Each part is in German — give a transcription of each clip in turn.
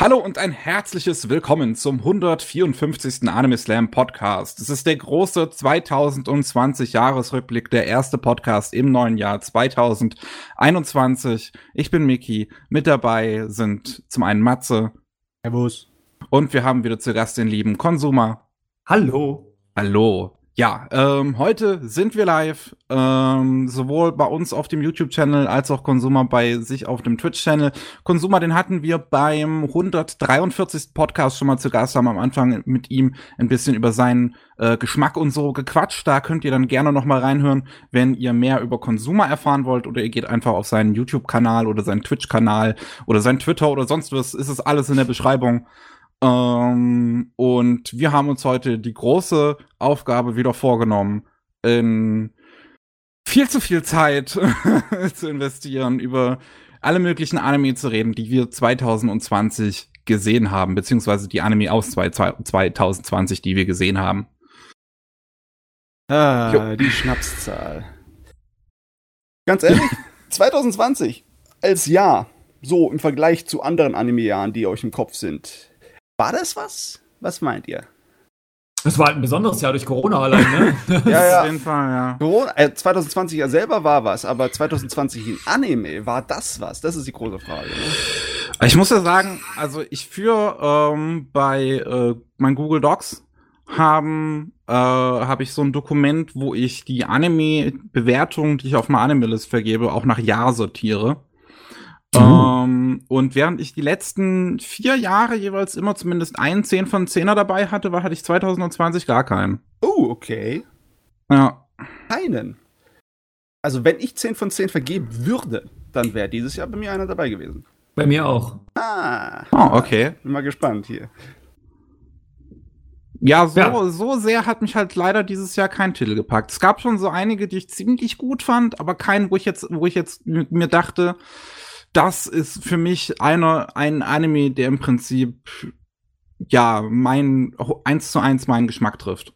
Hallo und ein herzliches Willkommen zum 154. Anime Slam Podcast. Es ist der große 2020 Jahresrückblick, der erste Podcast im neuen Jahr 2021. Ich bin Miki. Mit dabei sind zum einen Matze. Servus. Und wir haben wieder zu Gast den lieben Konsumer. Hallo. Hallo. Ja, ähm, heute sind wir live, ähm, sowohl bei uns auf dem YouTube-Channel als auch Konsumer bei sich auf dem Twitch-Channel. Konsumer, den hatten wir beim 143. Podcast schon mal zu Gast, haben am Anfang mit ihm ein bisschen über seinen äh, Geschmack und so gequatscht. Da könnt ihr dann gerne noch mal reinhören, wenn ihr mehr über Konsumer erfahren wollt oder ihr geht einfach auf seinen YouTube-Kanal oder seinen Twitch-Kanal oder sein Twitter oder sonst was. Ist es alles in der Beschreibung. Ähm, und wir haben uns heute die große Aufgabe wieder vorgenommen, in viel zu viel Zeit zu investieren, über alle möglichen Anime zu reden, die wir 2020 gesehen haben, beziehungsweise die Anime aus 2020, die wir gesehen haben. Ah, jo. die Schnapszahl. Ganz ehrlich, 2020 als Jahr, so im Vergleich zu anderen Anime-Jahren, die euch im Kopf sind, war das was? Was meint ihr? Es war halt ein besonderes Jahr durch Corona allein, ne? ja, ja. Auf jeden Fall, ja. Corona, äh, 2020 ja selber war was, aber 2020 in Anime, war das was? Das ist die große Frage. Ne? Ich muss ja sagen, also ich führe ähm, bei äh, meinen Google Docs haben äh, habe ich so ein Dokument, wo ich die Anime-Bewertungen, die ich auf meiner Anime-List vergebe, auch nach Jahr sortiere. Mhm. Ähm, und während ich die letzten vier Jahre jeweils immer zumindest einen 10 von 10er dabei hatte, war, hatte ich 2020 gar keinen. Oh, okay. Ja. Keinen. Also, wenn ich 10 von 10 vergeben würde, dann wäre dieses Jahr bei mir einer dabei gewesen. Bei mir auch. Ah. Oh, okay. Bin mal gespannt hier. Ja so, ja. so sehr hat mich halt leider dieses Jahr kein Titel gepackt. Es gab schon so einige, die ich ziemlich gut fand, aber keinen, wo ich jetzt, wo ich jetzt mir dachte, das ist für mich einer, ein Anime, der im Prinzip, ja, mein, eins zu eins meinen Geschmack trifft.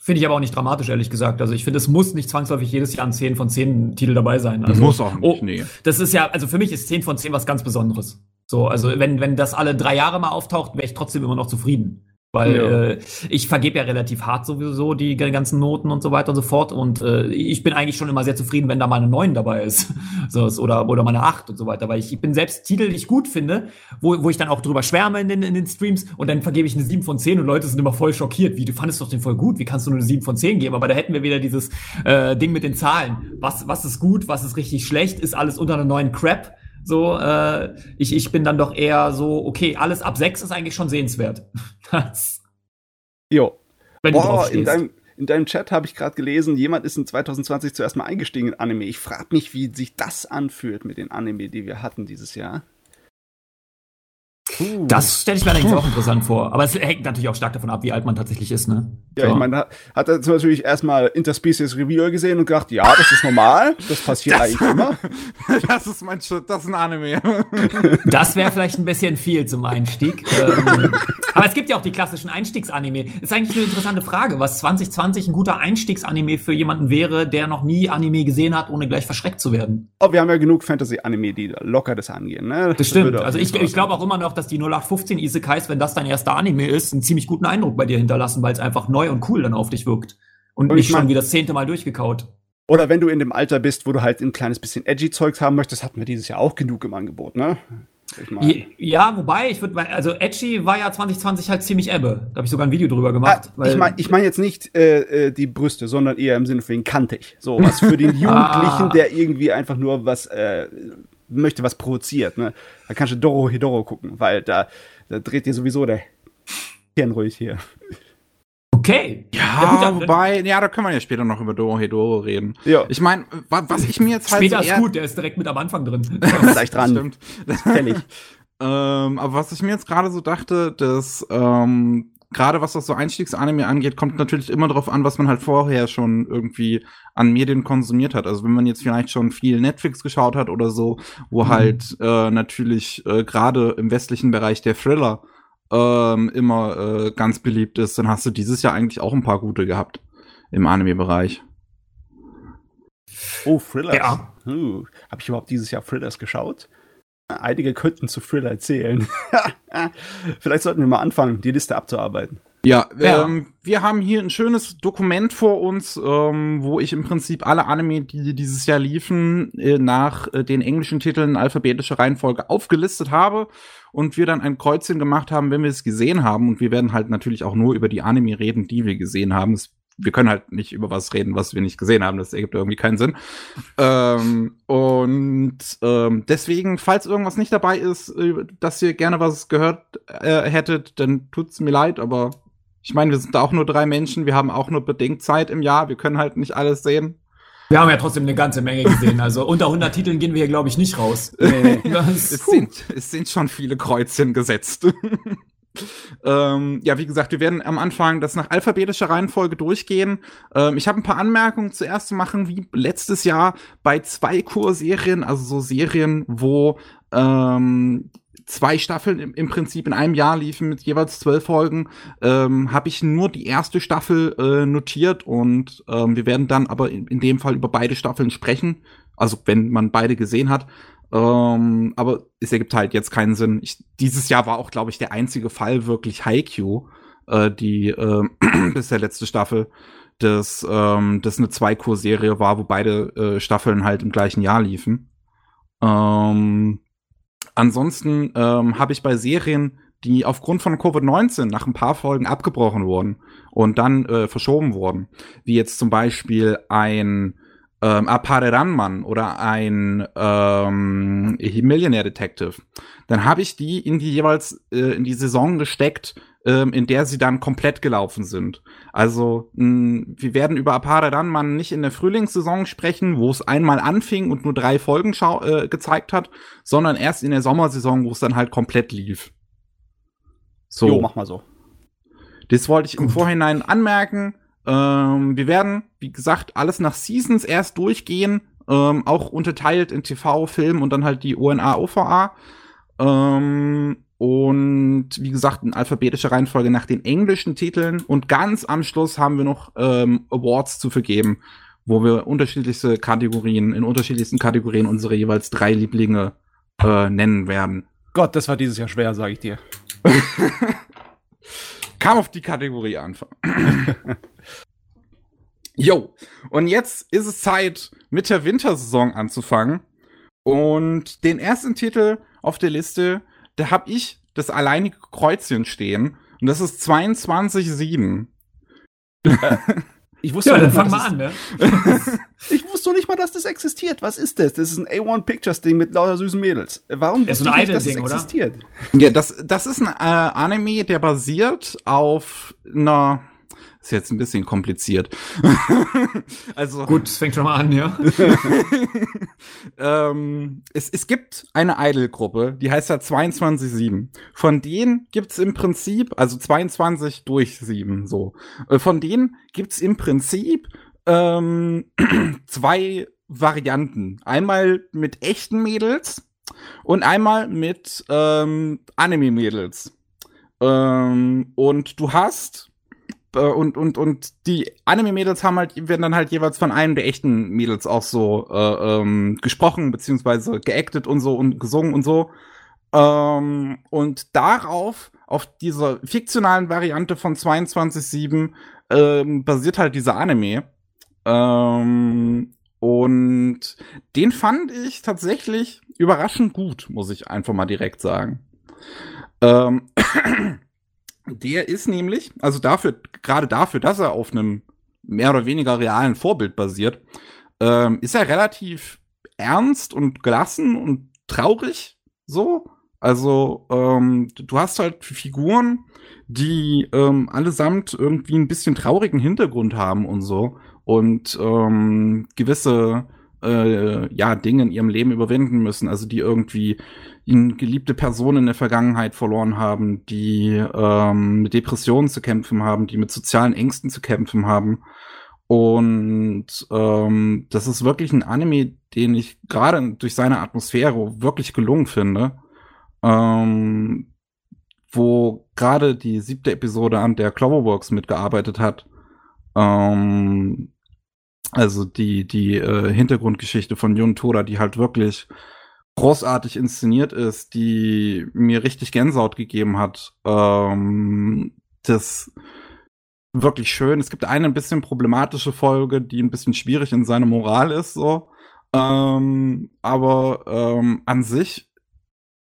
Finde ich aber auch nicht dramatisch, ehrlich gesagt. Also ich finde, es muss nicht zwangsläufig jedes Jahr ein 10 von 10 Titel dabei sein. Also, muss auch nicht, oh, nee. Das ist ja, also für mich ist 10 von 10 was ganz Besonderes. So, also wenn, wenn das alle drei Jahre mal auftaucht, wäre ich trotzdem immer noch zufrieden. Weil ja. äh, ich vergebe ja relativ hart sowieso die ganzen Noten und so weiter und so fort. Und äh, ich bin eigentlich schon immer sehr zufrieden, wenn da mal eine 9 dabei ist. so, oder, oder mal eine 8 und so weiter. Weil ich, ich bin selbst Titel, die ich gut finde, wo, wo ich dann auch drüber schwärme in den, in den Streams und dann vergebe ich eine 7 von 10 und Leute sind immer voll schockiert. Wie, du fandest doch den voll gut, wie kannst du nur eine 7 von 10 geben? Aber da hätten wir wieder dieses äh, Ding mit den Zahlen. Was, was ist gut, was ist richtig schlecht, ist alles unter einer neuen Crap. So, äh, ich, ich bin dann doch eher so, okay, alles ab sechs ist eigentlich schon sehenswert. das, jo. Wenn Boah, du in deinem, in deinem Chat habe ich gerade gelesen, jemand ist in 2020 zuerst mal eingestiegen in Anime. Ich frage mich, wie sich das anfühlt mit den Anime, die wir hatten dieses Jahr. Uh. Das stelle ich mir allerdings auch interessant vor. Aber es hängt natürlich auch stark davon ab, wie alt man tatsächlich ist, ne? Ja, so. ich meine, hat er zum Beispiel erstmal Interspecies Reviewer gesehen und gedacht, ja, das ist normal, das passiert das, eigentlich immer. das ist mein Shit, das ist ein Anime. das wäre vielleicht ein bisschen viel zum Einstieg. Ähm, aber es gibt ja auch die klassischen Einstiegsanime. Ist eigentlich eine interessante Frage, was 2020 ein guter Einstiegsanime für jemanden wäre, der noch nie Anime gesehen hat, ohne gleich verschreckt zu werden. Oh, wir haben ja genug Fantasy-Anime, die locker das angehen, ne? Das stimmt. Also ich, ich glaube auch immer noch, dass die 0815 Isekais, wenn das dein erster Anime ist, einen ziemlich guten Eindruck bei dir hinterlassen, weil es einfach neu und cool dann auf dich wirkt. Und, und nicht schon wie das zehnte Mal durchgekaut. Oder wenn du in dem Alter bist, wo du halt ein kleines bisschen edgy Zeugs haben möchtest, hatten wir dieses Jahr auch genug im Angebot, ne? Ja, wobei, ich würde, also Edgy war ja 2020 halt ziemlich ebbe. Da habe ich sogar ein Video drüber gemacht. Ah, ich meine ich mein jetzt nicht äh, äh, die Brüste, sondern eher im Sinne von kantig. So was für den Jugendlichen, ah. der irgendwie einfach nur was äh, möchte, was provoziert. Ne? Da kannst du Doro Hidoro gucken, weil da, da dreht dir sowieso der Hirn ruhig hier. Okay. Ja, ja gut, wobei, ja, da können wir ja später noch über Doro Hedoro reden. Ja. Ich meine, was ich mir jetzt halt. Später so ist gut, der ist direkt mit am Anfang drin. Gleich dran. Stimmt. Das Fällig. ähm, aber was ich mir jetzt gerade so dachte, dass ähm, gerade was das so Einstiegsanime angeht, kommt natürlich immer darauf an, was man halt vorher schon irgendwie an Medien konsumiert hat. Also wenn man jetzt vielleicht schon viel Netflix geschaut hat oder so, wo mhm. halt äh, natürlich äh, gerade im westlichen Bereich der Thriller ähm, immer äh, ganz beliebt ist, dann hast du dieses Jahr eigentlich auch ein paar gute gehabt im Anime-Bereich. Oh, Thrillers. Ja. Uh, Habe ich überhaupt dieses Jahr Thrillers geschaut? Einige könnten zu Thriller erzählen. Vielleicht sollten wir mal anfangen, die Liste abzuarbeiten. Ja, ja. Ähm, wir haben hier ein schönes Dokument vor uns, ähm, wo ich im Prinzip alle Anime, die dieses Jahr liefen, äh, nach äh, den englischen Titeln in alphabetischer Reihenfolge aufgelistet habe und wir dann ein Kreuzchen gemacht haben, wenn wir es gesehen haben. Und wir werden halt natürlich auch nur über die Anime reden, die wir gesehen haben. Es wir können halt nicht über was reden, was wir nicht gesehen haben. Das ergibt irgendwie keinen Sinn. ähm, und ähm, deswegen, falls irgendwas nicht dabei ist, äh, dass ihr gerne was gehört äh, hättet, dann tut's mir leid, aber ich meine, wir sind auch nur drei Menschen, wir haben auch nur bedingt Zeit im Jahr, wir können halt nicht alles sehen. Wir haben ja trotzdem eine ganze Menge gesehen. Also unter 100 Titeln gehen wir hier, glaube ich, nicht raus. Nee. es, sind, es sind schon viele Kreuzchen gesetzt. Ähm, ja, wie gesagt, wir werden am Anfang das nach alphabetischer Reihenfolge durchgehen. Ähm, ich habe ein paar Anmerkungen zuerst zu machen, wie letztes Jahr bei zwei Kurserien, also so Serien, wo ähm, zwei Staffeln im, im, Prinzip in einem Jahr liefen mit jeweils zwölf Folgen, ähm, habe ich nur die erste Staffel äh, notiert und ähm, wir werden dann aber in, in dem Fall über beide Staffeln sprechen. Also wenn man beide gesehen hat. Ähm, aber es ergibt halt jetzt keinen Sinn. Ich, dieses Jahr war auch, glaube ich, der einzige Fall wirklich Haikyuu, äh, die äh, bis der letzte Staffel, das, ähm, das eine Zwei-Kur-Serie war, wo beide äh, Staffeln halt im gleichen Jahr liefen. Ähm, ansonsten ähm, habe ich bei Serien, die aufgrund von Covid-19 nach ein paar Folgen abgebrochen wurden und dann äh, verschoben wurden, wie jetzt zum Beispiel ein ähm, Apare Ranman oder ein ähm, Millionaire Detective, dann habe ich die in die jeweils äh, in die Saison gesteckt, ähm, in der sie dann komplett gelaufen sind. Also mh, wir werden über Apare Ranman nicht in der Frühlingssaison sprechen, wo es einmal anfing und nur drei Folgen äh, gezeigt hat, sondern erst in der Sommersaison, wo es dann halt komplett lief. So. Jo, mach mal so. Das wollte ich Gut. im Vorhinein anmerken. Ähm, wir werden, wie gesagt, alles nach Seasons erst durchgehen, ähm, auch unterteilt in TV, Film und dann halt die ONA, OVA. Ähm, und wie gesagt, in alphabetischer Reihenfolge nach den englischen Titeln. Und ganz am Schluss haben wir noch ähm, Awards zu vergeben, wo wir unterschiedlichste Kategorien, in unterschiedlichsten Kategorien unsere jeweils drei Lieblinge äh, nennen werden. Gott, das war dieses Jahr schwer, sage ich dir. Kam auf die Kategorie an. Jo, und jetzt ist es Zeit, mit der Wintersaison anzufangen. Und den ersten Titel auf der Liste, da habe ich das alleinige Kreuzchen stehen. Und das ist 22.7. Ich wusste ja, dann fang mal an, ne? ich wusste nicht mal, dass das existiert. Was ist das? Das ist ein A1 Pictures Ding mit lauter süßen Mädels. Warum ist ein nicht, dass das existiert? Ja, das, das ist ein äh, Anime, der basiert auf einer ist jetzt ein bisschen kompliziert. also gut, es fängt schon mal an, ja. ähm, es, es gibt eine Idol-Gruppe, die heißt ja 22-7. Von denen gibt's im Prinzip, also 22 durch 7, so. Äh, von denen gibt's im Prinzip ähm, zwei Varianten. Einmal mit echten Mädels und einmal mit ähm, Anime-Mädels. Ähm, und du hast und, und, und die Anime-Mädels haben halt, werden dann halt jeweils von einem der echten Mädels auch so äh, ähm, gesprochen, beziehungsweise geactet und so und gesungen und so. Ähm, und darauf, auf dieser fiktionalen Variante von 22.7, ähm, basiert halt dieser Anime. Ähm, und den fand ich tatsächlich überraschend gut, muss ich einfach mal direkt sagen. Ähm, Der ist nämlich, also dafür, gerade dafür, dass er auf einem mehr oder weniger realen Vorbild basiert, ähm, ist er relativ ernst und gelassen und traurig so. Also ähm, du hast halt Figuren, die ähm, allesamt irgendwie ein bisschen traurigen Hintergrund haben und so und ähm, gewisse äh, ja Dinge in ihrem Leben überwinden müssen, also die irgendwie ihn geliebte Personen in der Vergangenheit verloren haben, die ähm, mit Depressionen zu kämpfen haben, die mit sozialen Ängsten zu kämpfen haben. Und ähm, das ist wirklich ein Anime, den ich gerade durch seine Atmosphäre wirklich gelungen finde. Ähm, wo gerade die siebte Episode an der Cloverworks mitgearbeitet hat. Ähm, also die, die äh, Hintergrundgeschichte von Jun Toda, die halt wirklich großartig inszeniert ist, die mir richtig Gänsehaut gegeben hat. Ähm, das wirklich schön. Es gibt eine ein bisschen problematische Folge, die ein bisschen schwierig in seiner Moral ist, so. Ähm, aber ähm, an sich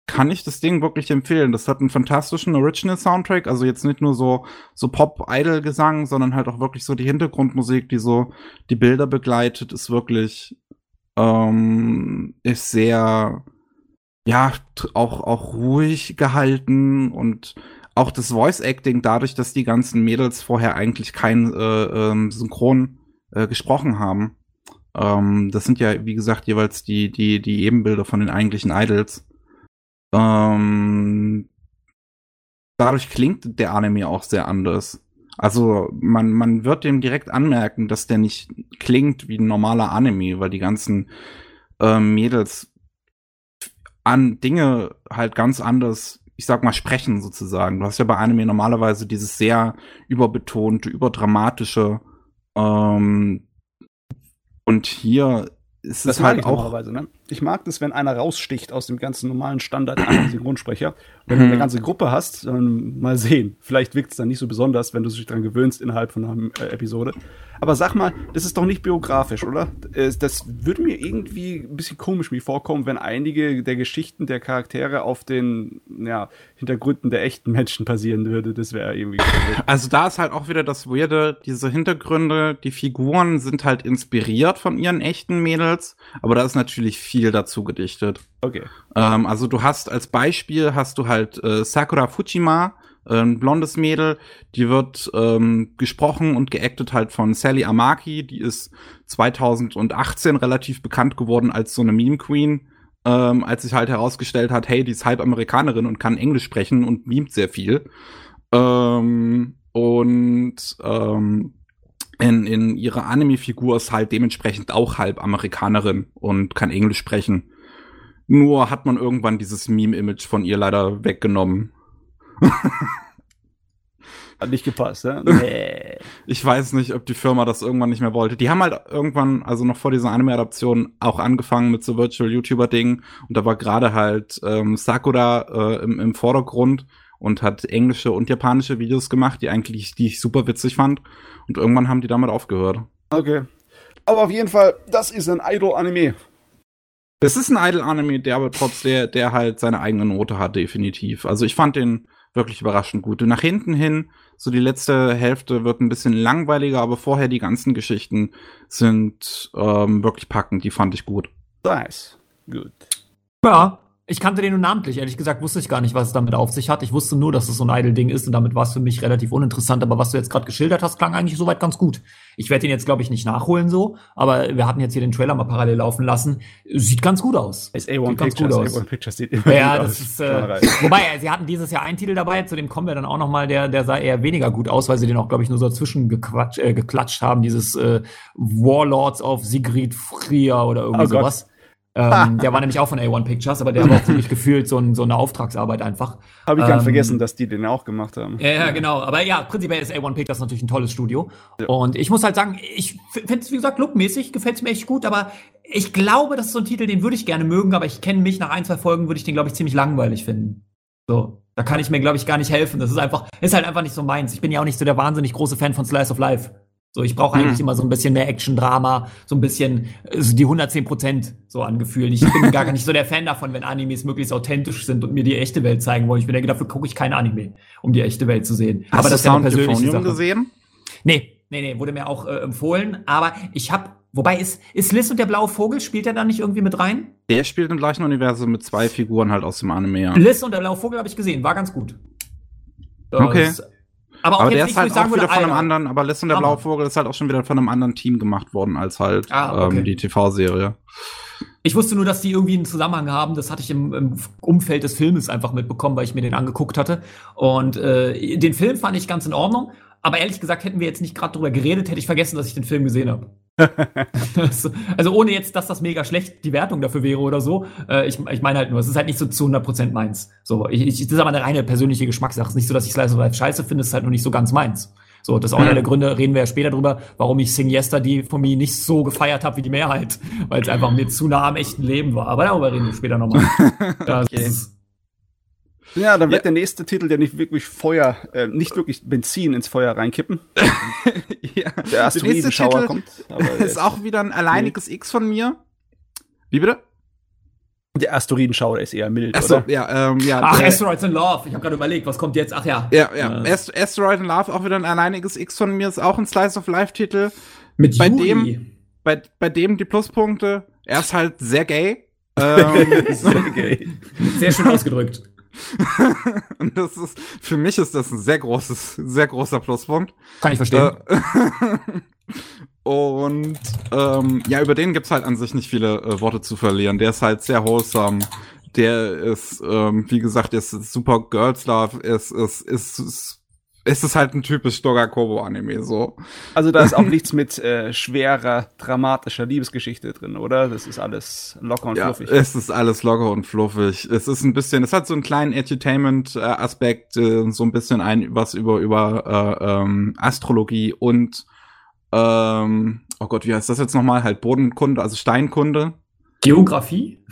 kann ich das Ding wirklich empfehlen. Das hat einen fantastischen Original Soundtrack, also jetzt nicht nur so so Pop Idol Gesang, sondern halt auch wirklich so die Hintergrundmusik, die so die Bilder begleitet, ist wirklich ähm, ist sehr ja auch auch ruhig gehalten und auch das Voice Acting dadurch, dass die ganzen Mädels vorher eigentlich kein äh, äh, Synchron äh, gesprochen haben. Ähm, das sind ja wie gesagt jeweils die die die Ebenbilder von den eigentlichen Idols. Ähm, dadurch klingt der Anime auch sehr anders. Also man, man wird dem direkt anmerken, dass der nicht klingt wie ein normaler Anime, weil die ganzen äh, Mädels an Dinge halt ganz anders, ich sag mal, sprechen sozusagen. Du hast ja bei Anime normalerweise dieses sehr überbetonte, überdramatische ähm, und hier ist Das es mag halt ich auch normalerweise, ne? Ich mag das, wenn einer raussticht aus dem ganzen normalen Standard Synchronsprecher. Wenn du eine ganze Gruppe hast, dann mal sehen. Vielleicht wirkt es dann nicht so besonders, wenn du dich dran gewöhnst innerhalb von einer äh, Episode. Aber sag mal, das ist doch nicht biografisch, oder? Das würde mir irgendwie ein bisschen komisch mir vorkommen, wenn einige der Geschichten der Charaktere auf den ja, Hintergründen der echten Menschen passieren würde. Das wäre irgendwie komisch. Also da ist halt auch wieder das Weirde, diese Hintergründe, die Figuren sind halt inspiriert von ihren echten Mädels, aber da ist natürlich viel dazu gedichtet. Okay. Ähm, also du hast als Beispiel hast du halt äh, Sakura Fujima, äh, ein blondes Mädel, die wird ähm, gesprochen und geactet halt von Sally Amaki, die ist 2018 relativ bekannt geworden als so eine Meme Queen. Ähm, als sich halt herausgestellt hat, hey, die ist halb Amerikanerin und kann Englisch sprechen und memt sehr viel. Ähm, und ähm, in, in ihrer Anime-Figur ist halt dementsprechend auch halb Amerikanerin und kann Englisch sprechen. Nur hat man irgendwann dieses Meme-Image von ihr leider weggenommen. Hat nicht gepasst, ne? Nee. Ich weiß nicht, ob die Firma das irgendwann nicht mehr wollte. Die haben halt irgendwann, also noch vor dieser Anime-Adaption, auch angefangen mit so Virtual-YouTuber-Dingen. Und da war gerade halt ähm, Sakura äh, im, im Vordergrund und hat englische und japanische Videos gemacht, die eigentlich, die ich super witzig fand. Und irgendwann haben die damit aufgehört. Okay. Aber auf jeden Fall, das ist ein Idol-Anime. Es ist ein Idol-Anime, der aber trotz der, der halt seine eigene Note hat, definitiv. Also ich fand den wirklich überraschend gut. Und nach hinten hin, so die letzte Hälfte wird ein bisschen langweiliger, aber vorher die ganzen Geschichten sind ähm, wirklich packend, die fand ich gut. Nice. Gut. Ja, ich kannte den nur namentlich. Ehrlich gesagt wusste ich gar nicht, was es damit auf sich hat. Ich wusste nur, dass es so ein Idle-Ding ist und damit war es für mich relativ uninteressant. Aber was du jetzt gerade geschildert hast, klang eigentlich soweit ganz gut. Ich werde den jetzt, glaube ich, nicht nachholen so, aber wir hatten jetzt hier den Trailer mal parallel laufen lassen. Sieht ganz gut aus. Ist A1 Sieht ganz Pictures. gut aus. A1 Pictures sieht immer Ja, gut das aus. ist, äh, wobei, sie hatten dieses Jahr einen Titel dabei, zu dem kommen wir dann auch noch mal, der, der sah eher weniger gut aus, weil sie den auch, glaube ich, nur so dazwischen gequatsch, äh, geklatscht haben, dieses äh, Warlords of Sigrid Frier oder irgendwie Oh sowas. Ähm, der war nämlich auch von A1 Pictures, aber der war auch ziemlich gefühlt so, ein, so eine Auftragsarbeit einfach. Hab ich ganz ähm, vergessen, dass die den auch gemacht haben. Ja, ja, genau. Aber ja, prinzipiell ist A1 Pictures natürlich ein tolles Studio. Und ich muss halt sagen, ich finde es, wie gesagt, lookmäßig, gefällt es mir echt gut, aber ich glaube, das ist so ein Titel, den würde ich gerne mögen, aber ich kenne mich nach ein, zwei Folgen, würde ich den, glaube ich, ziemlich langweilig finden. So. Da kann ich mir, glaube ich, gar nicht helfen. Das ist einfach, ist halt einfach nicht so meins. Ich bin ja auch nicht so der wahnsinnig große Fan von Slice of Life. So, ich brauche eigentlich Mhm. immer so ein bisschen mehr Action-Drama, so ein bisschen äh, so die 110 Prozent so an Gefühlen. Ich bin gar nicht so der Fan davon, wenn Animes möglichst authentisch sind und mir die echte Welt zeigen wollen. Ich bin denke, dafür gucke ich kein Anime, um die echte Welt zu sehen. Hast Aber du das ist ja Sound Euphonium Sache. gesehen? Nee, nee, nee, wurde mir auch äh, empfohlen. Aber ich habe, wobei ist, ist Liz und der blaue Vogel, spielt er da nicht irgendwie mit rein? Der spielt im gleichen Universum mit zwei Figuren halt aus dem Anime. Ja. Liz und der blaue Vogel habe ich gesehen, war ganz gut. Das- Okay. Aber auch Aber jetzt der ist halt auch wieder von einem anderen, aber und der blaue Vogel ist halt auch schon wieder von einem anderen Team gemacht worden als halt Ah, okay. ähm, die TV-Serie. Ich wusste nur, dass die irgendwie einen Zusammenhang haben. Das hatte ich im, im Umfeld des Filmes einfach mitbekommen, weil ich mir den angeguckt hatte. Und äh, den Film fand ich ganz in Ordnung. Aber ehrlich gesagt, hätten wir jetzt nicht gerade drüber geredet, hätte ich vergessen, dass ich den Film gesehen habe. Also ohne jetzt, dass das mega schlecht die Wertung dafür wäre oder so. Äh, ich ich meine halt nur, es ist halt nicht so zu 100% meins. So, ich, ich, das ist aber eine reine persönliche Geschmackssache. Es ist nicht so, dass ich Slice of Life scheiße finde, es ist halt nur nicht so ganz meins. So, das ist auch einer der Gründe, reden wir ja später drüber, warum ich Sing Yesterday von mir nicht so gefeiert habe wie die Mehrheit, weil es einfach mir zu nah am echten Leben war. Aber darüber reden wir später nochmal. okay. Ja, dann wird ja. der nächste Titel, der nicht wirklich Feuer, äh, nicht wirklich Benzin ins Feuer reinkippen. ja. Der Asteroidenschauer kommt. Aber ist auch wieder ein alleiniges nee. X von mir. Wie bitte? Der Asteroidenschauer ist eher mild, Achso, oder? Ja, ähm, ja. Ach, Asteroids in Love. Ich habe gerade überlegt, was kommt jetzt? Ach ja. Ja, ja. Äh. Asteroid in Love, auch wieder ein alleiniges X von mir, ist auch ein Slice of Life-Titel. Mit bei dem, bei, bei dem die Pluspunkte, er ist halt sehr gay. Ähm, sehr gay. Sehr schön ausgedrückt. und das ist, für mich ist das ein sehr großes, sehr großer Pluspunkt. Kann ich verstehen. Äh, und ähm, ja, über den gibt's halt an sich nicht viele äh, Worte zu verlieren. Der ist halt sehr wholesome. Der ist, ähm, wie gesagt, ist super Girls Love. Es ist, ist, ist es ist halt ein typisch Dogakobo-Anime, so. Also da ist auch nichts mit äh, schwerer, dramatischer Liebesgeschichte drin, oder? Das ist alles locker und ja, fluffig. Es ist alles locker und fluffig. Es ist ein bisschen, es hat so einen kleinen Edutainment-Aspekt, äh, so ein bisschen ein, was über, über äh, ähm, Astrologie und ähm, oh Gott, wie heißt das jetzt nochmal? Halt Bodenkunde, also Steinkunde. Geografie?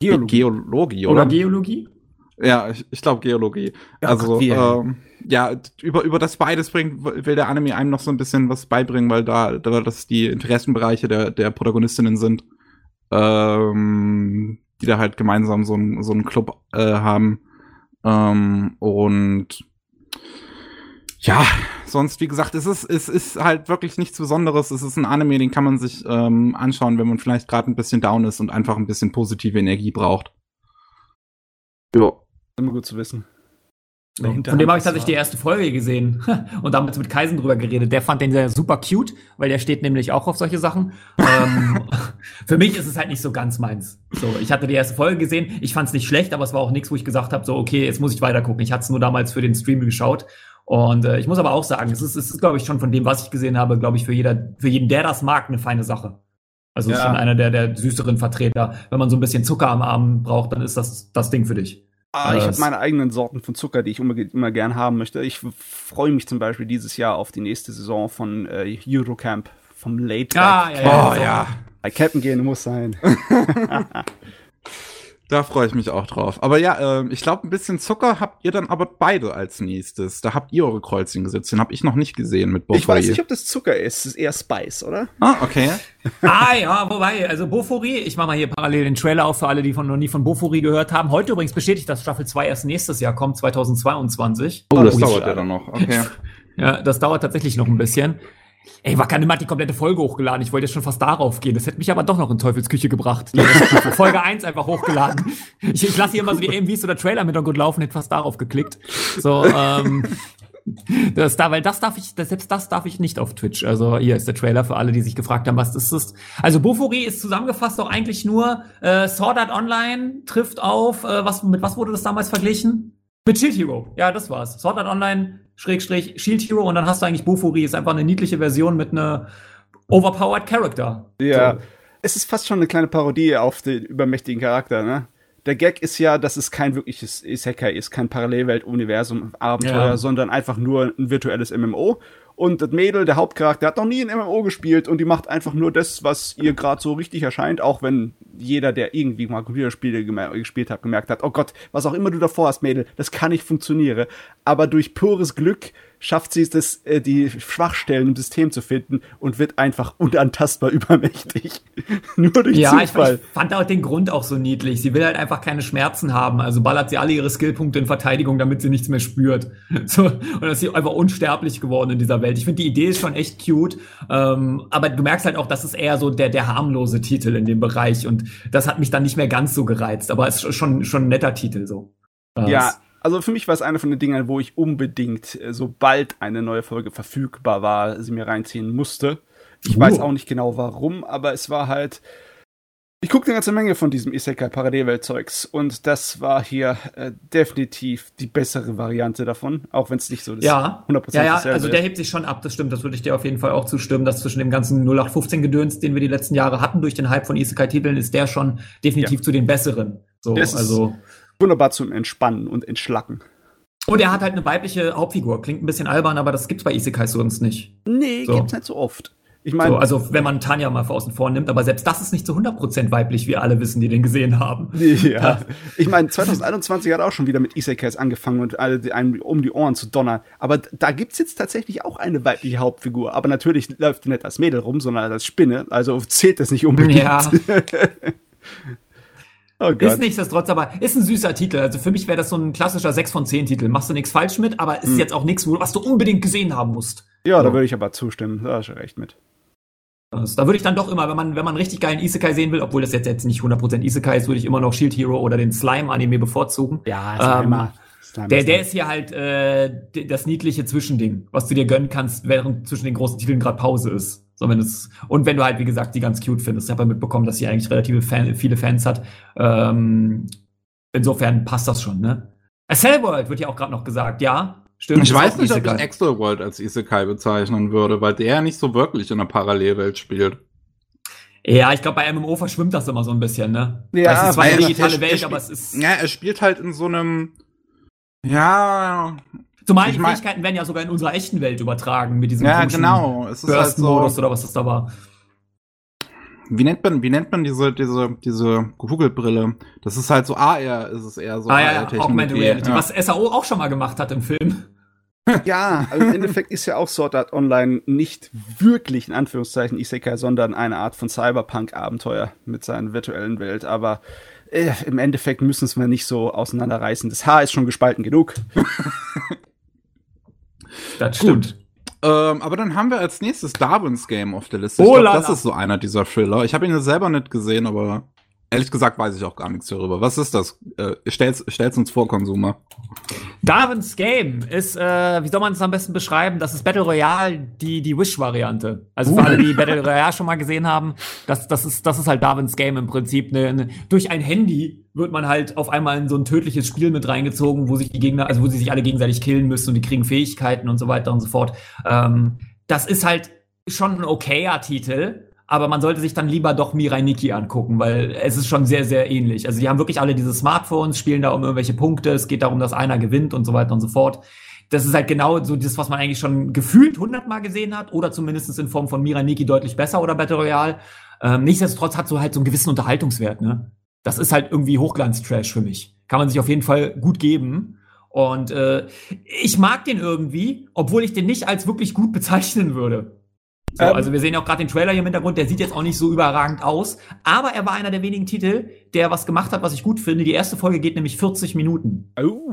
Geologie, Geologie oder? Oder Geologie? Ja, ich, ich glaube Geologie. Ja, also, ähm, ja, über, über das beides bringt, will der Anime einem noch so ein bisschen was beibringen, weil da, da das die Interessenbereiche der, der Protagonistinnen sind, ähm, die da halt gemeinsam so, ein, so einen Club äh, haben. Ähm, und ja, sonst, wie gesagt, es ist, es ist halt wirklich nichts Besonderes. Es ist ein Anime, den kann man sich ähm, anschauen, wenn man vielleicht gerade ein bisschen down ist und einfach ein bisschen positive Energie braucht. Ja. Immer gut zu wissen. So. Von dem habe ich tatsächlich die erste Folge gesehen und damals mit Kaisen drüber geredet. Der fand den sehr super cute, weil der steht nämlich auch auf solche Sachen. ähm, für mich ist es halt nicht so ganz meins. So, ich hatte die erste Folge gesehen, ich fand es nicht schlecht, aber es war auch nichts, wo ich gesagt habe, so okay, jetzt muss ich weiter gucken. Ich hatte es nur damals für den Stream geschaut und äh, ich muss aber auch sagen, es ist, es ist glaube ich schon von dem, was ich gesehen habe, glaube ich für jeder, für jeden, der das mag, eine feine Sache. Also ja. schon einer der der süßeren Vertreter. Wenn man so ein bisschen Zucker am Abend braucht, dann ist das das Ding für dich. Ah, ich habe meine eigenen Sorten von Zucker, die ich immer, immer gern haben möchte. Ich freue mich zum Beispiel dieses Jahr auf die nächste Saison von äh, Eurocamp vom Late. Ah, ja, ja, oh, ja. Bei Captain gehen muss sein. Da freue ich mich auch drauf. Aber ja, äh, ich glaube, ein bisschen Zucker habt ihr dann aber beide als nächstes. Da habt ihr eure Kreuzchen gesetzt. Den habe ich noch nicht gesehen mit Bofori. Ich weiß nicht, ob das Zucker ist. Es ist eher Spice, oder? Ah, okay. ah ja, wobei, also Bofori, ich mache mal hier parallel den Trailer auf für alle, die von, noch nie von Bofori gehört haben. Heute übrigens bestätigt, dass Staffel 2 erst nächstes Jahr kommt, 2022. Oh, das oh, dauert ja dann noch. Okay. ja, das dauert tatsächlich noch ein bisschen. Ey, Wakane hat die komplette Folge hochgeladen. Ich wollte jetzt schon fast darauf gehen. Das hätte mich aber doch noch in Teufelsküche gebracht. Folge 1 einfach hochgeladen. Ich, ich lasse hier immer so die AMVs oder Trailer mit gut laufen, hätte fast darauf geklickt. So, ähm, das da, weil das darf ich, das, selbst das darf ich nicht auf Twitch. Also hier ist der Trailer für alle, die sich gefragt haben, was das ist. Also Bofori ist zusammengefasst doch eigentlich nur äh, Sword Art Online trifft auf, äh, was mit was wurde das damals verglichen? Mit Shield Hero. Ja, das war's. Sword Art Online Schrägstrich Shield Hero und dann hast du eigentlich Bofuri. Ist einfach eine niedliche Version mit einer overpowered Character. Ja. So. Es ist fast schon eine kleine Parodie auf den übermächtigen Charakter, ne? Der Gag ist ja, dass es kein wirkliches Isekai ist, kein Parallelwelt-Universum-Abenteuer, ja. sondern einfach nur ein virtuelles MMO. Und das Mädel, der Hauptcharakter, hat noch nie ein MMO gespielt und die macht einfach nur das, was ihr gerade so richtig erscheint, auch wenn jeder, der irgendwie mal Computerspiele gespielt hat, gemerkt hat, oh Gott, was auch immer du davor hast, Mädel, das kann nicht funktionieren. Aber durch pures Glück schafft sie es, äh, die Schwachstellen im System zu finden und wird einfach unantastbar übermächtig. Nur durch ja, Zufall. Ja, ich, ich, fand auch den Grund auch so niedlich. Sie will halt einfach keine Schmerzen haben. Also ballert sie alle ihre Skillpunkte in Verteidigung, damit sie nichts mehr spürt. So, und dass sie einfach unsterblich geworden in dieser Welt. Ich finde, die Idee ist schon echt cute. Ähm, aber du merkst halt auch, das ist eher so der, der harmlose Titel in dem Bereich. Und das hat mich dann nicht mehr ganz so gereizt. Aber es ist schon, schon ein netter Titel so. Ja, also für mich war es eine von den Dingen, wo ich unbedingt, äh, sobald eine neue Folge verfügbar war, sie mir reinziehen musste. Ich uh. weiß auch nicht genau warum, aber es war halt. Ich guckte eine ganze Menge von diesem Isekai Parallelwelt-Zeugs und das war hier äh, definitiv die bessere Variante davon, auch wenn es nicht so das ja. 100% ja, ja, also der hebt sich schon ab, das stimmt, das würde ich dir auf jeden Fall auch zustimmen, dass zwischen dem ganzen 0815 Gedöns, den wir die letzten Jahre hatten durch den Hype von Isekai Titeln, ist der schon definitiv ja. zu den besseren. So, das also wunderbar zum Entspannen und Entschlacken. Und er hat halt eine weibliche Hauptfigur. Klingt ein bisschen albern, aber das gibt's bei Isekai sonst nicht. Nee, So. gibt's nicht so oft. Ich meine, So, also wenn man Tanja mal außen vor nimmt, aber selbst das ist nicht zu 100% weiblich, wie alle wissen, die den gesehen haben. Ja. Ich meine, 2021 hat auch schon wieder mit Isekais angefangen und alle die- einem um die Ohren zu donnern. Aber da gibt's jetzt tatsächlich auch eine weibliche Hauptfigur. Aber natürlich läuft nicht als Mädel rum, sondern als Spinne. Also zählt das nicht unbedingt. Ja, oh ist nichtsdestotrotz, aber ist ein süßer Titel. Also für mich wäre das so ein klassischer 6 von 10 Titel. Machst du nichts falsch mit, aber Hm. ist jetzt auch nichts, was du unbedingt gesehen haben musst. Ja, da würde ich aber zustimmen. Da hast du recht mit. Also, Da würde ich dann doch immer, wenn man, wenn man richtig geilen Isekai sehen will, obwohl das jetzt, jetzt nicht 100% Isekai ist, würde ich immer noch Shield Hero oder den Slime-Anime bevorzugen. Ja, Ähm, Der, der ist hier halt äh, das niedliche Zwischending, was du dir gönnen kannst, während zwischen den großen Titeln gerade Pause ist. So, wenn es, und wenn du halt, wie gesagt, die ganz cute findest. Ich habe ja mitbekommen, dass sie eigentlich relativ Fan, viele Fans hat. Ähm, insofern passt das schon, ne? A Cell World wird ja auch gerade noch gesagt, ja. Stimmt. Ich weiß nicht, ob ich Isekai. Extra World als Isekai bezeichnen würde, weil der ja nicht so wirklich in einer Parallelwelt spielt. Ja, ich glaube, bei MMO verschwimmt das immer so ein bisschen, ne? Ja, es ist zwar eine digitale er Welt, aber es ist. Ja, er spielt halt in so einem, ja, Zumal ich die Fähigkeiten werden ja sogar in unserer echten Welt übertragen mit diesem ja, genau. Es ist halt so, oder was das da war. wie nennt man, wie nennt man diese, diese, diese Kugelbrille? Das ist halt so AR, ist es eher so ah ja. Augmented Reality, Ja. was SAO auch schon mal gemacht hat im Film. Ja, also im Endeffekt ist ja auch Sword Art Online nicht wirklich in Anführungszeichen Isekai, sondern eine Art von Cyberpunk-Abenteuer mit seiner virtuellen Welt. Aber äh, im Endeffekt müssen es wir nicht so auseinanderreißen. Das Haar ist schon gespalten genug. Das Gut. Ähm, aber dann haben wir als nächstes Darwin's Game auf der Liste. Oh ich glaube, la das ist so einer dieser Thriller. Ich habe ihn ja selber nicht gesehen, aber ehrlich gesagt weiß ich auch gar nichts darüber. Was ist das? Äh, stell's, stell's uns vor, Konsumer. Darwin's Game ist, äh, wie soll man es am besten beschreiben? Das ist Battle Royale, die, die Wish-Variante. Also für alle, die Battle Royale schon mal gesehen haben, das, das, ist, das ist halt Darwin's Game im Prinzip. Ne, ne, durch ein Handy wird man halt auf einmal in so ein tödliches Spiel mit reingezogen, wo sich die Gegner, also wo sie sich alle gegenseitig killen müssen und die kriegen Fähigkeiten und so weiter und so fort. Ähm, das ist halt schon ein okayer Titel, aber man sollte sich dann lieber doch Mirai Nikki angucken, weil es ist schon sehr, sehr ähnlich. Also die haben wirklich alle diese Smartphones, spielen da um irgendwelche Punkte, es geht darum, dass einer gewinnt und so weiter und so fort. Das ist halt genau so das, was man eigentlich schon gefühlt hundertmal gesehen hat oder zumindest in Form von Mirai Nikki deutlich besser oder Battle Royale. Ähm, nichtsdestotrotz hat so halt so einen gewissen Unterhaltungswert, ne? Das ist halt irgendwie Hochglanz-Trash für mich. Kann man sich auf jeden Fall gut geben. Und äh, ich mag den irgendwie, obwohl ich den nicht als wirklich gut bezeichnen würde. So, Ähm. also wir sehen auch gerade den Trailer hier im Hintergrund, der sieht jetzt auch nicht so überragend aus, aber er war einer der wenigen Titel, der was gemacht hat, was ich gut finde. Die erste Folge geht nämlich 40 Minuten. Oh.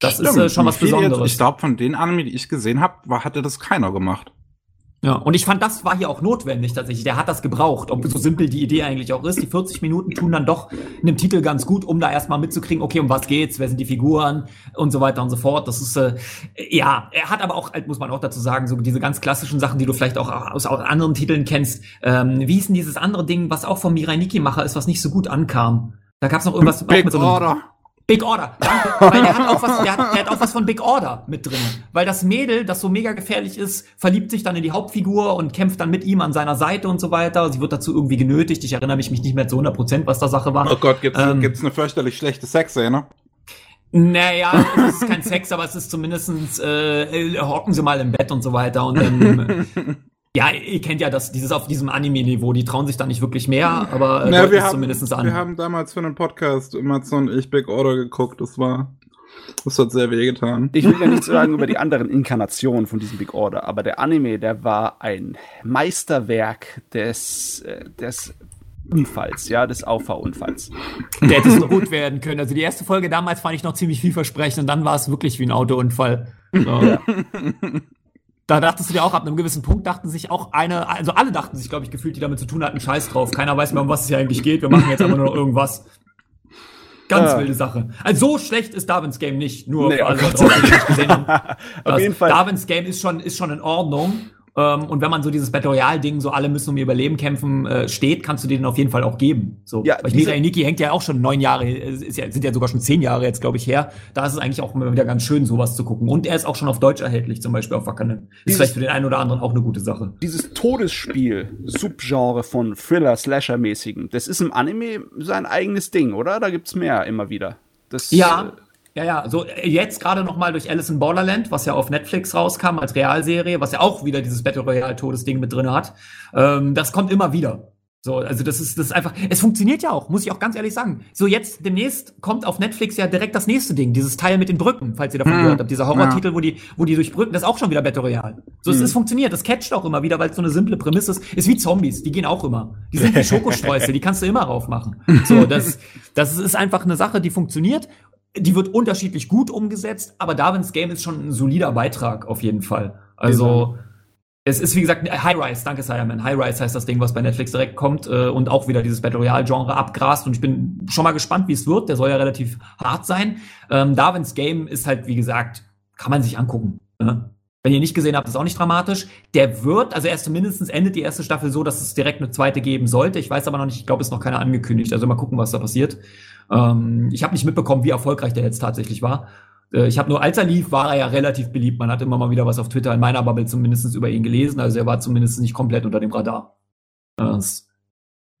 Das ist äh, schon was fiel jetzt- Besonderes. Ich glaube, von den Anime, die ich gesehen habe, hatte das keiner gemacht. Ja, und ich fand, das war hier auch notwendig tatsächlich. Der hat das gebraucht, ob so simpel die Idee eigentlich auch ist. Die 40 Minuten tun dann doch einem Titel ganz gut, um da erstmal mitzukriegen, okay, um was geht's, wer sind die Figuren und so weiter und so fort. Das ist, äh, ja, er hat aber auch, halt, muss man auch dazu sagen, so diese ganz klassischen Sachen, die du vielleicht auch aus, aus anderen Titeln kennst. Ähm, wie hieß denn dieses andere Ding, was auch vom Mirai Nikki-Macher ist, was nicht so gut ankam? Da gab's noch irgendwas auch Big mit so einem Order. Big Order, danke. Weil der hat auch was, der hat, der hat auch was von Big Order mit drin. Weil das Mädel, das so mega gefährlich ist, verliebt sich dann in die Hauptfigur und kämpft dann mit ihm an seiner Seite und so weiter. Sie wird dazu irgendwie genötigt. Ich erinnere mich nicht mehr zu 100 Prozent, was da Sache war. Oh Gott, gibt's, Ähm. gibt's eine fürchterlich schlechte Sexszene? Naja, es ist kein Sex, aber es ist zumindestens äh, äh, hocken sie mal im Bett und so weiter. Und dann, ja, ihr kennt ja das, dieses auf diesem Anime-Niveau, die trauen sich da nicht wirklich mehr, aber äh, Na, deuten wir, haben, zumindest an. wir haben damals für einen Podcast Matze und ich Big Order geguckt. Das war, das hat sehr wehgetan. Ich will ja nichts sagen über die anderen Inkarnationen von diesem Big Order, aber der Anime, der war ein Meisterwerk des, äh, des Unfalls, ja, des Auffahrunfalls. Der hätte so gut werden können. Also die erste Folge damals fand ich noch ziemlich vielversprechend und dann war es wirklich wie ein Autounfall. So. Da dachtest du dir auch, ab einem gewissen Punkt dachten sich auch eine, also alle dachten sich, glaube ich, gefühlt, die damit zu tun hatten, scheiß drauf. Keiner weiß mehr, um was es hier eigentlich geht. Wir machen jetzt einfach nur noch irgendwas. Ganz Ja. wilde Sache. Also so schlecht ist Darwin's Game nicht, nur Nee, oh Gott die nicht gesehen haben. Auf jeden Fall. Darwin's Game ist schon, ist schon in Ordnung. Ähm, und wenn man so dieses Battle Royale-Ding, so alle müssen um ihr Überleben kämpfen, äh, steht, kannst du dir den auf jeden Fall auch geben. So. Ja, Weil Mirai Nikki hängt ja auch schon neun Jahre, äh, ist ja, sind ja sogar schon zehn Jahre jetzt, glaube ich, her. Da ist es eigentlich auch immer wieder ganz schön, sowas zu gucken. Und er ist auch schon auf Deutsch erhältlich, zum Beispiel auf Wakanen. Ist vielleicht für den einen oder anderen auch eine gute Sache. Dieses Todesspiel, Subgenre von Thriller, Slasher-mäßigen, das ist im Anime sein eigenes Ding, oder? Da gibt's mehr immer wieder. Das, Ja, äh, Ja, ja, so äh, jetzt gerade noch mal durch Alice in Borderland, was ja auf Netflix rauskam als Realserie, was ja auch wieder dieses Battle Royale Todesding mit drin hat. Ähm, das kommt immer wieder. So, also das ist das ist einfach, es funktioniert ja auch, muss ich auch ganz ehrlich sagen. So jetzt demnächst kommt auf Netflix ja direkt das nächste Ding, dieses Teil mit den Brücken, falls ihr davon Hm. gehört habt, dieser Horrortitel, wo die wo die durch Brücken, das ist auch schon wieder Battle Royale. So, es, Hm. es funktioniert, das catcht auch immer wieder, weil es so eine simple Prämisse ist. Ist wie Zombies, die gehen auch immer. Die sind wie Schokostreusel, die kannst du immer raufmachen. So, das das ist einfach eine Sache, die funktioniert. Die wird unterschiedlich gut umgesetzt, aber Darwins Game ist schon ein solider Beitrag auf jeden Fall. Also es ist wie gesagt High Rise, danke Cyberman. High Rise heißt das Ding, was bei Netflix direkt kommt äh, und auch wieder dieses Battle Royale Genre abgrast und ich bin schon mal gespannt, wie es wird. Der soll ja relativ hart sein. Ähm, Darwins Game ist halt wie gesagt, kann man sich angucken. Ne? Wenn ihr nicht gesehen habt, ist auch nicht dramatisch. Der wird, also erst mindestens endet die erste Staffel so, dass es direkt eine zweite geben sollte. Ich weiß aber noch nicht, ich glaube, es ist noch keiner angekündigt. Also mal gucken, was da passiert. Ähm, ich habe nicht mitbekommen, wie erfolgreich der jetzt tatsächlich war. Äh, Ich habe nur, als er lief, war er ja relativ beliebt. Man hat immer mal wieder was auf Twitter in meiner Bubble zumindest über ihn gelesen. Also er war zumindest nicht komplett unter dem Radar. Das,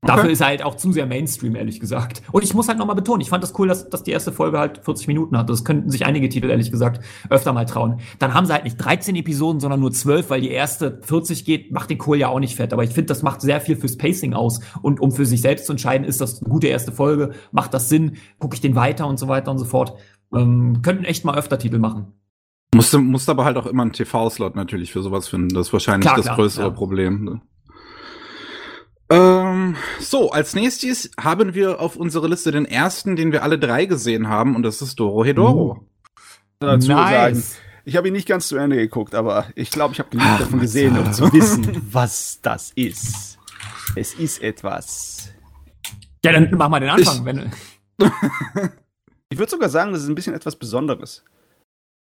Okay. Dafür ist er halt auch zu sehr Mainstream, ehrlich gesagt. Und ich muss halt nochmal betonen, ich fand das cool, dass, dass die erste Folge halt 40 Minuten hat. Das könnten sich einige Titel, ehrlich gesagt, öfter mal trauen. Dann haben sie halt nicht 13 Episoden, sondern nur 12, weil die erste 40 geht, macht den Kohl ja auch nicht fett. Aber ich finde, das macht sehr viel fürs Pacing aus. Und um für sich selbst zu entscheiden, ist das eine gute erste Folge, macht das Sinn, gucke ich den weiter und so weiter und so fort. Ähm, könnten echt mal öfter Titel machen. Musst, musst aber halt auch immer einen TV-Slot natürlich für sowas finden. Das ist wahrscheinlich Klar, das klar, größere ja. Problem. Ne? Ähm, so, als nächstes haben wir auf unserer Liste den ersten, den wir alle drei gesehen haben, und das ist Doro Hedoro. dazu sagen. Nice. Ich habe ihn nicht ganz zu Ende geguckt, aber ich glaube, ich habe genug Ach, davon gesehen, um zu wissen, was das ist. Es ist etwas. Ja, dann mach mal den Anfang. Ich- wenn, Ich würde sogar sagen, das ist ein bisschen etwas Besonderes.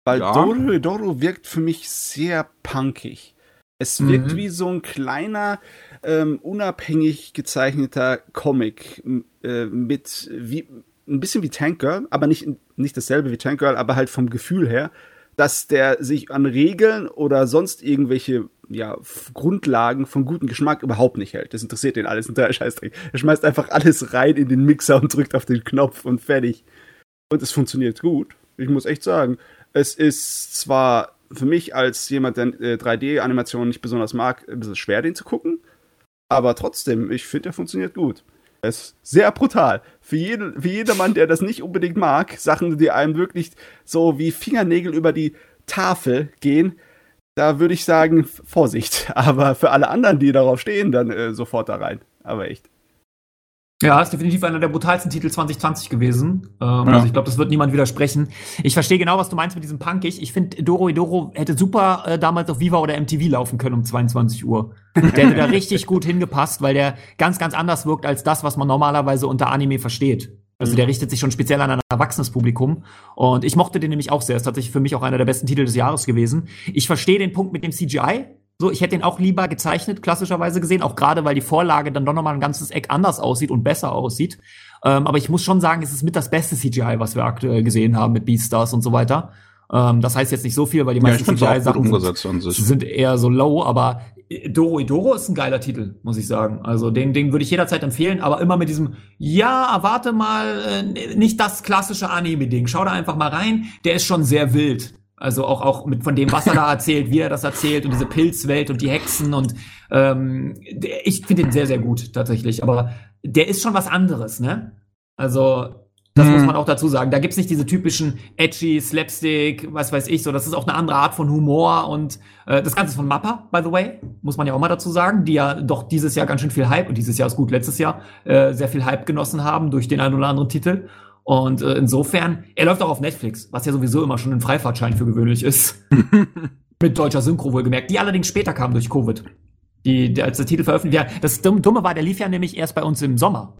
Weil Ja. Doro Doro wirkt für mich sehr punkig. Es wirkt Mhm. wie so ein kleiner, ähm, unabhängig gezeichneter Comic äh, mit wie ein bisschen wie Tank Girl, aber nicht, nicht dasselbe wie Tank Girl, aber halt vom Gefühl her, dass der sich an Regeln oder sonst irgendwelche ja, Grundlagen von gutem Geschmack überhaupt nicht hält. Das interessiert den alles, ein totaler Scheißdreck. Er schmeißt einfach alles rein in den Mixer und drückt auf den Knopf und fertig. Und es funktioniert gut. Ich muss echt sagen, es ist zwar für mich als jemand, der äh, 3D-Animationen nicht besonders mag, ein bisschen schwer, den zu gucken. Aber trotzdem, ich finde, der funktioniert gut. Er ist sehr brutal. Für, jeden, für jedermann, der das nicht unbedingt mag, Sachen, die einem wirklich so wie Fingernägel über die Tafel gehen, da würde ich sagen, Vorsicht. Aber für alle anderen, die darauf stehen, dann äh, sofort da rein. Aber echt. Ja, ist definitiv einer der brutalsten Titel 2020 gewesen. Ähm, Also ich glaube, das wird niemand widersprechen. Ich verstehe genau, was du meinst mit diesem Punkig. Ich finde, Doro Doro hätte super äh, damals auf Viva oder MTV laufen können um 22 Uhr. Der hätte da richtig gut hingepasst, weil der ganz, ganz anders wirkt als das, was man normalerweise unter Anime versteht. Also der richtet sich schon speziell an ein erwachsenes Publikum. Und ich mochte den nämlich auch sehr. Ist tatsächlich für mich auch einer der besten Titel des Jahres gewesen. Ich verstehe den Punkt mit dem CGI. So, ich hätte den auch lieber gezeichnet, klassischerweise gesehen, auch gerade weil die Vorlage dann doch nochmal ein ganzes Eck anders aussieht und besser aussieht. Ähm, aber ich muss schon sagen, es ist mit das beste CGI, was wir aktuell gesehen haben mit Beastars und so weiter. Ähm, das heißt jetzt nicht so viel, weil die Ja, meisten gut CGI-Sachen sind, sind eher so low, aber Doro Doro ist ein geiler Titel, muss ich sagen. Also den, den würde ich jederzeit empfehlen, aber immer mit diesem, ja, erwarte mal, äh, nicht das klassische Anime-Ding. Schau da einfach mal rein, der ist schon sehr wild. Also auch, auch mit von dem, was er da erzählt, wie er das erzählt und diese Pilzwelt und die Hexen und ähm, der, ich finde den sehr, sehr gut tatsächlich. Aber der ist schon was anderes, ne? Also, das Hm. muss man auch dazu sagen. Da gibt's nicht diese typischen edgy, Slapstick, was weiß ich so. Das ist auch eine andere Art von Humor und äh, das Ganze ist von Mappa, by the way, muss man ja auch mal dazu sagen, die ja doch dieses Jahr ganz schön viel Hype, und dieses Jahr ist gut, letztes Jahr, äh, sehr viel Hype genossen haben durch den einen oder anderen Titel. Und äh, insofern, er läuft auch auf Netflix, was ja sowieso immer schon ein Freifahrtschein für gewöhnlich ist. Mit deutscher Synchro wohlgemerkt, die allerdings später kam durch Covid. Die, die, als der Titel veröffentlicht ja, das Dumme Dumme war, der lief ja nämlich erst bei uns im Sommer.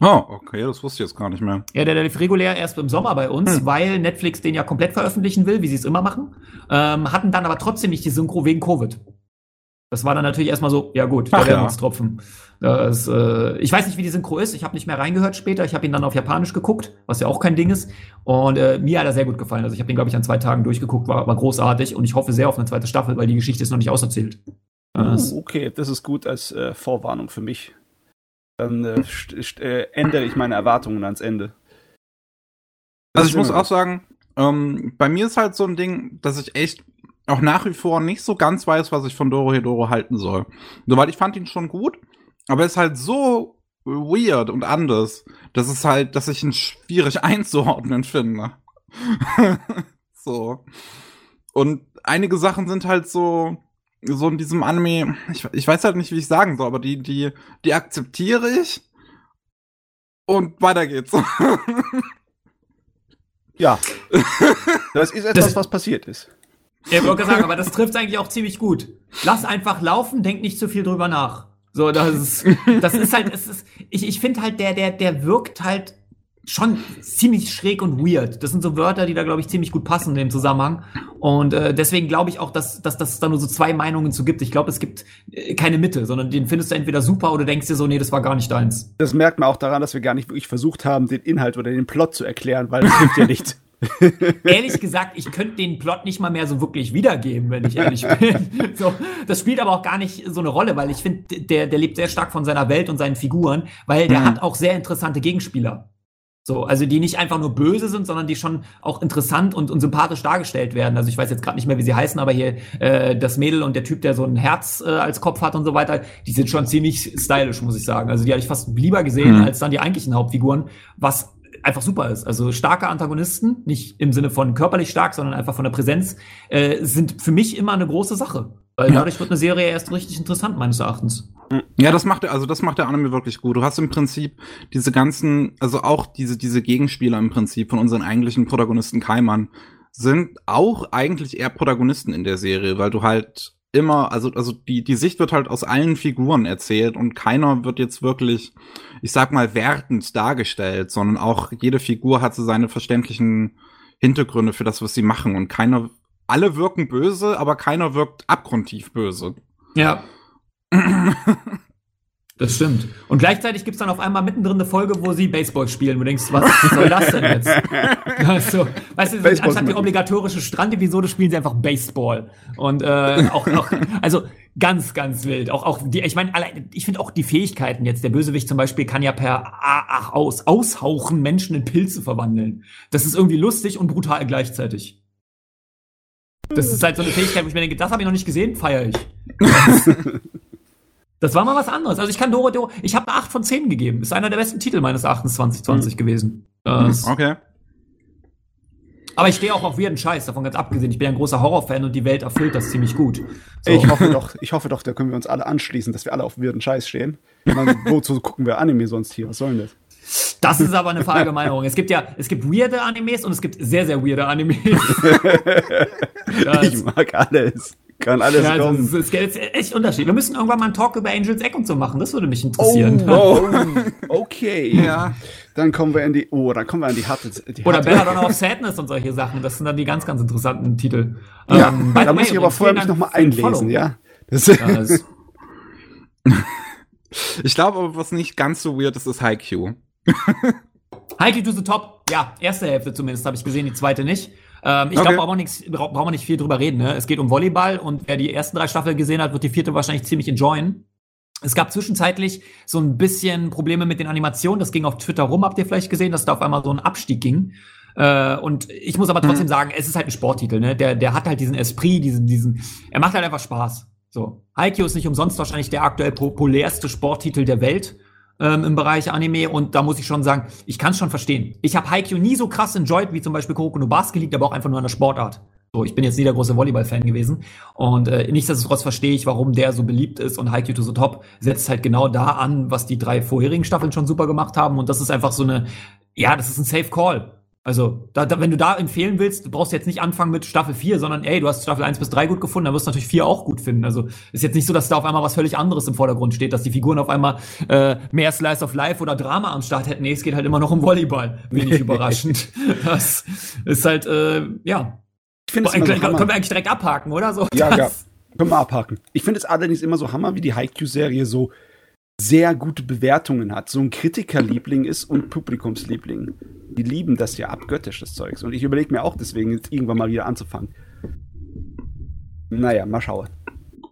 Oh, okay, das wusste ich jetzt gar nicht mehr. Ja, der, der lief regulär erst im Sommer bei uns, Hm. weil Netflix den ja komplett veröffentlichen will, wie sie es immer machen. Ähm, hatten dann aber trotzdem nicht die Synchro wegen Covid. Das war dann natürlich erstmal so, ja gut, Ach der ja. Wermutstropfen. Das, äh, ich weiß nicht, wie die Synchro ist. Ich habe nicht mehr reingehört später. Ich habe ihn dann auf Japanisch geguckt, was ja auch kein Ding ist. Und äh, mir hat er sehr gut gefallen. Also ich habe ihn, glaube ich, an zwei Tagen durchgeguckt, war, war großartig. Und ich hoffe sehr auf eine zweite Staffel, weil die Geschichte ist noch nicht auserzählt. Äh, Oh, okay, das ist gut als äh, Vorwarnung für mich. Dann äh, äh, ändere ich meine Erwartungen ans Ende. Also ich muss auch sagen, ähm, bei mir ist halt so ein Ding, dass ich echt auch nach wie vor nicht so ganz weiß, was ich von Doro Hedoro halten soll. Soweit ich fand ihn schon gut, aber er ist halt so weird und anders, dass es halt, dass ich ihn schwierig einzuordnen finde. so. Und einige Sachen sind halt so, so in diesem Anime, ich, ich weiß halt nicht, wie ich sagen soll, aber die, die, die akzeptiere ich. Und weiter geht's. ja. Das ist etwas, das, was passiert ist. Ja, ich wollte sagen, aber das trifft eigentlich auch ziemlich gut. Lass einfach laufen, denk nicht zu viel drüber nach. So, das ist, das ist halt, es ist, ich, ich finde halt, der, der, der wirkt halt schon ziemlich schräg und weird. Das sind so Wörter, die da, glaube ich, ziemlich gut passen in dem Zusammenhang. Und äh, deswegen glaube ich auch, dass, dass, dass es da nur so zwei Meinungen zu gibt. Ich glaube, es gibt äh, keine Mitte, sondern den findest du entweder super oder denkst dir so, nee, das war gar nicht deins. Das merkt man auch daran, dass wir gar nicht wirklich versucht haben, den Inhalt oder den Plot zu erklären, weil das hilft ja nicht. ehrlich gesagt, ich könnte den Plot nicht mal mehr so wirklich wiedergeben, wenn ich ehrlich bin. so, das spielt aber auch gar nicht so eine Rolle, weil ich finde, der, der lebt sehr stark von seiner Welt und seinen Figuren, weil der mhm. hat auch sehr interessante Gegenspieler. So, also die nicht einfach nur böse sind, sondern die schon auch interessant und, und sympathisch dargestellt werden. Also ich weiß jetzt gerade nicht mehr, wie sie heißen, aber hier äh, das Mädel und der Typ, der so ein Herz äh, als Kopf hat und so weiter, die sind schon ziemlich stylisch, muss ich sagen. Also die habe ich fast lieber gesehen mhm. als dann die eigentlichen Hauptfiguren, was einfach super ist. Also starke Antagonisten, nicht im Sinne von körperlich stark, sondern einfach von der Präsenz, äh, sind für mich immer eine große Sache. Weil dadurch wird eine Serie erst richtig interessant, meines Erachtens. Ja, das macht er, also das macht der Anime wirklich gut. Du hast im Prinzip diese ganzen, also auch diese, diese Gegenspieler im Prinzip von unseren eigentlichen Protagonisten Kaiman sind auch eigentlich eher Protagonisten in der Serie, weil du halt immer, also, also die, die Sicht wird halt aus allen Figuren erzählt und keiner wird jetzt wirklich, ich sag mal, wertend dargestellt, sondern auch jede Figur hat so seine verständlichen Hintergründe für das, was sie machen und keiner, alle wirken böse, aber keiner wirkt abgrundtief böse. Ja. Das stimmt. Und gleichzeitig gibt's dann auf einmal mittendrin eine Folge, wo sie Baseball spielen. Du denkst, was soll das denn jetzt? also, weißt du, Baseball anstatt die obligatorische Strandepisode spielen sie einfach Baseball. Und äh, auch, auch, also ganz, ganz wild. Auch, auch die, ich meine, ich finde auch die Fähigkeiten jetzt. Der Bösewicht zum Beispiel kann ja per ach, aus, Aushauchen Menschen in Pilze verwandeln. Das ist irgendwie lustig und brutal gleichzeitig. Das ist halt so eine Fähigkeit, wo ich mir denke, das habe ich noch nicht gesehen, feiere ich. Das war mal was anderes. Also ich kann Doro, Doro ich habe eine 8 von 10 gegeben. Ist einer der besten Titel meines Erachtens 2020 mhm. gewesen. Das okay. Aber ich stehe auch auf weirden Scheiß, davon ganz abgesehen. Ich bin ein großer Horrorfan und die Welt erfüllt das ziemlich gut. So. Ich hoffe doch, ich hoffe doch, da können wir uns alle anschließen, dass wir alle auf weirden Scheiß stehen. Meine, wozu gucken wir Anime sonst hier? Was soll denn das? Das ist aber eine Verallgemeinerung. Es gibt ja, es gibt weirde Animes und es gibt sehr, sehr weirde Animes. ich mag alles. Kann alles ja, kommen. Also, es ist echt Unterschied. Wir müssen irgendwann mal einen Talk über Angels Egg und so machen. Das würde mich interessieren. Oh, oh okay. ja. Dann kommen wir in die, oh, dann kommen wir in die harte. Die Oder Belladonna of Sadness und solche Sachen. Das sind dann die ganz, ganz interessanten Titel. Ja, ähm, da muss ich aber vorher mich noch mal einlesen, ja. Das ja das ich glaube aber, was nicht ganz so weird ist, ist Haikyuu. Haikyuu to the top. Ja, erste Hälfte zumindest habe ich gesehen, die zweite nicht. Ähm, ich okay. glaube, brauchen wir, brauchen wir nicht viel drüber reden. Ne? Es geht um Volleyball und wer die ersten drei Staffeln gesehen hat, wird die vierte wahrscheinlich ziemlich enjoyen. Es gab zwischenzeitlich so ein bisschen Probleme mit den Animationen. Das ging auf Twitter rum, habt ihr vielleicht gesehen, dass da auf einmal so ein Abstieg ging. Äh, und ich muss aber trotzdem mhm. sagen, es ist halt ein Sporttitel, ne? Der, der hat halt diesen Esprit, diesen, diesen, er macht halt einfach Spaß. So. Haikyuu ist nicht umsonst wahrscheinlich der aktuell populärste Sporttitel der Welt ähm, im Bereich Anime und da muss ich schon sagen, ich kann es schon verstehen. Ich habe Haikyuu nie so krass enjoyed wie zum Beispiel Kuroko no Basket, liegt aber auch einfach nur an der Sportart. So, ich bin jetzt nie der große Volleyball-Fan gewesen und äh, nichtsdestotrotz verstehe ich, warum der so beliebt ist und Haikyuu to the Top setzt halt genau da an, was die drei vorherigen Staffeln schon super gemacht haben und das ist einfach so eine, ja, das ist ein Safe Call. Also, da, da, wenn du da empfehlen willst, du brauchst jetzt nicht anfangen mit Staffel 4, sondern ey, du hast Staffel 1 bis 3 gut gefunden, dann wirst du natürlich 4 auch gut finden. Also ist jetzt nicht so, dass da auf einmal was völlig anderes im Vordergrund steht, dass die Figuren auf einmal äh, mehr Slice of Life oder Drama am Start hätten. Nee, es geht halt immer noch um Volleyball. Wenig überraschend. Das ist halt, äh, ja. Ich finde können wir eigentlich direkt abhaken, oder? So, ja, ja. Können wir abhaken. Ich finde es allerdings immer so Hammer, wie die Haikyuu-Serie so sehr gute Bewertungen hat, so ein Kritikerliebling ist und Publikumsliebling. Die lieben das ja abgöttisch, das Zeugs. Und ich überlege mir auch deswegen, jetzt irgendwann mal wieder anzufangen. Naja, mal schauen.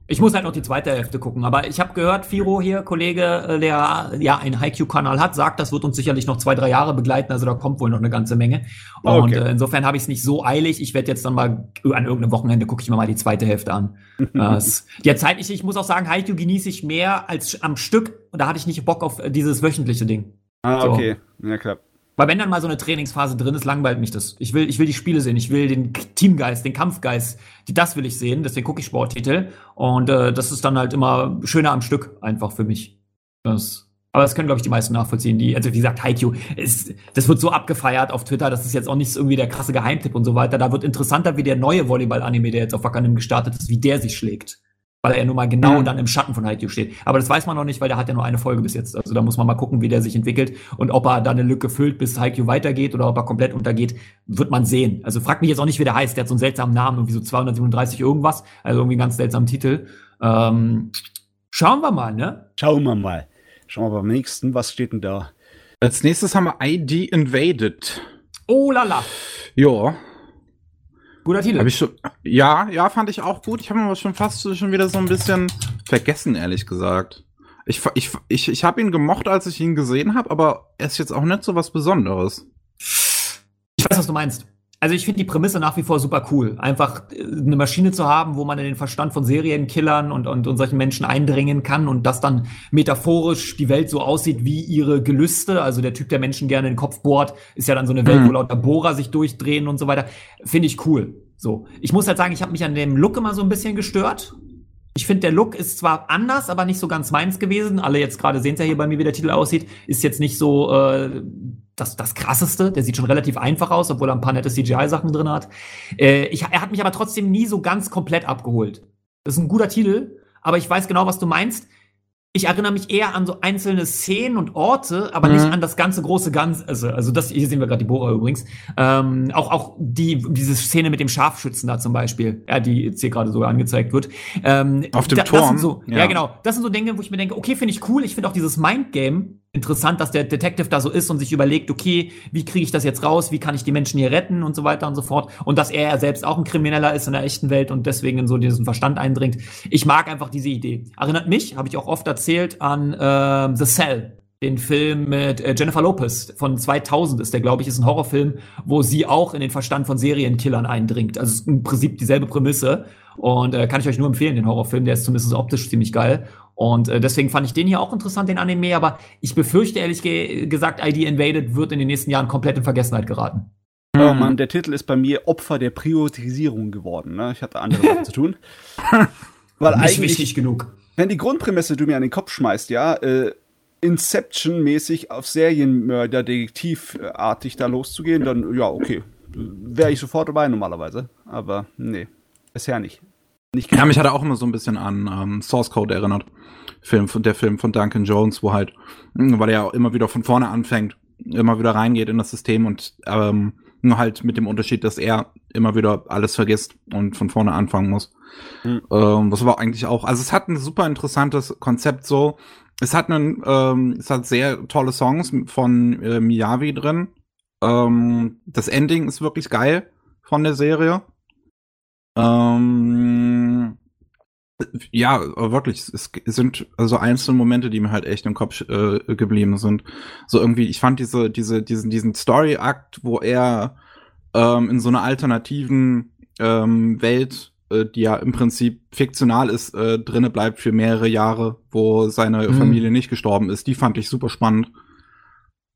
Ich muss halt noch die zweite Hälfte gucken, aber ich habe gehört, Firo hier, Kollege, äh, der ja einen Haiku-Kanal hat, sagt, das wird uns sicherlich noch zwei, drei Jahre begleiten, also da kommt wohl noch eine ganze Menge. Ah, Und okay. äh, insofern habe ich es nicht so eilig. Ich werde jetzt dann mal an irgendeinem Wochenende gucke ich mir mal die zweite Hälfte an. Äh, ja, zeitlich, ich muss auch sagen, Haiku genieße ich mehr als am Stück und da hatte ich nicht Bock auf äh, dieses wöchentliche Ding. Ah, So. okay. Ja, klar. Weil wenn dann mal so eine Trainingsphase drin ist, langweilt mich das. Ich will, ich will die Spiele sehen, ich will den Teamgeist, den Kampfgeist, das will ich sehen, deswegen gucke ich Sporttitel. Und äh, das ist dann halt immer schöner am Stück einfach für mich. Das, aber das können, glaube ich, die meisten nachvollziehen. Die, also wie gesagt, Haikyuu, ist, das wird so abgefeiert auf Twitter, das ist jetzt auch nicht irgendwie der krasse Geheimtipp und so weiter. Da wird interessanter, wie der neue Volleyball-Anime, der jetzt auf Wakanim gestartet ist, wie der sich schlägt. Weil er nun mal genau Mhm. dann im Schatten von Haikyuu steht. Aber das weiß man noch nicht, weil der hat ja nur eine Folge bis jetzt. Also da muss man mal gucken, wie der sich entwickelt und ob er da eine Lücke füllt, bis Haikyuu weitergeht oder ob er komplett untergeht, wird man sehen. Also frag mich jetzt auch nicht, wie der heißt. Der hat so einen seltsamen Namen, irgendwie so 237 irgendwas. Also irgendwie einen ganz seltsamen Titel. Ähm, schauen wir mal, ne? Schauen wir mal. Schauen wir beim nächsten. Was steht denn da? Als nächstes haben wir ID Invaded. Oh lala. Ja, Guter Titel. habe ich schon. Ja, ja, fand ich auch gut. Ich habe ihn aber schon fast schon wieder so ein bisschen vergessen, ehrlich gesagt. Ich, ich, ich, ich habe ihn gemocht, als ich ihn gesehen habe, aber er ist jetzt auch nicht so was Besonderes. Ich weiß, was du meinst. Also ich finde die Prämisse nach wie vor super cool. Einfach äh, eine Maschine zu haben, wo man in den Verstand von Serienkillern und, und, und solchen Menschen eindringen kann und dass dann metaphorisch die Welt so aussieht wie ihre Gelüste. Also der Typ, der Menschen gerne in den Kopf bohrt, ist ja dann so eine Welt, Mhm. wo lauter Bohrer sich durchdrehen und so weiter. Finde ich cool. So. Ich muss halt sagen, ich habe mich an dem Look immer so ein bisschen gestört. Ich finde, der Look ist zwar anders, aber nicht so ganz meins gewesen. Alle jetzt gerade sehen es ja hier bei mir, wie der Titel aussieht. Ist jetzt nicht so äh, das, das krasseste. Der sieht schon relativ einfach aus, obwohl er ein paar nette CGI-Sachen drin hat. Äh, ich, er hat mich aber trotzdem nie so ganz komplett abgeholt. Das ist ein guter Titel, aber ich weiß genau, was du meinst. Ich erinnere mich eher an so einzelne Szenen und Orte, aber nicht Mhm. an das ganze große Ganze. Also, also das hier sehen wir gerade die Bohrer übrigens. Ähm, auch auch die diese Szene mit dem Scharfschützen da zum Beispiel, ja, die jetzt hier gerade sogar angezeigt wird. Ähm, Auf dem da, Turm, so, ja. ja. genau. Das sind so Dinge, wo ich mir denke, okay, finde ich cool. Ich finde auch dieses Mindgame interessant, dass der Detective da so ist und sich überlegt, okay, wie kriege ich das jetzt raus? Wie kann ich die Menschen hier retten und so weiter und so fort. Und dass er ja selbst auch ein Krimineller ist in der echten Welt und deswegen in so diesen Verstand eindringt. Ich mag einfach diese Idee. Erinnert mich, habe ich auch oft erzählt, an ähm, The Cell. Den Film mit äh, Jennifer Lopez von 2000 ist der, glaube ich, ist ein Horrorfilm, wo sie auch in den Verstand von Serienkillern eindringt. Also es ist im Prinzip dieselbe Prämisse. Und äh, kann ich euch nur empfehlen, den Horrorfilm. Der ist zumindest optisch ziemlich geil. Und äh, deswegen fand ich den hier auch interessant, den Anime. Aber ich befürchte ehrlich ge gesagt, ID Invaded wird in den nächsten Jahren komplett in Vergessenheit geraten. Oh Mhm. Mann, der Titel ist bei mir Opfer der Priorisierung geworden. Ne? Ich hatte andere Sachen zu tun. Weil Nicht eigentlich, wichtig genug. Wenn die Grundprämisse du mir an den Kopf schmeißt, ja, äh, Inception-mäßig auf Serienmörder, Detektivartig da loszugehen, dann ja, okay. Wäre ich sofort dabei normalerweise. Aber nee, bisher nicht. Nicht Ja, mich hat er auch immer so ein bisschen an ähm, Source Code erinnert. Film von der Film von Duncan Jones, wo halt, mh, weil er ja immer wieder von vorne anfängt, immer wieder reingeht in das System und ähm, nur halt mit dem Unterschied, dass er immer wieder alles vergisst und von vorne anfangen muss. Mhm. Ähm, was aber eigentlich auch, also es hat ein super interessantes Konzept so. Es hat einen, ähm, es hat sehr tolle Songs von äh, Miyavi drin. Ähm, das Ending ist wirklich geil von der Serie. Ähm, ja, wirklich, es sind also einzelne Momente, die mir halt echt im Kopf äh, geblieben sind. So irgendwie, ich fand diese, diese, diesen, diesen Story-Akt, wo er ähm, in so einer alternativen ähm, Welt, äh, die ja im Prinzip fiktional ist, äh, drinne bleibt für mehrere Jahre, wo seine Mhm. Familie nicht gestorben ist, die fand ich super spannend.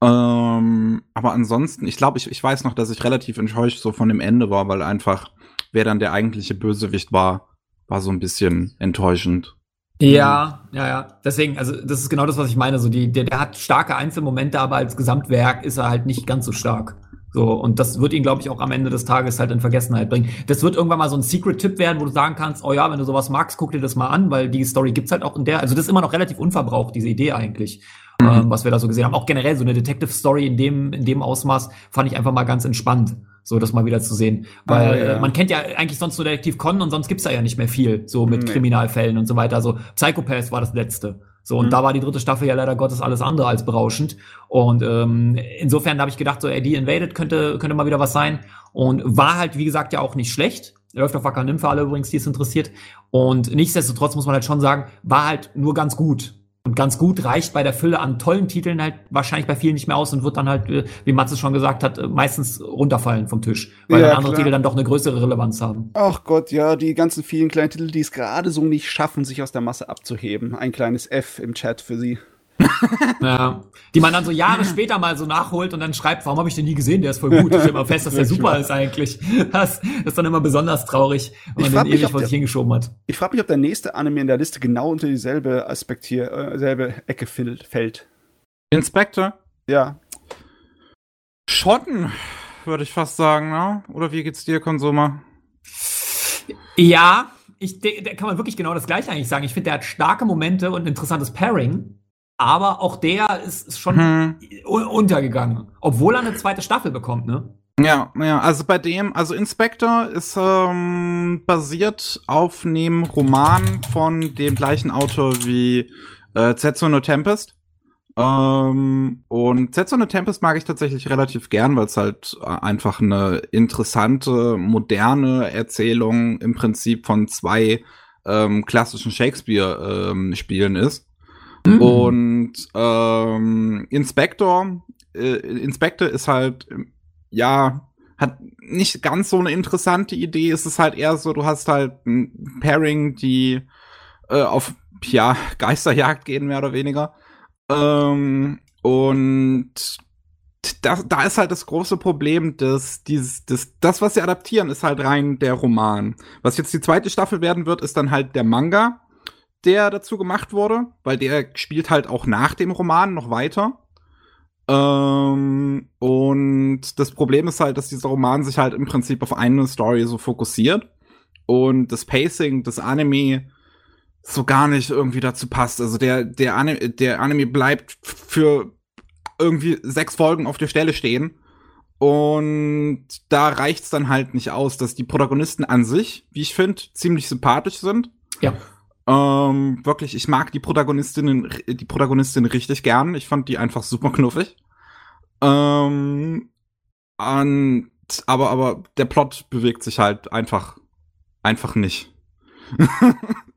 Ähm, aber ansonsten, ich glaube, ich, ich weiß noch, dass ich relativ enttäuscht so von dem Ende war, weil einfach, wer dann der eigentliche Bösewicht war, war so ein bisschen enttäuschend. Ja, ja, ja. Deswegen, also das ist genau das, was ich meine. So die, der, der hat starke Einzelmomente, aber als Gesamtwerk ist er halt nicht ganz so stark. So, und das wird ihn, glaube ich, auch am Ende des Tages halt in Vergessenheit bringen. Das wird irgendwann mal so ein Secret-Tipp werden, wo du sagen kannst, oh ja, wenn du sowas magst, guck dir das mal an, weil die Story gibt's halt auch in der, also das ist immer noch relativ unverbraucht, diese Idee eigentlich, Mhm. ähm, was wir da so gesehen haben. Auch generell so eine Detective-Story in dem, in dem Ausmaß fand ich einfach mal ganz entspannt, so das mal wieder zu sehen. Weil Ah, ja. äh, man kennt ja eigentlich sonst nur Detektiv Conan und sonst gibt's da ja nicht mehr viel, so mit Nee. Kriminalfällen und so weiter. Also Psychopath war das letzte. So, und Mhm. da war die dritte Staffel ja leider Gottes alles andere als berauschend. Und ähm, insofern habe ich gedacht, so, ey, die Invaded könnte, könnte mal wieder was sein. Und war halt, wie gesagt, ja auch nicht schlecht. Läuft auf Wacker Nymphe alle übrigens, die es interessiert. Und nichtsdestotrotz muss man halt schon sagen, war halt nur ganz gut. Und ganz gut reicht bei der Fülle an tollen Titeln halt wahrscheinlich bei vielen nicht mehr aus und wird dann halt, äh, wie Mats es schon gesagt hat, äh, meistens runterfallen vom Tisch. Weil Ja, dann andere klar. Titel dann doch eine größere Relevanz haben. Ach Gott, ja, die ganzen vielen kleinen Titel, die es gerade so nicht schaffen, sich aus der Masse abzuheben. Ein kleines F im Chat für sie. Ja. Die man dann so Jahre später mal so nachholt und dann schreibt, warum habe ich den nie gesehen? Der ist voll gut. Ich stelle mal fest, dass der super ist eigentlich. Das, ist dann immer besonders traurig, wenn Ich man den mich, ewig vor der- sich hingeschoben hat. Ich frage mich, ob der nächste Anime in der Liste genau unter dieselbe Aspekt hier, äh, selbe Ecke fällt. Inspector? Ja. Schotten, würde ich fast sagen, ne? Oder wie geht's dir, Konsumer? Ja, ich, da kann man wirklich genau das Gleiche eigentlich sagen. Ich finde, der hat starke Momente und ein interessantes Pairing. Aber auch der ist, ist schon Hm. un- untergegangen. Obwohl er eine zweite Staffel bekommt, ne? Ja, ja, also bei dem, also Inspector ist ähm, basiert auf einem Roman von dem gleichen Autor wie äh, Zetsu no Tempest. Ähm, und Zetsu no Tempest mag ich tatsächlich relativ gern, weil es halt äh, einfach eine interessante, moderne Erzählung im Prinzip von zwei ähm, klassischen Shakespeare-Spielen ist. Und ähm, Inspector, äh, Inspector ist halt, ja, hat nicht ganz so eine interessante Idee. Es ist halt eher so, du hast halt ein Pairing, die äh, auf, ja, Geisterjagd gehen, mehr oder weniger. Ähm, und da, da ist halt das große Problem, dass dieses, das, das, was sie adaptieren, ist halt rein der Roman. Was jetzt die zweite Staffel werden wird, ist dann halt der Manga, der dazu gemacht wurde, weil der spielt halt auch nach dem Roman noch weiter. Ähm, und das Problem ist halt, dass dieser Roman sich halt im Prinzip auf eine Story so fokussiert und das Pacing des Anime so gar nicht irgendwie dazu passt. Also der, der, Anime, der Anime bleibt für irgendwie sechs Folgen auf der Stelle stehen. Und da reicht's dann halt nicht aus, dass die Protagonisten an sich, wie ich finde, ziemlich sympathisch sind. Ja. Ähm, wirklich, ich mag die Protagonistinnen, die Protagonistin richtig gern. Ich fand die einfach super knuffig. Ähm, und, aber, aber der Plot bewegt sich halt einfach, einfach nicht.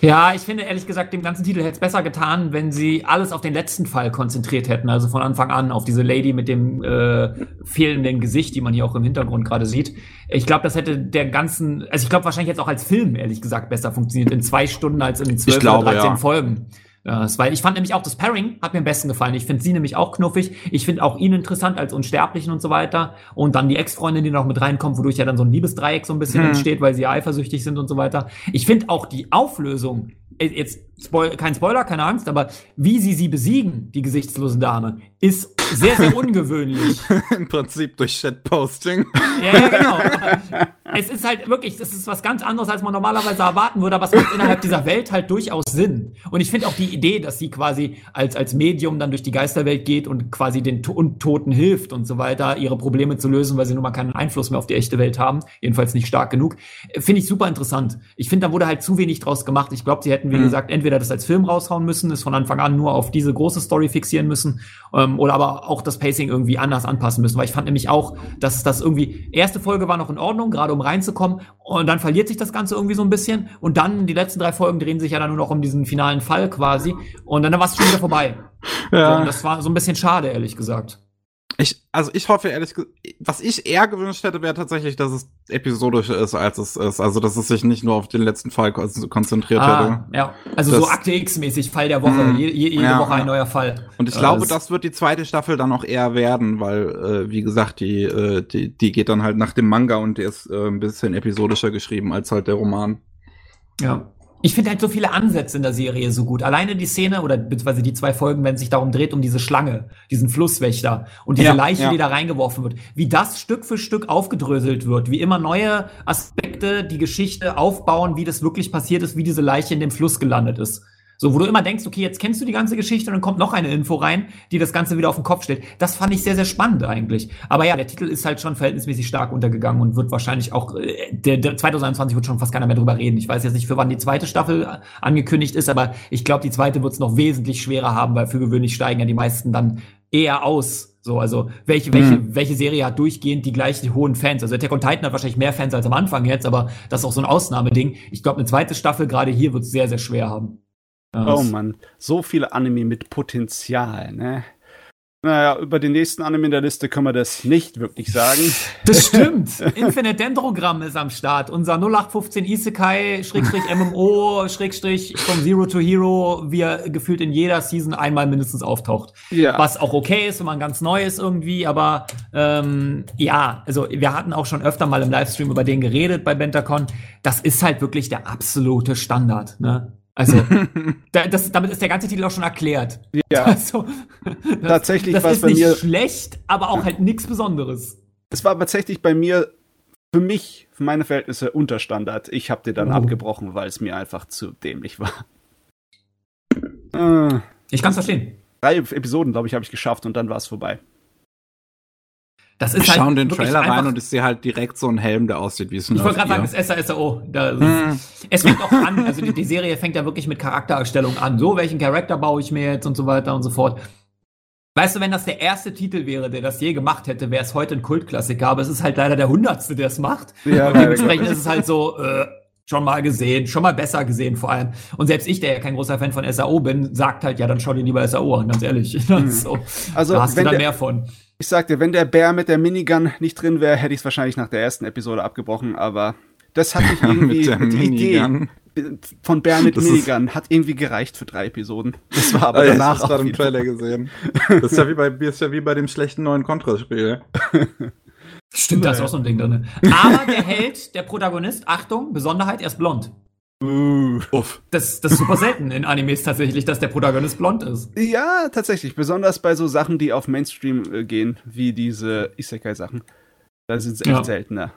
Ja, ich finde ehrlich gesagt, dem ganzen Titel hätte es besser getan, wenn sie alles auf den letzten Fall konzentriert hätten. Also von Anfang an auf diese Lady mit dem äh, fehlenden Gesicht, die man hier auch im Hintergrund gerade sieht. Ich glaube, das hätte der ganzen, also ich glaube wahrscheinlich jetzt auch als Film ehrlich gesagt besser funktioniert in zwei Stunden als in zwölf glaube, oder 13 ja. Folgen. Das, weil ich fand nämlich auch das Pairing hat mir am besten gefallen. Ich finde sie nämlich auch knuffig. Ich finde auch ihn interessant als Unsterblichen und so weiter. Und dann die Ex-Freundin, die noch mit reinkommt, wodurch ja dann so ein Liebesdreieck so ein bisschen Hm. entsteht, weil sie ja eifersüchtig sind und so weiter. Ich finde auch die Auflösung, äh, jetzt Spoil kein Spoiler, keine Angst, aber wie sie sie besiegen, die gesichtslose Dame, ist sehr, sehr ungewöhnlich. Im Prinzip durch Shitposting. Ja, ja, genau. Es ist halt wirklich, das ist was ganz anderes, als man normalerweise erwarten würde, aber es macht innerhalb dieser Welt halt durchaus Sinn. Und ich finde auch die Idee, dass sie quasi als, als Medium dann durch die Geisterwelt geht und quasi den To- Untoten hilft und so weiter, ihre Probleme zu lösen, weil sie nun mal keinen Einfluss mehr auf die echte Welt haben, jedenfalls nicht stark genug, äh, finde ich super interessant. Ich finde, da wurde halt zu wenig draus gemacht. Ich glaube, sie hätten, wie Mhm. gesagt, entweder das als Film raushauen müssen, es von Anfang an nur auf diese große Story fixieren müssen, ähm, oder aber auch das Pacing irgendwie anders anpassen müssen, weil ich fand nämlich auch, dass das irgendwie, erste Folge war noch in Ordnung, gerade um reinzukommen, und dann verliert sich das Ganze irgendwie so ein bisschen, und dann die letzten drei Folgen drehen sich ja dann nur noch um diesen finalen Fall quasi, und dann war es schon wieder vorbei. So, und das war so ein bisschen schade, ehrlich gesagt. Ich, also ich hoffe ehrlich gesagt, was ich eher gewünscht hätte, wäre tatsächlich, dass es episodischer ist, als es ist. Also, dass es sich nicht nur auf den letzten Fall kon- konzentriert hätte. Ah, ja, also Das- so Akte X-mäßig, Fall der Woche, Mm, je, je, jede ja, Woche ein neuer Fall. Und ich Äh, glaube, das wird die zweite Staffel dann auch eher werden, weil, äh, wie gesagt, die, äh, die, die geht dann halt nach dem Manga und der ist äh, ein bisschen episodischer geschrieben als halt der Roman. Ja. Ich finde halt so viele Ansätze in der Serie so gut. Alleine die Szene oder beziehungsweise die zwei Folgen, wenn es sich darum dreht, um diese Schlange, diesen Flusswächter und diese Ja, Leiche, ja. die da reingeworfen wird. Wie das Stück für Stück aufgedröselt wird. Wie immer neue Aspekte die Geschichte aufbauen, wie das wirklich passiert ist, wie diese Leiche in dem Fluss gelandet ist. So, wo du immer denkst, okay, jetzt kennst du die ganze Geschichte und dann kommt noch eine Info rein, die das Ganze wieder auf den Kopf stellt. Das fand ich sehr, sehr spannend eigentlich. Aber ja, der Titel ist halt schon verhältnismäßig stark untergegangen und wird wahrscheinlich auch, äh, der, der 2021 wird schon fast keiner mehr drüber reden. Ich weiß jetzt nicht, für wann die zweite Staffel angekündigt ist, aber ich glaube, die zweite wird es noch wesentlich schwerer haben, weil für gewöhnlich steigen ja die meisten dann eher aus, So, also welche, welche, mhm. welche Serie hat durchgehend die gleichen hohen Fans? Also Attack on Titan hat wahrscheinlich mehr Fans als am Anfang jetzt, aber das ist auch so ein Ausnahmeding. Ich glaube, eine zweite Staffel gerade hier wird es sehr, sehr schwer haben. Oh man, so viele Anime mit Potenzial, ne? Naja, über den nächsten Anime in der Liste können wir das nicht wirklich sagen. Das stimmt. Infinite Dendrogramm ist am Start. Unser 0815 Isekai, Schrägstrich MMO, Schrägstrich from Zero to Hero, wie er gefühlt in jeder Season einmal mindestens auftaucht. Ja. Was auch okay ist, wenn man ganz neu ist irgendwie, aber ähm, ja, also wir hatten auch schon öfter mal im Livestream über den geredet bei Bentacon. Das ist halt wirklich der absolute Standard, ne? Also, da, das, damit ist der ganze Titel auch schon erklärt. Ja. Also, das, tatsächlich das ist bei nicht mir schlecht, aber auch halt nichts Besonderes. Es war tatsächlich bei mir für mich, für meine Verhältnisse Unterstandard. Ich habe dir dann oh. abgebrochen, weil es mir einfach zu dämlich war. Äh, ich kann es verstehen. Drei Episoden, glaube ich, habe ich geschafft und dann war es vorbei. Das ist ich halt schaue den Trailer rein und ich sehe halt direkt so einen Helm, der aussieht wie es Ich wollte gerade sagen, das ist SASO. Da, hm. Es fängt auch an, also die, die, Serie fängt ja wirklich mit Charaktererstellung an. So, welchen Charakter baue ich mir jetzt und so weiter und so fort. Weißt du, wenn das der erste Titel wäre, der das je gemacht hätte, wäre es heute ein Kultklassiker, aber es ist halt leider der hundertste, der es macht. Ja, und dementsprechend ist es halt so, äh, schon mal gesehen, schon mal besser gesehen vor allem. Und selbst ich, der ja kein großer Fan von SAO bin, sagt halt, ja, dann schau dir lieber SAO an, ganz ehrlich. Mhm. so, also, da hast du dann mehr von. Ich sagte, wenn der Bär mit der Minigun nicht drin wäre, hätte ich es wahrscheinlich nach der ersten Episode abgebrochen, aber das hat mich irgendwie die Idee von Bär mit das Minigun hat irgendwie gereicht für drei Episoden. Das war aber oh, danach ich gerade im Trailer gesehen. Das ist ja wie bei, ist ja wie bei dem schlechten neuen Contra-Spiel. Stimmt, da ist auch so ein Ding drin. Aber der Held, der Protagonist, Achtung, Besonderheit, er ist blond. Uh, das, das ist super selten in Animes tatsächlich, dass der Protagonist blond ist. Ja, tatsächlich. Besonders bei so Sachen, die auf Mainstream äh, gehen, wie diese Isekai-Sachen. Da sind sie echt ja. seltener.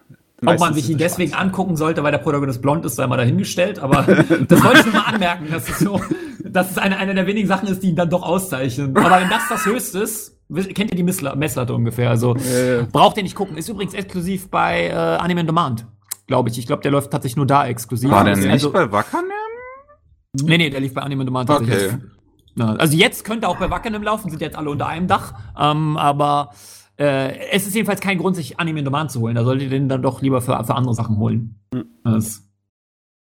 Ob man sich ihn deswegen schwarz. angucken sollte, weil der Protagonist blond ist, sei mal dahingestellt. Aber das wollte ich nur mal anmerken, dass es so, dass es eine, eine der wenigen Sachen ist, die ihn dann doch auszeichnen. Aber wenn das das Höchste ist, kennt ihr die Messlatte ungefähr? Also ja, ja. braucht ihr nicht gucken. Ist übrigens exklusiv bei äh, Anime on Demand glaube ich. Ich glaube, der läuft tatsächlich nur da exklusiv. War der nicht also, bei Wakanim? Nee, nee, der lief bei Anime Demand tatsächlich. Okay. Also jetzt könnte auch bei Wakanim laufen, sind jetzt alle unter einem Dach. Ähm, aber äh, es ist jedenfalls kein Grund, sich Anime Demand zu holen. Da solltet ihr den dann doch lieber für, für andere Sachen holen. Mhm.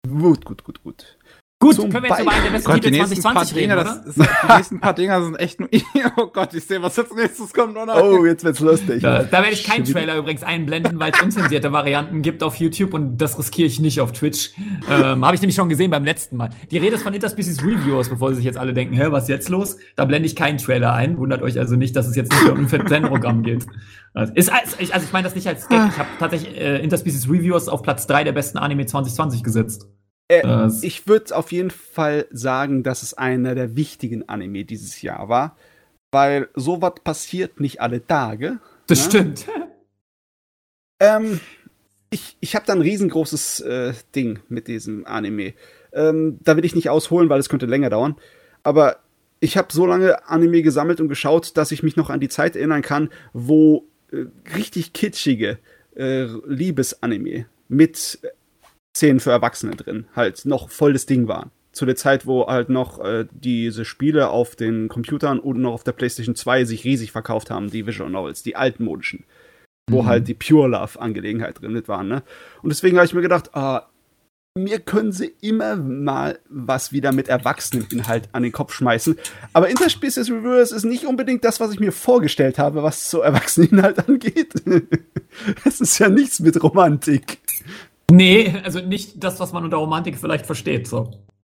Gut, gut, gut, gut. Gut, Zum können wir jetzt über einen der besten Titel 2020 reden, Dinger, oder? Ist, die nächsten paar Dinger sind echt nur... oh Gott, ich sehe, was jetzt nächstes kommt. Oh, oh jetzt wird's lustig. Da, da werde ich keinen Trailer übrigens einblenden, weil es unzensierte Varianten gibt auf YouTube und das riskiere ich nicht auf Twitch. Ähm, Habe ich nämlich schon gesehen beim letzten Mal. Die Rede ist von Interspecies Reviewers, bevor sie sich jetzt alle denken, hä, was ist jetzt los? Da blende ich keinen Trailer ein. Wundert euch also nicht, dass es jetzt nicht um ein Fan-Programm geht. Also, ist, also ich meine das nicht als Gag. Ich habe tatsächlich äh, Interspecies Reviewers auf Platz drei der besten Anime 2020 gesetzt. Äh, ich würde auf jeden Fall sagen, dass es einer der wichtigen Anime dieses Jahr war, weil sowas passiert nicht alle Tage. Das ne? stimmt. Ähm, ich ich habe da ein riesengroßes äh, Ding mit diesem Anime. Ähm, da will ich nicht ausholen, weil es könnte länger dauern. Aber ich habe so lange Anime gesammelt und geschaut, dass ich mich noch an die Zeit erinnern kann, wo äh, richtig kitschige äh, Liebesanime mit Szenen für Erwachsene drin halt noch voll das Ding waren. Zu der Zeit, wo halt noch äh, diese Spiele auf den Computern und noch auf der PlayStation 2 sich riesig verkauft haben, die Visual Novels, die altmodischen. Wo mhm. halt die Pure Love-Angelegenheit drin waren, ne? Und deswegen habe ich mir gedacht, ah, mir können sie immer mal was wieder mit Erwachseneninhalt an den Kopf schmeißen. Aber Interspecies Reverse ist nicht unbedingt das, was ich mir vorgestellt habe, was so Erwachseneninhalt angeht. Es ist ja nichts mit Romantik. Nee, also nicht das, was man unter Romantik vielleicht versteht. So.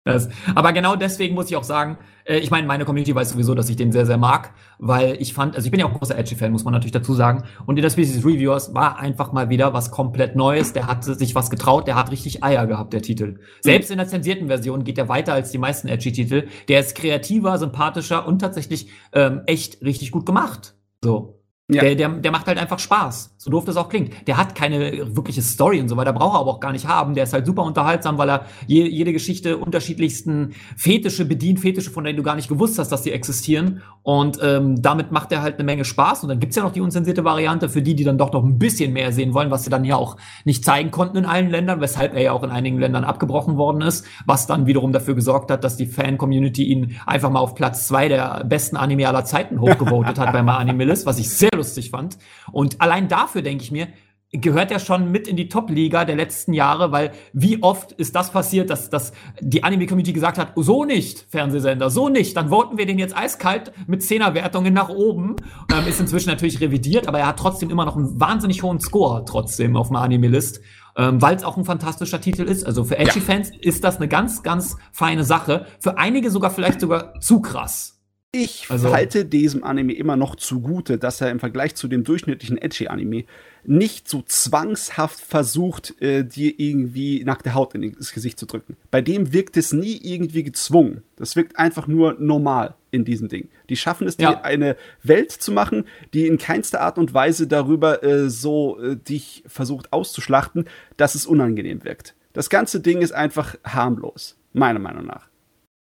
Das, aber genau deswegen muss ich auch sagen, äh, ich meine, meine Community weiß sowieso, dass ich den sehr, sehr mag, weil ich fand, also ich bin ja auch großer Edgy-Fan, muss man natürlich dazu sagen. Und in der Species Reviewers war einfach mal wieder was komplett Neues. Der hat sich was getraut, der hat richtig Eier gehabt, der Titel. Selbst in der zensierten Version geht er weiter als die meisten Edgy-Titel. Der ist kreativer, sympathischer und tatsächlich ähm, echt richtig gut gemacht. So. Ja. Der, der, der macht halt einfach Spaß. So doof das auch klingt. Der hat keine wirkliche Story und so weiter, braucht er aber auch gar nicht haben. Der ist halt super unterhaltsam, weil er je, jede Geschichte unterschiedlichsten Fetische bedient, Fetische, von denen du gar nicht gewusst hast, dass die existieren. Und ähm, damit macht er halt eine Menge Spaß. Und dann gibt's ja noch die unzensierte Variante für die, die dann doch noch ein bisschen mehr sehen wollen, was sie dann ja auch nicht zeigen konnten in allen Ländern, weshalb er ja auch in einigen Ländern abgebrochen worden ist, was dann wiederum dafür gesorgt hat, dass die Fan-Community ihn einfach mal auf Platz zwei der besten Anime aller Zeiten hochgevotet hat bei My was ich sehr lustig fand. Und allein da dafür, denke ich mir, gehört er schon mit in die Top-Liga der letzten Jahre, weil wie oft ist das passiert, dass, dass die Anime-Community gesagt hat, so nicht, Fernsehsender, so nicht, dann voten wir den jetzt eiskalt mit Zehnerwertungen nach oben. Ähm, ist inzwischen natürlich revidiert, aber er hat trotzdem immer noch einen wahnsinnig hohen Score trotzdem auf einer Anime-List, ähm, weil es auch ein fantastischer Titel ist. Also für Edgy-Fans ja. ist das eine ganz, ganz feine Sache. Für einige sogar vielleicht sogar zu krass. Ich also, halte diesem Anime immer noch zugute, dass er im Vergleich zu dem durchschnittlichen Edgy-Anime nicht so zwangshaft versucht, äh, dir irgendwie nackte Haut ins Gesicht zu drücken. Bei dem wirkt es nie irgendwie gezwungen. Das wirkt einfach nur normal in diesem Ding. Die schaffen es, ja. dir eine Welt zu machen, die in keinster Art und Weise darüber äh, so äh, dich versucht auszuschlachten, dass es unangenehm wirkt. Das ganze Ding ist einfach harmlos, meiner Meinung nach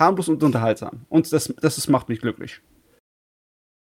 harmlos und unterhaltsam. Und das, das ist, macht mich glücklich.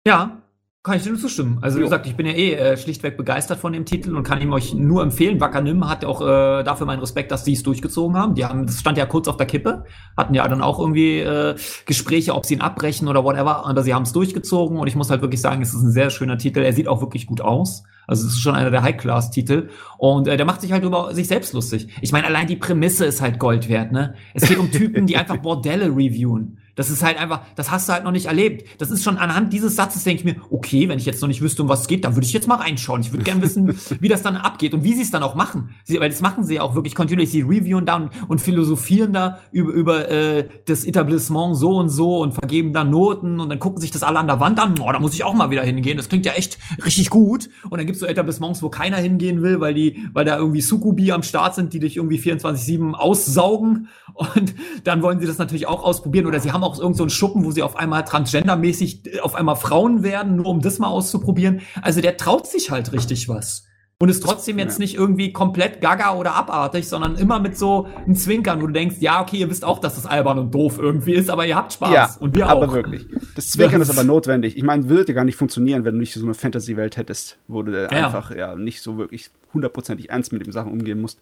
Ja, kann ich dir nur zustimmen. Also, wie gesagt, ich bin ja eh äh, schlichtweg begeistert von dem Titel und kann ihm euch nur empfehlen. Wackernim hat auch äh, dafür meinen Respekt, dass sie es durchgezogen haben. Die haben, das stand ja kurz auf der Kippe, hatten ja dann auch irgendwie äh, Gespräche, ob sie ihn abbrechen oder whatever, aber sie haben es durchgezogen und ich muss halt wirklich sagen, es ist ein sehr schöner Titel. Er sieht auch wirklich gut aus. Also es ist schon einer der High-Class-Titel. Und äh, der macht sich halt über sich selbst lustig. Ich meine, allein die Prämisse ist halt Gold wert, ne? Es geht um Typen, die einfach Bordelle reviewen. Das ist halt einfach, das hast du halt noch nicht erlebt. Das ist schon anhand dieses Satzes, denke ich mir, okay, wenn ich jetzt noch nicht wüsste, um was es geht, dann würde ich jetzt mal reinschauen. Ich würde gerne wissen, wie das dann abgeht und wie sie es dann auch machen. Sie, weil das machen sie ja auch wirklich kontinuierlich. Sie reviewen da und, und philosophieren da über, über äh, das Etablissement so und so und vergeben da Noten und dann gucken sich das alle an der Wand an. Oh, da muss ich auch mal wieder hingehen. Das klingt ja echt richtig gut. Und dann gibt's so Etablissements, wo keiner hingehen will, weil die, weil da irgendwie Sukubi am Start sind, die dich irgendwie 24-7 aussaugen. Und dann wollen sie das natürlich auch ausprobieren. Oder sie haben auch irgend so einen Schuppen, wo sie auf einmal transgendermäßig äh, auf einmal Frauen werden, nur um das mal auszuprobieren. Also der traut sich halt richtig was. Und ist trotzdem jetzt nicht irgendwie komplett gaga oder abartig, sondern immer mit so einem Zwinkern, wo du denkst, ja, okay, ihr wisst auch, dass das albern und doof irgendwie ist, aber ihr habt Spaß. Ja, und wir aber auch. wirklich. Das Zwinkern ist aber notwendig. Ich meine, würde gar nicht funktionieren, wenn du nicht so eine Fantasy-Welt hättest, wo du ja. einfach ja nicht so wirklich hundertprozentig ernst mit den Sachen umgehen musst.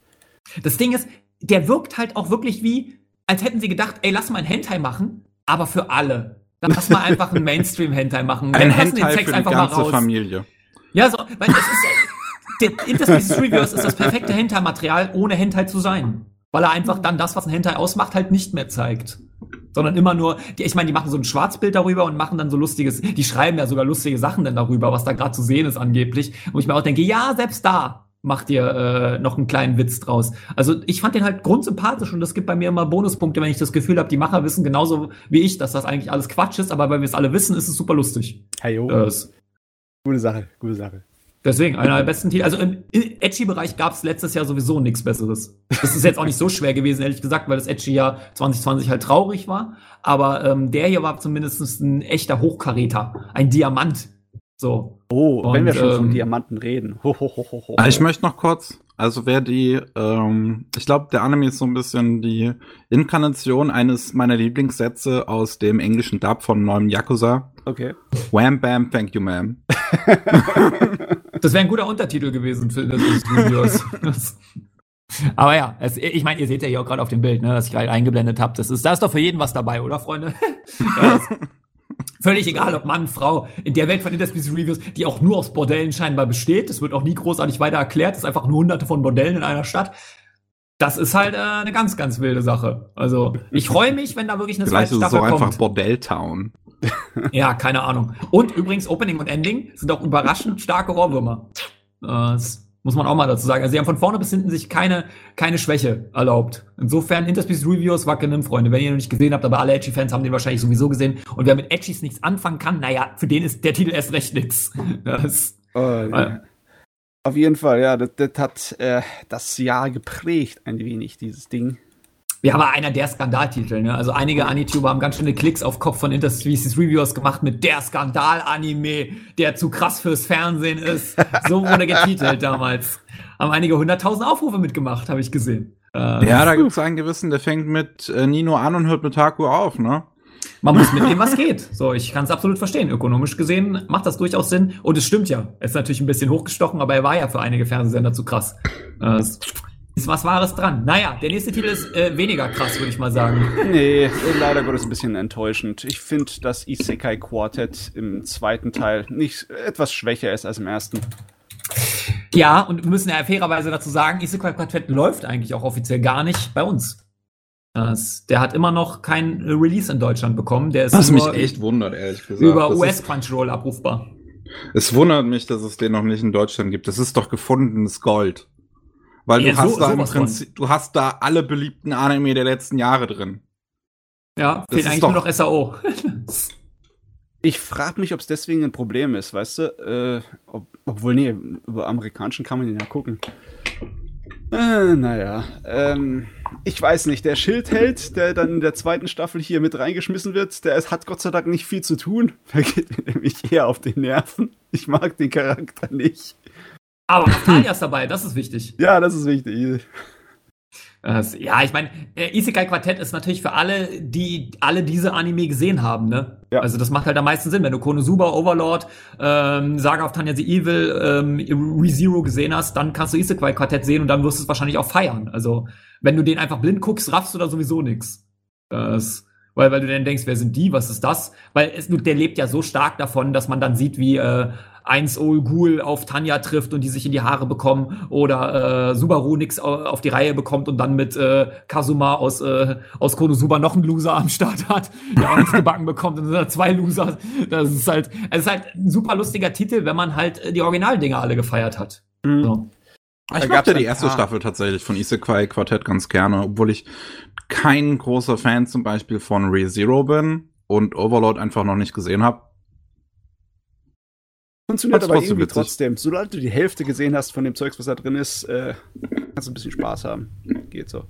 Das Ding ist, der wirkt halt auch wirklich wie, als hätten sie gedacht, ey, lass mal ein Hentai machen, aber für alle. Dann lass mal einfach einen Mainstream-Hentai machen. Ein Hentai für die ganze Familie. Ja, so, weil es ist, der Interspecies Reverse ist das perfekte Hentai-Material, ohne Hentai zu sein. Weil er einfach dann das, was ein Hentai ausmacht, halt nicht mehr zeigt. Sondern immer nur, die, ich meine, die machen so ein Schwarzbild darüber und machen dann so lustiges, die schreiben ja sogar lustige Sachen dann darüber, was da gerade zu sehen ist angeblich. Wo ich mir auch denke, ja, selbst da macht ihr äh, noch einen kleinen Witz draus. Also ich fand den halt grundsympathisch und das gibt bei mir immer Bonuspunkte, wenn ich das Gefühl habe, die Macher wissen genauso wie ich, dass das eigentlich alles Quatsch ist, aber weil wir es alle wissen, ist es super lustig. Hey, äh, gute Sache, gute Sache. Deswegen, einer der besten Titel. Also im Edgy-Bereich gab es letztes Jahr sowieso nichts Besseres. Das ist jetzt auch nicht so schwer gewesen, ehrlich gesagt, weil das Edgy-Jahr 2020 halt traurig war. Aber ähm, der hier war zumindest ein echter Hochkaräter. Ein Diamant. So. Oh, Und, wenn wir schon ähm, von Diamanten reden. Ho, ho, ho, ho, Ich möchte noch kurz, also wer die, ähm, ich glaube, der Anime ist so ein bisschen die Inkarnation eines meiner Lieblingssätze aus dem englischen Dub von neuem Yakuza. Okay. Wham bam, thank you, ma'am. das wäre ein guter Untertitel gewesen für das Videos. Aber ja, es, ich meine, ihr seht ja hier auch gerade auf dem Bild, ne, das ich gerade eingeblendet habe. Das ist, da ist doch für jeden was dabei, oder Freunde? völlig egal, ob Mann, Frau, in der Welt von Interspecies Reviews, die auch nur aus Bordellen scheinbar besteht. Das wird auch nie großartig weiter erklärt. Das ist einfach nur hunderte von Bordellen in einer Stadt. Das ist halt äh, eine ganz, ganz wilde Sache. Also, ich freue mich, wenn da wirklich eine zweite Staffel kommt. Vielleicht ist es so einfach Bordelltown. ja, keine Ahnung. Und übrigens, Opening und Ending sind auch überraschend starke Ohrwürmer. Das muss man auch mal dazu sagen. Also sie haben von vorne bis hinten sich keine, keine Schwäche erlaubt. Insofern, Interspecies Reviews wackeln, Freunde. Wenn ihr noch nicht gesehen habt, aber alle Edgy-Fans haben den wahrscheinlich sowieso gesehen. Und wer mit Edgys nichts anfangen kann, naja, für den ist der Titel erst recht nix. Das, oh, ja. Auf jeden Fall, ja, das, das hat äh, das Jahr geprägt, ein wenig, dieses Ding. Ja, aber einer der Skandaltitel, ne? Also einige Anituber haben ganz schöne Klicks auf Kopf von Interspecies Reviewers gemacht mit der Skandal-Anime, der zu krass fürs Fernsehen ist. So wurde getitelt damals. Haben einige hunderttausend Aufrufe mitgemacht, habe ich gesehen. Äh, ja, da gibt es einen gewissen, der fängt mit äh, Nino an und hört mit Taku auf, ne? Man muss mitnehmen, was geht. So, ich kann es absolut verstehen. Ökonomisch gesehen macht das durchaus Sinn. Und es stimmt ja. Er ist natürlich ein bisschen hochgestochen, aber er war ja für einige Fernsehsender zu krass. Äh, ist was Wahres dran. Naja, der nächste Titel ist äh, weniger krass, würde ich mal sagen. Nee, leider Gottes ein bisschen enttäuschend. Ich finde, dass Isekai Quartet im zweiten Teil nicht etwas schwächer ist als im ersten. Ja, und wir müssen ja fairerweise dazu sagen, Isekai Quartet läuft eigentlich auch offiziell gar nicht bei uns. Das, der hat immer noch kein Release in Deutschland bekommen. Der ist Was mich echt wundert, ehrlich gesagt. Über US Crunchyroll abrufbar. Es wundert mich, dass es den noch nicht in Deutschland gibt. Das ist doch gefundenes Gold. Weil ja, du hast so, da im Prinzip, du hast da alle beliebten Anime der letzten Jahre drin. Ja, das fehlt eigentlich nur noch SAO. ich frage mich, ob es deswegen ein Problem ist, weißt du? Äh, ob, obwohl, nee, über amerikanischen kann man den ja gucken. Äh, naja, ähm, ich weiß nicht, der Schildheld, der dann in der zweiten Staffel hier mit reingeschmissen wird, der ist, hat Gott sei Dank nicht viel zu tun. Der geht mir nämlich eher auf die Nerven. Ich mag den Charakter nicht. Aber Natalia ist dabei, das ist wichtig. Ja, das ist wichtig. ja, ich meine, äh, Isekai Quartett ist natürlich für alle, die alle diese Anime gesehen haben, ne? Ja. Also das macht halt am meisten Sinn, wenn du Konosuba, Overlord, ähm, Saga of Tanya the Evil, ähm, ReZero gesehen hast, dann kannst du Isekai Quartett sehen und dann wirst du es wahrscheinlich auch feiern. Also wenn du den einfach blind guckst, raffst du da sowieso nix. Das, weil, weil du dann denkst, wer sind die, was ist das? Weil es, der lebt ja so stark davon, dass man dann sieht, wie äh, eins Ol Ghul auf Tanja trifft und die sich in die Haare bekommen oder äh, Subaru nix auf die Reihe bekommt und dann mit äh, Kazuma aus, äh, aus Konosuba noch einen Loser am Start hat, der auch nichts gebacken bekommt und dann sind da zwei Loser. Das ist halt, es ist halt ein super lustiger Titel, wenn man halt äh, die Originaldinger alle gefeiert hat. Mhm. So. Ich mochte die erste Staffel tatsächlich von Isekai Quartett ganz gerne, obwohl ich kein großer Fan zum Beispiel von ReZero bin und Overlord einfach noch nicht gesehen habe. Funktioniert aber irgendwie witzig. trotzdem. Sobald du die Hälfte gesehen hast von dem Zeugs, was da drin ist, äh, kannst du ein bisschen Spaß haben. Geht so.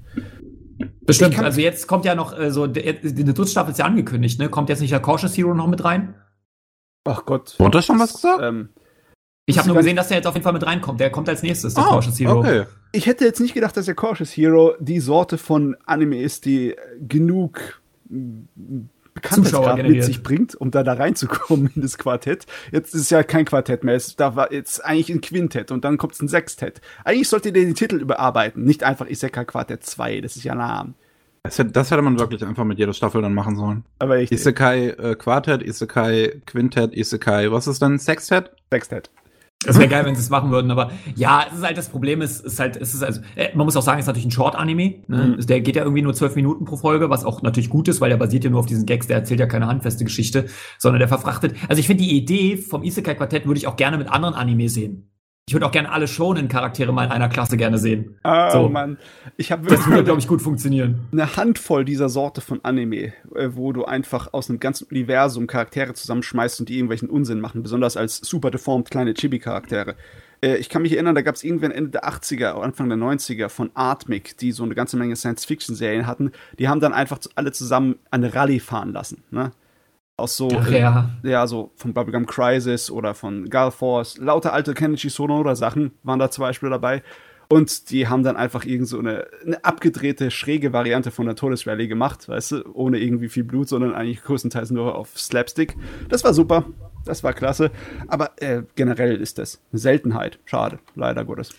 Bestimmt. Also jetzt kommt ja noch äh, so, die, die dritte Staffel ist ja angekündigt, ne? Kommt jetzt nicht der Cautious Hero noch mit rein? Ach Gott. Wurde das schon was gesagt? Ähm, ich habe nur gesehen, dass der jetzt auf jeden Fall mit reinkommt. Der kommt als nächstes, der oh, Cautious Hero. Okay. Ich hätte jetzt nicht gedacht, dass der Cautious Hero die Sorte von Anime ist, die genug Bekanntheitsgrad mit sich bringt, um da da reinzukommen in das Quartett. Jetzt ist es ja kein Quartett mehr, es da war jetzt eigentlich ein Quintett und dann kommt ein Sextett. Eigentlich solltet ihr den Titel überarbeiten, nicht einfach Isekai Quartett 2, das ist ja Name. Das hätte, das hätte man wirklich einfach mit jeder Staffel dann machen sollen. Aber ich. Isekai äh, Quartett, Isekai Quintett, Isekai, was ist dann? Sextett? Sextett. Das wäre geil, wenn sie es machen würden, aber ja, es ist halt das Problem, ist, ist halt, es ist also, äh, man muss auch sagen, es ist natürlich ein Short-Anime. Ne? Mhm. Der geht ja irgendwie nur zwölf Minuten pro Folge, was auch natürlich gut ist, weil der basiert ja nur auf diesen Gags, der erzählt ja keine handfeste Geschichte, sondern der verfrachtet. Also ich finde die Idee vom Isekai-Quartett würde ich auch gerne mit anderen Anime sehen. Ich würde auch gerne alle Shonen-Charaktere mal in einer Klasse gerne sehen. Oh so. Mann. Ich das würde, glaube ich, gut funktionieren. Eine Handvoll dieser Sorte von Anime, äh, wo du einfach aus einem ganzen Universum Charaktere zusammenschmeißt und die irgendwelchen Unsinn machen, besonders als super deformed kleine Chibi-Charaktere. Äh, ich kann mich erinnern, da gab es irgendwann Ende der 80er, Anfang der 90er von Artmic, die so eine ganze Menge Science-Fiction-Serien hatten. Die haben dann einfach alle zusammen eine Rallye fahren lassen. Ne? Aus so, Ach, ja. Äh, ja, so von Bubblegum Crisis oder von Gal Force. Lauter alte Kenichi Sonora Sachen waren da zum Beispiel dabei. Und die haben dann einfach irgend so eine, eine abgedrehte, schräge Variante von der Todesrallye gemacht, weißt du, ohne irgendwie viel Blut, sondern eigentlich größtenteils nur auf Slapstick. Das war super, das war klasse. Aber äh, generell ist das eine Seltenheit. Schade, leider Gottes.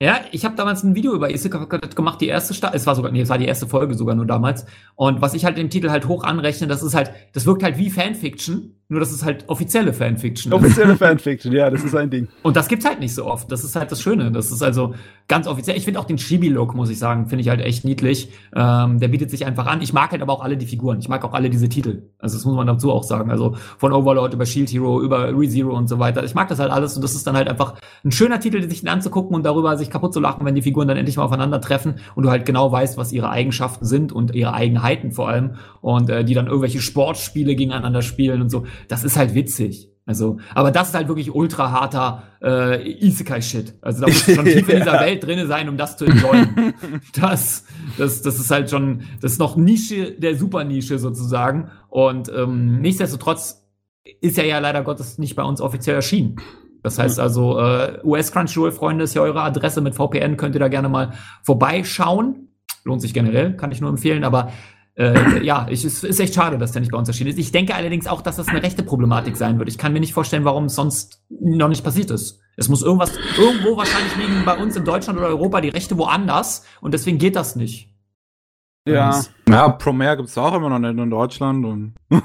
Ja, ich habe damals ein Video über Isekai gemacht, die erste Staffel, es war sogar, nee, es war die erste Folge sogar nur damals. Und was ich halt dem Titel halt hoch anrechne, das ist halt, das wirkt halt wie Fanfiction, nur das ist halt offizielle Fanfiction. Offizielle Fanfiction, ja, das ist ein Ding. Und das gibt's halt nicht so oft. Das ist halt das Schöne. Das ist also ganz offiziell. Ich finde auch den Chibi-Look, muss ich sagen, finde ich halt echt niedlich. Ähm, der bietet sich einfach an. Ich mag halt aber auch alle die Figuren. Ich mag auch alle diese Titel. Also das muss man dazu auch sagen. Also von Overlord über Shield Hero, über ReZero und so weiter. Ich mag das halt alles und das ist dann halt einfach ein schöner Titel, sich den anzugucken und darüber sich kaputt zu lachen, wenn die Figuren dann endlich mal aufeinandertreffen und du halt genau weißt, was ihre Eigenschaften sind und ihre Eigenheiten vor allem und äh, die dann irgendwelche Sportspiele gegeneinander spielen und so. Das ist halt witzig. Also, aber das ist halt wirklich ultra harter äh, Isekai-Shit. Also da muss schon tief in dieser Welt drinne sein, um das zu enjoyen. das, das, das ist halt schon, das ist noch Nische der Supernische sozusagen. Und ähm, nichtsdestotrotz ist er ja leider Gottes nicht bei uns offiziell erschienen. Das heißt also, äh, US Crunchyroll-Freunde ist ja eure Adresse mit VPN, könnt ihr da gerne mal vorbeischauen. Lohnt sich generell, kann ich nur empfehlen, aber äh, ja, ich, es ist echt schade, dass der nicht bei uns erschienen ist. Ich denke allerdings auch, dass das eine rechte Problematik sein wird. Ich kann mir nicht vorstellen, warum es sonst noch nicht passiert ist. Es muss irgendwas, irgendwo wahrscheinlich liegen bei uns in Deutschland oder Europa die Rechte woanders und deswegen geht das nicht. Ja. Ja, Promare gibt's auch immer noch nicht in Deutschland und,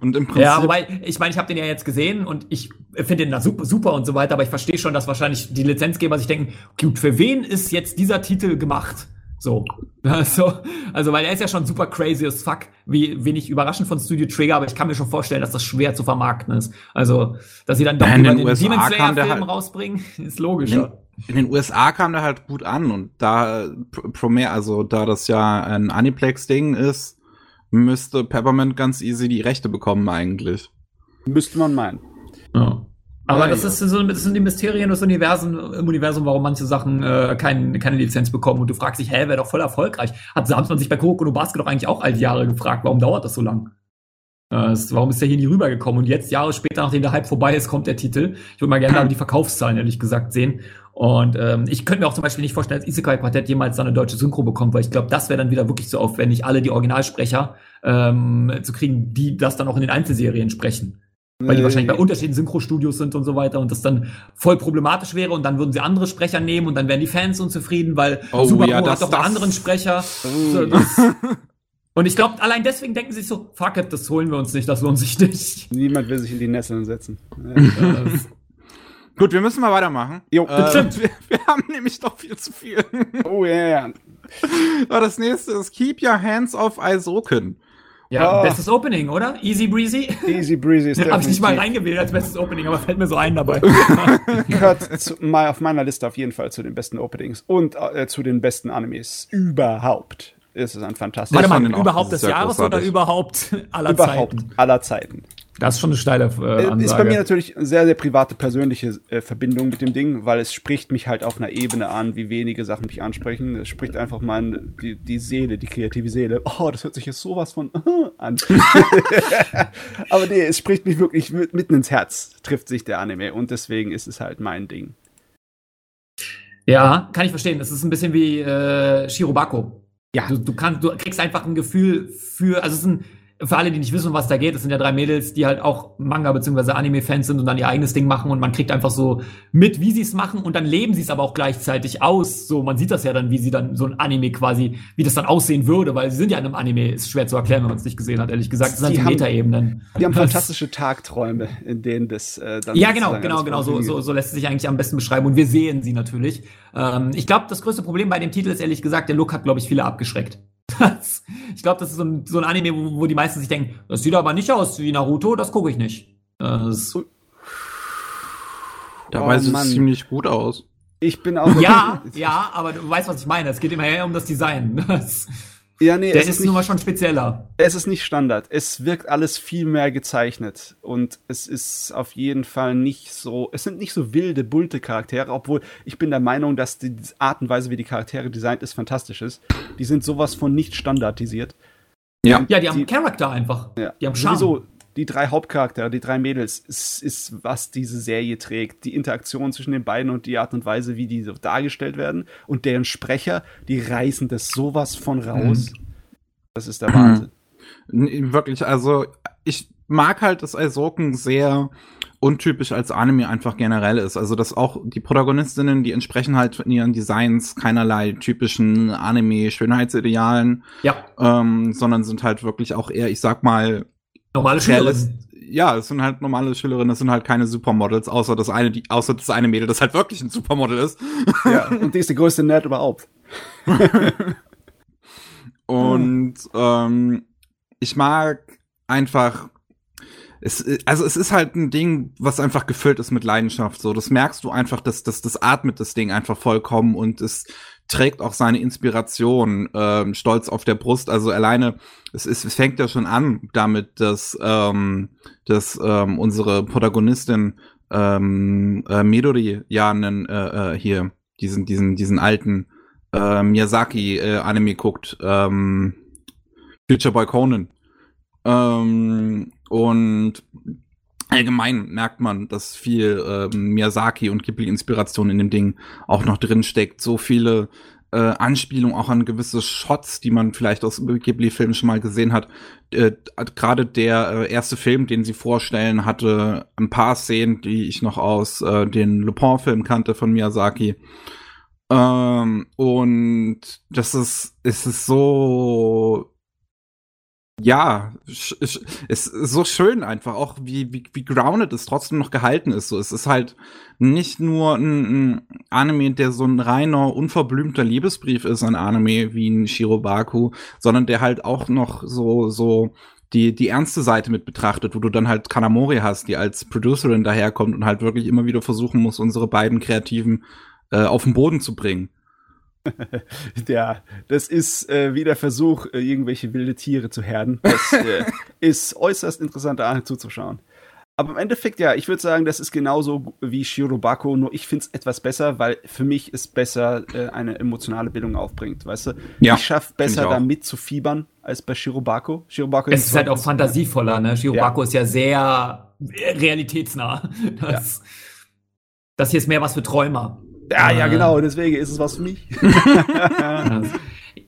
und im Prinzip. Ja, wobei, ich meine, ich habe den ja jetzt gesehen und ich finde den da super, super und so weiter, aber ich verstehe schon, dass wahrscheinlich die Lizenzgeber sich denken, gut, für wen ist jetzt dieser Titel gemacht? So. Also, also, weil er ist ja schon super crazy as fuck, wie wenig überraschend von Studio Trigger, aber ich kann mir schon vorstellen, dass das schwer zu vermarkten ist. Also, dass sie dann doch über den, den Demon Slayer Film halt rausbringen, ist logischer. In, in, den USA kam der halt gut an und da Promare, also da das ja ein Aniplex-Ding ist, müsste Peppermint ganz easy die Rechte bekommen eigentlich. Müsste man meinen. Ja. Aber das, ist so, das sind die Mysterien des Universums, im Universum, warum manche Sachen äh, kein, keine Lizenz bekommen. Und du fragst dich, hä, wäre doch voll erfolgreich. Hat Samson sich bei Kuroko no Basket doch eigentlich auch all die Jahre gefragt, warum dauert das so lang? Äh, warum ist der hier nie rübergekommen? Und jetzt, Jahre später, nachdem der Hype vorbei ist, kommt der Titel. Ich würde mal gerne die Verkaufszahlen, ehrlich gesagt, sehen. Und ähm, ich könnte mir auch zum Beispiel nicht vorstellen, dass Isekai Quartett jemals dann eine deutsche Synchro bekommt, weil ich glaube, das wäre dann wieder wirklich so aufwendig, alle die Originalsprecher ähm, zu kriegen, die das dann auch in den Einzelserien sprechen weil die wahrscheinlich bei unterschiedlichen Synchro-Studios sind und so weiter und das dann voll problematisch wäre und dann würden sie andere Sprecher nehmen und dann wären die Fans unzufrieden, weil oh, Super ja, das, hat doch einen anderen Sprecher. Oh. und ich glaube, allein deswegen denken sie sich so, fuck it, das holen wir uns nicht, das lohnt sich nicht. Niemand will sich in die Nesseln setzen. Gut, wir müssen mal weitermachen. Jo, äh, stimmt. Wir, wir, haben nämlich doch viel zu viel. Oh yeah. So, das nächste ist Keep Your Hands Off Aizoken. Ja, oh. bestes Opening, oder? Easy Breezy? Easy Breezy ist Habe ich nicht mal reingewählt als bestes Opening, aber fällt mir so ein dabei. Gehört zu, mal auf meiner Liste auf jeden Fall zu den besten Openings und äh, zu den besten Animes überhaupt. Es ist ein fantastisches. Warte mal, überhaupt des Jahres oder überhaupt aller überhaupt Zeiten? aller Zeiten. Das ist schon eine steile äh, Ansage. Ist bei mir natürlich eine sehr, sehr private, persönliche äh, Verbindung mit dem Ding, weil es spricht mich halt auf einer Ebene an, wie wenige Sachen mich ansprechen. Es spricht einfach mein, die, die Seele, die kreative Seele. Oh, das hört sich jetzt sowas von an. Aber nee, es spricht mich wirklich mitten ins Herz, trifft sich der Anime. Und deswegen ist es halt mein Ding. Ja, kann ich verstehen. Das ist ein bisschen wie äh, Shirobako. Ja. Du, du, kannst, du kriegst einfach ein Gefühl für, also es ist ein für alle, die nicht wissen, was da geht, das sind ja drei Mädels, die halt auch Manga- bzw. Anime-Fans sind und dann ihr eigenes Ding machen und man kriegt einfach so mit, wie sie es machen und dann leben sie es aber auch gleichzeitig aus. So, man sieht das ja dann, wie sie dann so ein Anime quasi, wie das dann aussehen würde, weil sie sind ja in einem Anime, ist schwer zu erklären, wenn man es nicht gesehen hat, ehrlich gesagt. Das sind halt Metaebenen. Die haben fantastische Tagträume, in denen das äh, dann. Ja, genau, genau, genau, so, so, so lässt es sich eigentlich am besten beschreiben und wir sehen sie natürlich. Ähm, ich glaube, das größte Problem bei dem Titel ist ehrlich gesagt, der Look hat, glaube ich, viele abgeschreckt. Das, ich glaube, das ist so ein, so ein Anime, wo, wo, die meisten sich denken, das sieht aber nicht aus wie Naruto, das gucke ich nicht. Das, Dabei oh, sieht es ziemlich gut aus. Ich bin auch. Ja, ja, aber du weißt, was ich meine. Es geht immer eher um das Design. Das, ja, nee, der ist, ist nun mal schon spezieller. Es ist nicht Standard. Es wirkt alles viel mehr gezeichnet. Und es ist auf jeden Fall nicht so. Es sind nicht so wilde, bulte Charaktere, obwohl ich bin der Meinung, dass die Art und Weise, wie die Charaktere designt ist, fantastisch ist. Die sind sowas von nicht standardisiert. Ja, ja die haben die, Charakter einfach. Ja, die haben Charme. Sowieso, die drei Hauptcharaktere, die drei Mädels, ist, ist, was diese Serie trägt. Die Interaktion zwischen den beiden und die Art und Weise, wie die so dargestellt werden. Und deren Sprecher, die reißen das sowas von raus. Mhm. Das ist der Wahnsinn. Wirklich, also ich mag halt, dass Aizoken sehr untypisch als Anime einfach generell ist. Also, dass auch die Protagonistinnen, die entsprechen halt in ihren Designs keinerlei typischen Anime-Schönheitsidealen. Ja. Ähm, sondern sind halt wirklich auch eher, ich sag mal, Normale Schülerinnen. Ja, es sind halt normale Schülerinnen, es sind halt keine Supermodels, außer das eine, die, außer das eine Mädel, das halt wirklich ein Supermodel ist. Ja, und die ist die größte Nerd überhaupt. und ähm, ich mag einfach es, also es ist halt ein Ding, was einfach gefüllt ist mit Leidenschaft. So, das merkst du einfach, dass das das atmet das Ding einfach vollkommen und es trägt auch seine Inspiration ähm, stolz auf der Brust. Also alleine, es, ist, es fängt ja schon an damit, dass, ähm, dass ähm, unsere Protagonistin ähm, äh, Midori ja einen äh, äh, hier diesen diesen diesen alten äh, Miyazaki äh, guckt, ähm, Future Boy Conan. Ähm, und allgemein merkt man, dass viel ähm, Miyazaki und Ghibli-Inspiration in dem Ding auch noch drin steckt. So viele äh, Anspielungen auch an gewisse Shots, die man vielleicht aus Ghibli-Filmen schon mal gesehen hat. Äh, Gerade der äh, erste Film, den sie vorstellen, hatte ein paar Szenen, die ich noch aus äh, den Lupin-Filmen kannte von Miyazaki. Ähm, und das ist, es ist so ja, es ist so schön einfach, auch wie, wie, wie grounded es trotzdem noch gehalten ist. So, es ist halt nicht nur ein, ein Anime, der so ein reiner, unverblümter Liebesbrief ist, ein Anime wie ein Shirobaku, sondern der halt auch noch so, so die, die ernste Seite mit betrachtet, wo du dann halt Kanamori hast, die als Producerin daherkommt und halt wirklich immer wieder versuchen muss, unsere beiden Kreativen äh, auf den Boden zu bringen. ja, das ist äh, wie der Versuch, äh, irgendwelche wilde Tiere zu herden. Das äh, ist äußerst interessant da zuzuschauen. Aber im Endeffekt, ja, ich würde sagen, das ist genauso wie Shirobako, nur ich finde es etwas besser, weil für mich es besser äh, eine emotionale Bildung aufbringt, weißt du? Ja, ich schaffe besser da mitzufiebern als bei Shirobako. Shirobako es ist halt auch fantasievoller, ne? Shirobako ja. ist ja sehr realitätsnah. Das, ja. das hier ist mehr was für Träumer. Ja, ja, genau, deswegen ist es was für mich.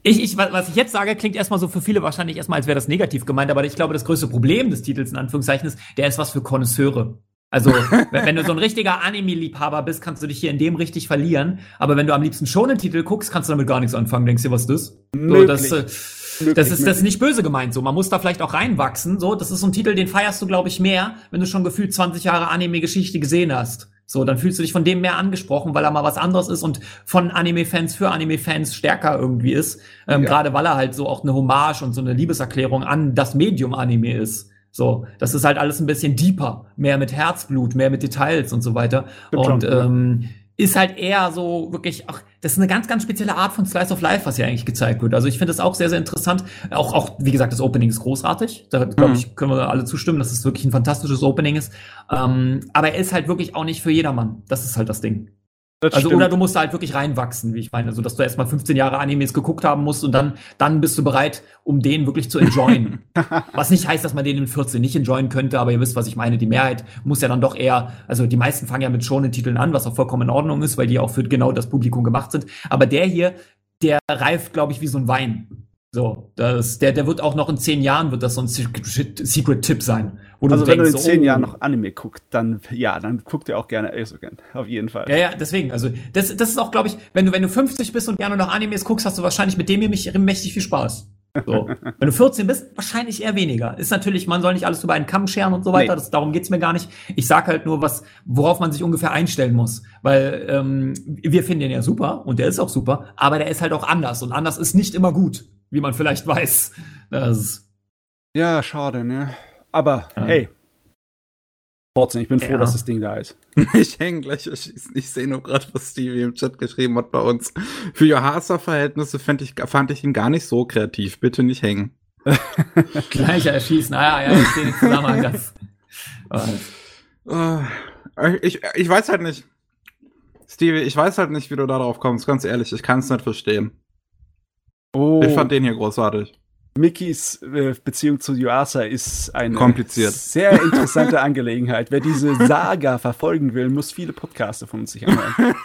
ich, ich, was ich jetzt sage, klingt erstmal so für viele wahrscheinlich erstmal, als wäre das negativ gemeint, aber ich glaube, das größte Problem des Titels in Anführungszeichen ist, der ist was für Konnoisseure. Also, wenn, du so ein richtiger Anime-Liebhaber bist, kannst du dich hier in dem richtig verlieren. Aber wenn du am liebsten schon einen Titel guckst, kannst du damit gar nichts anfangen. Denkst du, was ist das? So, das, äh, Möglich, das ist das ist nicht böse gemeint so. Man muss da vielleicht auch reinwachsen. So, das ist so ein Titel, den feierst du, glaube ich, mehr, wenn du schon gefühlt 20 Jahre Anime-Geschichte gesehen hast. So, dann fühlst du dich von dem mehr angesprochen, weil er mal was anderes ist und von Anime-Fans für Anime-Fans stärker irgendwie ist. Ähm, ja. Gerade weil er halt so auch eine Hommage und so eine Liebeserklärung an das Medium Anime ist. So, das ist halt alles ein bisschen deeper, mehr mit Herzblut, mehr mit Details und so weiter. Und ähm, ist halt eher so wirklich, ach, das ist eine ganz, ganz spezielle Art von Slice of Life, was hier eigentlich gezeigt wird. Also ich finde das auch sehr, sehr interessant. Auch, auch, wie gesagt, das Opening ist großartig. Da, glaube mhm. ich, können wir alle zustimmen, dass es wirklich ein fantastisches Opening ist. Ähm, aber er ist halt wirklich auch nicht für jedermann. Das ist halt das Ding. Das also stimmt. oder du musst da halt wirklich reinwachsen, wie ich meine, also dass du erstmal 15 Jahre Animes geguckt haben musst und dann dann bist du bereit, um den wirklich zu enjoyen. was nicht heißt, dass man den in 14 nicht enjoyen könnte, aber ihr wisst, was ich meine. Die Mehrheit muss ja dann doch eher, also die meisten fangen ja mit schonen Titeln an, was auch vollkommen in Ordnung ist, weil die auch für genau das Publikum gemacht sind. Aber der hier, der reift, glaube ich, wie so ein Wein. So, das, der, der wird auch noch in zehn Jahren wird das so ein Secret-Tipp sein. Also wenn denkst, du in zehn oh, Jahren noch Anime guckst, dann ja, dann guckt ihr auch gerne Esogen, auf jeden Fall. Ja, ja, deswegen. Also das, das ist auch, glaube ich, wenn du wenn du 50 bist und gerne noch Animes guckst, hast du wahrscheinlich mit dem hier mächtig viel Spaß. So. wenn du 14 bist, wahrscheinlich eher weniger. Ist natürlich, man soll nicht alles über einen Kamm scheren und so weiter. Nee. Das, darum geht's mir gar nicht. Ich sag halt nur, was, worauf man sich ungefähr einstellen muss. Weil ähm, wir finden den ja super und der ist auch super, aber der ist halt auch anders und anders ist nicht immer gut wie man vielleicht weiß. Das ja, schade, ne? Aber ja. hey, Forzen, ich bin froh, ja. dass das Ding da ist. ich hänge gleich, ich, ich sehe nur gerade, was Stevie im Chat geschrieben hat bei uns. Für Johasa-Verhältnisse fand ich, fand ich ihn gar nicht so kreativ. Bitte nicht hängen. Gleich erschießen. Ah, ja, ja, ich sehe den Zusammenhang. Das. Äh, ich, ich weiß halt nicht. Stevie, ich weiß halt nicht, wie du darauf kommst, ganz ehrlich. Ich kann es nicht verstehen. Oh. Ich fand den hier großartig. Mickeys äh, Beziehung zu Yuasa ist eine sehr interessante Angelegenheit. Wer diese Saga verfolgen will, muss viele Podcasts von uns sich anhören.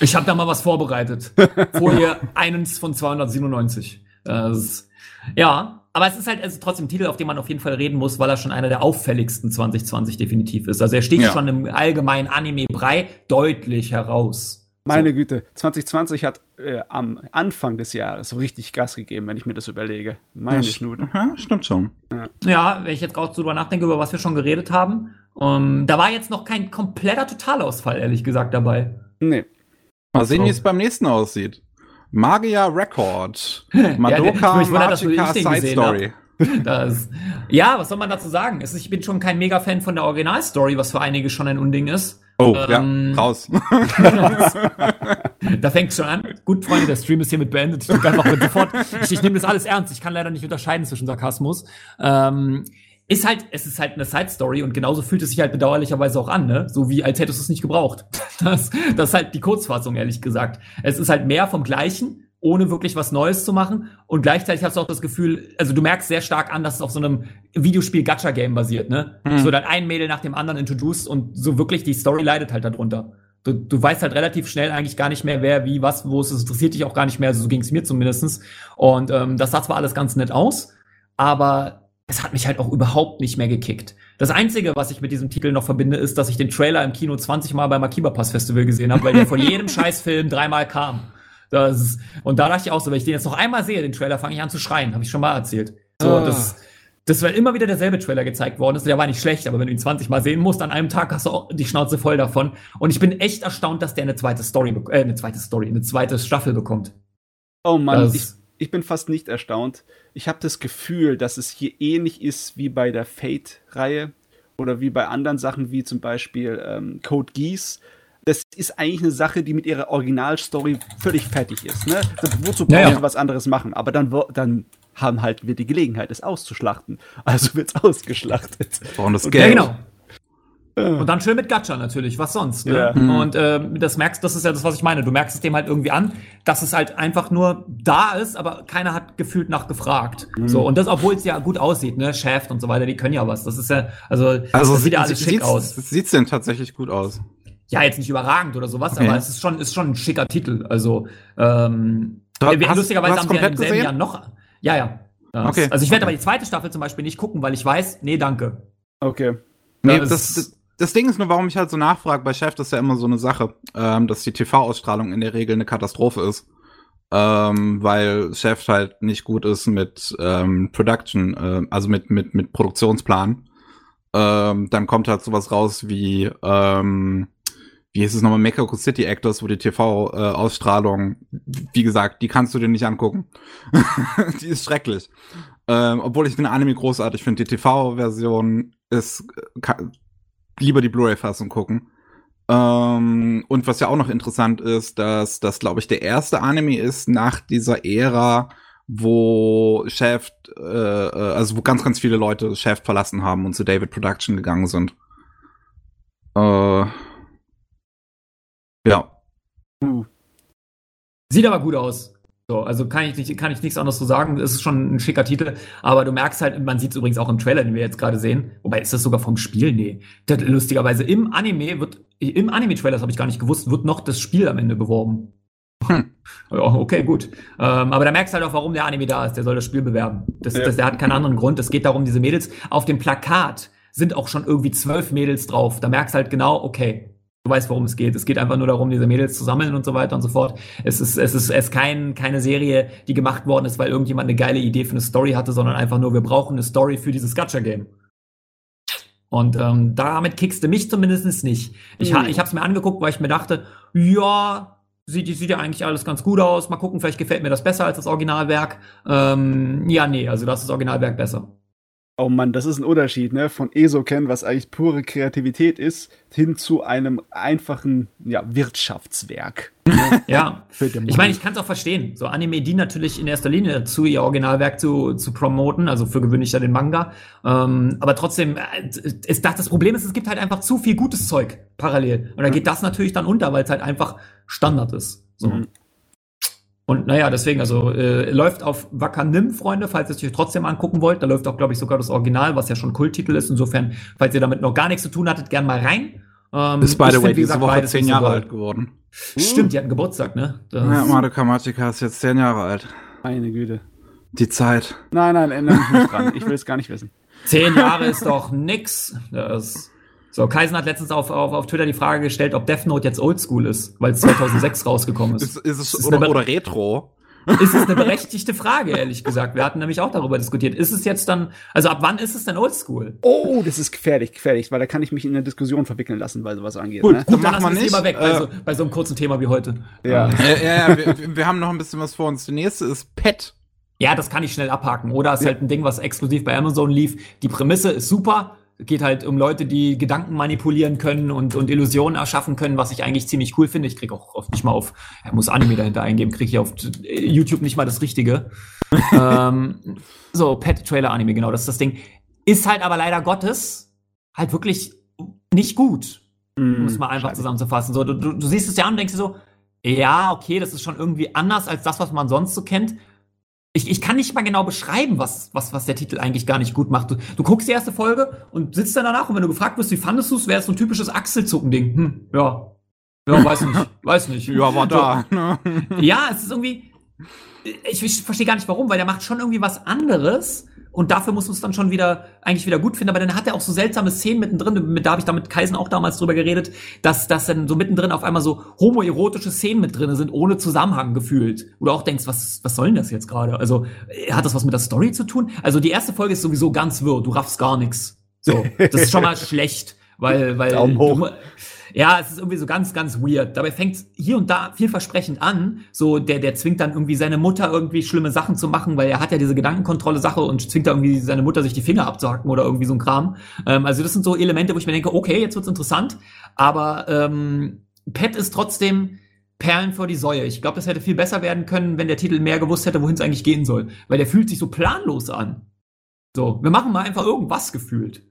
Ich habe da mal was vorbereitet. Folie 1 von 297. Das, ja, aber es ist halt also trotzdem ein Titel, auf den man auf jeden Fall reden muss, weil er schon einer der auffälligsten 2020 definitiv ist. Also er sticht ja. schon im allgemeinen Anime-Brei deutlich heraus. Meine so. Güte, 2020 hat äh, am Anfang des Jahres so richtig Gas gegeben, wenn ich mir das überlege. Meine ja, Schnute. Stimmt schon. Ja. ja, wenn ich jetzt gerade drüber nachdenke, über was wir schon geredet haben, um, ähm, da war jetzt noch kein kompletter Totalausfall, ehrlich gesagt, dabei. Nee. Mal sehen, wie es beim nächsten aussieht. Magia Record. Madoka ja, Magica Side Story. Das, ja, was soll man dazu sagen? Ich bin schon kein Mega-Fan von der Originalstory, was für einige schon ein Unding ist. Oh, ähm, ja, raus. da fängt schon an. Gut, Freunde, der Stream ist hiermit beendet. Ich drücke einfach sofort. Ich, ich nehme das alles ernst. Ich kann leider nicht unterscheiden zwischen Sarkasmus. Ähm, ist halt, es ist halt eine Side Story und genauso fühlt es sich halt bedauerlicherweise auch an, ne? So wie als hättest du es nicht gebraucht. Das, das ist halt die Kurzfassung, ehrlich gesagt. Es ist halt mehr vom Gleichen, ohne wirklich was Neues zu machen. Und gleichzeitig hast du auch das Gefühl, also du merkst sehr stark an, dass es auf so einem Videospiel-Gacha-Game basiert, ne? Mhm. So dann ein Mädel nach dem anderen introduced und so wirklich die Story leidet halt darunter. Du, du weißt halt relativ schnell eigentlich gar nicht mehr, wer, wie, was, wo es ist. interessiert dich auch gar nicht mehr. Also so ging es mir zumindestens. Und ähm, das sah zwar alles ganz nett aus, aber es hat mich halt auch überhaupt nicht mehr gekickt. Das Einzige, was ich mit diesem Titel noch verbinde, ist, dass ich den Trailer im Kino 20 Mal beim Akiba Pass Festival gesehen habe, weil der von jedem Scheißfilm dreimal kam. Das, und da dachte ich auch so, wenn ich den jetzt noch einmal sehe, den Trailer, fange ich an zu schreien. Habe ich schon mal erzählt. So, oh. das, das war immer wieder derselbe Trailer gezeigt worden ist. Der war nicht schlecht, aber wenn du ihn 20 Mal sehen musst, an einem Tag hast du auch die Schnauze voll davon. Und ich bin echt erstaunt, dass der eine zweite Story, äh, eine zweite Story, eine zweite Staffel bekommt. Oh Mann, das, ich, ich bin fast nicht erstaunt. Ich habe das Gefühl, dass es hier ähnlich ist wie bei der Fate-Reihe oder wie bei anderen Sachen wie zum Beispiel ähm, Code Geass. Das ist eigentlich eine Sache, die mit ihrer Originalstory völlig fertig ist. Ne? Wozu brauchen ja, ja. was anderes machen? Aber dann, dann haben halt wir die Gelegenheit, es auszuschlachten. Also wird es ausgeschlachtet. Und das Geld. Ja, genau. Und dann schön mit Gacha natürlich, was sonst. Ne? Ja. Mhm. Und äh, das merkst, das ist ja das, was ich meine. Du merkst es dem halt irgendwie an, dass es halt einfach nur da ist, aber keiner hat gefühlt nachgefragt. Mhm. So und das, obwohl es ja gut aussieht, ne, Shaft und so weiter, die können ja was. Das ist ja, also, also das sieht ja alles schick aus. Sieht's denn tatsächlich gut aus? Ja, jetzt nicht überragend oder sowas, okay. aber es ist schon, ist schon ein schicker Titel. Also ähm, du hast, lustigerweise haben sie ja im selben Jahr noch. Ja, ja. Okay. Also ich werde okay. aber die zweite Staffel zum Beispiel nicht gucken, weil ich weiß, nee, danke. Okay. Nee, das, das, das Ding ist nur, warum ich halt so nachfrage, bei Chef das ist ja immer so eine Sache, ähm, dass die TV-Ausstrahlung in der Regel eine Katastrophe ist. Ähm, weil Chef halt nicht gut ist mit ähm, Production, äh, also mit, mit, mit Produktionsplan. Ähm, dann kommt halt sowas raus wie, ähm, wie hieß es nochmal, Mexico City Actors, wo die TV-Ausstrahlung, wie gesagt, die kannst du dir nicht angucken. die ist schrecklich. Ähm, obwohl ich den Anime großartig finde. Die TV-Version ist, kann, lieber die Blu-ray-Fassung gucken. Ähm, und was ja auch noch interessant ist, dass das, glaube ich, der erste Anime ist nach dieser Ära, wo Shaft, äh, äh, also wo ganz, ganz viele Leute Shaft verlassen haben und zu David Production gegangen sind. Äh, ja. Uh. Sieht aber gut aus. So, also kann ich, nicht, kann ich nichts anderes zu sagen. Es ist schon ein schicker Titel, aber du merkst halt, man sieht es übrigens auch im Trailer, den wir jetzt gerade sehen. Wobei ist das sogar vom Spiel? Nee. Das, lustigerweise im Anime wird, im Anime-Trailer, das habe ich gar nicht gewusst, wird noch das Spiel am Ende beworben. Hm. Okay, gut. Ähm, aber da merkst du halt auch, warum der Anime da ist. Der soll das Spiel bewerben. Das, ja. das, der hat keinen anderen Grund. Es geht darum, diese Mädels auf dem Plakat sind auch schon irgendwie zwölf Mädels drauf. Da merkst du halt genau, okay, Du weißt, worum es geht. Es geht einfach nur darum, diese Mädels zu sammeln und so weiter und so fort. Es ist, es ist, es ist kein, keine Serie, die gemacht worden ist, weil irgendjemand eine geile Idee für eine Story hatte, sondern einfach nur, wir brauchen eine Story für dieses Gacha-Game. Und ähm, damit kickst du mich zumindest nicht. Ich, ha, ich habe es mir angeguckt, weil ich mir dachte, ja, sieht, sieht ja eigentlich alles ganz gut aus. Mal gucken, vielleicht gefällt mir das besser als das Originalwerk. Ähm, ja, nee, also das ist das Originalwerk besser. Oh Mann, das ist ein Unterschied, ne? Von Esoken, was eigentlich pure Kreativität ist, hin zu einem einfachen ja, Wirtschaftswerk. ja, ich meine, ich kann es auch verstehen. So Anime die natürlich in erster Linie dazu, ihr Originalwerk zu, zu promoten, also für gewöhnlich ja den Manga. Ähm, aber trotzdem, äh, ist das, das Problem ist, es gibt halt einfach zu viel gutes Zeug parallel. Und da geht das natürlich dann unter, weil es halt einfach Standard ist. So. Mhm. Und naja, deswegen, also äh, läuft auf Wakanim, Freunde, falls ihr es euch trotzdem angucken wollt. Da läuft auch, glaube ich, sogar das Original, was ja schon Kulttitel ist. Insofern, falls ihr damit noch gar nichts zu tun hattet, gern mal rein. Ähm, ist by the way diese Woche zehn Jahre alt geworden. Stimmt, die hatten Geburtstag, ne? Das ja, Madoka Magica ist jetzt zehn Jahre alt. Meine Güte. Die Zeit. Nein, nein, ändere mich nicht dran. Ich will es gar nicht wissen. Zehn Jahre ist doch nix. Das so, Kaisen hat letztens auf, auf, auf Twitter die Frage gestellt, ob Death Note jetzt oldschool ist, weil es 2006 rausgekommen ist. Ist, ist es ist oder, oder Retro? Ist es eine berechtigte Frage, ehrlich gesagt. Wir hatten nämlich auch darüber diskutiert. Ist es jetzt dann, also ab wann ist es denn oldschool? Oh, das ist gefährlich, gefährlich, weil da kann ich mich in eine Diskussion verwickeln lassen, weil sowas angeht. Gut, ne? gut dann, dann machen wir nicht. Thema weg, äh, bei, so, bei so einem kurzen Thema wie heute. Ja, ja, ja, ja wir, wir haben noch ein bisschen was vor uns. Die nächste ist Pet. Ja, das kann ich schnell abhaken. Oder ist ja. halt ein Ding, was exklusiv bei Amazon lief. Die Prämisse ist super Geht halt um Leute, die Gedanken manipulieren können und, und Illusionen erschaffen können, was ich eigentlich ziemlich cool finde. Ich krieg auch oft nicht mal auf, er muss Anime dahinter eingeben, kriege ich auf YouTube nicht mal das Richtige. ähm, so, Pet Trailer Anime, genau, das ist das Ding. Ist halt aber leider Gottes halt wirklich nicht gut. Mm, muss man einfach zusammenzufassen. So, du, du, du siehst es ja an und denkst dir so, ja, okay, das ist schon irgendwie anders als das, was man sonst so kennt ich, ich kann nicht mal genau beschreiben, was, was, was der Titel eigentlich gar nicht gut macht. Du, du guckst die erste Folge und sitzt dann danach und wenn du gefragt wirst, wie fandest du es, wäre es so ein typisches Achselzucken-Ding. Hm, ja. Ja, weiß nicht. weiß nicht. Ja, war da. ja, es ist irgendwie. Ich, ich verstehe gar nicht warum, weil der macht schon irgendwie was anderes und dafür muss man es dann schon wieder eigentlich wieder gut finden. Aber dann hat er auch so seltsame Szenen mittendrin. Mit, da habe ich da mit Kaisen auch damals drüber geredet, dass, dass dann so mittendrin auf einmal so homoerotische Szenen mit drin sind, ohne Zusammenhang gefühlt. Oder auch denkst, was, was soll denn das jetzt gerade? Also, hat das was mit der Story zu tun? Also, die erste Folge ist sowieso ganz wirr. Du raffst gar nichts. So, das ist schon mal schlecht, weil, weil. Daumen hoch. Du, ja, es ist irgendwie so ganz, ganz weird. Dabei fängt hier und da vielversprechend an. So, der, der zwingt dann irgendwie seine Mutter irgendwie schlimme Sachen zu machen, weil er hat ja diese Gedankenkontrolle-Sache und zwingt da irgendwie seine Mutter, sich die Finger abzuhacken oder irgendwie so ein Kram. Ähm, also das sind so Elemente, wo ich mir denke, okay, jetzt wird's interessant. Aber ähm, Pet ist trotzdem Perlen vor die Säue. Ich glaube, das hätte viel besser werden können, wenn der Titel mehr gewusst hätte, wohin es eigentlich gehen soll. Weil der fühlt sich so planlos an. So, wir machen mal einfach irgendwas gefühlt.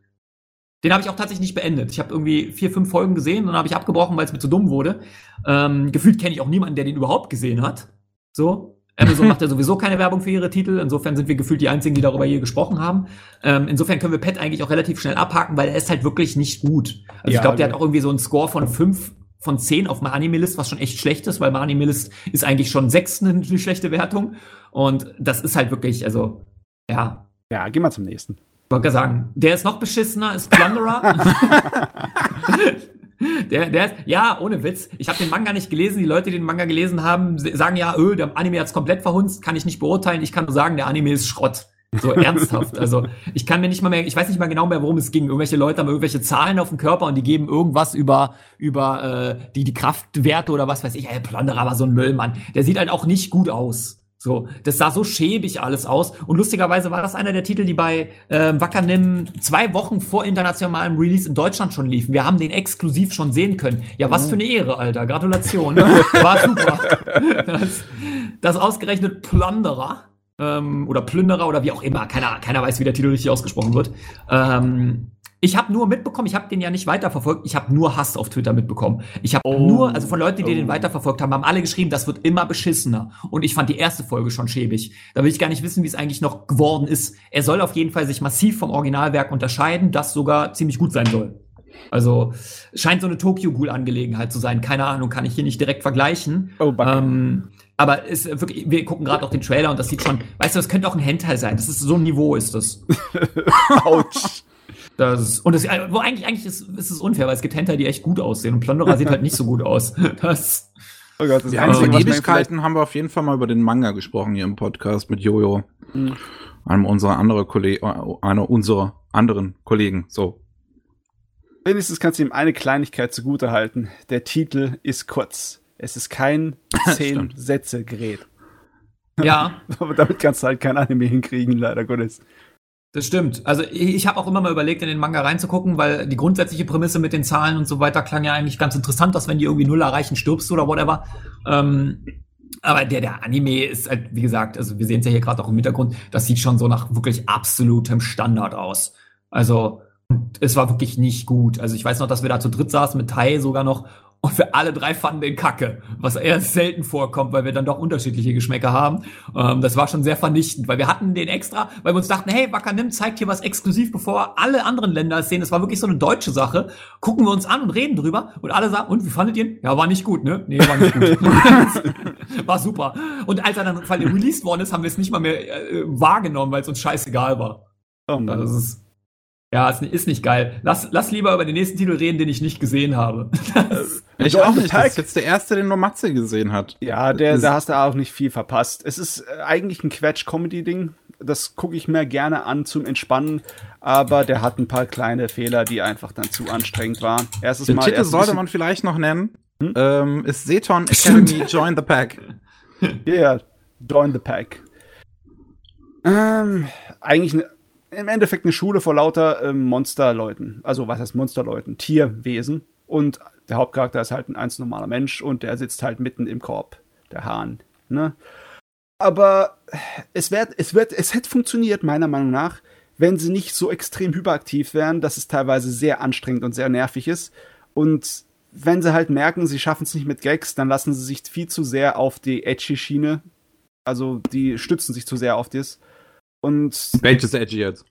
Den habe ich auch tatsächlich nicht beendet. Ich habe irgendwie vier, fünf Folgen gesehen und dann habe ich abgebrochen, weil es mir zu dumm wurde. Ähm, gefühlt kenne ich auch niemanden, der den überhaupt gesehen hat. So. Amazon macht ja sowieso keine Werbung für ihre Titel. Insofern sind wir gefühlt die Einzigen, die darüber hier gesprochen haben. Ähm, insofern können wir Pet eigentlich auch relativ schnell abhaken, weil er ist halt wirklich nicht gut. Also ja, ich glaube, der hat auch irgendwie so einen Score von fünf von zehn auf My Anime List, was schon echt schlecht ist, weil My Anime List ist eigentlich schon sechs eine, eine schlechte Wertung. Und das ist halt wirklich, also, ja. Ja, geh mal zum nächsten wollte sagen, der ist noch beschissener, ist Plunderer. der, der ist, ja, ohne Witz. Ich habe den Manga nicht gelesen. Die Leute, die den Manga gelesen haben, sagen ja, öh, der Anime hat's komplett verhunzt. Kann ich nicht beurteilen. Ich kann nur sagen, der Anime ist Schrott. So ernsthaft. Also ich kann mir nicht mal mehr, ich weiß nicht mal genau mehr, worum es ging. Irgendwelche Leute haben irgendwelche Zahlen auf dem Körper und die geben irgendwas über über äh, die die Kraftwerte oder was weiß ich. Ey, Plunderer war so ein Müllmann. Der sieht halt auch nicht gut aus. So, das sah so schäbig alles aus. Und lustigerweise war das einer der Titel, die bei äh, Wakanim zwei Wochen vor internationalem Release in Deutschland schon liefen. Wir haben den exklusiv schon sehen können. Ja, was für eine Ehre, Alter. Gratulation. War super. Das, das ausgerechnet Plunderer ähm, oder Plünderer oder wie auch immer. Keiner, keiner weiß, wie der Titel richtig ausgesprochen wird. Ähm, ich habe nur mitbekommen, ich habe den ja nicht weiterverfolgt, ich habe nur Hass auf Twitter mitbekommen. Ich habe oh. nur, also von Leuten, die oh. den weiterverfolgt haben, haben alle geschrieben, das wird immer beschissener. Und ich fand die erste Folge schon schäbig. Da will ich gar nicht wissen, wie es eigentlich noch geworden ist. Er soll auf jeden Fall sich massiv vom Originalwerk unterscheiden, das sogar ziemlich gut sein soll. Also scheint so eine Tokyo Ghoul Angelegenheit zu sein. Keine Ahnung, kann ich hier nicht direkt vergleichen. Oh, ähm, aber ist wirklich, wir gucken gerade auch den Trailer und das sieht schon, weißt du, das könnte auch ein Hentai sein. Das ist so ein Niveau ist das. Autsch. Das, und das, äh, wo eigentlich, eigentlich ist, ist es unfair, weil es gibt Hentai, die echt gut aussehen und Plunderer sieht halt nicht so gut aus. Das, oh Gott, das ja, vor Ewigkeiten haben wir auf jeden Fall mal über den Manga gesprochen hier im Podcast mit Jojo. Mhm. Einem unserer andere Kollegen, einer unserer anderen Kollegen, so. Wenigstens kannst du ihm eine Kleinigkeit zugute halten. Der Titel ist kurz. Es ist kein zehn Sätze Gerät. Ja. Aber damit kannst du halt kein Anime hinkriegen, leider Gottes. Das stimmt. Also ich, habe auch immer mal überlegt, in den Manga reinzugucken, weil die grundsätzliche Prämisse mit den Zahlen und so weiter klang ja eigentlich ganz interessant, dass wenn die irgendwie null erreichen, stirbst du oder whatever. Ähm, aber der, der Anime ist halt, wie gesagt, also wir sehen es ja hier gerade auch im Hintergrund, das sieht schon so nach wirklich absolutem Standard aus. Also es war wirklich nicht gut. Also ich weiß noch, dass wir da zu dritt saßen mit Tai sogar noch und für alle drei fanden den Kacke, was eher selten vorkommt, weil wir dann doch unterschiedliche Geschmäcker haben. Ähm, das war schon sehr vernichtend, weil wir hatten den extra, weil wir uns dachten, hey, Wacker Nimm zeigt hier was exklusiv, bevor alle anderen Länder es sehen. Das war wirklich so eine deutsche Sache. Gucken wir uns an und reden drüber und alle sagen, und wie fandet ihr ihn? Ja, war nicht gut, ne? Nee, war nicht gut. war super. Und als er dann weil er released worden ist, haben wir es nicht mal mehr äh, wahrgenommen, weil es uns scheißegal war. Oh Mann. Das ist ja, ist, ist nicht geil. Lass, lass lieber über den nächsten Titel reden, den ich nicht gesehen habe. ich auch nicht. Das ist jetzt der erste, den nur Matze gesehen hat. Ja, der, da hast du auch nicht viel verpasst. Es ist äh, eigentlich ein Quatsch-Comedy-Ding. Das gucke ich mir gerne an zum Entspannen, aber der hat ein paar kleine Fehler, die einfach dann zu anstrengend waren. Erstes den Mal. Titel sollte man vielleicht noch nennen. Hm? Ähm, ist Seton Academy Join the Pack. Ja, yeah, Join the Pack. Ähm, eigentlich eine im Endeffekt eine Schule vor lauter ähm, Monsterleuten. Also was heißt Monsterleuten? Tierwesen. Und der Hauptcharakter ist halt ein einzelner normaler Mensch und der sitzt halt mitten im Korb, der Hahn. Ne? Aber es wird, es wird, es hätte funktioniert, meiner Meinung nach, wenn sie nicht so extrem hyperaktiv wären, dass es teilweise sehr anstrengend und sehr nervig ist. Und wenn sie halt merken, sie schaffen es nicht mit Gags, dann lassen sie sich viel zu sehr auf die edgy Schiene. Also die stützen sich zu sehr auf das. Und welches edgy jetzt?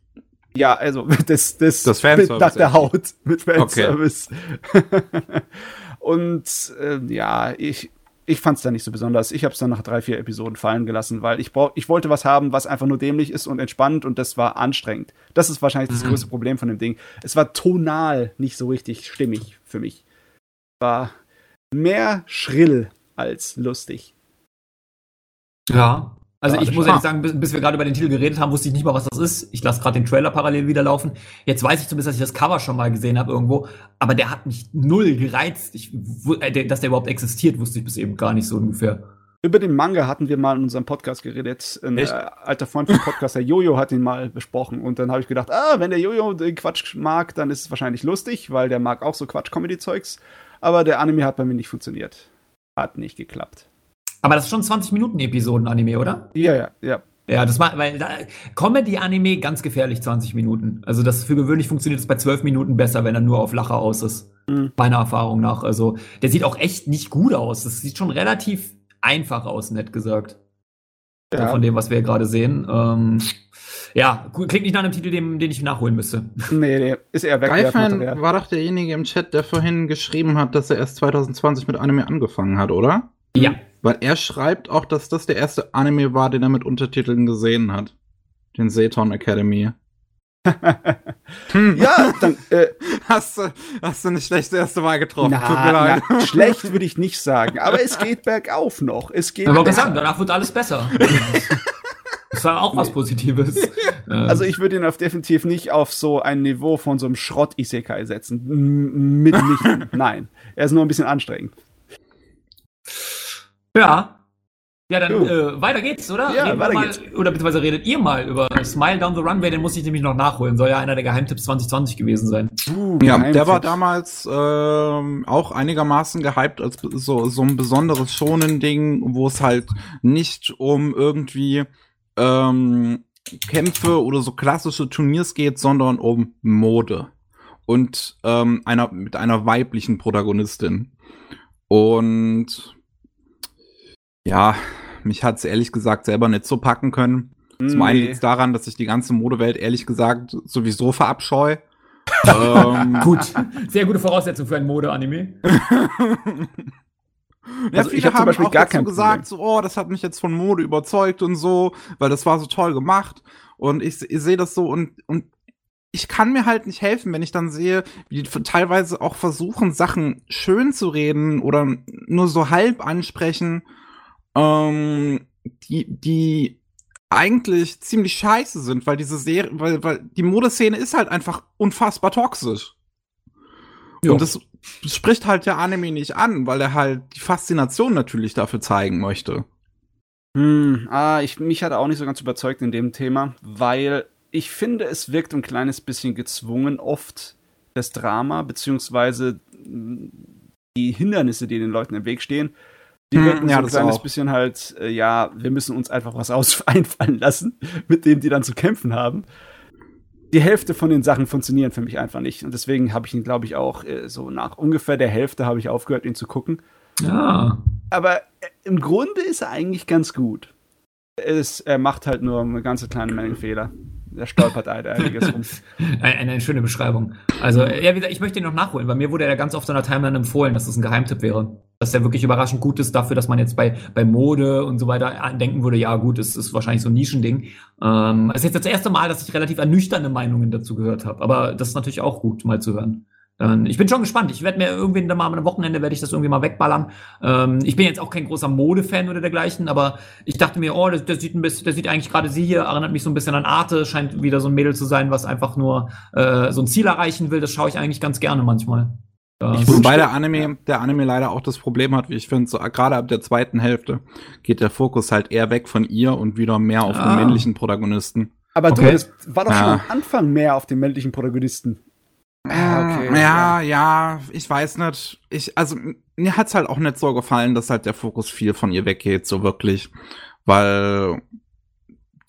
Ja, also das, das, das mit nach der Haut mit Fanservice. Okay. und äh, ja, ich, ich fand es dann nicht so besonders. Ich habe es dann nach drei, vier Episoden fallen gelassen, weil ich, brauch, ich wollte was haben, was einfach nur dämlich ist und entspannt und das war anstrengend. Das ist wahrscheinlich das mhm. größte Problem von dem Ding. Es war tonal nicht so richtig stimmig für mich. War mehr schrill als lustig. Ja, also ich muss ehrlich sagen, bis, bis wir gerade über den Titel geredet haben, wusste ich nicht mal, was das ist. Ich lasse gerade den Trailer parallel wieder laufen. Jetzt weiß ich zumindest, dass ich das Cover schon mal gesehen habe irgendwo, aber der hat mich null gereizt. Ich, äh, dass der überhaupt existiert, wusste ich bis eben gar nicht so ungefähr. Über den Manga hatten wir mal in unserem Podcast geredet. Ein äh, alter Freund vom Podcast, der Jojo, hat ihn mal besprochen. Und dann habe ich gedacht, ah, wenn der Jojo den Quatsch mag, dann ist es wahrscheinlich lustig, weil der mag auch so Quatsch-Comedy-Zeugs. Aber der Anime hat bei mir nicht funktioniert. Hat nicht geklappt. Aber das ist schon 20 Minuten Episoden-Anime, oder? Ja, ja, ja. Ja, das war, weil da, Comedy-Anime ganz gefährlich 20 Minuten. Also das für gewöhnlich funktioniert es bei 12 Minuten besser, wenn er nur auf Lacher aus ist. Mhm. Meiner Erfahrung nach. Also der sieht auch echt nicht gut aus. Das sieht schon relativ einfach aus, nett gesagt. Ja. Also von dem, was wir gerade sehen. Ähm, ja, klingt nicht nach einem Titel, den, den ich nachholen müsste. Nee, nee, ist eher Wegwerfmaterial. war doch derjenige im Chat, der vorhin geschrieben hat, dass er erst 2020 mit Anime angefangen hat, oder? Ja. Weil er schreibt auch, dass das der erste Anime war, den er mit Untertiteln gesehen hat. Den Seton Academy. hm. Ja, dann äh, hast, du, hast du eine schlechte erste Wahl getroffen. Na, Tut mir leid. Na, schlecht würde ich nicht sagen, aber es geht bergauf noch. Es geht aber sagen, danach wird alles besser. das war auch was Positives. Also ich würde ihn auf definitiv nicht auf so ein Niveau von so einem Schrott-Isekai setzen. M mitnichten. Nein. Er ist nur ein bisschen anstrengend. Ja. Ja, dann äh, weiter geht's, oder? Ja, Reden weiter mal, geht's. Oder beziehungsweise redet ihr mal über Smile Down the Runway, den muss ich nämlich noch nachholen. Soll ja einer der Geheimtipps 2020 gewesen sein. Uh, ja, der war damals ähm, auch einigermaßen gehypt als so, so ein besonderes Schonen-Ding, wo es halt nicht um irgendwie ähm, Kämpfe oder so klassische Turniers geht, sondern um Mode. Und ähm, einer mit einer weiblichen Protagonistin. Und ja, mich hat es ehrlich gesagt selber nicht so packen können. Nee. Zum einen liegt es daran, dass ich die ganze Modewelt ehrlich gesagt sowieso verabscheue. ähm, Gut, sehr gute Voraussetzung für ein Mode-Anime. Ja, also viele haben auch gar dazu gesagt, so, oh, das hat mich jetzt von Mode überzeugt und so, weil das war so toll gemacht. Und ich, ich sehe das so und, und ich kann mir halt nicht helfen, wenn ich dann sehe, wie die teilweise auch versuchen, Sachen schön zu reden oder nur so halb ansprechen ähm, die, die eigentlich ziemlich scheiße sind, weil diese Serie, weil, weil die Modeszene ist halt einfach unfassbar toxisch. Jo. Und das spricht halt der Anime nicht an, weil er halt die Faszination natürlich dafür zeigen möchte. Hm, ah, ich, mich hat er auch nicht so ganz überzeugt in dem Thema, weil ich finde, es wirkt ein kleines bisschen gezwungen oft, das Drama, beziehungsweise die Hindernisse, die den Leuten im Weg stehen. Die wirken hm, ja, so ein kleines auch. bisschen halt, äh, ja, wir müssen uns einfach was aus einfallen lassen, mit dem die dann zu kämpfen haben. Die Hälfte von den Sachen funktionieren für mich einfach nicht. Und deswegen habe ich ihn, glaube ich, auch äh, so nach ungefähr der Hälfte habe ich aufgehört, ihn zu gucken. Ja. Aber äh, im Grunde ist er eigentlich ganz gut. Es, er macht halt nur eine ganze kleine Menge Fehler er stolpert einiges rum. eine, eine, schöne Beschreibung. Also, ja, wie gesagt, ich möchte ihn noch nachholen, weil mir wurde er ganz oft in der Timeline empfohlen, dass das ein Geheimtipp wäre. Dass der wirklich überraschend gut ist dafür, dass man jetzt bei, bei Mode und so weiter denken würde, ja gut, es ist wahrscheinlich so ein Nischending. Ähm, es ist jetzt das erste Mal, dass ich relativ ernüchternde Meinungen dazu gehört habe. Aber das ist natürlich auch gut, mal zu hören. Ähm, ich bin schon gespannt. Ich werde mir irgendwie mal am Wochenende werde ich das irgendwie mal wegballern. Ähm, ich bin jetzt auch kein großer Modefan oder dergleichen, aber ich dachte mir, oh, das, das sieht ein bisschen, das sieht eigentlich gerade sie hier, erinnert mich so ein bisschen an Arte, scheint wieder so ein Mädel zu sein, was einfach nur äh, so ein Ziel erreichen will. Das schaue ich eigentlich ganz gerne manchmal. Ich Wobei der Anime, der Anime leider auch das Problem hat, wie ich finde, so, gerade ab der zweiten Hälfte geht der Fokus halt eher weg von ihr und wieder mehr auf ah. den männlichen Protagonisten. Aber Okay. du, das war doch schon Ja. am Anfang mehr auf den männlichen Protagonisten. Ah, okay, ja, ja, ich weiß nicht. Ich, also, mir hat's halt auch nicht so gefallen, dass halt der Fokus viel von ihr weggeht, so wirklich. Weil,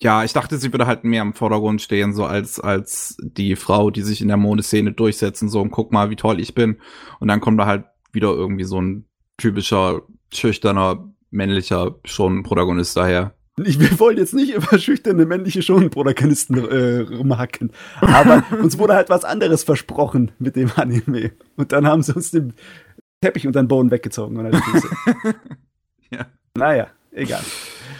ja, ich dachte, sie würde halt mehr im Vordergrund stehen, so als, als die Frau, die sich in der Modeszene durchsetzen, so und guck mal, wie toll ich bin. Und dann kommt da halt wieder irgendwie so ein typischer, schüchterner, männlicher schon Protagonist daher. Ich, wir wollen jetzt nicht über schüchterne männliche Schonenprotagonisten äh, rumhacken. Aber uns wurde halt was anderes versprochen mit dem Anime. Und dann haben sie uns den Teppich unter den Boden weggezogen. Und. Ja. Naja, egal.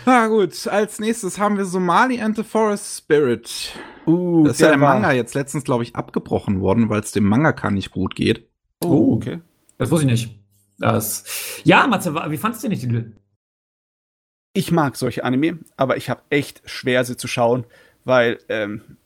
Na gut, als nächstes haben wir Somali and the Forest Spirit. Uh, Das ist ja der war- Manga jetzt letztens, glaube ich, abgebrochen worden, weil es dem Mangaka nicht gut geht. Oh, okay. Das wusste ich nicht. Das, ja, Matze, wie fandest du den Titel? Ich mag solche Anime, aber ich habe echt schwer, sie zu schauen, weil ähm,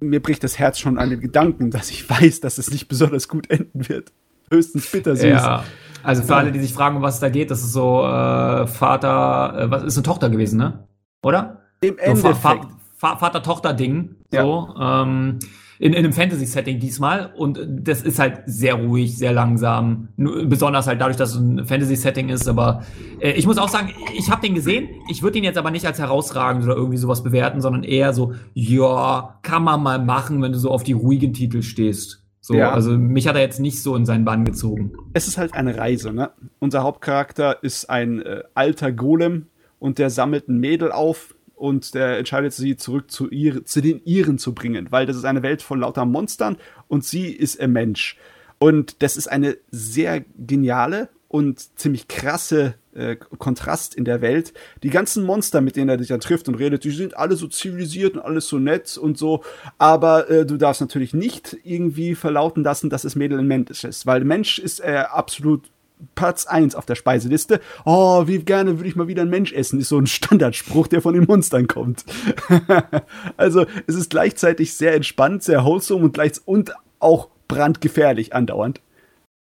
mir bricht das Herz schon an den Gedanken, dass ich weiß, dass es nicht besonders gut enden wird. Höchstens bittersüß. Ja, also für alle, die sich fragen, um was es da geht, das ist so äh, Vater, äh, was ist eine Tochter gewesen, ne? Oder? Im So Endeffekt. Vater-Tochter-Ding. So, ähm, in, in einem Fantasy-Setting diesmal. Und das ist halt sehr ruhig, sehr langsam. Besonders halt dadurch, dass es ein Fantasy-Setting ist. Aber äh, ich muss auch sagen, ich habe den gesehen. Ich würde ihn jetzt aber nicht als herausragend oder irgendwie sowas bewerten, sondern eher so, ja, kann man mal machen, wenn du so auf die ruhigen Titel stehst. So, Ja. also mich hat er jetzt nicht so in seinen Bann gezogen. es ist halt eine Reise, ne? Unser Hauptcharakter ist ein äh, alter Golem und der sammelt ein Mädel auf und der entscheidet sie zurück zu, ihr, zu den Iren zu bringen, weil das ist eine Welt von lauter Monstern und sie ist ein Mensch. Und das ist eine sehr geniale und ziemlich krasse äh, Kontrast in der Welt. Die ganzen Monster, mit denen er sich dann trifft und redet, die sind alle so zivilisiert und alles so nett und so. Aber äh, du darfst natürlich nicht irgendwie verlauten lassen, dass das Mädel ein Mensch ist, weil Mensch ist äh, absolut Platz 1 auf der Speiseliste. Oh, wie gerne würde ich mal wieder einen Mensch essen, ist so ein Standardspruch, der von den Monstern kommt. also es ist gleichzeitig sehr entspannt, sehr wholesome und, gleich und auch brandgefährlich andauernd.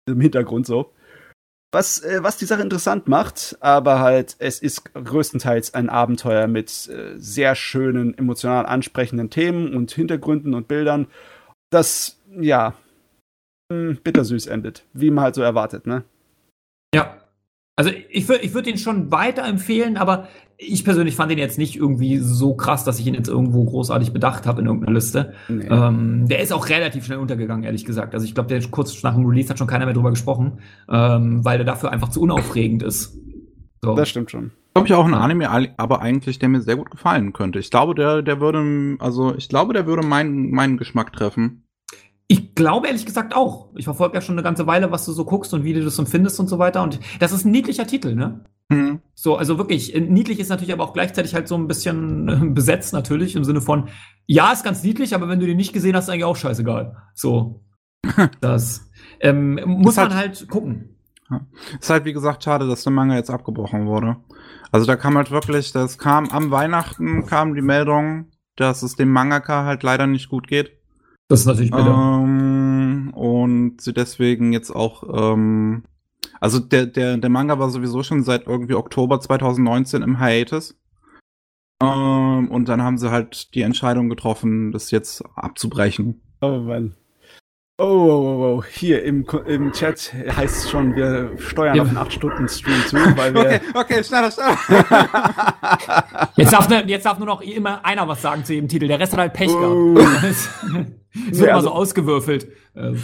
Im Hintergrund so. Was, äh, was die Sache interessant macht, aber halt, es ist größtenteils ein Abenteuer mit äh, sehr schönen, emotional ansprechenden Themen und Hintergründen und Bildern, das, ja, mh, bittersüß endet, wie man halt so erwartet, ne? Ja. Also ich würde ich würd ihn schon weiterempfehlen, aber ich persönlich fand ihn jetzt nicht irgendwie so krass, dass ich ihn jetzt irgendwo großartig bedacht habe in irgendeiner Liste. Nee. Ähm, der ist auch relativ schnell untergegangen, ehrlich gesagt. Also ich glaube, der kurz nach dem Release hat schon keiner mehr drüber gesprochen, ähm, weil der dafür einfach zu unaufregend ist. So. Das stimmt schon. Glaube ich auch ein Anime, aber eigentlich, der mir sehr gut gefallen könnte. Ich glaube, der, der würde, also ich glaube, der würde meinen, meinen Geschmack treffen. Ich glaube ehrlich gesagt auch. Ich verfolge ja schon eine ganze Weile, was du so guckst und wie du das so findest und so weiter. Und das ist ein niedlicher Titel, ne? Hm. So, also wirklich, äh, niedlich ist natürlich aber auch gleichzeitig halt so ein bisschen äh, besetzt natürlich im Sinne von, ja, ist ganz niedlich, aber wenn du den nicht gesehen hast, ist eigentlich auch scheißegal. So. Das ähm, muss Ist halt- man halt gucken. Ist halt, wie gesagt, schade, dass der Manga jetzt abgebrochen wurde. Also da kam halt wirklich, das kam am Weihnachten kam die Meldung, dass es dem Mangaka halt leider nicht gut geht. Das ist natürlich bitter. Ähm, und sie deswegen jetzt auch, ähm, also der, der, der Manga war sowieso schon seit irgendwie Oktober 2019 im Hiatus. Ähm, und dann haben sie halt die Entscheidung getroffen, das jetzt abzubrechen. Oh Mann. Oh, oh, oh, oh. Hier im, im Chat heißt es schon, wir steuern Ja. auf einen 8-Stunden-Stream zu, weil wir. Okay, okay, schneller, schneller. Jetzt darf, ne, jetzt darf nur noch immer einer was sagen zu jedem Titel. Der Rest hat halt Pech Oh. gehabt. Es wird also- so ausgewürfelt. Ähm,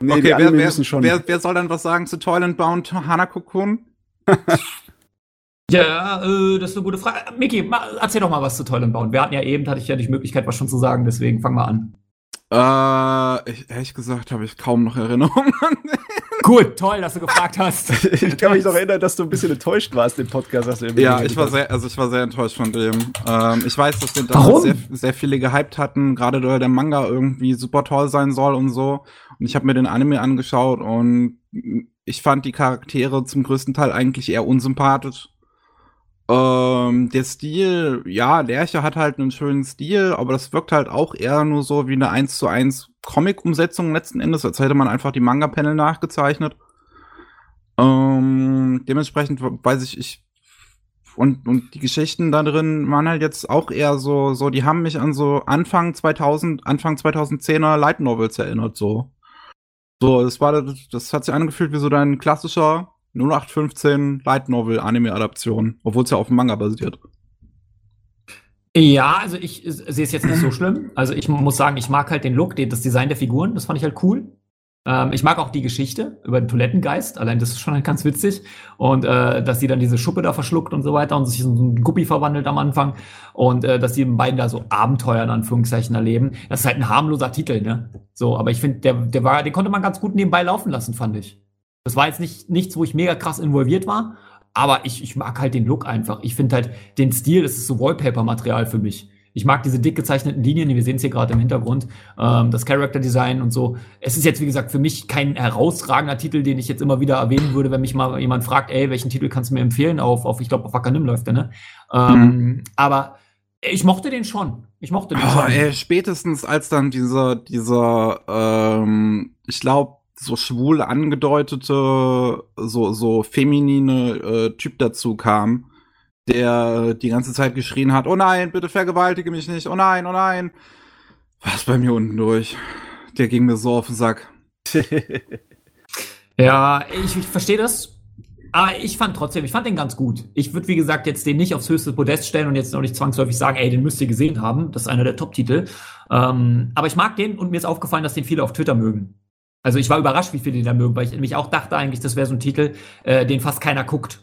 nee, okay, wer, wer, wer, soll dann was sagen zu Toilet Bound Hanako-kun? Ja, äh, das ist eine gute Frage. Miki, erzähl doch mal was zu Toilet Bound. Wir hatten ja eben, hatte ich ja die Möglichkeit, was schon zu sagen, deswegen fang mal an. Äh, ich, ehrlich gesagt habe ich kaum noch Erinnerungen. Cool, toll, dass du gefragt hast. ich kann mich noch erinnern, dass du ein bisschen enttäuscht warst im Podcast. Hast du eben Ja, ich war sehr, also ich war sehr enttäuscht von dem. Ähm, ich weiß, dass wir damals sehr, sehr viele gehypt hatten, gerade weil der Manga irgendwie super toll sein soll und so. Und ich habe mir den Anime angeschaut und ich fand die Charaktere zum größten Teil eigentlich eher unsympathisch. Ähm, der Stil, ja, Lerche hat halt einen schönen Stil, aber das wirkt halt auch eher nur so wie eine 1 zu 1 Comic-Umsetzung letzten Endes, als hätte man einfach die Manga-Panel nachgezeichnet. Ähm, dementsprechend weiß ich, ich und, und die Geschichten da drin waren halt jetzt auch eher so, so, die haben mich an so Anfang 2000, Anfang 2010er Light Novels erinnert, so. So, das war, das, das hat sich angefühlt wie so dein klassischer 0815 Light Novel Anime Adaption, obwohl es ja auf dem Manga basiert. Ja, also ich sehe es jetzt nicht so schlimm. Also ich muss sagen, ich mag halt den Look, das Design der Figuren, das fand ich halt cool. Ähm, ich mag auch die Geschichte über den Toilettengeist, allein das ist schon halt ganz witzig. Und äh, dass sie dann diese Schuppe da verschluckt und so weiter und sich in so ein Guppi verwandelt am Anfang. Und äh, dass die beiden da so Abenteuer in Anführungszeichen erleben. Das ist halt ein harmloser Titel, ne? So, aber ich finde, der, der war, den konnte man ganz gut nebenbei laufen lassen, fand ich. Das war jetzt nicht nichts, wo ich mega krass involviert war, aber ich, ich mag halt den Look einfach. Ich finde halt den Stil, das ist so Wallpaper-Material für mich. Ich mag diese dick gezeichneten Linien, wir sehen es hier gerade im Hintergrund, ähm, das Character Design und so. Es ist jetzt, wie gesagt, für mich kein herausragender Titel, den ich jetzt immer wieder erwähnen würde, wenn mich mal jemand fragt, ey, welchen Titel kannst du mir empfehlen? Auf, auf ich glaube, auf Wakanim läuft der, ne? Ähm, mhm. Aber ich mochte den schon. Ich mochte den oh, schon. Ey, spätestens als dann dieser, dieser, ähm, ich glaube, so schwul angedeutete, so, so feminine äh, Typ dazu kam, der die ganze Zeit geschrien hat, oh nein, bitte vergewaltige mich nicht, oh nein, oh nein. Was bei mir unten durch? Der ging mir so auf den Sack. ja, ich, ich verstehe das. Aber ich fand trotzdem, ich fand den ganz gut. Ich würde, wie gesagt, jetzt den nicht aufs höchste Podest stellen und jetzt noch nicht zwangsläufig sagen, ey, den müsst ihr gesehen haben. Das ist einer der Top-Titel. Ähm, aber ich mag den und mir ist aufgefallen, dass den viele auf Twitter mögen. Also ich war überrascht, wie viele den da mögen, weil ich nämlich auch dachte eigentlich, das wäre so ein Titel, äh, den fast keiner guckt.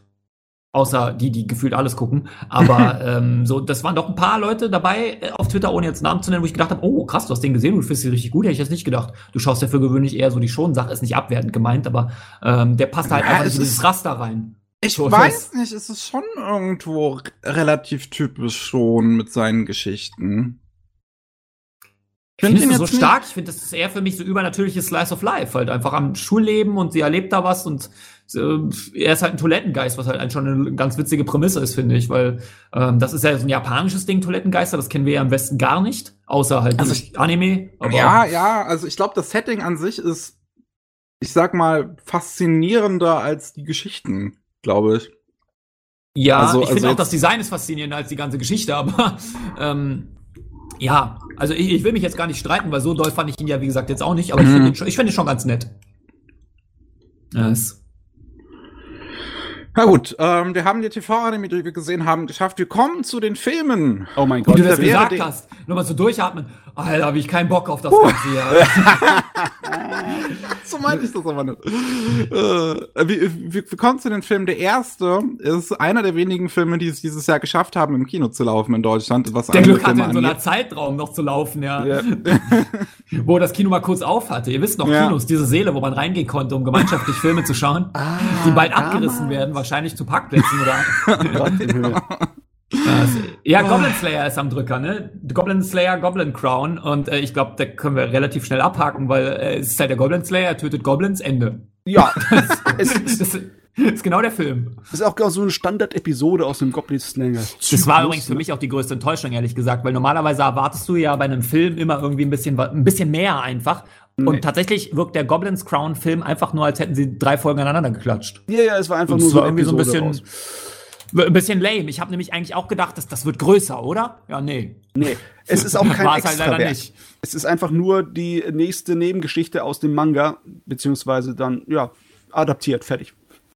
Außer die, die gefühlt alles gucken. Aber ähm, so, das waren doch ein paar Leute dabei äh, auf Twitter, ohne jetzt Namen zu nennen, wo ich gedacht habe, oh krass, du hast den gesehen, du findest ihn richtig gut, hätte ich jetzt nicht gedacht. Du schaust ja für gewöhnlich eher so die Schon-Sache, ist nicht abwertend gemeint, aber ähm, der passt halt ja, einfach in dieses Raster rein. Ich so, weiß nicht, es ist schon irgendwo relativ typisch schon mit seinen Geschichten. Ich finde ihn so stark. Ich finde, das ist eher für mich so übernatürliches Slice of Life. Halt einfach am Schulleben und sie erlebt da was und äh, er ist halt ein Toilettengeist, was halt schon eine ganz witzige Prämisse ist, finde ich, weil ähm, das ist ja so ein japanisches Ding, Toilettengeister, das kennen wir ja im Westen gar nicht, außer halt also ich, Anime. ja, ja, also ich glaube, das Setting an sich ist, ich sag mal, faszinierender als die Geschichten, glaube ich. Ja, also, ich finde also auch das Design ist faszinierender als die ganze Geschichte, aber ähm, ja, also ich, ich, will mich jetzt gar nicht streiten, weil so doll fand ich ihn ja, wie gesagt, jetzt auch nicht, aber mhm. ich finde ihn, schon, find ihn schon ganz nett. Yes. Na gut, ähm, wir haben die TV-Anime, die wir gesehen haben, geschafft. Wir kommen zu den Filmen. Oh mein Gott. Wie du das gesagt hast. Nur mal so durchatmen. Alter, habe ich keinen Bock auf das. Ganze hier. so meinte ich das aber nicht. Äh, wir kommen zu den Filmen. Der erste ist einer der wenigen Filme, die es dieses Jahr geschafft haben, im Kino zu laufen in Deutschland. Was der Glück hatte, in so einer Zeitraum noch zu laufen, ja. ja. wo das Kino mal kurz auf hatte. Ihr wisst noch, ja. Kinos, diese Seele, wo man reingehen konnte, um gemeinschaftlich Filme zu schauen, ah, die bald abgerissen werden, wahrscheinlich zu Parkplätzen oder. ja, Goblin Slayer ist am Drücker, ne? Goblin Slayer, Goblin Crown. Und äh, ich glaube, da können wir relativ schnell abhaken, weil äh, es ist halt der Goblin Slayer, er tötet Goblins, Ende. Ja, das, das, das, ist genau der Film. Das ist auch genau so eine Standard-Episode aus dem Goblin Slayer. Das war übrigens für mich auch die größte Enttäuschung, ehrlich gesagt, weil normalerweise erwartest du ja bei einem Film immer irgendwie ein bisschen, ein bisschen mehr einfach. Nee. Und tatsächlich wirkt der Goblins Crown Film einfach nur, als hätten sie drei Folgen aneinander geklatscht. Ja, ja, es war einfach Und nur so irgendwie so ein bisschen. Raus. Ein bisschen lame. Ich habe nämlich eigentlich auch gedacht, dass das wird größer, oder? Ja, nee. Nee, es ist auch kein extra halt leider nicht. Es ist einfach nur die nächste Nebengeschichte aus dem Manga, beziehungsweise dann, ja, adaptiert, fertig.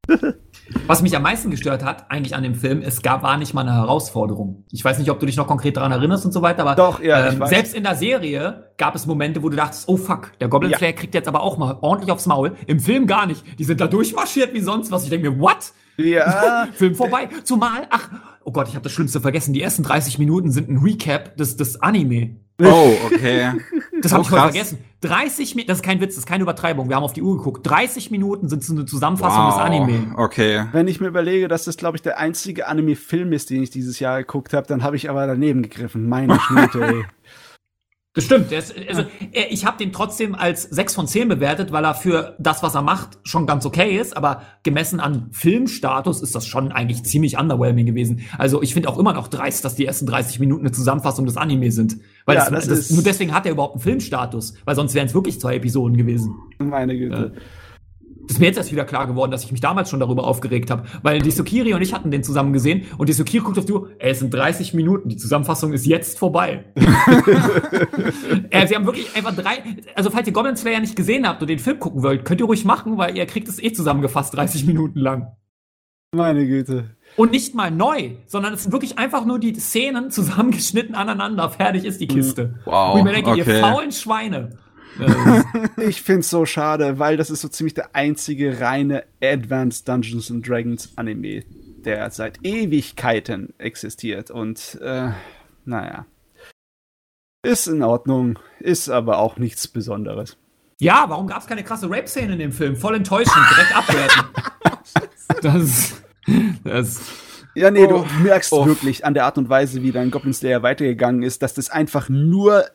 Was mich am meisten gestört hat, eigentlich an dem Film, es gab, war nicht mal eine Herausforderung. Ich weiß nicht, ob du dich noch konkret daran erinnerst und so weiter, aber Doch, ja, ähm, selbst in der Serie gab es Momente, wo du dachtest, oh fuck, der Goblin Slayer ja. kriegt jetzt aber auch mal ordentlich aufs Maul. Im Film gar nicht. Die sind da durchmarschiert wie sonst was. Ich denke mir, what? Ja. Film vorbei. Zumal, ach, oh Gott, ich habe das Schlimmste vergessen. Die ersten 30 Minuten sind ein Recap des, des Anime. Oh, okay. Das habe oh, ich voll vergessen. 30 Minuten, das ist kein Witz, das ist keine Übertreibung. Wir haben auf die Uhr geguckt. 30 Minuten sind so eine Zusammenfassung wow, des Anime. Okay. Wenn ich mir überlege, dass das, glaube ich, der einzige Anime-Film ist, den ich dieses Jahr geguckt habe, dann habe ich aber daneben gegriffen. Meine Schnute, ey. Das stimmt. Ist, also, ich habe den trotzdem als 6 von 10 bewertet, weil er für das, was er macht, schon ganz okay ist. Aber gemessen an Filmstatus ist das schon eigentlich ziemlich underwhelming gewesen. Also ich finde auch immer noch dreist, dass die ersten 30 Minuten eine Zusammenfassung des Anime sind. Weil ja, das, das, das nur deswegen hat er überhaupt einen Filmstatus. Weil sonst wären es wirklich zwei Episoden gewesen. Meine Güte. Das ist mir jetzt erst wieder klar geworden, dass ich mich damals schon darüber aufgeregt habe, weil die Sukiri und ich hatten den zusammen gesehen und die Sukiri guckt auf die Uhr, ey, es sind 30 Minuten, die Zusammenfassung ist jetzt vorbei. äh, sie haben wirklich einfach drei, also falls ihr Goblin Slayer nicht gesehen habt und den Film gucken wollt, könnt ihr ruhig machen, weil ihr kriegt es eh zusammengefasst 30 Minuten lang. Meine Güte. Und nicht mal neu, sondern es sind wirklich einfach nur die Szenen zusammengeschnitten aneinander. Fertig ist die Kiste. Wow, Wo ich mir denke, ihr okay. faulen Schweine. Äh, Ich find's so schade, weil das ist so ziemlich der einzige reine Advanced Dungeons and Dragons Anime, der seit Ewigkeiten existiert. Und äh, naja. Ist in Ordnung, ist aber auch nichts Besonderes. ja, warum gab es keine krasse Rape-Szene in dem Film? Voll enttäuschend, direkt abwerten. das, das, Ja, nee, Oh. du merkst Oh. wirklich an der Art und Weise, wie dein Goblin Slayer weitergegangen ist, dass das einfach nur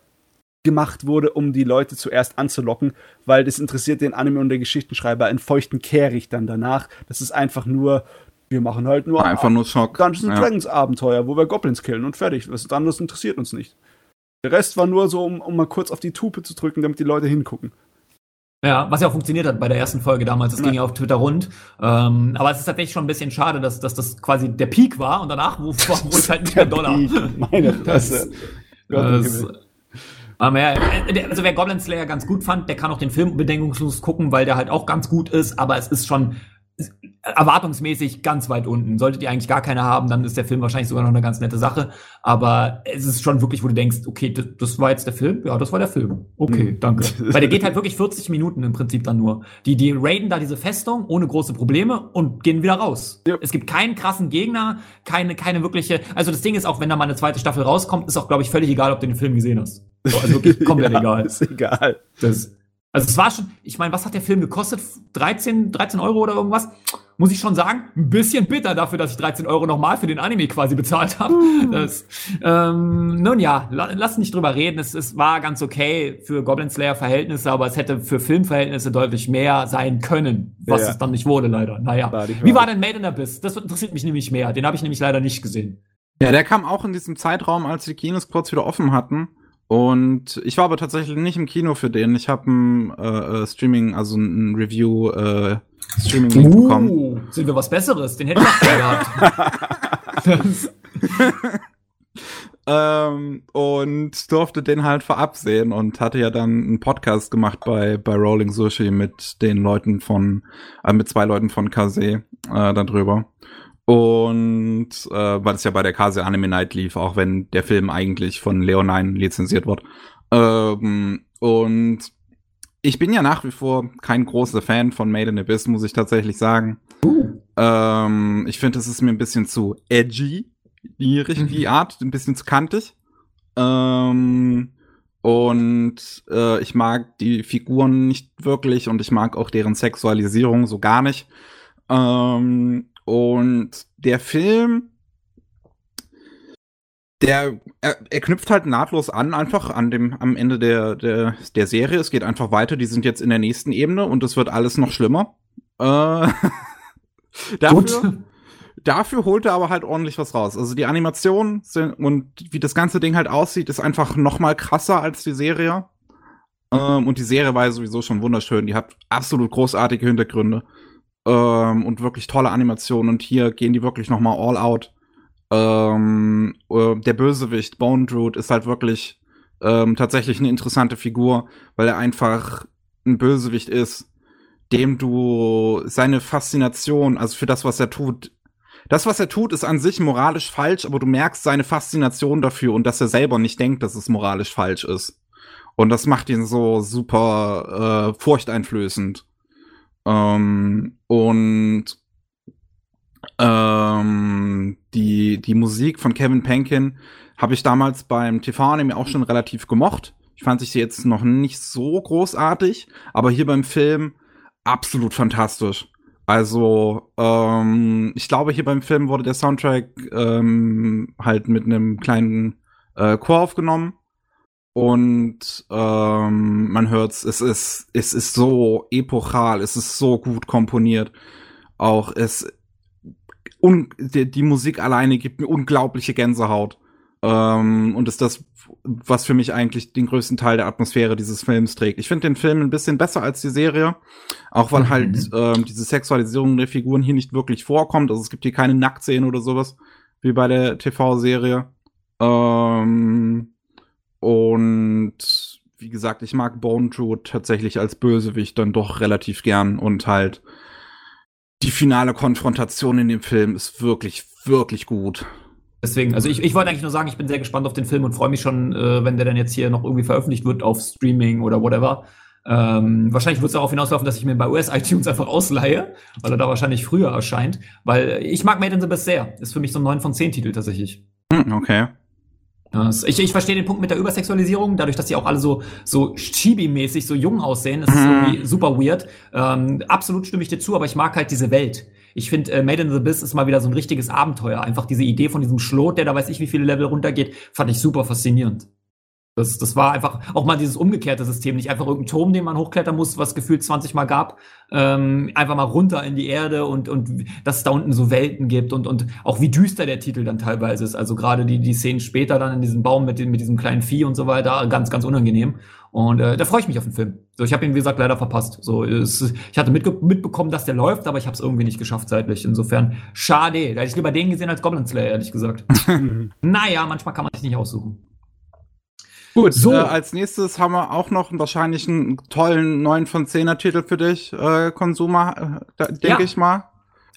gemacht wurde, um die Leute zuerst anzulocken, weil das interessiert den Anime und der Geschichtenschreiber einen feuchten Kehricht dann danach. Das ist einfach nur, wir machen halt nur Einfach nur Schock. Dungeons Ja. Dragons Abenteuer, wo wir Goblins killen und fertig. Was anderes interessiert uns nicht. Der Rest war nur so, um, um mal kurz auf die Tupe zu drücken, damit die Leute hingucken. ja, was ja auch funktioniert hat bei der ersten Folge damals. Das Ja. ging ja auf Twitter rund. Ähm, aber es ist tatsächlich schon ein bisschen schade, dass, dass das quasi der Peak war und danach wo- wurde es halt nicht mehr Dollar. Meine Fresse. Gott im Das, Himmel. Aber ja, äh, also wer Goblin Slayer ganz gut fand, der kann auch den Film bedingungslos gucken, weil der halt auch ganz gut ist, aber es ist schon erwartungsmäßig ganz weit unten. Solltet ihr eigentlich gar keine haben, dann ist der Film wahrscheinlich sogar noch eine ganz nette Sache. Aber es ist schon wirklich, wo du denkst, okay, das, das war jetzt der Film? Ja, das war der Film. Okay, Mhm. danke. Weil der geht halt wirklich 40 Minuten im Prinzip dann nur. Die, die raiden da diese Festung ohne große Probleme und gehen wieder raus. Ja. Es gibt keinen krassen Gegner, keine, keine wirkliche, also das Ding ist auch, wenn da mal eine zweite Staffel rauskommt, ist auch, glaube ich, völlig egal, ob du den Film gesehen hast. So, also wirklich komplett Ja, egal. Ist egal. Das, also es war schon, ich meine, was hat der Film gekostet? 13, 13 Euro oder irgendwas? Muss ich schon sagen, ein bisschen bitter dafür, dass ich 13 Euro nochmal für den Anime quasi bezahlt habe. Das, ähm, nun ja, la, lass nicht drüber reden. Es, es war ganz okay für Goblin Slayer Verhältnisse, aber es hätte für Filmverhältnisse deutlich mehr sein können, was Ja. es dann nicht wurde, leider. Naja. War Wie war denn Made in Abyss? Das interessiert mich nämlich mehr. Den habe ich nämlich leider nicht gesehen. Ja, der kam auch in diesem Zeitraum, als die Kinos kurz wieder offen hatten. Und ich war aber tatsächlich nicht im Kino für den. Ich habe ein äh, äh, Streaming, also ein Review äh, Streaming Link bekommen. Uh, sind wir was Besseres? Den hätte ich gehabt. Ähm, und durfte den halt vorab sehen und hatte ja dann einen Podcast gemacht bei, bei Rolling Sushi mit den Leuten von, äh, mit zwei Leuten von Kase äh, darüber. Und äh, weil es ja bei der Kase Anime Night lief, auch wenn der Film eigentlich von Leonine lizenziert wird. Ähm, und ich bin ja nach wie vor kein großer Fan von Made in Abyss, muss ich tatsächlich sagen. Ähm, ich finde, es ist mir ein bisschen zu edgy, die, die Art, ein bisschen zu kantig. Ähm, und äh, ich mag die Figuren nicht wirklich und ich mag auch deren Sexualisierung so gar nicht. Ähm, und der Film, der, er, er knüpft halt nahtlos an, einfach an dem, am Ende der, der, der Serie. Es geht einfach weiter, die sind jetzt in der nächsten Ebene und es wird alles noch schlimmer. Äh, dafür, dafür holt er aber halt ordentlich was raus. Also die Animation sind, und wie das ganze Ding halt aussieht, ist einfach noch mal krasser als die Serie. Ähm, und die Serie war ja sowieso schon wunderschön. Die hat absolut großartige Hintergründe ähm, und wirklich tolle Animationen. Und hier gehen die wirklich noch mal all out. Ähm, äh, der Bösewicht Bone Druid ist halt wirklich ähm, tatsächlich eine interessante Figur, weil er einfach ein Bösewicht ist, dem du seine Faszination, also für das, was er tut, das, was er tut, ist an sich moralisch falsch, aber du merkst seine Faszination dafür und dass er selber nicht denkt, dass es moralisch falsch ist. Und das macht ihn so super äh, furchteinflößend. Ähm, und ähm, die, die Musik von Kevin Penkin habe ich damals beim TV-Anime auch schon relativ gemocht. Ich fand sie jetzt noch nicht so großartig, aber hier beim Film absolut fantastisch. Also, ähm, ich glaube, hier beim Film wurde der Soundtrack ähm, halt mit einem kleinen äh, Chor aufgenommen. Und ähm, man hört's, es ist, es ist so epochal, es ist so gut komponiert. Auch es un die, die Musik alleine gibt mir unglaubliche Gänsehaut. Ähm, und ist das, was für mich eigentlich den größten Teil der Atmosphäre dieses Films trägt. Ich finde den Film ein bisschen besser als die Serie, auch weil halt mhm. ähm, diese Sexualisierung der Figuren hier nicht wirklich vorkommt. Also es gibt hier keine Nacktszenen oder sowas, wie bei der TV-Serie. Ähm, und wie gesagt, ich mag Bone True tatsächlich als Bösewicht dann doch relativ gern und halt die finale Konfrontation in dem Film ist wirklich, wirklich gut. Deswegen, also ich, ich wollte eigentlich nur sagen, ich bin sehr gespannt auf den Film und freue mich schon, äh, wenn der dann jetzt hier noch irgendwie veröffentlicht wird auf Streaming oder whatever. Ähm, wahrscheinlich wird es darauf hinauslaufen, dass ich mir bei US iTunes einfach ausleihe, weil er da wahrscheinlich früher erscheint. Weil ich mag Made in the Best sehr. Ist für mich so ein 9 von 10 Titel tatsächlich. Hm, okay. Ich, ich verstehe den Punkt mit der Übersexualisierung, dadurch, dass sie auch alle so, so chibi-mäßig, so jung aussehen. Das ist mhm. irgendwie super weird. Ähm, absolut stimme ich dir zu, aber ich mag halt diese Welt. Ich finde, äh, Made in the Abyss ist mal wieder so ein richtiges Abenteuer. Einfach diese Idee von diesem Schlot, der da weiß ich wie viele Level runtergeht, fand ich super faszinierend. Das, das war einfach auch mal dieses umgekehrte System, nicht einfach irgendein Turm, den man hochklettern muss, was gefühlt 20 Mal gab, ähm, einfach mal runter in die Erde und, und dass es da unten so Welten gibt und, und auch wie düster der Titel dann teilweise ist. Also gerade die, die Szenen später dann in diesem Baum mit, dem, mit diesem kleinen Vieh und so weiter, ganz, ganz unangenehm. Und äh, da freue ich mich auf den Film. So, ich habe ihn, wie gesagt, leider verpasst. So, es, ich hatte mitbekommen, dass der läuft, aber ich habe es irgendwie nicht geschafft zeitlich. Insofern, schade. Da hätte ich lieber den gesehen als Goblin Slayer, ehrlich gesagt. naja, manchmal kann man sich nicht aussuchen. Gut, so. Äh, als nächstes haben wir auch noch wahrscheinlich einen tollen 9 von 10er Titel für dich, äh, Consumer, äh, denke ja. ich mal.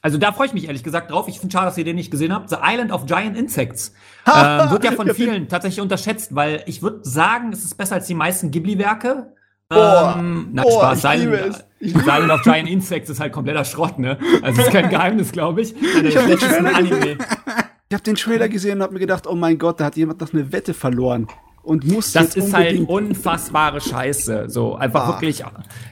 Also da freue ich mich ehrlich gesagt drauf. Ich finde schade, dass ihr den nicht gesehen habt. The Island of Giant Insects. ähm, wird ja von vielen tatsächlich unterschätzt, weil ich würde sagen, es ist besser als die meisten Ghibli-Werke. Ähm, na, boah, Spaß. Silent, Silent of Giant Insects ist halt kompletter Schrott, ne? Also ist kein Geheimnis, glaube ich. ich habe den, Anime. Ich hab den Trailer gesehen und hab mir gedacht, oh mein Gott, da hat jemand noch eine Wette verloren und muss das ist halt unfassbare Scheiße. So einfach ah. wirklich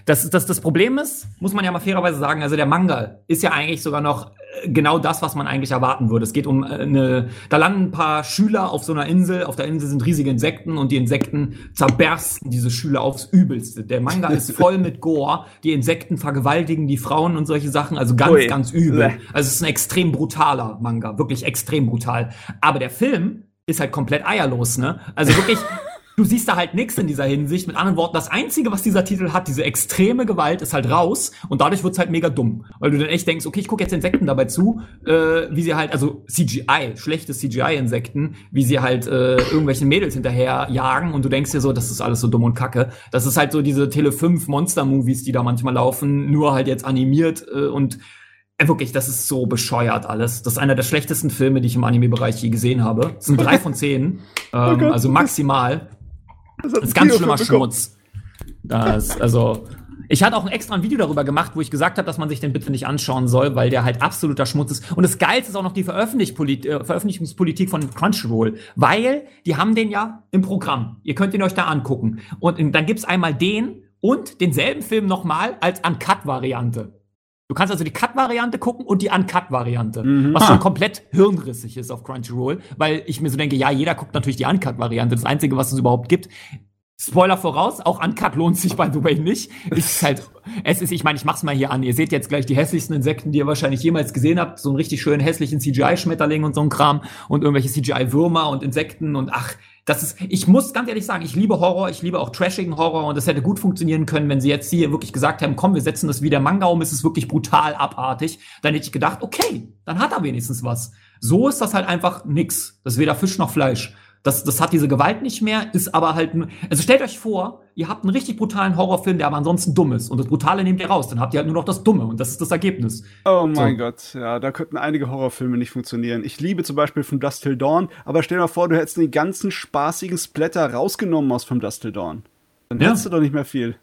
das das das Problem ist muss man ja mal fairerweise sagen also der Manga ist ja eigentlich sogar noch äh, genau das was man eigentlich erwarten würde. Es geht um äh, eine da landen ein paar Schüler auf so einer Insel. Auf der Insel sind riesige Insekten und die Insekten zerbersten diese Schüler aufs übelste. Der Manga ist voll mit Gore. Die Insekten vergewaltigen die Frauen und solche Sachen. Also ganz Ui. ganz übel. Also es ist ein extrem brutaler Manga. Wirklich extrem brutal. Aber der Film ist halt komplett eierlos, ne? Also wirklich, du siehst da halt nichts in dieser Hinsicht. Mit anderen Worten, das Einzige, was dieser Titel hat, diese extreme Gewalt, ist halt raus und dadurch wird's halt mega dumm. Weil du dann echt denkst, okay, ich gucke jetzt Insekten dabei zu, äh, wie sie halt, also CGI, schlechte CGI-Insekten, wie sie halt äh, irgendwelchen Mädels hinterher jagen und du denkst dir so, das ist alles so dumm und kacke. Das ist halt so diese Tele 5 Monster-Movies, die da manchmal laufen, nur halt jetzt animiert äh, und wirklich, das ist so bescheuert alles. Das ist einer der schlechtesten Filme, die ich im Anime-Bereich je gesehen habe. Das sind drei von zehn. Ähm, oh also maximal. Das, das ist ganz schlimmer Schmutz. Das, also, ich hatte auch ein extra ein Video darüber gemacht, wo ich gesagt habe, dass man sich den bitte nicht anschauen soll, weil der halt absoluter Schmutz ist. Und das Geilste ist auch noch die äh, Veröffentlichungspolitik von Crunchyroll, weil die haben den ja im Programm. Ihr könnt ihn euch da angucken. Und dann gibt's einmal den und denselben Film nochmal als Uncut-Variante. Du kannst also die Cut-Variante gucken und die Uncut-Variante, mhm. was schon komplett hirnrissig ist auf Crunchyroll, weil ich mir so denke, ja, jeder guckt natürlich die Uncut-Variante, das Einzige, was es überhaupt gibt. Spoiler voraus, auch Uncut lohnt sich by the way nicht. Es ist halt, es ist, ich meine, ich mach's mal hier an. Ihr seht jetzt gleich die hässlichsten Insekten, die ihr wahrscheinlich jemals gesehen habt. So einen richtig schönen hässlichen CGI-Schmetterling und so ein Kram und irgendwelche CGI-Würmer und Insekten und ach, das ist, ich muss ganz ehrlich sagen, ich liebe Horror, ich liebe auch trashigen Horror und das hätte gut funktionieren können, wenn sie jetzt hier wirklich gesagt haben, komm, wir setzen das wie der Manga um, es ist wirklich brutal abartig. Dann hätte ich gedacht, okay, dann hat er wenigstens was. So ist das halt einfach nix. Das ist weder Fisch noch Fleisch. Das, das hat diese Gewalt nicht mehr, ist aber halt, also stellt euch vor, ihr habt einen richtig brutalen Horrorfilm, der aber ansonsten dumm ist. Und das Brutale nehmt ihr raus, dann habt ihr halt nur noch das Dumme und das ist das Ergebnis. Oh mein so. Gott, ja, da könnten einige Horrorfilme nicht funktionieren. Ich liebe zum Beispiel From Dust Till Dawn, aber stell dir mal vor, du hättest den ganzen spaßigen Splatter rausgenommen aus From Dust Till Dawn. Dann ja. hättest du doch nicht mehr viel.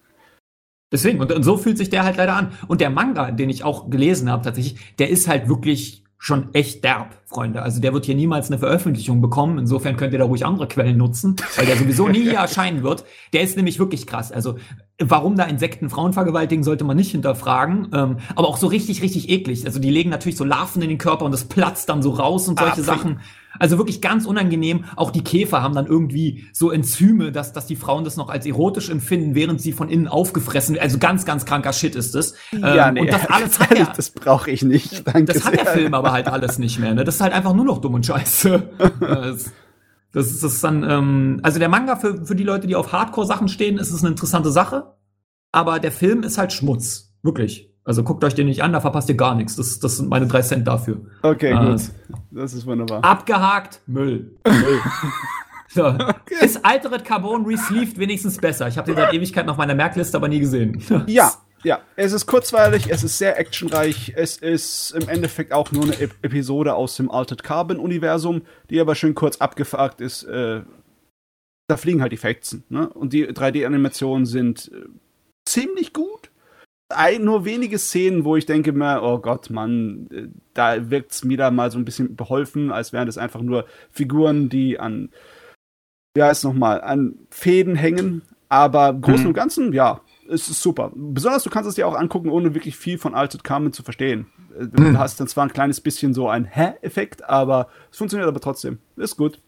Deswegen, und, und so fühlt sich der halt leider an. Und der Manga, den ich auch gelesen habe, tatsächlich, der ist halt wirklich schon echt derb, Freunde. Also der wird hier niemals eine Veröffentlichung bekommen. Insofern könnt ihr da ruhig andere Quellen nutzen, weil der sowieso nie hier erscheinen wird. Der ist nämlich wirklich krass. Also warum da Insekten Frauen vergewaltigen, sollte man nicht hinterfragen. Ähm, aber auch so richtig, richtig eklig. Also die legen natürlich so Larven in den Körper und das platzt dann so raus und solche ah, Sachen. Also wirklich ganz unangenehm. Auch die Käfer haben dann irgendwie so Enzyme, dass, dass die Frauen das noch als erotisch empfinden, während sie von innen aufgefressen werden. Also ganz, ganz kranker Shit ist das. Ja, ähm, nee, und das alles hat er, das brauche ich nicht. Danke das hat der Film aber halt alles nicht mehr. Ne? Das ist halt einfach nur noch dumm und scheiße. Das ist, das ist dann, ähm, also der Manga für, für die Leute, die auf Hardcore-Sachen stehen, ist es eine interessante Sache. Aber der Film ist halt Schmutz. Wirklich. Also guckt euch den nicht an, da verpasst ihr gar nichts. Das, das sind meine drei Cent dafür. Okay, Äh, gut. Das ist wunderbar. Abgehakt, Müll. Müll. So. Ist Altered Carbon Resleeved wenigstens besser? Ich habe den seit Ewigkeiten auf meiner Merkliste, aber nie gesehen. Ja, ja. Es ist kurzweilig, es ist sehr actionreich, es ist im Endeffekt auch nur eine Ep Episode aus dem Altered Carbon Universum, die aber schön kurz abgefragt ist. Äh, da fliegen halt die Fetzen, ne? Und die 3D-Animationen sind äh, ziemlich gut. Ein, nur wenige Szenen, wo ich denke mir, oh Gott, Mann, äh, da wirkt's mir da mal so ein bisschen beholfen, als wären das einfach nur Figuren, die an, wie heißt nochmal, an Fäden hängen. Aber im Großen Mhm. und Ganzen, ja, es ist super. Besonders du kannst es dir auch angucken, ohne wirklich viel von Altered Carbon zu verstehen. Äh, Du Mhm. hast dann zwar ein kleines bisschen so ein Hä-Effekt, aber es funktioniert aber trotzdem. Ist gut.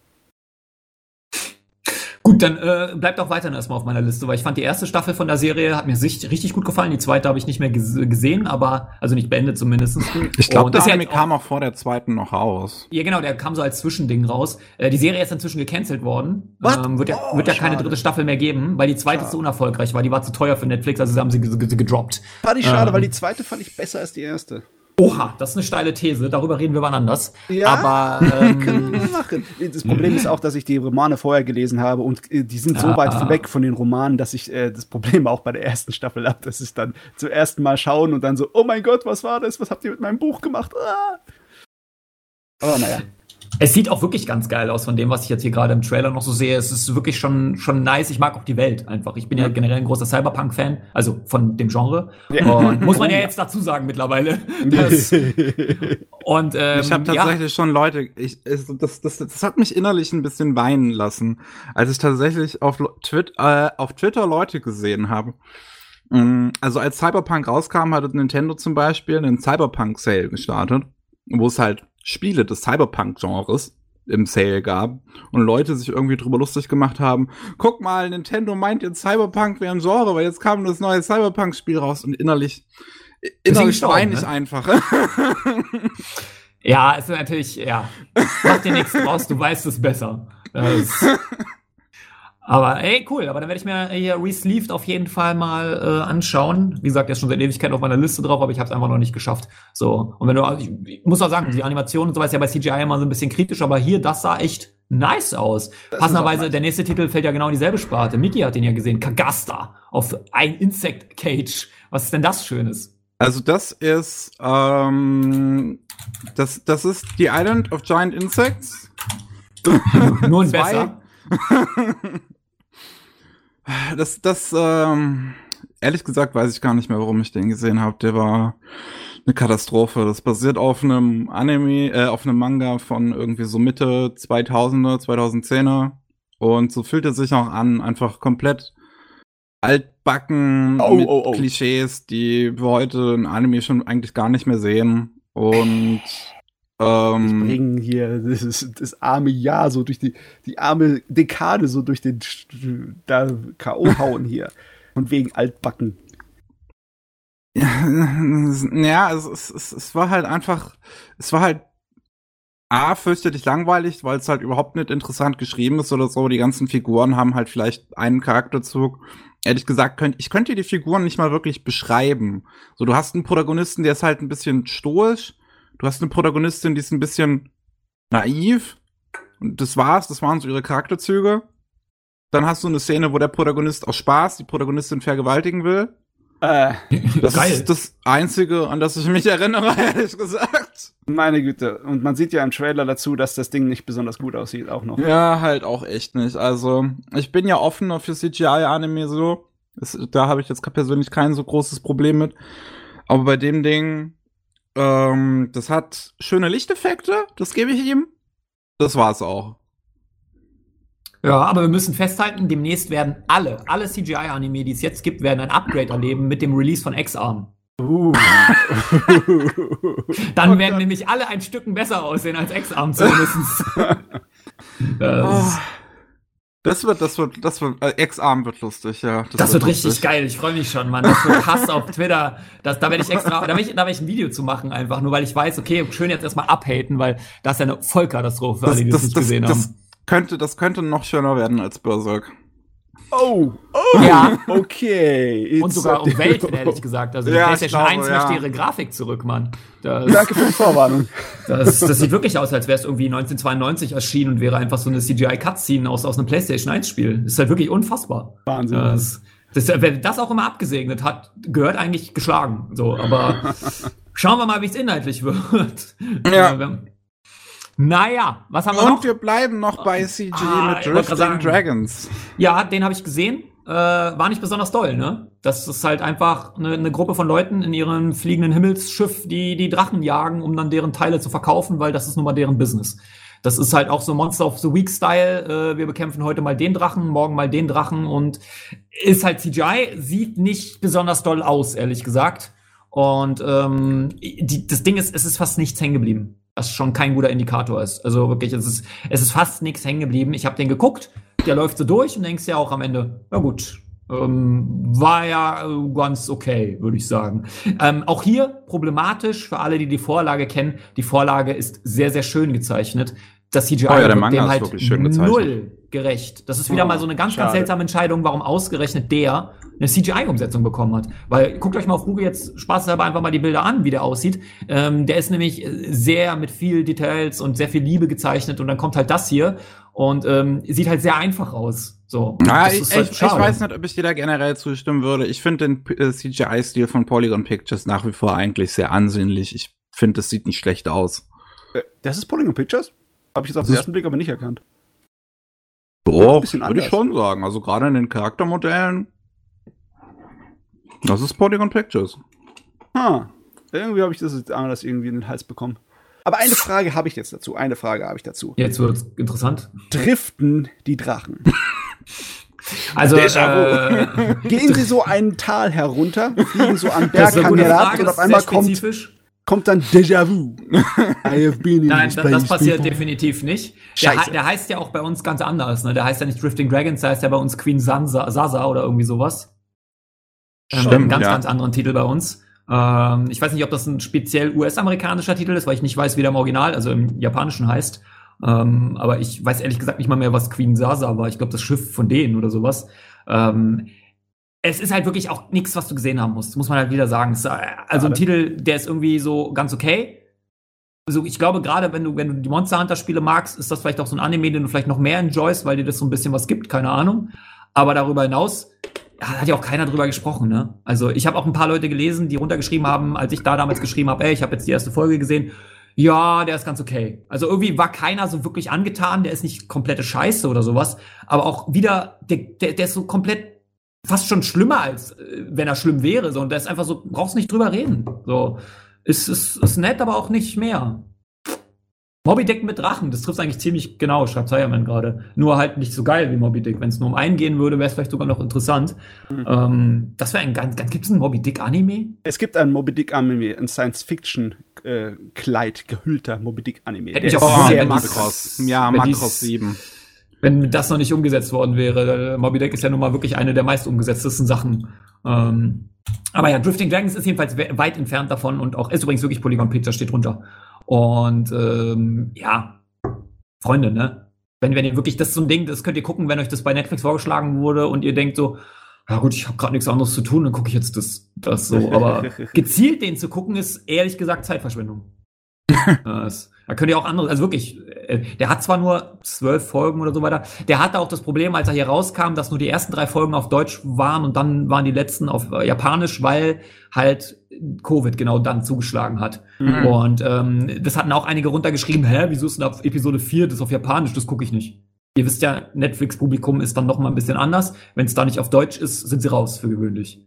Gut, dann äh, bleibt auch weiterhin erstmal auf meiner Liste, weil ich fand die erste Staffel von der Serie hat mir sich richtig gut gefallen. Die zweite habe ich nicht mehr ges gesehen, aber also nicht beendet zumindest. Ich glaube, der ja Anime kam auch vor der zweiten noch raus. Ja, genau, der kam so als Zwischending raus. Äh, die Serie ist inzwischen gecancelt worden. What? Ähm, wird ja, Oh, wird ja keine dritte Staffel mehr geben, weil die zweite Schade. zu unerfolgreich war. Die war zu teuer für Netflix, also sie haben sie ge- ge- gedroppt. Fand ich schade, Ähm. weil die zweite fand ich besser als die erste. Oha, das ist eine steile These. Darüber reden wir wann anders. Ja? Aber Können ähm, wir machen. Das Problem ist auch, dass ich die Romane vorher gelesen habe und äh, die sind so Ah. weit weg von den Romanen, dass ich äh, das Problem auch bei der ersten Staffel habe, dass ich dann zum ersten Mal schauen und dann so, oh mein Gott, was war das? Was habt ihr mit meinem Buch gemacht? Ah. Aber naja. Es sieht auch wirklich ganz geil aus von dem, was ich jetzt hier gerade im Trailer noch so sehe. Es ist wirklich schon, schon nice. Ich mag auch die Welt einfach. Ich bin ja generell ein großer Cyberpunk-Fan, also von dem Genre. Ja. Und muss man ja jetzt dazu sagen mittlerweile. Das, und ähm, ich habe ja, tatsächlich schon Leute, ich, es, das, das, das hat mich innerlich ein bisschen weinen lassen, als ich tatsächlich auf, Twit, äh, auf Twitter Leute gesehen habe. Mm, Also als Cyberpunk rauskam, hatte Nintendo zum Beispiel einen Cyberpunk-Sale gestartet, wo es halt Spiele des Cyberpunk-Genres im Sale gab und Leute sich irgendwie drüber lustig gemacht haben, guck mal, Nintendo meint jetzt Cyberpunk wäre ein Genre, weil jetzt kam das neue Cyberpunk-Spiel raus und innerlich, innerlich weine ich ne? einfach. Ja, ist natürlich, ja. Mach dir nichts draus, du weißt es besser. Das, aber ey, cool, aber dann werde ich mir hier Resleeved auf jeden Fall mal äh, anschauen. Wie gesagt, der ist schon seit Ewigkeit auf meiner Liste drauf, aber ich habe es einfach noch nicht geschafft. So, und wenn du, also ich, ich muss auch sagen, die Animation und so was ist ja bei CGI immer so ein bisschen kritisch, aber hier, das sah echt nice aus. Das Passenderweise, nice. der nächste Titel fällt ja genau in dieselbe Sparte. Miki hat den ja gesehen, Kagasta, auf ein Insect Cage. Was ist denn das Schönes? Also das ist ähm, das das ist die Island of Giant Insects. Nur ein besser. Das das ähm, ehrlich gesagt weiß ich gar nicht mehr, warum ich den gesehen habe. Der war eine Katastrophe. Das basiert auf einem Anime, äh, auf einem Manga von irgendwie so Mitte 2000er, 2010er und so fühlt er sich auch an, einfach komplett altbacken Oh, mit oh, oh. Klischees, die wir heute in Anime schon eigentlich gar nicht mehr sehen und ähm, bringen hier das, das arme Jahr so durch die, die arme Dekade so durch den da K.O. hauen hier. Und wegen altbacken. Ja, es, es, es, es war halt einfach, es war halt A, fürchterlich langweilig, weil es halt überhaupt nicht interessant geschrieben ist oder so. Die ganzen Figuren haben halt vielleicht einen Charakterzug. Ehrlich gesagt, könnt, ich könnte die Figuren nicht mal wirklich beschreiben. So, du hast einen Protagonisten, der ist halt ein bisschen stoisch. Du hast eine Protagonistin, die ist ein bisschen naiv. Und das war's, das waren so ihre Charakterzüge. Dann hast du eine Szene, wo der Protagonist aus Spaß die Protagonistin vergewaltigen will. Äh, Das Geil. ist das Einzige, an das ich mich erinnere, ehrlich gesagt. meine Güte. Und man sieht ja im Trailer dazu, dass das Ding nicht besonders gut aussieht, auch noch. Ja, halt auch echt nicht. Also, ich bin ja offener für CGI-Anime so. Das, da habe ich jetzt persönlich kein so großes Problem mit. Aber bei dem Ding, ähm, das hat schöne Lichteffekte, das gebe ich ihm. Das war's auch. Ja, aber wir müssen festhalten, demnächst werden alle, alle CGI-Anime, die es jetzt gibt, werden ein Upgrade erleben mit dem Release von X-Arm. Uh. Dann Oh werden nämlich alle ein Stücken besser aussehen als X-Arm zumindest. das, Das wird, das wird, das wird, äh, X-Arm wird lustig, ja. das wird richtig lustig. geil. Ich freue mich schon, Mann. Das wird Hass auf Twitter. Das, da werde ich extra, da werde ich, da werde ich ein Video zu machen, einfach nur, weil ich weiß, okay, schön jetzt erstmal abhaten, weil das ist ja eine Vollkatastrophe für alle, die das, nicht gesehen das, haben. könnte, das könnte noch schöner werden als Berserk. Oh, oh, Ja. okay. Und sogar um Welten, ehrlich gesagt. Also die Ja, ich PlayStation glaube, 1 ja. möchte ihre Grafik zurück, Mann. Das, Danke für die Vorwarnung. das, das sieht wirklich aus, als wäre es irgendwie 1992 erschienen und wäre einfach so eine CGI-Cutscene aus, aus einem PlayStation 1-Spiel. Ist halt wirklich unfassbar. Wahnsinn. Das, das, wer das auch immer abgesegnet hat, gehört eigentlich geschlagen. So, aber schauen wir mal, wie es inhaltlich wird. Ja. Naja, was haben wir Und noch? wir bleiben noch bei CG Ah, mit Drifting. Dragons. Ja, den habe ich gesehen. Äh, war nicht besonders doll, ne? Das ist halt einfach eine, eine Gruppe von Leuten in ihrem fliegenden Himmelsschiff, die die Drachen jagen, um dann deren Teile zu verkaufen, weil das ist nun mal deren Business. Das ist halt auch so Monster of the Week Style. Äh, wir bekämpfen heute mal den Drachen, morgen mal den Drachen und ist halt CGI, sieht nicht besonders doll aus, ehrlich gesagt. Und ähm, die, das Ding ist, es ist fast nichts hängen geblieben. Was schon kein guter Indikator ist. Also wirklich, es ist, es ist fast nichts hängen geblieben. Ich habe den geguckt, der läuft so durch und denkst ja auch am Ende, na gut, ähm, war ja äh, ganz okay, würde ich sagen. Ähm, auch hier problematisch für alle, die die Vorlage kennen. Die Vorlage ist sehr, sehr schön gezeichnet. Das CGI Oh ja, der Manga dem ist halt wirklich schön gezeichnet. null gerecht. Das ist wieder Oh, mal so eine ganz, ganz schade. seltsame Entscheidung, warum ausgerechnet der eine CGI-Umsetzung bekommen hat. Weil guckt euch mal auf Google jetzt spaßeshalber einfach mal die Bilder an, wie der aussieht. Ähm, der ist nämlich sehr mit viel Details und sehr viel Liebe gezeichnet und dann kommt halt das hier und ähm, sieht halt sehr einfach aus. So. Ja, Das ich, halt ich, weiß nicht, ob ich dir da generell zustimmen würde. Ich finde den äh, CGI-Stil von Polygon Pictures nach wie vor eigentlich sehr ansehnlich. Ich finde, es sieht nicht schlecht aus. Äh, Das ist Polygon Pictures? Habe ich jetzt auf Das den ersten Blick aber nicht erkannt. Doch, würde ich schon sagen. Also gerade in den Charaktermodellen. Das ist Polygon Pictures. Ha. Irgendwie habe ich das jetzt anders irgendwie in den Hals bekommen. Aber eine Frage habe ich jetzt dazu. Eine Frage habe ich dazu. Jetzt wird's interessant. Driften die Drachen? Also, äh, Gehen sie so einen Tal herunter, fliegen so Berghang gute herab und auf einmal kommt, spezifisch. Kommt dann Déjà-vu. I have been in Nein, das, das passiert before. definitiv nicht. Der, der heißt ja auch bei uns ganz anders. Ne? Der heißt ja nicht Drifting Dragons, der heißt ja bei uns Queen Sansa, Sasa oder irgendwie sowas. Ähm, Stimmt, einen ganz, ja. ganz anderen Titel bei uns. Ähm, ich weiß nicht, ob das ein speziell US-amerikanischer Titel ist, weil ich nicht weiß, wie der im Original, also im Japanischen heißt. Ähm, aber ich weiß ehrlich gesagt nicht mal mehr, was Queen Sasa war. Ich glaube, das Schiff von denen oder sowas. Ähm, es ist halt wirklich auch nichts, was du gesehen haben musst, muss man halt wieder sagen. Ist, äh, also ein. Titel, der ist irgendwie so ganz okay. Also ich glaube, gerade wenn du, wenn du die Monster Hunter Spiele magst, ist das vielleicht auch so ein Anime, den du vielleicht noch mehr enjoyst, weil dir das so ein bisschen was gibt, keine Ahnung. Aber darüber hinaus ja, hat ja auch keiner drüber gesprochen, ne? Also ich habe auch ein paar Leute gelesen, die runtergeschrieben haben, als ich da damals geschrieben habe, ey, ich habe jetzt die erste Folge gesehen. Ja, der ist ganz okay. Also irgendwie war keiner so wirklich angetan, der ist nicht komplette Scheiße oder sowas, aber auch wieder, der, der, der ist so komplett fast schon schlimmer, als äh, wenn er schlimm wäre. So, und der ist einfach so, brauchst nicht drüber reden. So, ist, ist, ist nett, aber auch nicht mehr. Moby Dick mit Drachen, das trifft eigentlich ziemlich genau, schreibt Cyberman gerade. Nur halt nicht so geil wie Moby Dick. Wenn es nur um einen gehen würde, wäre es vielleicht sogar noch interessant. Mhm. Ähm, das wäre ein ganz, ganz gibt's ein Moby Dick Anime? Es gibt ein Moby Dick Anime, ein Science-Fiction-Kleid, gehüllter Moby Dick Anime. Hätte ich auch sehr. Macross. Ja, dies- 7. Wenn das noch nicht umgesetzt worden wäre. Äh, Moby Dick ist ja nun mal wirklich eine der meist umgesetztesten Sachen. Ähm, aber ja, Drifting Dragons ist jedenfalls we weit entfernt davon und auch ist übrigens wirklich Polygon Picture steht drunter. Und ähm, ja, Freunde, ne? Wenn, wenn ihr wirklich, das ist so ein Ding, das könnt ihr gucken, wenn euch das bei Netflix vorgeschlagen wurde und ihr denkt so, ja gut, ich habe gerade nichts anderes zu tun, dann gucke ich jetzt das, das so. Aber gezielt den zu gucken, ist ehrlich gesagt Zeitverschwendung. das, da könnt ihr auch andere, also wirklich, äh, der hat zwar nur zwölf Folgen oder so weiter, der hatte auch das Problem, als er hier rauskam, dass nur die ersten drei Folgen auf Deutsch waren und dann waren die letzten auf äh, Japanisch, weil halt Covid genau dann zugeschlagen hat. Mhm. Und ähm, das hatten auch einige runtergeschrieben, hä, wieso ist denn auf Episode 4 das auf Japanisch, das gucke ich nicht. Ihr wisst ja, Netflix-Publikum ist dann noch mal ein bisschen anders. Wenn es da nicht auf Deutsch ist, sind sie raus für gewöhnlich.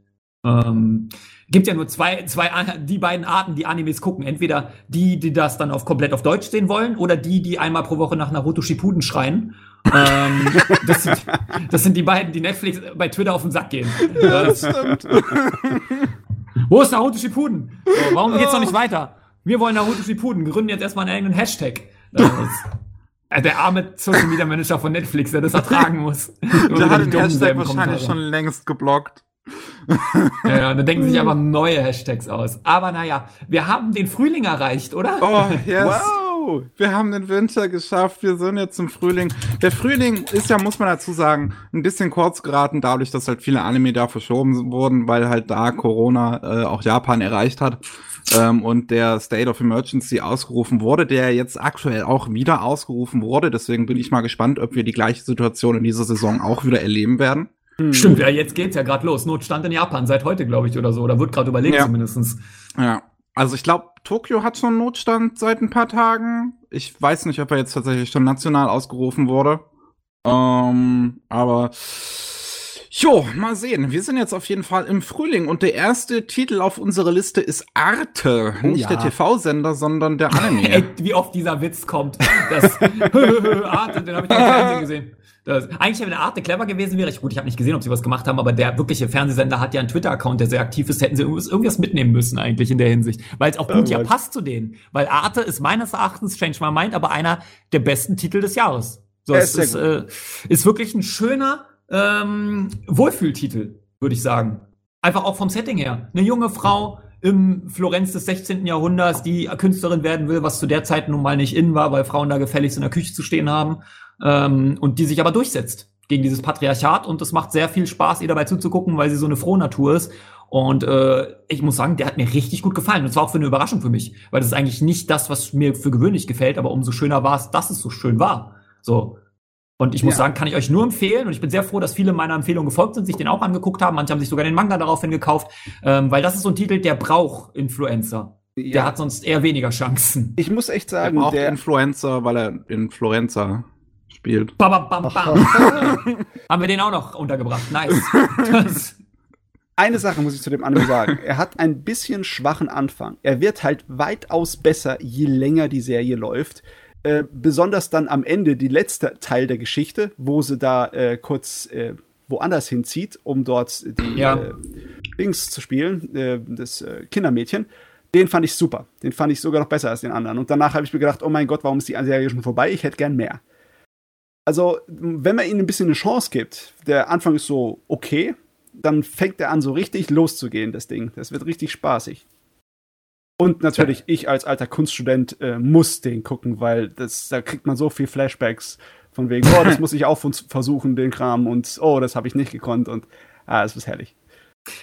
Ähm, gibt ja nur zwei, zwei, die beiden Arten, die Animes gucken. Entweder die, die das dann auf komplett auf Deutsch sehen wollen, oder die, die einmal pro Woche nach Naruto Shippuden schreien. ähm, das, sind, das sind die beiden, die Netflix bei Twitter auf den Sack gehen. Äh, Stimmt. wo ist Naruto Shippuden? So, warum geht's noch nicht weiter? Wir wollen Naruto Shippuden, gründen jetzt erstmal einen eigenen Hashtag. Das äh, der arme Social Media Manager von Netflix, der das ertragen muss. Der hat den Hashtag wahrscheinlich Kommentare. schon längst geblockt. Ja, ja, dann denken sie sich einfach neue Hashtags aus. Aber naja, wir haben den Frühling erreicht, oder? Oh, yes. Wow! Wir haben den Winter geschafft, wir sind jetzt im Frühling. Der Frühling ist ja, muss man dazu sagen, ein bisschen kurz geraten, dadurch, dass halt viele Anime da verschoben wurden, weil halt da Corona äh, auch Japan erreicht hat ähm, und der State of Emergency ausgerufen wurde, der jetzt aktuell auch wieder ausgerufen wurde. Deswegen bin ich mal gespannt, ob wir die gleiche Situation in dieser Saison auch wieder erleben werden. Hm. Stimmt, ja, jetzt geht's ja gerade los. Notstand in Japan seit heute, glaube ich, oder so. Oder wird gerade überlegt Ja. zumindestens. Ja. Also ich glaube, Tokio hat schon Notstand seit ein paar Tagen. Ich weiß nicht, ob er jetzt tatsächlich schon national ausgerufen wurde. Ähm, aber jo, mal sehen. Wir sind jetzt auf jeden Fall im Frühling und der erste Titel auf unserer Liste ist Arte. Oh nicht ja. der TV-Sender, sondern der Anime. Ey, wie oft dieser Witz kommt. Das Arte, den habe ich im Fernsehen gesehen. Das, eigentlich, wenn Arte clever gewesen wäre, ich, gut, ich habe nicht gesehen, ob sie was gemacht haben, aber der wirkliche Fernsehsender hat ja einen Twitter-Account, der sehr aktiv ist, hätten sie irgendwas, irgendwas mitnehmen müssen eigentlich in der Hinsicht. Weil es auch gut ja Irgendwas. passt zu denen. Weil Arte ist meines Erachtens, Change My Mind, aber einer der besten Titel des Jahres. So, es ist äh, ist wirklich ein schöner ähm, Wohlfühltitel, würde ich sagen. Einfach auch vom Setting her. Eine junge Frau im Florenz des 16. Jahrhunderts, die Künstlerin werden will, was zu der Zeit nun mal nicht in war, weil Frauen da gefälligst in der Küche zu stehen haben. Ähm, und die sich aber durchsetzt gegen dieses Patriarchat. Und es macht sehr viel Spaß, ihr dabei zuzugucken, weil sie so eine frohe Natur ist. Und äh, ich muss sagen, der hat mir richtig gut gefallen. Und zwar auch für eine Überraschung für mich, weil das ist eigentlich nicht das, was mir für gewöhnlich gefällt, aber umso schöner war es, dass es so schön war. So. Und ich muss Ja. sagen, kann ich euch nur empfehlen. Und ich bin sehr froh, dass viele meiner Empfehlungen gefolgt sind, sich den auch angeguckt haben. Manche haben sich sogar den Manga daraufhin gekauft, ähm, weil das ist so ein Titel, der braucht Influencer. Der Ja. hat sonst eher weniger Chancen. Ich muss echt sagen, braucht der, Influencer, weil er in Florenza spielt. Bam, bam, bam, bam. haben wir den auch noch untergebracht. Nice. Das, eine Sache muss ich zu dem Anime sagen. Er hat ein bisschen schwachen Anfang. Er wird halt weitaus besser, je länger die Serie läuft. Äh, besonders dann am Ende, die letzte Teil der Geschichte, wo sie da äh, kurz äh, woanders hinzieht, um dort die Ja. äh, Dings zu spielen, äh, das äh, Kindermädchen. Den fand ich super. Den fand ich sogar noch besser als den anderen. Und danach habe ich mir gedacht, oh mein Gott, warum ist die Serie schon vorbei? Ich hätte gern mehr. Also, wenn man ihnen ein bisschen eine Chance gibt, der Anfang ist so okay, dann fängt er an, so richtig loszugehen, das Ding. Das wird richtig spaßig. Und natürlich, ich als alter Kunststudent äh, muss den gucken, weil das, da kriegt man so viel Flashbacks von wegen, oh, das muss ich auch versuchen, den Kram, und oh, das habe ich nicht gekonnt, und ah, es ist herrlich.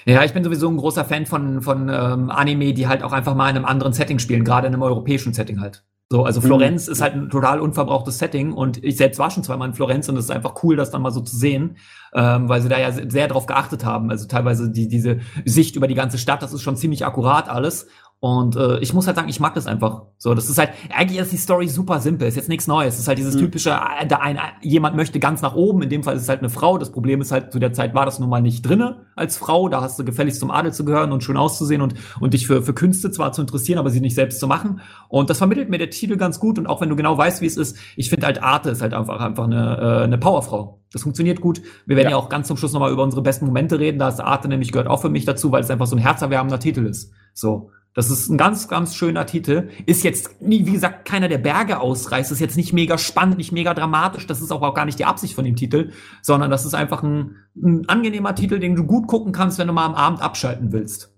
Ja, ich bin sowieso ein großer Fan von, von ähm, Anime, die halt auch einfach mal in einem anderen Setting spielen, gerade in einem europäischen Setting halt. So, also Florenz ist halt ein total unverbrauchtes Setting und ich selbst war schon zweimal in Florenz und es ist einfach cool, das dann mal so zu sehen, ähm, weil sie da ja se- sehr drauf geachtet haben. Also teilweise die, diese Sicht über die ganze Stadt, das ist schon ziemlich akkurat alles. Und äh, ich muss halt sagen, ich mag das einfach. So, das ist halt, eigentlich ist die Story super simpel, ist jetzt nichts Neues. Es ist halt dieses Mhm. typische, äh, da ein, jemand möchte ganz nach oben, in dem Fall ist es halt eine Frau. Das Problem ist halt, zu der Zeit war das nun mal nicht drinne als Frau. Da hast du gefälligst zum Adel zu gehören und schön auszusehen und, und dich für, für Künste zwar zu interessieren, aber sie nicht selbst zu machen. Und das vermittelt mir der Titel ganz gut. Und auch wenn du genau weißt, wie es ist, ich finde halt Arte ist halt einfach, einfach eine, äh, eine Powerfrau. Das funktioniert gut. Wir werden ja, Ja. auch ganz zum Schluss nochmal über unsere besten Momente reden. Da ist Arte nämlich gehört auch für mich dazu, weil es einfach so ein herzerwärmender Titel ist. So. Das ist ein ganz, ganz schöner Titel. Ist jetzt, nie, wie gesagt, keiner der Berge ausreißt. Ist jetzt nicht mega spannend, nicht mega dramatisch. Das ist auch, auch gar nicht die Absicht von dem Titel, sondern das ist einfach ein, ein angenehmer Titel, den du gut gucken kannst, wenn du mal am Abend abschalten willst.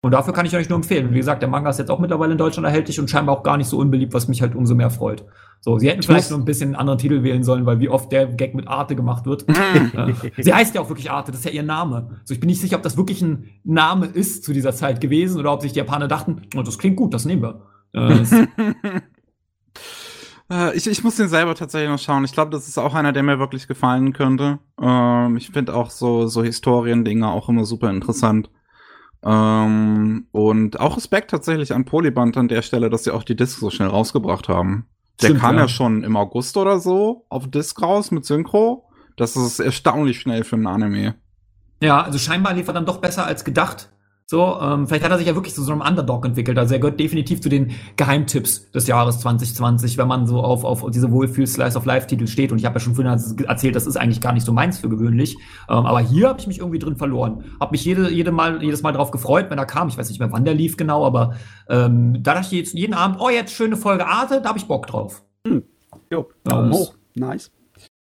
Und dafür kann ich euch nur empfehlen. Wie gesagt, der Manga ist jetzt auch mittlerweile in Deutschland erhältlich und scheinbar auch gar nicht so unbeliebt, was mich halt umso mehr freut. So, sie hätten Ich vielleicht noch ein bisschen einen anderen Titel wählen sollen, weil wie oft der Gag mit Arte gemacht wird. Sie heißt ja auch wirklich Arte, das ist ja ihr Name. So, ich bin nicht sicher, ob das wirklich ein Name ist zu dieser Zeit gewesen oder ob sich die Japaner dachten, oh, das klingt gut, das nehmen wir. Äh, ich, ich muss den selber tatsächlich noch schauen. Ich glaube, das ist auch einer, der mir wirklich gefallen könnte. Ähm, ich finde auch so, so Historiendinge auch immer super interessant. Ähm, und auch Respekt tatsächlich an Polyband an der Stelle, dass sie auch die Disc so schnell rausgebracht haben. Der Stimmt, kam ja. ja. schon im August oder so auf Disc raus mit Synchro. Das ist erstaunlich schnell für einen Anime. Ja, also scheinbar lief er dann doch besser als gedacht. So, ähm, vielleicht hat er sich ja wirklich zu so einem Underdog entwickelt. Also er gehört definitiv zu den Geheimtipps des Jahres 2020, wenn man so auf, auf diese Wohlfühl-Slice-of-Life-Titel steht. Und ich habe ja schon vorhin erzählt, das ist eigentlich gar nicht so meins für gewöhnlich. Ähm, aber hier habe ich mich irgendwie drin verloren. Habe mich jede, jede mal, jedes Mal drauf gefreut, wenn er kam. Ich weiß nicht mehr, wann der lief genau, aber ähm, da dachte ich jetzt jeden Abend, oh, jetzt schöne Folge Arte, da habe ich Bock drauf. Jo, Ja, Daumen hoch. Nice.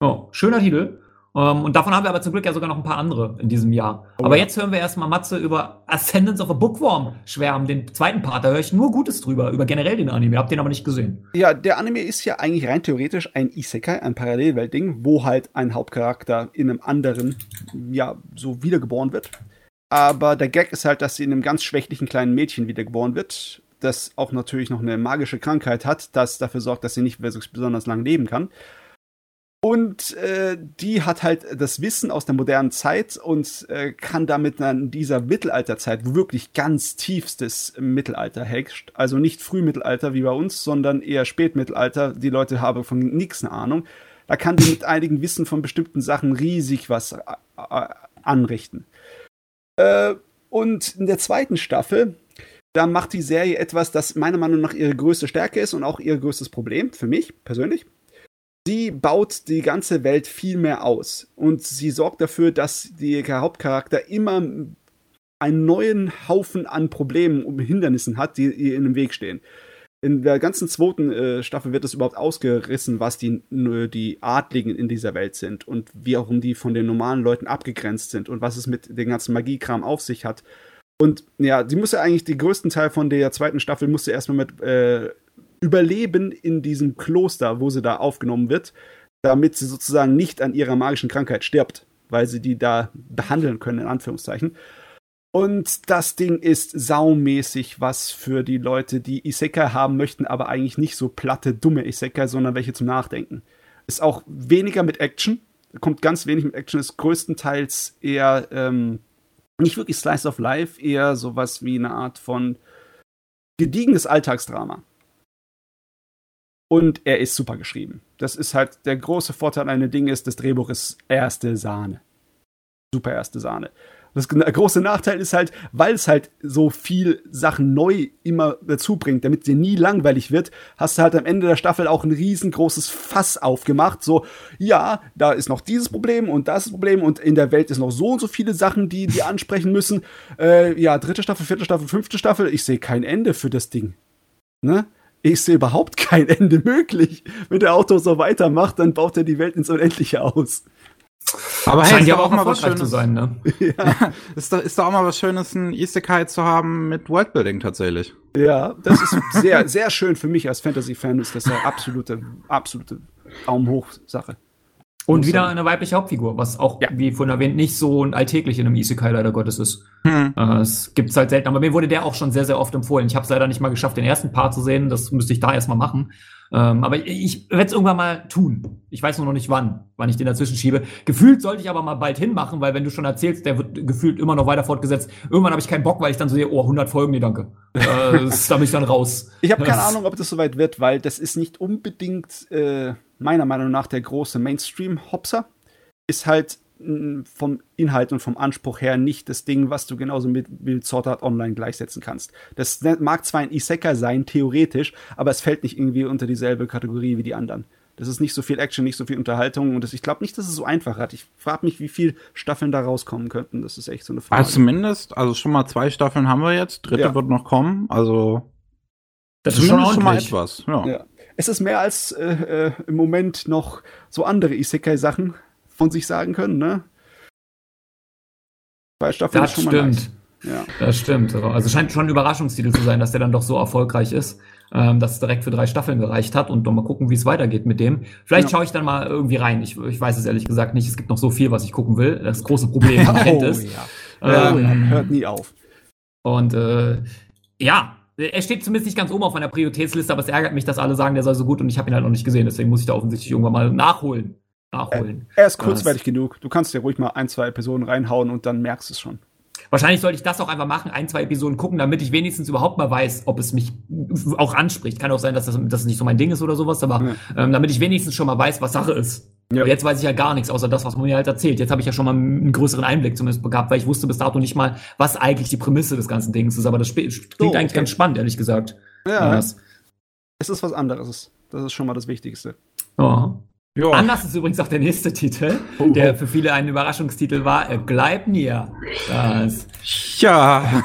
Oh, schöner Titel. Um, und davon haben wir aber zum Glück ja sogar noch ein paar andere in diesem Jahr. Oh, aber ja. jetzt hören wir erstmal Matze über Ascendance of a Bookworm schwärmen, den zweiten Part. Da höre ich nur Gutes drüber, über generell den Anime. Habt den aber nicht gesehen. Ja, der Anime ist ja eigentlich rein theoretisch ein Isekai, ein Parallelweltding, wo halt ein Hauptcharakter in einem anderen, ja, so wiedergeboren wird. Aber der Gag ist halt, dass sie in einem ganz schwächlichen kleinen Mädchen wiedergeboren wird, das auch natürlich noch eine magische Krankheit hat, das dafür sorgt, dass sie nicht besonders lang leben kann. Und äh, die hat halt das Wissen aus der modernen Zeit und äh, kann damit dann dieser Mittelalterzeit, wo wirklich ganz tiefstes Mittelalter herrscht, also nicht Frühmittelalter wie bei uns, sondern eher Spätmittelalter, die Leute haben von nichts eine Ahnung, da kann die mit einigen Wissen von bestimmten Sachen riesig was anrichten. Äh, und in der zweiten Staffel, da macht die Serie etwas, das meiner Meinung nach ihre größte Stärke ist und auch ihr größtes Problem, für mich persönlich sie baut die ganze Welt viel mehr aus und sie sorgt dafür, dass der Hauptcharakter immer einen neuen Haufen an Problemen und Hindernissen hat, die ihr in dem Weg stehen. In der ganzen zweiten äh, Staffel wird es überhaupt ausgerissen, was die, die Adligen in dieser Welt sind und wie auch die von den normalen Leuten abgegrenzt sind und was es mit dem ganzen Magiekram auf sich hat. Und ja, sie muss ja eigentlich den größten Teil von der zweiten Staffel musste erstmal mit äh, überleben in diesem Kloster, wo sie da aufgenommen wird, damit sie sozusagen nicht an ihrer magischen Krankheit stirbt, weil sie die da behandeln können, in Anführungszeichen. Und das Ding ist saumäßig was für die Leute, die Isekai haben möchten, aber eigentlich nicht so platte, dumme Isekai, sondern welche zum Nachdenken. Ist auch weniger mit Action, kommt ganz wenig mit Action, ist größtenteils eher ähm, nicht wirklich Slice of Life, eher sowas wie eine Art von gediegenes Alltagsdrama. Und er ist super geschrieben. Das ist halt der große Vorteil an einem Ding ist, das Drehbuch ist erste Sahne. Super erste Sahne. Das große Nachteil ist halt, weil es halt so viel Sachen neu immer dazu bringt, damit dir nie langweilig wird, hast du halt am Ende der Staffel auch ein riesengroßes Fass aufgemacht. So, ja, da ist noch dieses Problem und das Problem und in der Welt ist noch so und so viele Sachen, die die ansprechen müssen. Äh, ja, dritte Staffel, vierte Staffel, fünfte Staffel. Ich sehe kein Ende für das Ding. Ne? Ich sehe überhaupt kein Ende möglich. Wenn der Autor so weitermacht, dann baut er die Welt ins Unendliche aus. Aber hey, Scheint ja auch mal was Schönes zu sein, ne? ja. ist, doch, ist doch auch mal was Schönes, ein Isekai zu haben mit Worldbuilding tatsächlich. Ja, das ist sehr, sehr schön für mich als Fantasy-Fan, ist das eine absolute, absolute Daumenhoch-Sache. Und wieder eine weibliche Hauptfigur, was auch, ja. wie vorhin erwähnt, nicht so alltäglich in einem Isekai leider Gottes ist. Hm. Äh, es gibt's halt selten. Aber mir wurde der auch schon sehr, sehr oft empfohlen. Ich habe es leider nicht mal geschafft, den ersten Part zu sehen. Das müsste ich da erstmal machen. Ähm, aber ich, ich werde es irgendwann mal tun. Ich weiß nur noch nicht wann, wann ich den dazwischen schiebe. Gefühlt sollte ich aber mal bald hinmachen, weil wenn du schon erzählst, der wird gefühlt immer noch weiter fortgesetzt. Irgendwann habe ich keinen Bock, weil ich dann so sehe, oh, 100 Folgen, nee, danke. äh, da bin ich dann raus. Ich habe keine Ahnung, ob das soweit wird, weil das ist nicht unbedingt äh, meiner Meinung nach der große Mainstream-Hopser ist halt mm, vom Inhalt und vom Anspruch her nicht das Ding, was du genauso mit, mit Sword Art Online gleichsetzen kannst. Das mag zwar ein Isekai sein, theoretisch, aber es fällt nicht irgendwie unter dieselbe Kategorie wie die anderen. Das ist nicht so viel Action, nicht so viel Unterhaltung und das, ich glaube nicht, dass es so einfach hat. Ich frage mich, wie viele Staffeln da rauskommen könnten. Das ist echt so eine Frage. Also zumindest, also schon mal zwei Staffeln haben wir jetzt, dritte ja. wird noch kommen, also das ist schon, schon mal etwas. Ja. ja. Es ist mehr als äh, äh, im Moment noch so andere Isekai-Sachen, von sich sagen können, ne? Zwei Staffeln das ist schon stimmt. Nice. Ja. Das stimmt. Also scheint schon ein Überraschungstitel zu sein, dass der dann doch so erfolgreich ist, ähm, dass es direkt für drei Staffeln gereicht hat und doch mal gucken, wie es weitergeht mit dem. Vielleicht ja. schaue ich dann mal irgendwie rein. Ich, ich weiß es ehrlich gesagt nicht. Es gibt noch so viel, was ich gucken will. Das große Problem man kennt oh, es. Ja. Ähm, hört nie auf. Und äh, ja, er steht zumindest nicht ganz oben auf meiner Prioritätsliste, aber es ärgert mich, dass alle sagen, der sei so gut und ich habe ihn halt noch nicht gesehen. Deswegen muss ich da offensichtlich irgendwann mal nachholen nachholen. Er, er ist kurzweilig genug. Du kannst dir ruhig mal ein, zwei Episoden reinhauen und dann merkst du es schon. Wahrscheinlich sollte ich das auch einfach machen, ein, zwei Episoden gucken, damit ich wenigstens überhaupt mal weiß, ob es mich auch anspricht. Kann auch sein, dass das, dass es nicht so mein Ding ist oder sowas, aber ja. ähm, damit ich wenigstens schon mal weiß, was Sache ist. Ja. Aber jetzt weiß ich ja gar nichts, außer das, was man mir halt erzählt. Jetzt habe ich ja schon mal einen größeren Einblick zumindest gehabt, weil ich wusste bis dato nicht mal, was eigentlich die Prämisse des ganzen Dings ist. Aber das klingt so, okay. eigentlich ganz spannend, ehrlich gesagt. Ja. ja. Es ist was anderes. Das ist schon mal das Wichtigste. Ja. Ja. Anders ist übrigens auch der nächste Titel, oh, der für viele ein Überraschungstitel war. Äh, Gleipnir. Das ja.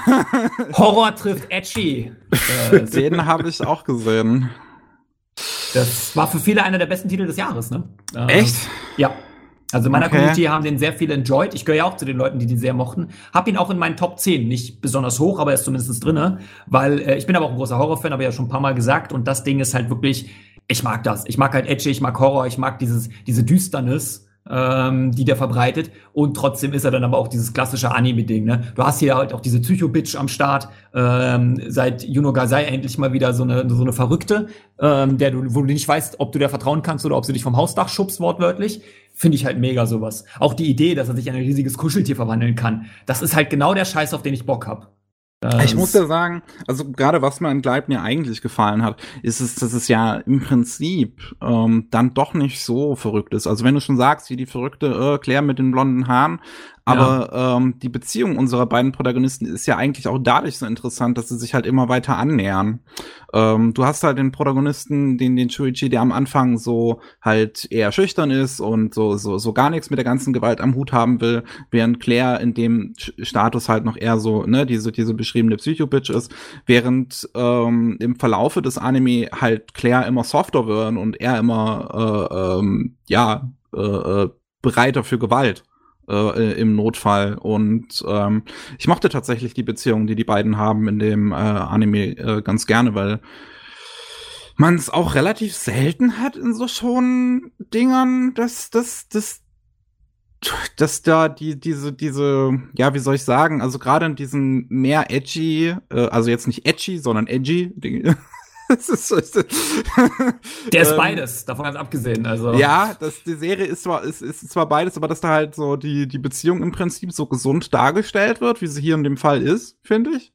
Horror trifft Edgy. Den habe ich auch gesehen. Das war für viele einer der besten Titel des Jahres, ne? Echt? Ja. Also in meiner Okay. Community haben den sehr viele enjoyed. Ich gehöre ja auch zu den Leuten, die den sehr mochten. Hab ihn auch in meinen Top 10. Nicht besonders hoch, aber er ist zumindest drinne. Weil äh, ich bin aber auch ein großer Horrorfan, habe ich ja schon ein paar Mal gesagt. Und das Ding ist halt wirklich, ich mag das. Ich mag halt Edgy, ich mag Horror, ich mag dieses, diese Düsternis, ähm, die der verbreitet. Und trotzdem ist er dann aber auch dieses klassische Anime-Ding. Ne? Du hast hier halt auch diese Psycho-Bitch am Start. Ähm, seit Yuno Gasai endlich mal wieder so eine, so eine Verrückte, ähm, der du, wo du nicht weißt, ob du der vertrauen kannst oder ob sie dich vom Hausdach schubst, wortwörtlich. Finde ich halt mega sowas. Auch die Idee, dass er sich in ein riesiges Kuscheltier verwandeln kann. Das ist halt genau der Scheiß, auf den ich Bock hab. Ich muss ja sagen, also gerade was mir an Gleib mir eigentlich gefallen hat, ist es, dass es ja im Prinzip ähm, dann doch nicht so verrückt ist. Also wenn du schon sagst, wie die verrückte äh, Claire mit den blonden Haaren, aber ähm, die Beziehung unserer beiden Protagonisten ist ja eigentlich auch dadurch so interessant, dass sie sich halt immer weiter annähern. Ähm, du hast halt den Protagonisten, den den Shuichi, der am Anfang so halt eher schüchtern ist und so so so gar nichts mit der ganzen Gewalt am Hut haben will, während Claire in dem Status halt noch eher so ne diese diese beschriebene Psycho-Bitch ist, während ähm, im Verlaufe des Anime halt Claire immer softer wird und er immer äh, ähm, ja äh, äh, bereiter für Gewalt äh, im Notfall. Und ähm, ich mochte tatsächlich die Beziehung, die die beiden haben in dem äh, Anime äh, ganz gerne, weil man es auch relativ selten hat in so schon Dingern, dass dass dass dass da die diese diese ja wie soll ich sagen also gerade in diesen mehr edgy äh, also jetzt nicht edgy sondern edgy Ist so- Der ist Ähm, beides, davon ganz abgesehen. Also. ja, das, die Serie ist zwar, ist, ist zwar beides, aber dass da halt so die, die Beziehung im Prinzip so gesund dargestellt wird, wie sie hier in dem Fall ist, finde ich.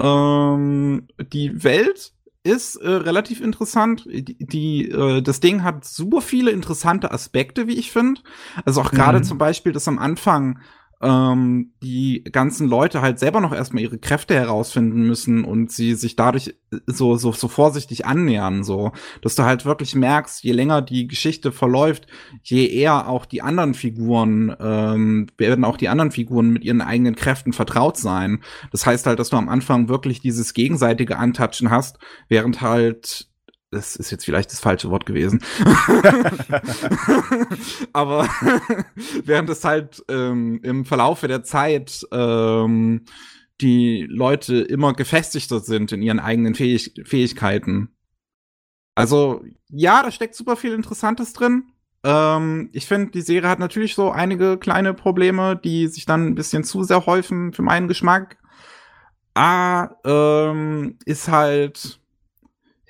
Ähm, die Welt ist äh, relativ interessant. Die, die, äh, das Ding hat super viele interessante Aspekte, wie ich finde. Also auch gerade Mhm. zum Beispiel, dass am Anfang ähm, die ganzen Leute halt selber noch erstmal ihre Kräfte herausfinden müssen und sie sich dadurch äh, so, so, so vorsichtig annähern, so. Dass du halt wirklich merkst, je länger die Geschichte verläuft, je eher auch die anderen Figuren, ähm, werden auch die anderen Figuren mit ihren eigenen Kräften vertraut sein. Das heißt halt, dass du am Anfang wirklich dieses gegenseitige Antatschen hast, während halt das ist jetzt vielleicht das falsche Wort gewesen. Aber während es halt ähm, im Verlaufe der Zeit ähm, die Leute immer gefestigter sind in ihren eigenen Fähig Fähigkeiten. Also, ja, da steckt super viel Interessantes drin. Ähm, ich finde, die Serie hat natürlich so einige kleine Probleme, die sich dann ein bisschen zu sehr häufen für meinen Geschmack. Ah, ähm, ist halt.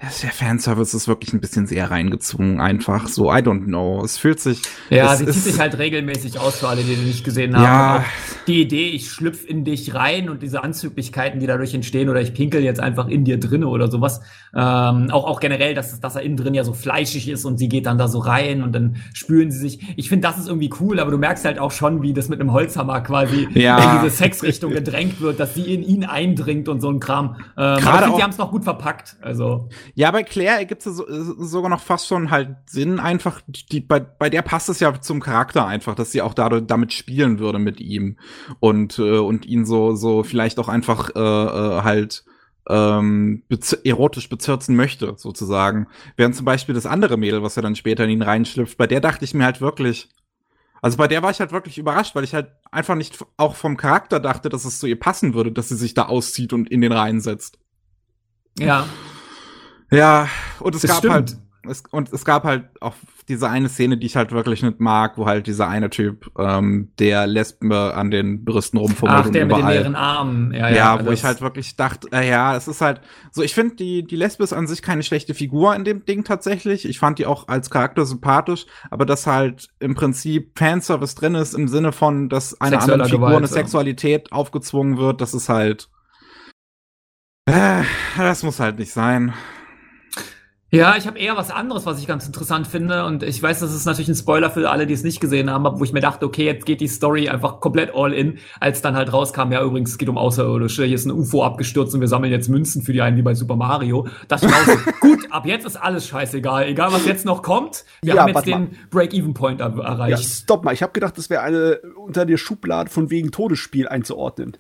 Der Fanservice ist wirklich ein bisschen sehr reingezwungen, einfach so. I don't know. Es fühlt sich. Ja, es sie zieht sich halt regelmäßig aus für alle, die den nicht gesehen haben. Ja. Die Idee, ich schlüpf in dich rein und diese Anzüglichkeiten, die dadurch entstehen, oder ich pinkel jetzt einfach in dir drinne oder sowas. Ähm, auch, auch generell, dass, dass er innen drin ja so fleischig ist und sie geht dann da so rein und dann spüren sie sich. Ich finde, das ist irgendwie cool, aber du merkst halt auch schon, wie das mit einem Holzhammer quasi Ja. in diese Sexrichtung gedrängt wird, dass sie in ihn eindringt und so ein Kram. Ähm, aber ich finde, die haben es noch gut verpackt. Also. Ja, bei Claire ergibt es äh, sogar noch fast schon halt Sinn, einfach, die, bei, bei der passt es ja zum Charakter einfach, dass sie auch dadurch, damit spielen würde mit ihm und, äh, und ihn so, so vielleicht auch einfach äh, äh, halt ähm, bez erotisch bezirzen möchte, sozusagen. Während zum Beispiel das andere Mädel, was ja dann später in ihn reinschlüpft, bei der dachte ich mir halt wirklich, also bei der war ich halt wirklich überrascht, weil ich halt einfach nicht auch vom Charakter dachte, dass es zu ihr passen würde, dass sie sich da auszieht und in den reinsetzt. Ja, Ja, und es Das gab stimmt. halt es, und es gab halt auch diese eine Szene, die ich halt wirklich nicht mag, wo halt dieser eine Typ, ähm, der Lesbe an den Brüsten rumfummelt ach, und der mit den überall. leeren Armen. Ja, ja, ja, wo ich halt wirklich dachte, äh, ja, es ist halt so, ich finde die, die Lesbe ist an sich keine schlechte Figur in dem Ding tatsächlich. Ich fand die auch als Charakter sympathisch, aber dass halt im Prinzip Fanservice drin ist im Sinne von, dass einer anderen Figur Gewalt, eine ja. Sexualität aufgezwungen wird, das ist halt, äh, das muss halt nicht sein. Ja, ich habe eher was anderes, was ich ganz interessant finde. Und ich weiß, das ist natürlich ein Spoiler für alle, die es nicht gesehen haben, aber wo ich mir dachte, okay, jetzt geht die Story einfach komplett all in, als dann halt rauskam, ja, übrigens, es geht um Außerirdische, hier ist ein UFO abgestürzt und wir sammeln jetzt Münzen für die einen wie bei Super Mario. Das ich auch so, gut, ab jetzt ist alles scheißegal. Egal, was jetzt noch kommt, wir Ja, haben jetzt den Break-Even-Point er Ja, erreicht. stopp mal. Ich habe gedacht, das wäre eine unter der Schublade von wegen Todesspiel einzuordnen.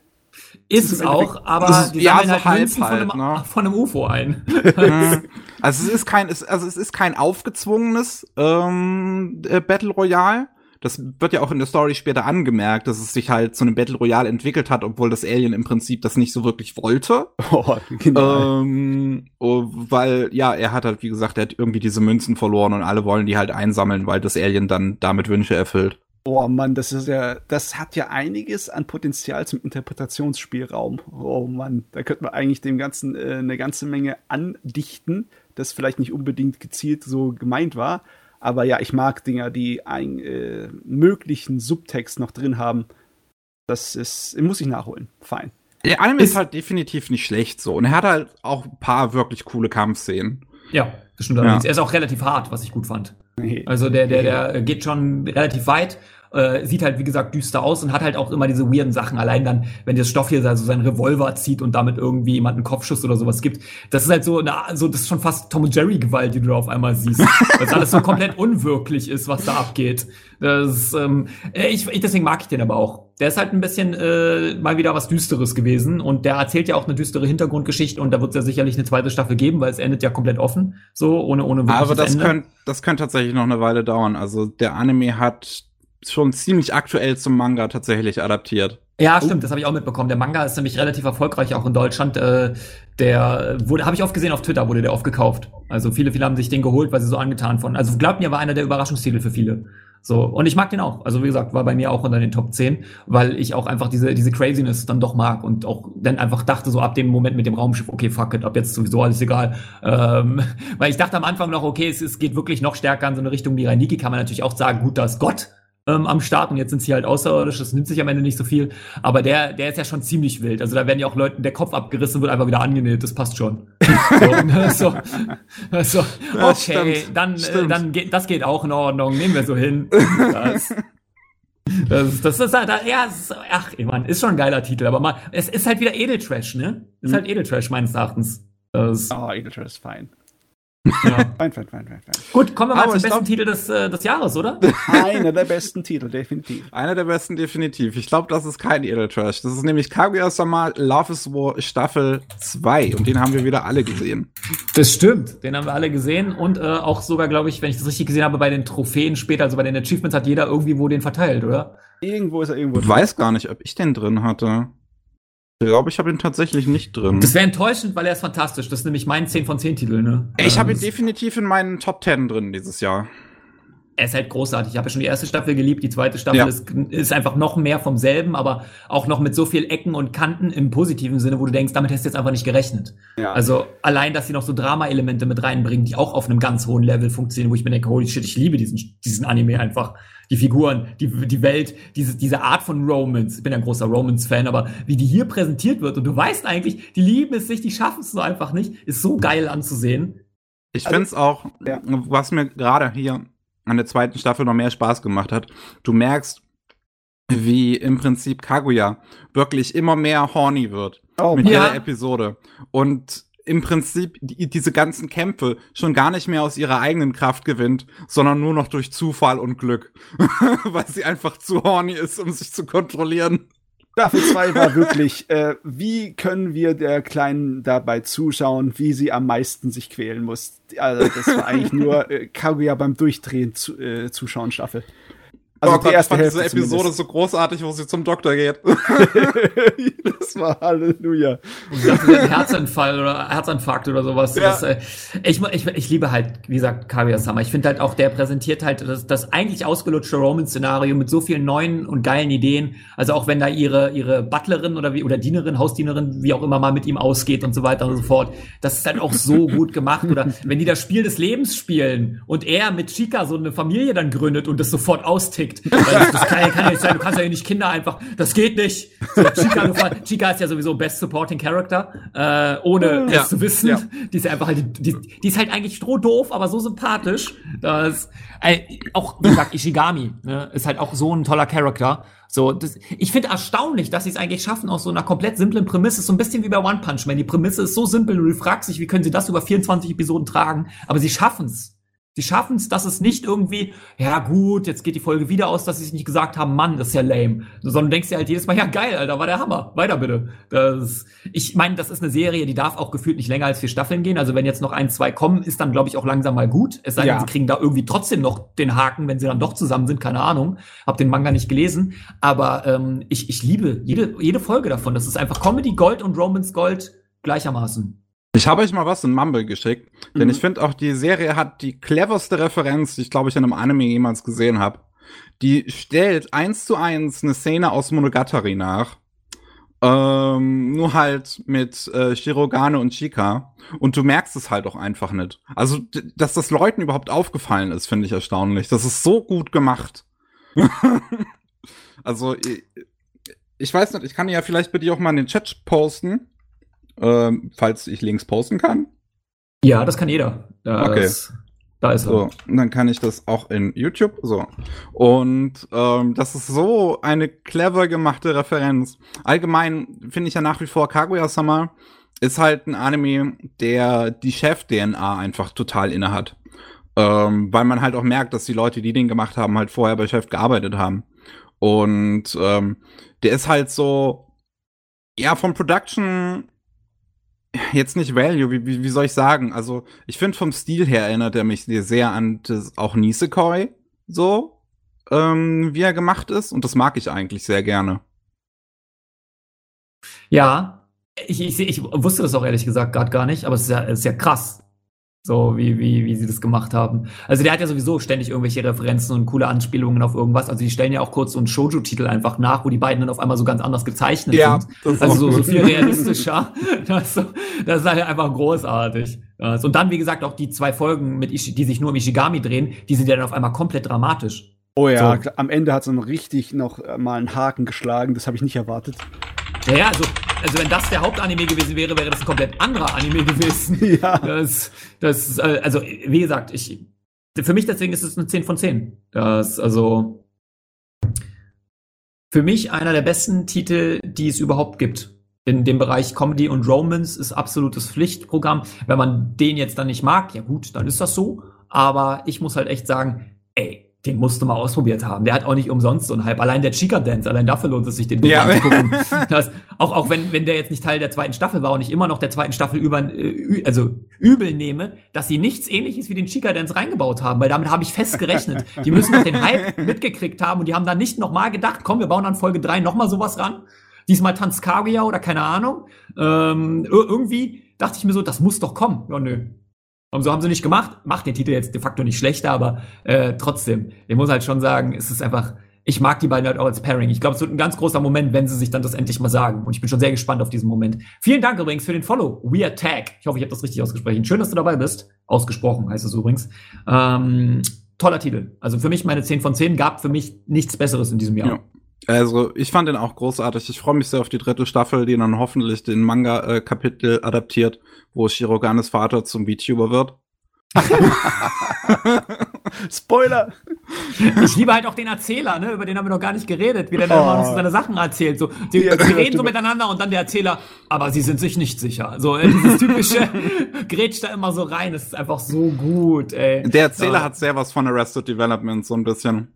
Ist es auch, aber ist es- die ja, sammeln so halt halb Münzen von, halt, einem, ne? von einem UFO ein. Mhm. also es ist kein, es, also es ist kein aufgezwungenes ähm, äh, Battle Royale. das wird ja auch in der Story später angemerkt, dass es sich halt zu einem Battle Royale entwickelt hat, obwohl das Alien im Prinzip das nicht so wirklich wollte. Oh, genau. Ähm, oh, weil, ja, er hat halt, wie gesagt, er hat irgendwie diese Münzen verloren und alle wollen die halt einsammeln, weil das Alien dann damit Wünsche erfüllt. Oh Mann, das ist ja, das hat ja einiges an Potenzial zum Interpretationsspielraum. Oh Mann, da könnte man eigentlich dem Ganzen äh, eine ganze Menge andichten, das vielleicht nicht unbedingt gezielt so gemeint war. Aber ja, ich mag Dinger, die einen äh, möglichen Subtext noch drin haben. Das ist, muss ich nachholen. Fein. Der Anime ist, ist halt definitiv nicht schlecht so. Und er hat halt auch ein paar wirklich coole Kampfszenen. Ja, das stimmt allerdings. Ja. Er ist auch relativ hart, was ich gut fand. Also der, der, der geht schon relativ weit äh, sieht halt, wie gesagt, düster aus und hat halt auch immer diese weirden Sachen. Allein dann, wenn das Stoff hier also seinen Revolver zieht und damit irgendwie jemand einen Kopfschuss oder sowas gibt. Das ist halt so, eine, so das ist schon fast Tom und Jerry Gewalt, die du da auf einmal siehst. Weil es alles so komplett unwirklich ist, was da abgeht. Das, ähm, ich, ich, deswegen mag ich den aber auch. Der ist halt ein bisschen äh, mal wieder was Düsteres gewesen und der erzählt ja auch eine düstere Hintergrundgeschichte und da wird es ja sicherlich eine zweite Staffel geben, weil es endet ja komplett offen, so ohne ohne Aber das könnte das könnte tatsächlich noch eine Weile dauern. Also der Anime hat schon ziemlich aktuell zum Manga tatsächlich adaptiert. Ja, stimmt, oh. das habe ich auch mitbekommen. Der Manga ist nämlich relativ erfolgreich auch in Deutschland. Äh, der wurde, habe ich oft gesehen auf Twitter, wurde der oft gekauft. Also viele, viele haben sich den geholt, weil sie so angetan von. Also glaubt mir, war einer der Überraschungstitel für viele. So, und ich mag den auch. Also wie gesagt, war bei mir auch unter den Top 10, weil ich auch einfach diese, diese Craziness dann doch mag und auch dann einfach dachte, so ab dem Moment mit dem Raumschiff, okay, fuck it, ab jetzt sowieso alles egal. Ähm, weil ich dachte am Anfang noch, okay, es, es geht wirklich noch stärker in so eine Richtung wie Reiniki, kann man natürlich auch sagen, gut, da ist Gott ähm, am Start und jetzt sind sie halt außerirdisch, das nimmt sich am Ende nicht so viel, aber der, der ist ja schon ziemlich wild. Also da werden ja auch Leuten der Kopf abgerissen wird einfach wieder angenäht, das passt schon. so, so, so, okay, ja, dann, äh, dann geht, das geht auch in Ordnung, nehmen wir so hin. Das, das, das ist halt, ja, ist, ach, ich mein, ist schon ein geiler Titel, aber mal, es ist halt wieder Edeltrash, ne? Ist mhm. halt Edeltrash meines Erachtens. Das, oh, Edeltrash ist fein. Ja. fein, fein, fein, fein, fein. Gut, kommen wir mal Aber zum besten glaub, Titel des, äh, des Jahres, oder? Einer der besten Titel, definitiv. Einer der besten, definitiv. Ich glaube, das ist kein Edeltrash. Das ist nämlich Kaguya-sama Love is War Staffel 2. Und den haben wir wieder alle gesehen. Das stimmt. Den haben wir alle gesehen. Und äh, auch sogar, glaube ich, wenn ich das richtig gesehen habe, bei den Trophäen später, also bei den Achievements, hat jeder irgendwie wo den verteilt, oder? Irgendwo ist er irgendwo. Ich weiß gar nicht, ob ich den drin hatte. Ich glaube, ich habe ihn tatsächlich nicht drin. Das wäre enttäuschend, weil er ist fantastisch. Das ist nämlich mein 10 von 10 Titel, ne? Ich habe ihn definitiv in meinen Top 10 drin dieses Jahr. Er ist halt großartig. Ich habe ja schon die erste Staffel geliebt. Die zweite Staffel ja. ist, ist einfach noch mehr vom selben, aber auch noch mit so viel Ecken und Kanten im positiven Sinne, wo du denkst, damit hast du jetzt einfach nicht gerechnet. Ja. Also allein, dass sie noch so Drama-Elemente mit reinbringen, die auch auf einem ganz hohen Level funktionieren, wo ich mir denke, holy shit, ich liebe diesen, diesen Anime einfach die Figuren, die, die Welt, diese, diese Art von Romance. Ich bin ein großer Romance-Fan, aber wie die hier präsentiert wird und du weißt eigentlich, die lieben es sich, die schaffen es so einfach nicht, ist so geil anzusehen. Ich also, finde es auch, ja. was mir gerade hier an der zweiten Staffel noch mehr Spaß gemacht hat, du merkst, wie im Prinzip Kaguya wirklich immer mehr horny wird oh, mit ja. jeder Episode. Und im Prinzip die, diese ganzen Kämpfe schon gar nicht mehr aus ihrer eigenen Kraft gewinnt, sondern nur noch durch Zufall und Glück. Weil sie einfach zu horny ist, um sich zu kontrollieren. Staffel 2 war wirklich, äh, wie können wir der Kleinen dabei zuschauen, wie sie am meisten sich quälen muss. Also das war eigentlich nur äh, Kaguya beim Durchdrehen zu, äh, zuschauen Staffel. Also oh die Gott, erste ich fand diese Episode zumindest. so großartig, wo sie zum Doktor geht. das war Halleluja. Ich dachte, ein Herzinfall oder Herzinfarkt oder sowas. Ja. Das, äh, ich, ich, ich liebe halt, wie gesagt, Kaguya-sama. Ich finde halt auch, der präsentiert halt das, das eigentlich ausgelutschte Roman-Szenario mit so vielen neuen und geilen Ideen. Also auch wenn da ihre, ihre Butlerin oder wie, oder Dienerin, Hausdienerin, wie auch immer mal mit ihm ausgeht und so weiter und so fort. Das ist halt auch so gut gemacht. Oder wenn die das Spiel des Lebens spielen und er mit Chica so eine Familie dann gründet und das sofort austickt gekriegt. Das, das kann, kann, ja nicht sein. Du kannst ja nicht Kinder einfach. Das geht nicht. So, Chica, Chica ist ja sowieso Best Supporting Character, äh, ohne ja. es zu wissen. Ja. Die ist ja einfach halt, die, die ist halt eigentlich strohdoof, aber so sympathisch. Das, äh, auch, wie gesagt, Ishigami ne, ist halt auch so ein toller Charakter. So, das, ich finde erstaunlich, dass sie es eigentlich schaffen, aus so einer komplett simplen Prämisse, so ein bisschen wie bei One Punch Man. Die Prämisse ist so simpel und du fragst dich, wie können sie das über 24 Episoden tragen, aber sie schaffen es Die schaffen es, dass es nicht irgendwie, ja gut, jetzt geht die Folge wieder aus, dass sie sich nicht gesagt haben, Mann, das ist ja lame. Sondern du denkst dir halt jedes Mal, ja geil, Alter, war der Hammer. Weiter bitte. Das, ich meine, das ist eine Serie, die darf auch gefühlt nicht länger als vier Staffeln gehen. Also wenn jetzt noch ein, zwei kommen, ist dann, glaube ich, auch langsam mal gut. Es sei denn, Ja. sie kriegen da irgendwie trotzdem noch den Haken, wenn sie dann doch zusammen sind, keine Ahnung. Hab den Manga nicht gelesen. Aber ähm, ich, ich liebe jede, jede Folge davon. Das ist einfach Comedy Gold und Romance Gold gleichermaßen. Ich habe euch mal was in Mumble geschickt, denn Mhm. ich finde auch, die Serie hat die cleverste Referenz, die ich glaube ich in einem Anime jemals gesehen habe. Die stellt eins zu eins eine Szene aus Monogatari nach. Ähm, nur halt mit äh, Shirogane und Chika. Und du merkst es halt auch einfach nicht. Also, dass das Leuten überhaupt aufgefallen ist, finde ich erstaunlich. Das ist so gut gemacht. also, ich, ich weiß nicht, ich kann ja vielleicht bei dir auch mal in den Chat posten. Ähm, falls ich Links posten kann. Ja, das kann jeder. Das, Da ist er. So, und dann kann ich das auch in YouTube. So. Und ähm, das ist so eine clever gemachte Referenz. Allgemein finde ich ja nach wie vor Kaguya-sama ist halt ein Anime, der die Chef-DNA einfach total inne hat. Ähm, weil man halt auch merkt, dass die Leute, die den gemacht haben, halt vorher bei Chef gearbeitet haben. Und ähm, der ist halt so, ja, vom Production jetzt nicht Value, wie, wie, wie soll ich sagen? Also, ich finde vom Stil her erinnert er mich sehr an das, auch Nisekoi, so, ähm, wie er gemacht ist. Und das mag ich eigentlich sehr gerne. Ja, ich, ich, ich wusste das auch ehrlich gesagt gerade gar nicht, aber es ist ja, es ist ja krass, so wie, wie, wie sie das gemacht haben. Also der hat ja sowieso ständig irgendwelche Referenzen und coole Anspielungen auf irgendwas. Also die stellen ja auch kurz so einen Shoujo-Titel einfach nach, wo die beiden dann auf einmal so ganz anders gezeichnet sind. das ist Also so, so viel realistischer. Das das ist halt einfach großartig. Und dann, wie gesagt, auch die zwei Folgen, mit Ishi, die sich nur um Ishigami drehen, die sind ja dann auf einmal komplett dramatisch. Oh ja, So. am Ende hat es dann richtig noch äh, mal einen Haken geschlagen. Das habe ich nicht erwartet. Ja, ja, also, also wenn das der Hauptanime gewesen wäre, wäre das ein komplett anderer Anime gewesen. Ja. Das, das, äh, also, wie gesagt, ich, für mich deswegen ist es eine 10 von 10. Das, also, für mich einer der besten Titel, die es überhaupt gibt. In dem Bereich Comedy und Romance ist absolutes Pflichtprogramm. Wenn man den jetzt dann nicht mag, ja gut, dann ist das so. Aber ich muss halt echt sagen, ey, den musst du mal ausprobiert haben. Der hat auch nicht umsonst so einen Hype. Allein der Chica Dance, allein dafür lohnt es sich, den Ja. anzugucken. Das, auch, auch wenn, wenn der jetzt nicht Teil der zweiten Staffel war und ich immer noch der zweiten Staffel über, äh, also übel nehme, dass sie nichts ähnliches wie den Chica Dance reingebaut haben, weil damit habe ich fest gerechnet. Die müssen doch den Hype mitgekriegt haben und die haben dann nicht nochmal gedacht, komm, wir bauen an Folge 3 nochmal sowas ran. Diesmal tanzt Kaguya oder keine Ahnung. Ähm, ir- irgendwie dachte ich mir so, das muss doch kommen. Ja, nö. Und so haben sie nicht gemacht. Macht den Titel jetzt de facto nicht schlechter, aber äh, trotzdem, ich muss halt schon sagen, es ist einfach, ich mag die beiden halt auch als Pairing. Ich glaube, es wird ein ganz großer Moment, wenn sie sich dann das endlich mal sagen. Und ich bin schon sehr gespannt auf diesen Moment. Vielen Dank übrigens für den Follow. We Attack. Ich hoffe, ich habe das richtig ausgesprochen. Schön, dass du dabei bist. Ausgesprochen heißt es übrigens. Ähm, toller Titel. Also für mich meine 10 von 10 gab für mich nichts Besseres in diesem Jahr. Ja. Also, ich fand den auch großartig. Ich freue mich sehr auf die dritte Staffel, die dann hoffentlich den Manga-Kapitel adaptiert, wo Shiroganes Vater zum VTuber wird. Spoiler! Ich liebe halt auch den Erzähler, ne? über den haben wir noch gar nicht geredet, wie der dann Oh. immer so seine Sachen erzählt. So, die, Die reden so miteinander und dann der Erzähler, aber sie sind sich nicht sicher. So, äh, dieses typische grätscht da immer so rein. Das ist einfach so gut, ey. Der Erzähler Ja. hat sehr was von Arrested Development, so ein bisschen.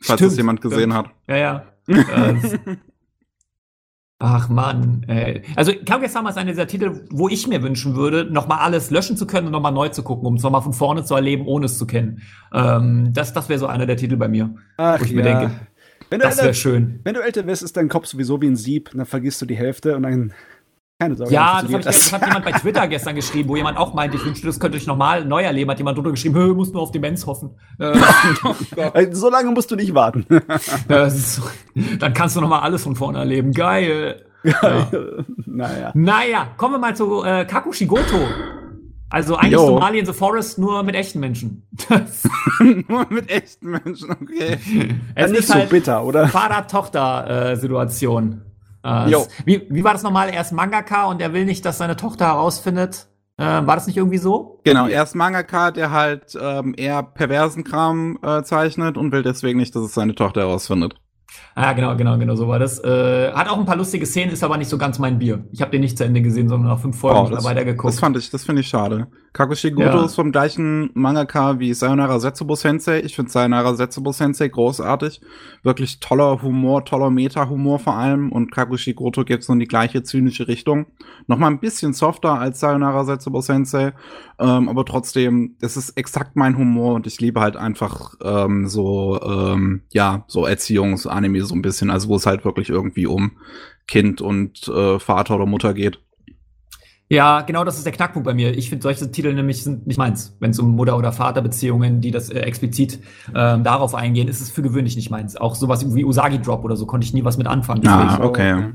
Falls Stimmt, es jemand gesehen hat. Ja, ja. Das- Ach Mann, ey. Also Kaguya-sama ist einer dieser Titel, wo ich mir wünschen würde, nochmal alles löschen zu können und nochmal neu zu gucken, um es nochmal von vorne zu erleben, ohne es zu kennen. Ähm, das das wäre so einer der Titel bei mir. Ach Wo ich mir denke, Wenn du, Das wäre schön. wenn du älter wirst, ist dein Kopf sowieso wie ein Sieb. Dann vergisst du die Hälfte und dann. Keine Sorge. Ja, das, hab ich, das hat jemand bei Twitter gestern geschrieben, wo jemand auch meinte, ich wünschte, das könnte ich nochmal neu erleben. Hat jemand drunter geschrieben, Hö, muss nur auf Demenz hoffen. Äh, Äh, So lange musst du nicht warten. ist dann kannst du nochmal alles von vorne erleben. Geil. Ja. naja. Naja, kommen wir mal zu äh, Kakushigoto. Also eigentlich Jo. Somalia in the Forest, nur mit echten Menschen. Nur mit echten Menschen, okay. es nicht ist so halt bitter, oder? Vater-Tochter-Situation. Äh, wie, wie war das nochmal? Er ist Mangaka und er will nicht, dass seine Tochter herausfindet. Äh, war das nicht irgendwie so? Genau, er ist Mangaka, der halt ähm, eher perversen Kram äh, zeichnet und will deswegen nicht, dass es seine Tochter herausfindet. Ah, genau, genau, genau, so war das. Äh, hat auch ein paar lustige Szenen, ist aber nicht so ganz mein Bier. Ich habe den nicht zu Ende gesehen, sondern nach fünf Folgen Oh, das, weitergeguckt. das fand ich, das finde ich schade. Kakushiguto ja. ist vom gleichen Mangaka wie Sayonara Setsubo Sensei. Ich finde Sayonara Setsubo Sensei großartig. Wirklich toller Humor, toller Meta-Humor vor allem. Und Kakushiguto geht so in die gleiche zynische Richtung. Nochmal ein bisschen softer als Sayonara Setsubo Sensei. Ähm, aber trotzdem, es ist exakt mein Humor und ich liebe halt einfach ähm, so, ähm, ja, so Erziehungsanime so ein bisschen. Also wo es halt wirklich irgendwie um Kind und äh, Vater oder Mutter geht. Ja, genau das ist der Knackpunkt bei mir. Ich finde solche Titel nämlich sind nicht meins. Wenn es um Mutter- oder Vaterbeziehungen, die das äh, explizit ähm, darauf eingehen, ist es für gewöhnlich nicht meins. Auch sowas wie Usagi Drop oder so konnte ich nie was mit anfangen. Ah, okay.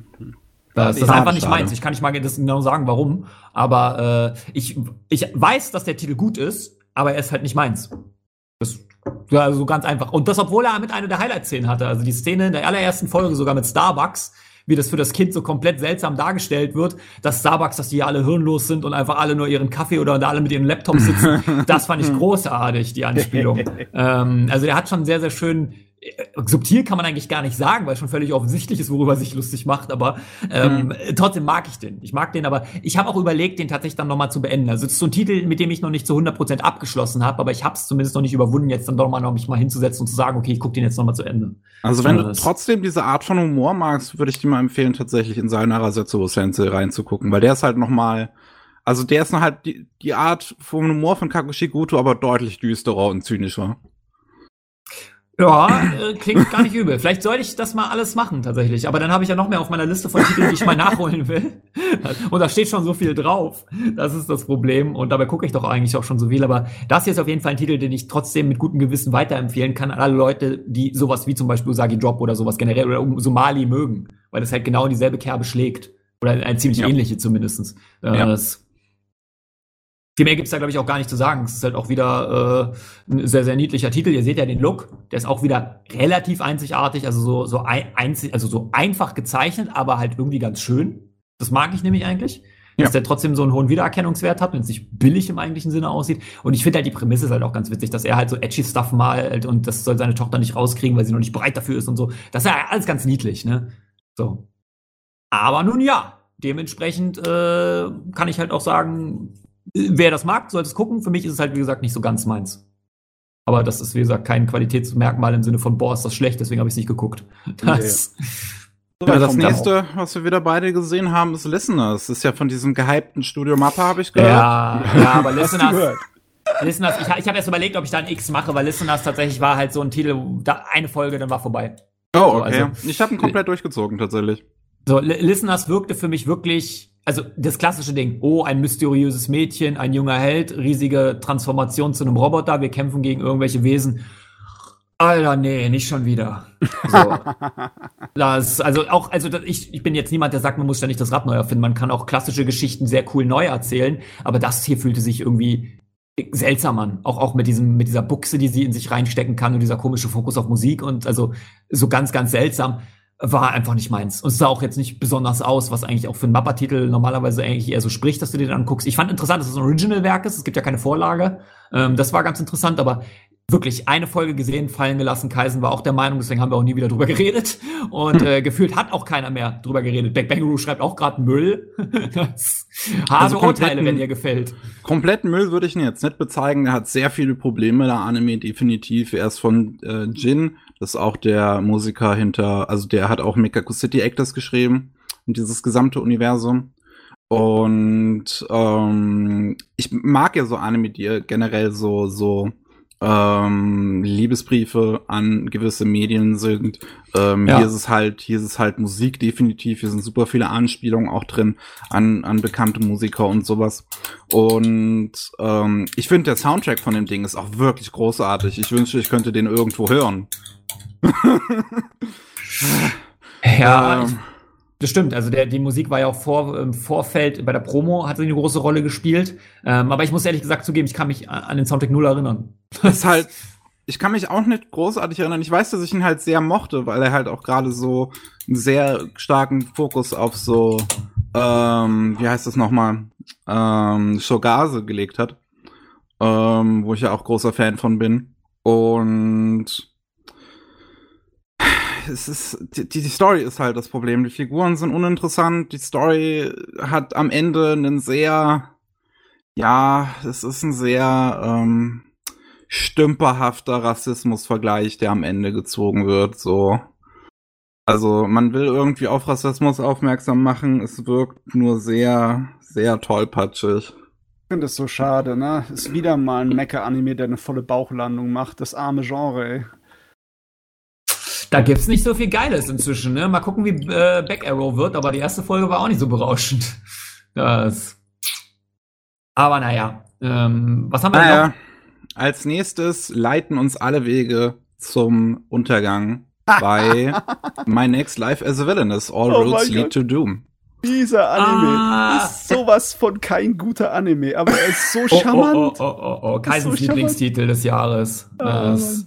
Das, das ist einfach nicht meins. Ich kann nicht mal das genau sagen, warum. Aber äh, ich, ich weiß, dass der Titel gut ist, aber er ist halt nicht meins. Das ja, also ganz einfach. Und das, obwohl er mit einer der Highlight-Szenen hatte. Also die Szene in der allerersten Folge sogar mit Starbucks, wie das für das Kind so komplett seltsam dargestellt wird, dass Starbucks, dass die alle hirnlos sind und einfach alle nur ihren Kaffee oder alle mit ihren Laptops sitzen. das fand ich großartig, die Anspielung. ähm, also der hat schon sehr, sehr schön subtil kann man eigentlich gar nicht sagen, weil es schon völlig offensichtlich ist, worüber sich lustig macht, aber ähm, mhm. trotzdem mag ich den. Ich mag den, aber ich habe auch überlegt, den tatsächlich dann nochmal zu beenden. Also es ist so ein Titel, mit dem ich noch nicht zu 100% abgeschlossen habe, aber ich habe es zumindest noch nicht überwunden, jetzt dann doch mal noch mich mal hinzusetzen und zu sagen, okay, ich gucke den jetzt nochmal zu Ende. Also wenn du trotzdem diese Art von Humor magst, würde ich dir mal empfehlen, tatsächlich in Sayonara Setsubo Sensei reinzugucken, weil der ist halt nochmal also der ist noch halt die, die Art vom Humor von Kakushiguto, aber deutlich düsterer und zynischer. Ja, äh, klingt gar nicht übel. Vielleicht sollte ich das mal alles machen tatsächlich. Aber dann habe ich ja noch mehr auf meiner Liste von Titeln, die ich mal nachholen will. Und da steht schon so viel drauf. Das ist das Problem. Und dabei gucke ich doch eigentlich auch schon so viel. Aber das hier ist auf jeden Fall ein Titel, den ich trotzdem mit gutem Gewissen weiterempfehlen kann an alle Leute, die sowas wie zum Beispiel Usagi Drop oder sowas generell oder Somali mögen. Weil es halt genau dieselbe Kerbe schlägt. Oder eine ziemlich ja. ähnliche zumindestens. Ja. Das viel mehr gibt's da, glaube ich, auch gar nicht zu sagen. Es ist halt auch wieder äh, ein sehr, sehr niedlicher Titel. Ihr seht ja den Look, der ist auch wieder relativ einzigartig, also so, so, ein, einzig, also so einfach gezeichnet, aber halt irgendwie ganz schön. Das mag ich nämlich eigentlich. Ja. Dass der trotzdem so einen hohen Wiedererkennungswert hat und es nicht billig im eigentlichen Sinne aussieht. Und ich finde halt die Prämisse ist halt auch ganz witzig, dass er halt so edgy Stuff malt und das soll seine Tochter nicht rauskriegen, weil sie noch nicht bereit dafür ist und so. Das ist ja alles ganz niedlich, ne? So. Aber nun ja, dementsprechend äh, kann ich halt auch sagen, wer das mag, sollte es gucken. Für mich ist es halt, wie gesagt, nicht so ganz meins. Aber das ist, wie gesagt, kein Qualitätsmerkmal im Sinne von, boah, ist das schlecht, deswegen habe ich es nicht geguckt. Das, ja, das nächste, was wir wieder beide gesehen haben, ist Listeners. Das ist ja von diesem gehypten Studio Mappe, habe ich gehört. Ja, ja aber Listeners. Listeners, ich, ich habe erst überlegt, ob ich da ein X mache, weil Listeners tatsächlich war halt so ein Titel, da eine Folge, dann war vorbei. Oh, okay. Also, ich habe ihn komplett durchgezogen, tatsächlich. So, Listeners wirkte für mich wirklich also das klassische Ding, oh, ein mysteriöses Mädchen, ein junger Held, riesige Transformation zu einem Roboter, wir kämpfen gegen irgendwelche Wesen. Alter, nee, nicht schon wieder. So. das, also auch, also ich, ich bin jetzt niemand, der sagt, man muss ja nicht das Rad neu erfinden. Man kann auch klassische Geschichten sehr cool neu erzählen, aber das hier fühlte sich irgendwie seltsam an. Auch, auch mit diesem, mit dieser Buchse, die sie in sich reinstecken kann und dieser komische Fokus auf Musik und also so ganz, ganz seltsam war einfach nicht meins. Und es sah auch jetzt nicht besonders aus, was eigentlich auch für einen Mappa-Titel normalerweise eigentlich eher so spricht, dass du dir den anguckst. Ich fand interessant, dass es ein Original-Werk ist. Es gibt ja keine Vorlage. Ähm, das war ganz interessant, aber wirklich eine Folge gesehen, fallen gelassen. Kaisen war auch der Meinung, deswegen haben wir auch nie wieder drüber geredet. Und äh, gefühlt hat auch keiner mehr drüber geredet. Back Bangaroo schreibt auch gerade Müll. harte also Urteile, wenn dir gefällt. Kompletten Müll würde ich ihn jetzt nicht bezeigen. Er hat sehr viele Probleme, der Anime definitiv. Er ist von äh, Jin, ist auch der Musiker hinter, also der hat auch Mikaku City Actors geschrieben und dieses gesamte Universum. Und ähm, ich mag ja so Anime, die generell so, so ähm, Liebesbriefe an gewisse Medien sind. Ähm, ja. Hier ist es halt, hier ist es halt Musik definitiv. Hier sind super viele Anspielungen auch drin an, an bekannte Musiker und sowas. Und ähm, ich finde, der Soundtrack von dem Ding ist auch wirklich großartig. Ich wünschte, ich könnte den irgendwo hören. ja. Ähm, das stimmt, also der, die Musik war ja auch vor, im Vorfeld bei der Promo, hat sie eine große Rolle gespielt. Ähm, aber ich muss ehrlich gesagt zugeben, ich kann mich an den Soundtrack null erinnern. Das ist halt, ich kann mich auch nicht großartig erinnern. Ich weiß, dass ich ihn halt sehr mochte, weil er halt auch gerade so einen sehr starken Fokus auf so, ähm, wie heißt das nochmal, ähm, Shogase gelegt hat. Ähm, wo ich ja auch großer Fan von bin. Und es ist, die, die Story ist halt das Problem. Die Figuren sind uninteressant. Die Story hat am Ende einen sehr, Ja, es ist ein sehr ähm, stümperhafter Rassismusvergleich, der am Ende gezogen wird. So, also man will irgendwie auf Rassismus aufmerksam machen. Es wirkt nur sehr, sehr tollpatschig. Ich finde es so schade, ne? Ist wieder mal ein Mecha-Anime, der eine volle Bauchlandung macht. Das arme Genre, ey. Da gibt's nicht so viel Geiles inzwischen, ne? Mal gucken, wie äh, Back Arrow wird, aber die erste Folge war auch nicht so berauschend. Das. Aber naja, ähm, was haben wir Naja, noch? als nächstes leiten uns alle Wege zum Untergang bei My Next Life as a Villainess. All Oh Roads Lead Gott. to Doom. Dieser Anime Ah. ist sowas von kein guter Anime, aber er ist so Oh, charmant. oh, oh, oh, oh, oh. Kaisens so charmant. Lieblingstitel des Jahres. Ah, Das,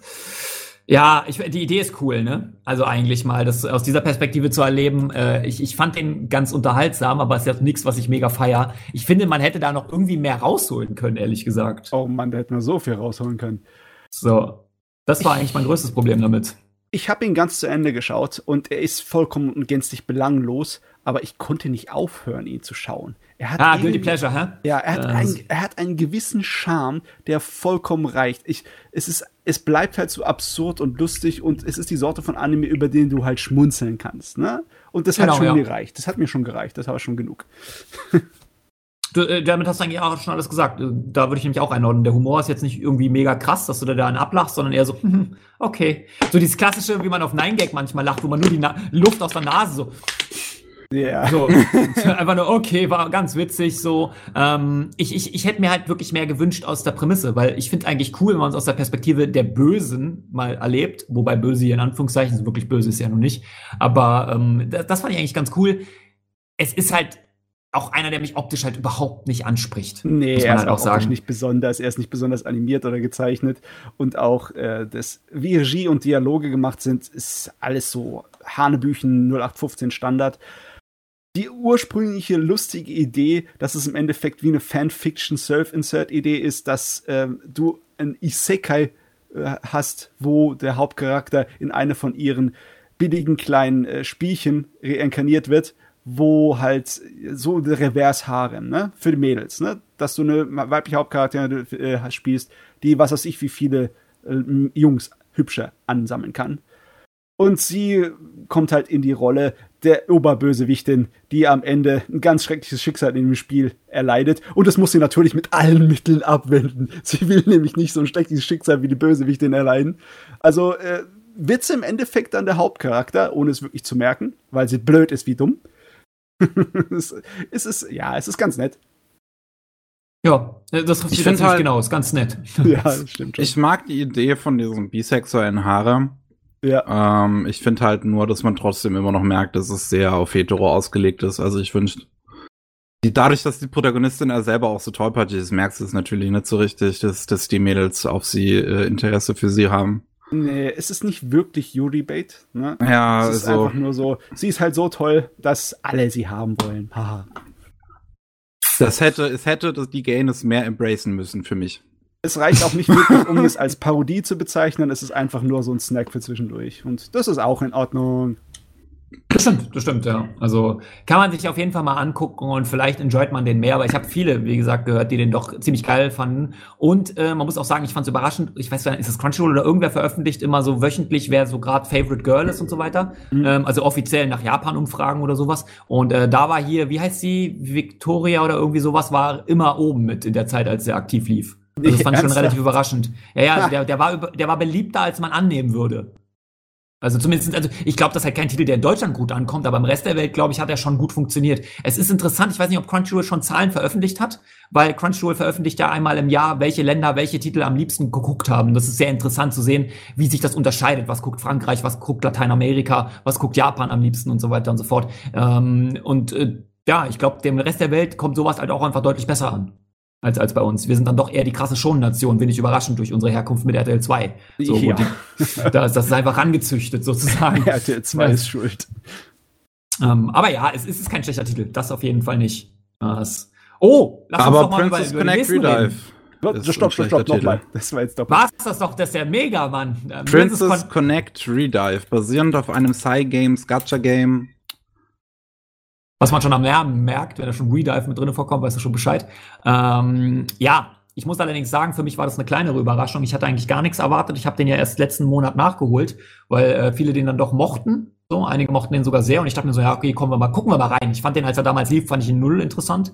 ja, ich, die Idee ist cool, ne? Also eigentlich mal, das aus dieser Perspektive zu erleben. Äh, ich, ich fand den ganz unterhaltsam, aber es ist ja nichts, was ich mega feier. Ich finde, man hätte da noch irgendwie mehr rausholen können, ehrlich gesagt. Oh Mann, da hätte man so viel rausholen können. So. Das war eigentlich mein größtes Problem damit. Ich habe ihn ganz zu Ende geschaut und er ist vollkommen und gänzlich belanglos, aber ich konnte nicht aufhören, ihn zu schauen. Er hat Ah, Guilty Pleasure, hä? Ja, er hat, Äh, einen, er hat einen gewissen Charme, der vollkommen reicht. Ich, es, ist, es bleibt halt so absurd und lustig und es ist die Sorte von Anime, über den du halt schmunzeln kannst. Ne? Und das Genau, hat schon ja. gereicht. Das hat mir schon gereicht. Das war schon genug. Äh, damit hast du eigentlich auch schon alles gesagt. Äh, Da würde ich nämlich auch einordnen. Der Humor ist jetzt nicht irgendwie mega krass, dass du da dann ablachst, sondern eher so, hm, okay. So dieses klassische, wie man auf Nine Gag manchmal lacht, wo man nur die Na Luft aus der Nase so, Ja. so einfach nur, okay, war ganz witzig, so. Ähm, ich, ich, ich hätte mir halt wirklich mehr gewünscht aus der Prämisse, weil ich finde eigentlich cool, wenn man es aus der Perspektive der Bösen mal erlebt, wobei böse hier in Anführungszeichen, so wirklich böse ist ja nun nicht. Aber ähm, das, das fand ich eigentlich ganz cool. Es ist halt auch einer, der mich optisch halt überhaupt nicht anspricht. Nee, er ist halt auch sagen. nicht besonders. Er ist nicht besonders animiert oder gezeichnet. Und auch äh, das, wie Regie und Dialoge gemacht sind, ist alles so Hanebüchen 0815 Standard. Die ursprüngliche lustige Idee, dass es im Endeffekt wie eine Fanfiction-Self-Insert-Idee ist, dass ähm, du ein Isekai äh, hast, wo der Hauptcharakter in eine von ihren billigen kleinen äh, Spielchen reinkarniert wird, wo halt so der Reverse-Harem, ne, für die Mädels, ne, dass du eine weibliche Hauptcharakter äh, spielst, die, was weiß ich, wie viele äh, Jungs hübscher ansammeln kann. Und sie kommt halt in die Rolle der Oberbösewichtin, die am Ende ein ganz schreckliches Schicksal in dem Spiel erleidet. Und das muss sie natürlich mit allen Mitteln abwenden. Sie will nämlich nicht so ein schlechtes Schicksal wie die Bösewichtin erleiden. Also äh, wird sie im Endeffekt dann der Hauptcharakter, ohne es wirklich zu merken, weil sie blöd ist wie dumm. es, es ist, ja, es ist ganz nett. Ja, äh, das trifft Ich sich find ziemlich halt- genau, ist ganz nett. Ja, das stimmt schon. Ich mag die Idee von diesem bisexuellen Harem. ja. Ähm, ich finde halt nur, dass man trotzdem immer noch merkt, dass es sehr auf hetero ausgelegt ist. Also ich wünsche, dadurch, dass die Protagonistin ja selber auch so tollpatschig ist, merkst du es natürlich nicht so richtig, dass, dass die Mädels auf sie äh, Interesse für sie haben. Nee, es ist nicht wirklich Yuri-Bait. Ne? Ja, es ist also, einfach nur so, sie ist halt so toll, dass alle sie haben wollen. Haha. das hätte, es hätte die Gaines mehr embracen müssen für mich. Es reicht auch nicht wirklich, um es als Parodie zu bezeichnen. Es ist einfach nur so ein Snack für zwischendurch. Und das ist auch in Ordnung. Das stimmt, das stimmt, ja. Also kann man sich auf jeden Fall mal angucken und vielleicht enjoyt man den mehr, aber ich habe viele, wie gesagt, gehört, die den doch ziemlich geil fanden. Und äh, man muss auch sagen, ich fand es überraschend, ich weiß gar nicht, ist das Crunchyroll oder irgendwer veröffentlicht immer so wöchentlich, wer so gerade Favorite Girl ist und so weiter. Ähm, also offiziell nach Japan-Umfragen oder sowas. Und äh, da war hier, wie heißt sie, Victoria oder irgendwie sowas, war immer oben mit in der Zeit, als der aktiv lief. Also das fand ich schon relativ überraschend. Ja, ja, also der, der, war, der war beliebter, als man annehmen würde. Also zumindest, also ich glaube, das ist halt kein Titel, der in Deutschland gut ankommt, aber im Rest der Welt, glaube ich, hat er schon gut funktioniert. Es ist interessant, ich weiß nicht, ob Crunchyroll schon Zahlen veröffentlicht hat, weil Crunchyroll veröffentlicht ja einmal im Jahr, welche Länder welche Titel am liebsten geguckt haben. Das ist sehr interessant zu sehen, wie sich das unterscheidet. Was guckt Frankreich, was guckt Lateinamerika, was guckt Japan am liebsten und so weiter und so fort. Ähm, und äh, ja, ich glaube, dem Rest der Welt kommt sowas halt auch einfach deutlich besser an. Als, als bei uns. Wir sind dann doch eher die krasse Schonennation, wenig überraschend durch unsere Herkunft mit RTL 2. So, Ja. die, das, das ist einfach angezüchtet sozusagen. RTL 2 ist schuld. Ähm, aber ja, es, es ist kein schlechter Titel. Das auf jeden Fall nicht. Das, oh, lass uns Aber doch mal über, Princess über den Connect. Redive. Stopp, ist stopp, stopp, stopp, nochmal. Das war jetzt doppelt. Was? Das ist doch, das ist der Mega, Mann. Ähm, Princess Con- Connect Redive, basierend auf einem Psy-Games Gacha-Game. Was man schon am Namen merkt, wenn da schon Redive mit drin vorkommt, weißt du schon Bescheid. Ähm, ja, ich muss allerdings sagen, für mich war das eine kleinere Überraschung. Ich hatte eigentlich gar nichts erwartet. Ich habe den ja erst letzten Monat nachgeholt, weil äh, viele den dann doch mochten. So, einige mochten den sogar sehr und ich dachte mir so, ja, okay, kommen wir mal, gucken wir mal rein. Ich fand den, als er damals lief, fand ich ihn null interessant.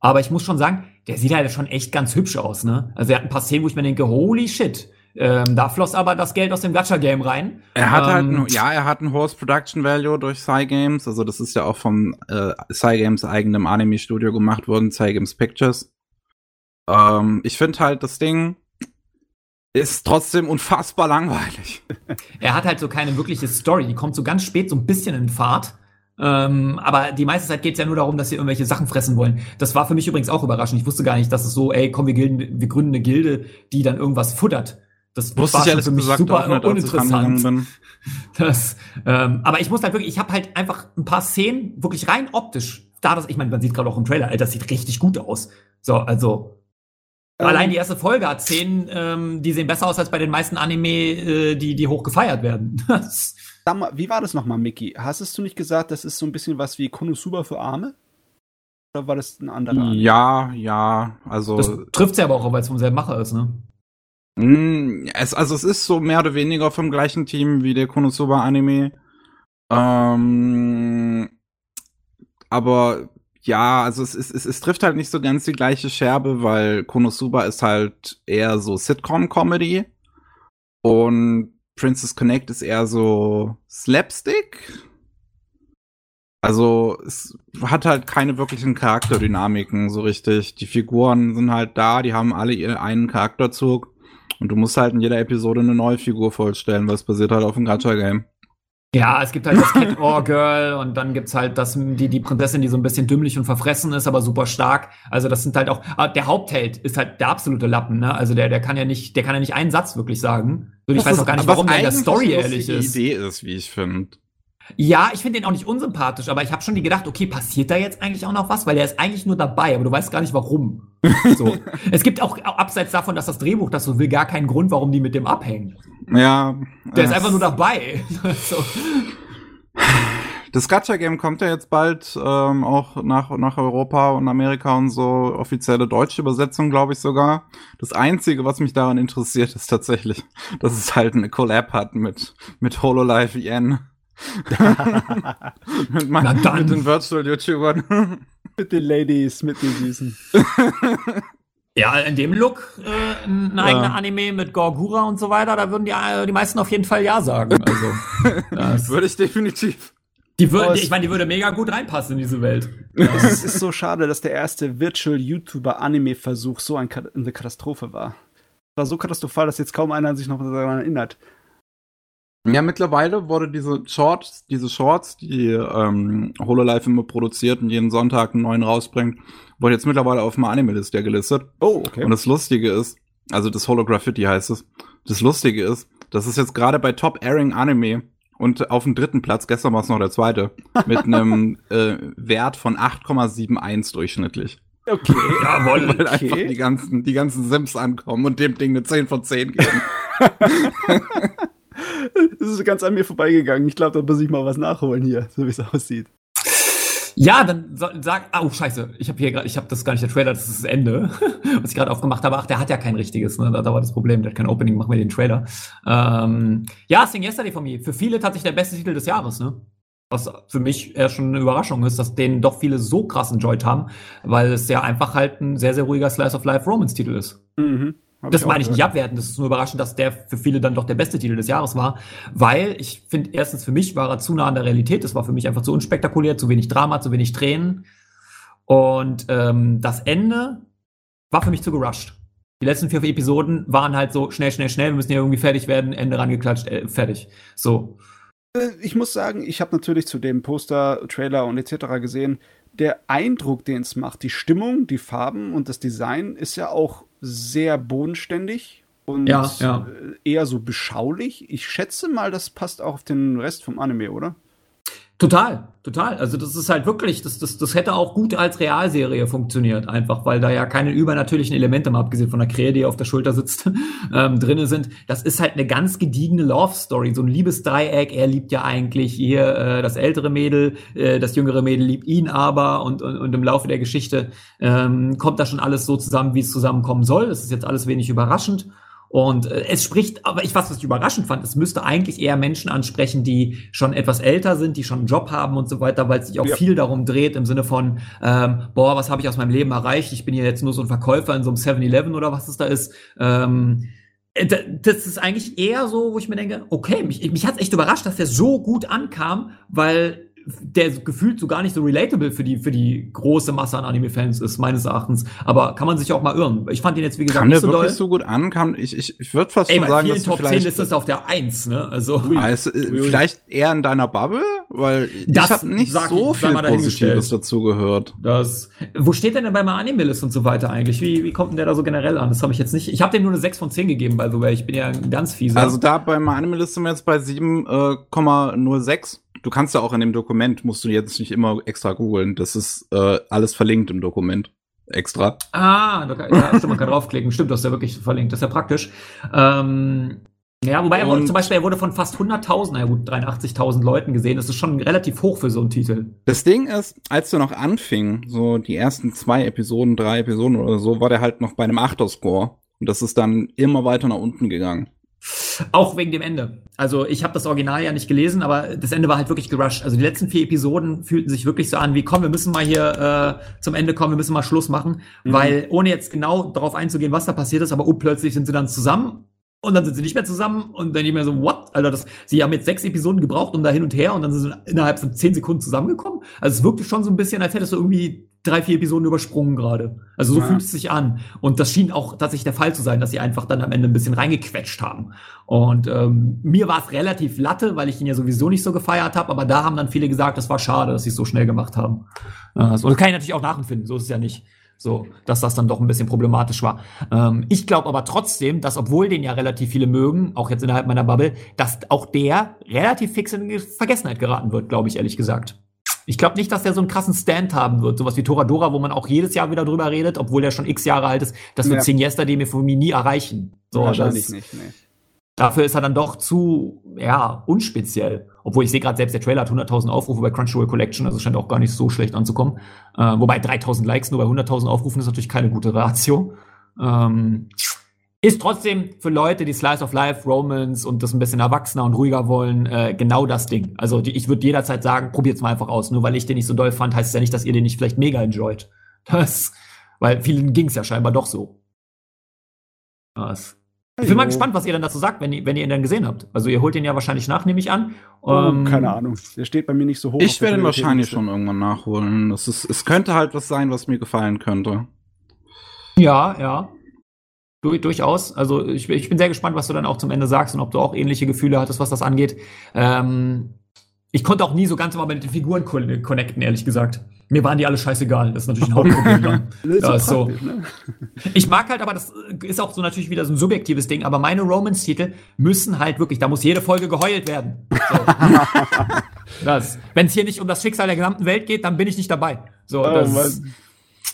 Aber ich muss schon sagen, der sieht halt schon echt ganz hübsch aus, ne? Also er hat ein paar Szenen, wo ich mir denke, holy shit. Ähm, da floss aber das Geld aus dem Gacha-Game rein. Er hat halt ähm, halt, ja, er hat ein hohes Production Value durch Cygames. Also das ist ja auch vom äh, Cygames eigenem Anime-Studio gemacht worden, Cygames Pictures. Ähm, ich finde halt, das Ding ist trotzdem unfassbar langweilig. Er hat halt so keine wirkliche Story. Die kommt so ganz spät so ein bisschen in Fahrt. Ähm, aber die meiste Zeit geht es ja nur darum, dass sie irgendwelche Sachen fressen wollen. Das war für mich übrigens auch überraschend. Ich wusste gar nicht, dass es so, ey, komm, wir, gilden, wir gründen eine Gilde, die dann irgendwas futtert. Das Wusste war ich ehrlich für mich gesagt super auch nicht, als ich rangegangen uninteressant. bin. Das, ähm, aber ich muss halt wirklich, ich habe halt einfach ein paar Szenen wirklich rein optisch. Da das, ich meine, man sieht gerade auch im Trailer, ey, das sieht richtig gut aus. So, also Ähm. allein die erste Folge hat Szenen, ähm, die sehen besser aus als bei den meisten Anime, äh, die die hoch gefeiert werden. Wie war das nochmal, Mickey? Hast du nicht gesagt, das ist so ein bisschen was wie Konosuba für Arme? Oder war das ein anderer? Anime? Ja, ja, also Das trifft's ja aber auch, weil es vom selben Macher ist, ne? Mm, Es, also es ist so mehr oder weniger vom gleichen Team wie der Konosuba Anime. Ähm, aber ja, also es, es, es, es trifft halt nicht so ganz die gleiche Scherbe, weil Konosuba ist halt eher so Sitcom-Comedy und Princess Connect ist eher so Slapstick. Also es hat halt keine wirklichen Charakterdynamiken so richtig. Die Figuren sind halt da, die haben alle ihren einen Charakterzug und du musst halt in jeder Episode eine neue Figur vorstellen, was basiert halt auf dem Gacha-Game. Ja, es gibt halt das Cat Or Girl und dann gibt's halt das, die, die Prinzessin, die so ein bisschen dümmlich und verfressen ist, aber super stark. Also das sind halt auch, ah, der Hauptheld ist halt der absolute Lappen, ne? Also der, der kann ja nicht, der kann ja nicht einen Satz wirklich sagen. Und ich weiß auch gar nicht, warum der in der eigentlich Story ehrlich ist. Idee ist, wie ich finde. Ja, ich finde den auch nicht unsympathisch, aber ich habe schon die gedacht, okay, passiert da jetzt eigentlich auch noch was? Weil der ist eigentlich nur dabei, aber du weißt gar nicht warum. So. es gibt auch, auch abseits davon, dass das Drehbuch das so will, gar keinen Grund, warum die mit dem abhängen. Ja. Der ist äh, einfach nur dabei. so. Das Gacha-Game kommt ja jetzt bald ähm, auch nach, nach Europa und Amerika und so. Offizielle deutsche Übersetzung, glaube ich sogar. Das Einzige, was mich daran interessiert, ist tatsächlich, dass es halt eine Collab hat mit, mit Hololive EN. Mit, Na mein, dann. mit den Virtual-YouTubern. Mit den Ladies, mit den Süßen. Ja, in dem Look äh, ein eigener Anime mit Gorgura und so weiter, da würden die, äh, die meisten auf jeden Fall ja sagen. Also, das, Würde ich definitiv. die würde, Aber es- ich meine, die würde mega gut reinpassen in diese Welt. es ist so schade, dass der erste Virtual-YouTuber-Anime-Versuch so eine Katastrophe war. War so katastrophal, dass jetzt kaum einer sich noch daran erinnert. Ja, mittlerweile wurde diese Shorts, diese Shorts, die ähm, Hololive immer produziert und jeden Sonntag einen neuen rausbringt, wurde jetzt mittlerweile auf dem Anime-List ja gelistet. Oh, okay. Und das Lustige ist, also das Holograffiti heißt es, das Lustige ist, das ist jetzt gerade bei Top Airing Anime und auf dem dritten Platz, gestern war es noch der zweite, mit einem äh, Wert von 8,71 durchschnittlich. okay. Jawohl. Weil Okay. einfach die ganzen, die ganzen Sims ankommen und dem Ding eine 10 von 10 geben. Das ist ganz an mir vorbeigegangen. Ich glaube, da muss ich mal was nachholen hier, so wie es aussieht. Ja, dann sag, oh scheiße, ich habe hier gerade, ich habe das gar nicht der Trailer, das ist das Ende, was ich gerade aufgemacht habe. Ach, der hat ja kein richtiges, ne? Da, da war das Problem, der hat kein Opening, machen wir den Trailer. Ähm, ja, Sing Yesterday von mir. Für viele tatsächlich der beste Titel des Jahres, ne? Was für mich eher schon eine Überraschung ist, dass den doch viele so krass enjoyed haben, weil es ja einfach halt ein sehr, sehr ruhiger Slice of Life Romance-Titel ist. Mhm. Hab Das auch meine ich nicht abwerten, das ist nur überraschend, dass der für viele dann doch der beste Titel des Jahres war, weil ich finde, erstens für mich war er zu nah an der Realität, das war für mich einfach zu unspektakulär, zu wenig Drama, zu wenig Tränen und ähm, das Ende war für mich zu gerusht. Die letzten vier Episoden waren halt so schnell, schnell, schnell, wir müssen ja irgendwie fertig werden, Ende rangeklatscht, äh, fertig. So. Äh, Ich muss sagen, ich habe natürlich zu dem Poster, Trailer und etc. gesehen, der Eindruck, den es macht, die Stimmung, die Farben und das Design ist ja auch sehr bodenständig und Ja, ja. äh, eher so beschaulich. Ich schätze mal, das passt auch auf den Rest vom Anime, oder? Total, total. Also das ist halt wirklich, das, das, das hätte auch gut als Realserie funktioniert, einfach, weil da ja keine übernatürlichen Elemente, mal abgesehen von der Krähe, die auf der Schulter sitzt, ähm, drinne sind. Das ist halt eine ganz gediegene Love-Story, so ein Liebesdreieck. Er liebt ja eigentlich hier äh, das ältere Mädel, äh, das jüngere Mädel liebt ihn aber und, und, und im Laufe der Geschichte ähm, kommt da schon alles so zusammen, wie es zusammenkommen soll. Das ist jetzt alles wenig überraschend. Und äh, es spricht, aber ich, was, was ich überraschend fand, es müsste eigentlich eher Menschen ansprechen, die schon etwas älter sind, die schon einen Job haben und so weiter, weil es sich auch Ja. viel darum dreht, im Sinne von, ähm, boah, was habe ich aus meinem Leben erreicht? Ich bin hier jetzt nur so ein Verkäufer in so einem 7-Eleven oder was es da ist. Ähm, äh, da- das ist eigentlich eher so, wo ich mir denke, okay, mich, mich hat echt überrascht, dass der so gut ankam, weil der gefühlt so gar nicht so relatable für die, für die große Masse an Anime-Fans ist, meines Erachtens. Aber kann man sich auch mal irren. Ich fand ihn jetzt, wie gesagt, Kam nicht der so wirklich doll. so gut an? Kam, ich ich, ich würde fast Ey, schon sagen, vielen dass Top 10 vielleicht, ist das auf der 1, ne? Also, äh, vielleicht eher in deiner Bubble, weil Das ich habe nicht sag so viel. Positives dazu gehört. das, wo steht denn denn bei meinem Anime-List und so weiter eigentlich? Wie, wie kommt denn der da so generell an? Das habe ich jetzt nicht. Ich habe dem nur eine 6 von 10 gegeben, by the way. Ich bin ja ein ganz fieser. Also da bei meiner Anime-Liste sind wir jetzt bei 7,06. Du kannst ja auch in dem Dokument, musst du jetzt nicht immer extra googeln. Das ist äh, alles verlinkt im Dokument. Extra. Ah, da kann, ja, stimmt, man kann draufklicken. Stimmt, das ist ja wirklich verlinkt. Das ist ja praktisch. Ähm, ja, wobei er wurde, zum Beispiel, er wurde von fast 100.000, na ja gut, 83.000 Leuten gesehen. Das ist schon relativ hoch für so einen Titel. Das Ding ist, als du noch anfing, so die ersten zwei Episoden, drei Episoden oder so, war der halt noch bei einem Achter-Score. Und das ist dann immer weiter nach unten gegangen. Auch wegen dem Ende. Also ich habe das Original ja nicht gelesen, aber das Ende war halt wirklich gerusht. Also die letzten vier Episoden fühlten sich wirklich so an, wie komm, wir müssen mal hier äh, zum Ende kommen, wir müssen mal Schluss machen, Mhm. weil ohne jetzt genau darauf einzugehen, was da passiert ist, aber urplötzlich sind sie dann zusammen und dann sind sie nicht mehr zusammen und dann nicht mehr so, what? Alter, das, sie haben jetzt sechs Episoden gebraucht, um da hin und her und dann sind sie innerhalb von zehn Sekunden zusammengekommen. Also es wirkte schon so ein bisschen, als hättest du irgendwie drei, vier Episoden übersprungen gerade. Also so Ja. fühlt es sich an. Und das schien auch tatsächlich der Fall zu sein, dass sie einfach dann am Ende ein bisschen reingequetscht haben. Und ähm, mir war es relativ latte, weil ich ihn ja sowieso nicht so gefeiert habe, aber da haben dann viele gesagt, das war schade, dass sie es so schnell gemacht haben. Äh, so, das kann ich natürlich auch nachempfinden, so ist es ja nicht. So, dass das dann doch ein bisschen problematisch war. Ähm, ich glaube aber trotzdem, dass obwohl den ja relativ viele mögen, auch jetzt innerhalb meiner Bubble, dass auch der relativ fix in Vergessenheit geraten wird, glaube ich, ehrlich gesagt. Ich glaube nicht, dass der so einen krassen Stand haben wird, sowas wie Toradora, wo man auch jedes Jahr wieder drüber redet, obwohl der schon x Jahre alt ist. Das wird Ja. Sing Yesterday von mir nie erreichen. So, Wahrscheinlich das, nicht, nee. Dafür ist er dann doch zu, ja, unspeziell. Obwohl ich sehe gerade selbst, der Trailer hat 100.000 Aufrufe bei Crunchyroll Collection, also scheint auch gar nicht so schlecht anzukommen. Äh, wobei 3.000 Likes nur bei 100.000 Aufrufen ist natürlich keine gute Ratio. Ähm, ist trotzdem für Leute, die Slice of Life, Romance und das ein bisschen erwachsener und ruhiger wollen, äh, genau das Ding. Also die, ich würde jederzeit sagen, probiert's mal einfach aus. Nur weil ich den nicht so doll fand, heißt es ja nicht, dass ihr den nicht vielleicht mega enjoyt. Das, weil vielen ging's ja scheinbar doch so. Das. Ich bin mal gespannt, was ihr dann dazu sagt, wenn ihr, wenn ihr ihn dann gesehen habt. Also ihr holt ihn ja wahrscheinlich nach, nehme ich an. Oh, Ähm, keine Ahnung. Der steht bei mir nicht so hoch. Ich werde ihn wahrscheinlich schon irgendwann nachholen. Es, ist, es könnte halt was sein, was mir gefallen könnte. Ja, ja. Du, durchaus. Also ich, ich bin sehr gespannt, was du dann auch zum Ende sagst und ob du auch ähnliche Gefühle hattest, was das angeht. Ähm, ich konnte auch nie so ganz immer mit den Figuren con- connecten, ehrlich gesagt. Mir waren die alle scheißegal. Das ist natürlich ein Hauptproblem ist Ja, so. ne? Ich mag halt, aber das ist auch so natürlich wieder so ein subjektives Ding, aber meine Romance-Titel müssen halt wirklich, da muss jede Folge geheult werden. So. wenn es hier nicht um das Schicksal der gesamten Welt geht, dann bin ich nicht dabei. So, Oh, das, Mann.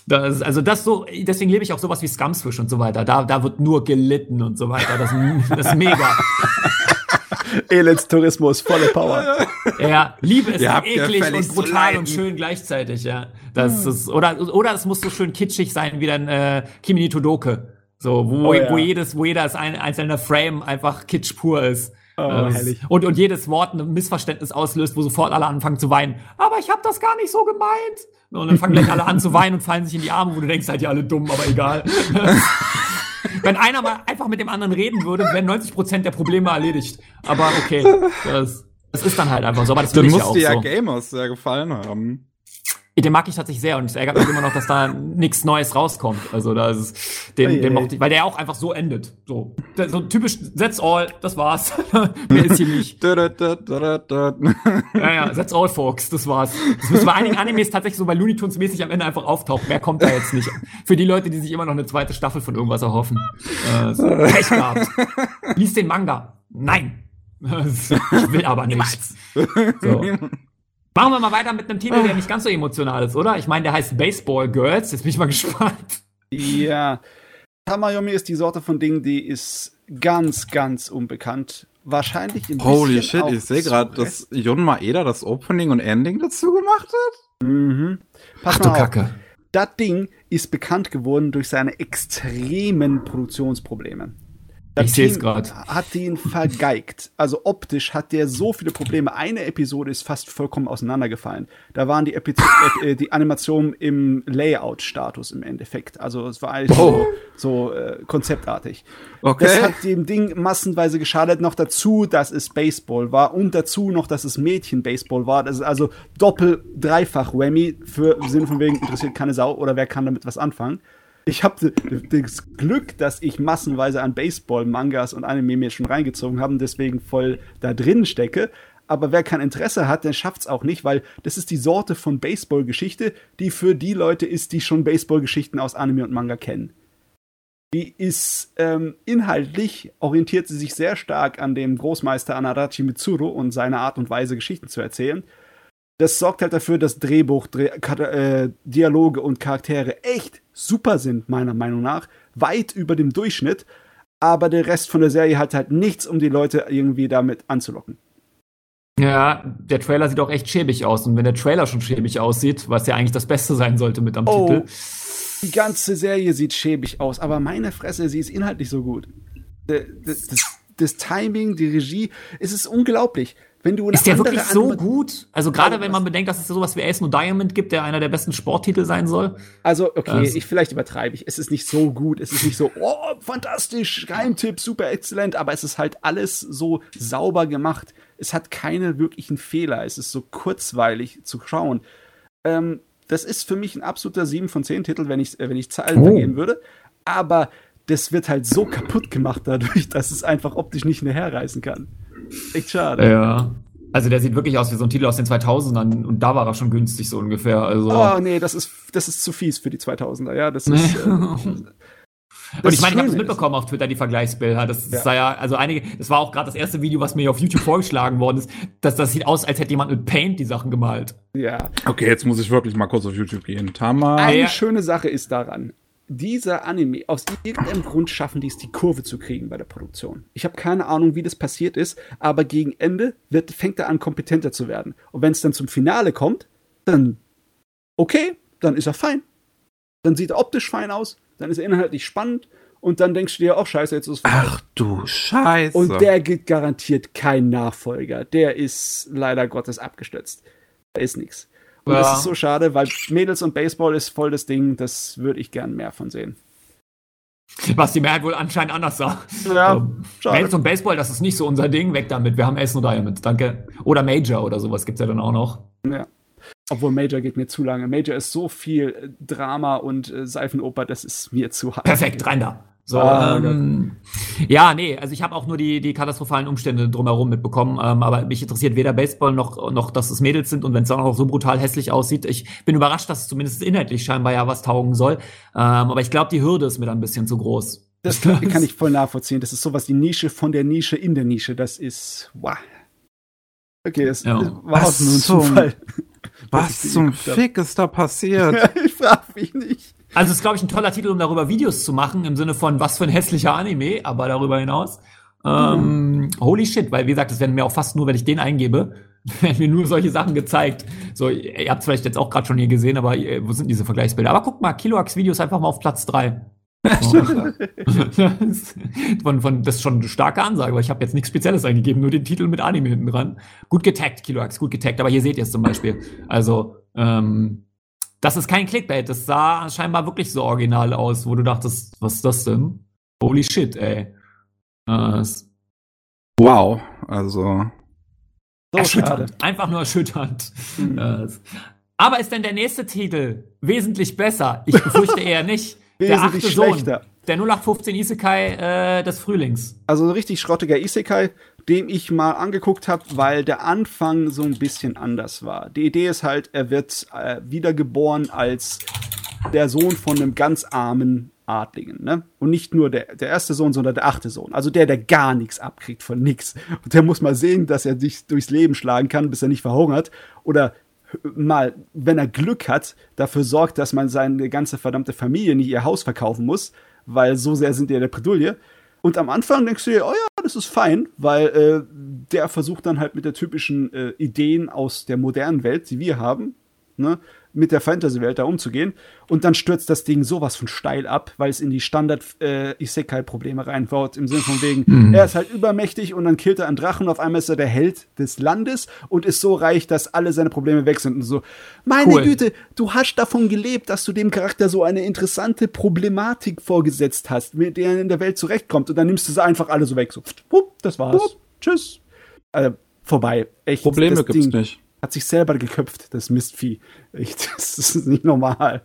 Das, also das so, deswegen liebe ich auch sowas wie Scumsfish und so weiter. Da, da wird nur gelitten und so weiter. Das, das ist mega. Elendstourismus, volle Power. Ja, Liebe ist ja eklig und brutal leiden. und schön gleichzeitig, ja. Das ist, oder, oder es muss so schön kitschig sein wie dann äh, Kimi ni Todoke. So, wo, Oh ja. wo jedes, wo jeder ein einzelner Frame einfach Kitsch pur ist. Oh, herrlich. und, und jedes Wort ein Missverständnis auslöst, wo sofort alle anfangen zu weinen. Aber ich habe das gar nicht so gemeint. Und dann fangen gleich alle an zu weinen und fallen sich in die Arme, wo du denkst, seid ihr alle dumm, aber egal. Wenn einer mal einfach mit dem anderen reden würde, wären 90 Prozent der Probleme erledigt. Aber okay, das, das ist dann halt einfach so. Aber das Dann ich ja auch dir ja so. Gamers sehr gefallen haben. Den mag ich tatsächlich sehr und es ärgert mich immer noch, dass da nichts Neues rauskommt. Also da ist den, Ei, den ei. mochte ich, weil der auch einfach so endet. So, so typisch That's all, das war's. Mehr ist hier nicht. Ja, ja, That's all, folks, das war's. Das müsste bei einigen Animes tatsächlich so bei Looney Tunes mäßig am Ende einfach auftauchen. Mehr kommt da jetzt nicht. Für die Leute, die sich immer noch eine zweite Staffel von irgendwas erhoffen. Äh, so, Pech gehabt. Lies den Manga. Nein. Ich will aber nicht. So. Machen wir mal weiter mit einem Titel, der nicht ganz so emotional ist, oder? Ich meine, der heißt Baseball Girls. Jetzt bin ich mal gespannt. Ja. Tamayomi ist die Sorte von Ding, die ist ganz, ganz unbekannt. Wahrscheinlich im Holy shit, ich sehe gerade, dass Jon Maeda das Opening und Ending dazu gemacht hat. Mhm. Pass Ach mal du auf. Kacke. Das Ding ist bekannt geworden durch seine extremen Produktionsprobleme. Das Ich seh's Team grad. Hat ihn vergeigt. Also optisch hat der so viele Probleme. Eine Episode ist fast vollkommen auseinandergefallen. Da waren die, Epi äh, die Animationen im Layout-Status im Endeffekt. Also es war eigentlich Oh. so, so äh, konzeptartig. Okay. Das hat dem Ding massenweise geschadet. Noch dazu, dass es Baseball war und dazu noch, dass es Mädchen-Baseball war. Das ist also doppel, dreifach Whammy für im Sinne von wegen interessiert keine Sau oder wer kann damit was anfangen. Ich habe das Glück, dass ich massenweise an Baseball-Mangas und Anime mir schon reingezogen habe und deswegen voll da drin stecke. Aber wer kein Interesse hat, der schafft's auch nicht, weil das ist die Sorte von Baseball-Geschichte, die für die Leute ist, die schon Baseball-Geschichten aus Anime und Manga kennen. Die ist ähm, inhaltlich orientiert sie sich sehr stark an dem Großmeister Anarachi Mitsuru und seiner Art und Weise, Geschichten zu erzählen. Das sorgt halt dafür, dass Drehbuch, Dreh, äh, Dialoge und Charaktere echt super sind, meiner Meinung nach. Weit über dem Durchschnitt. Aber der Rest von der Serie hat halt nichts, um die Leute irgendwie damit anzulocken. Ja, der Trailer sieht auch echt schäbig aus. Und wenn der Trailer schon schäbig aussieht, was ja eigentlich das Beste sein sollte mit am Oh. Titel. Die ganze Serie sieht schäbig aus, aber meine Fresse, sie ist inhaltlich so gut. D- d- Das, das Timing, die Regie, es ist unglaublich. Wenn du Ist der wirklich so Anima- gut? Also gerade wenn man bedenkt, dass es sowas wie Ace No Diamond gibt, der einer der besten Sporttitel sein soll. Also, okay, Also- ich vielleicht übertreibe ich. Es ist nicht so gut, es ist nicht so, oh, fantastisch, Geheimtipp, super exzellent, aber es ist halt alles so sauber gemacht. Es hat keine wirklichen Fehler. Es ist so kurzweilig zu schauen. Ähm, das ist für mich ein absoluter 7 von 10 Titel, wenn ich, äh, wenn ich Zahlen Oh. vergeben würde. Aber das wird halt so kaputt gemacht dadurch, dass es einfach optisch nicht mehr herreißen kann. Echt schade. Ja. Also der sieht wirklich aus wie so ein Titel aus den 2000ern und da war er schon günstig so ungefähr. Also Oh, nee, das ist, das ist zu fies für die 2000er. Ja, das ist. Äh, und das ich meine, ich habe ist- mitbekommen auf Twitter, die Vergleichsbilder. Das Ja. sei ja, also einige, das war auch gerade das erste Video, was mir auf YouTube vorgeschlagen worden ist. dass das sieht aus, als hätte jemand mit Paint die Sachen gemalt. Ja. Okay, jetzt muss ich wirklich mal kurz auf YouTube gehen. Tama. Eine ja. schöne Sache ist daran, dieser Anime, aus irgendeinem Grund schaffen die es, die Kurve zu kriegen bei der Produktion. Ich habe keine Ahnung, wie das passiert ist, aber gegen Ende wird, fängt er an, kompetenter zu werden. Und wenn es dann zum Finale kommt, dann okay, dann ist er fein. Dann sieht er optisch fein aus, dann ist er inhaltlich spannend und dann denkst du dir, auch scheiße, jetzt ist es vorbei. Ach du Scheiße. Und der gibt garantiert keinen Nachfolger. Der ist leider Gottes abgestürzt. Da ist nichts. Und Ja. das ist so schade, weil Mädels und Baseball ist voll das Ding, das würde ich gern mehr von sehen. Was die Mehrheit wohl anscheinend anders sah. Ja, schade. Mädels und Baseball, das ist nicht so unser Ding. Weg damit. Wir haben Ace No Diamond. Danke. Oder Major oder sowas gibt's ja dann auch noch. Ja. Obwohl Major geht mir zu lange. Major ist so viel äh, Drama und äh, Seifenoper, das ist mir zu hart. Perfekt, rein da. So, Ah, ähm, ja, nee, also ich habe auch nur die, die katastrophalen Umstände drumherum mitbekommen, ähm, aber mich interessiert weder Baseball noch, noch dass es Mädels sind und wenn es auch noch so brutal hässlich aussieht. Ich bin überrascht, dass es zumindest inhaltlich scheinbar ja was taugen soll, ähm, aber ich glaube, die Hürde ist mir dann ein bisschen zu groß. Das kann, kann ich voll nachvollziehen. Das ist sowas die Nische von der Nische in der Nische. Das ist. Wow. Okay, es Ja. war auch Was nur ein zum- Zufall. Was zum. Fick ist da passiert? ich frag mich nicht. Also es ist, glaube ich, ein toller Titel, um darüber Videos zu machen, im Sinne von was für ein hässlicher Anime, aber darüber hinaus. Ähm, holy shit, weil wie gesagt, es werden mir auch fast nur, wenn ich den eingebe, werden mir nur solche Sachen gezeigt. So, ihr habt vielleicht jetzt auch gerade schon hier gesehen, aber äh, wo sind diese Vergleichsbilder? Aber guck mal, Kiloax Videos einfach mal auf Platz drei. So. von, von, das ist schon eine starke Ansage, aber ich habe jetzt nichts Spezielles eingegeben, nur den Titel mit Anime hinten dran. Gut getaggt, Kiloax, gut getaggt, aber hier seht ihr es zum Beispiel. Also, ähm, das ist kein Clickbait, das sah scheinbar wirklich so original aus, wo du dachtest, was ist das denn? Holy shit, ey. Äh, wow. Also. So erschütternd. schade. Einfach nur erschütternd. Mhm. Äh, aber ist denn der nächste Titel wesentlich besser? Ich befürchte eher nicht. Der achte Wesentlich Sohn. schlechter. Der 0815 Isekai äh, des Frühlings. Also ein richtig schrottiger Isekai, den ich mal angeguckt habe, weil der Anfang so ein bisschen anders war. Die Idee ist halt, er wird äh, wiedergeboren als der Sohn von einem ganz armen Adligen, ne? Und nicht nur der, der erste Sohn, sondern der achte Sohn. Also der, der gar nichts abkriegt von nix. Und der muss mal sehen, dass er sich durchs Leben schlagen kann, bis er nicht verhungert. Oder mal, wenn er Glück hat, dafür sorgt, dass man seine ganze verdammte Familie nicht ihr Haus verkaufen muss, weil so sehr sind die in der Bredouille. Und am Anfang denkst du dir, oh ja, das ist fein, weil äh, der versucht dann halt mit der typischen äh, Ideen aus der modernen Welt, die wir haben, ne, mit der Fantasy-Welt da umzugehen. Und dann stürzt das Ding sowas von steil ab, weil es in die Standard-Isekai-Probleme äh, reinbaut. Im Sinne von wegen, mhm. er ist halt übermächtig und dann killt er einen Drachen. Und auf einmal ist er der Held des Landes und ist so reich, dass alle seine Probleme weg sind. Und so, meine cool. Güte, du hast davon gelebt, dass du dem Charakter so eine interessante Problematik vorgesetzt hast, mit der er in der Welt zurechtkommt. Und dann nimmst du sie einfach alle so weg. So, pup, das war's. Pup, tschüss. Also, vorbei. Echt. Probleme gibt's Ding. nicht hat sich selber geköpft, das Mistvieh. Echt, das ist nicht normal.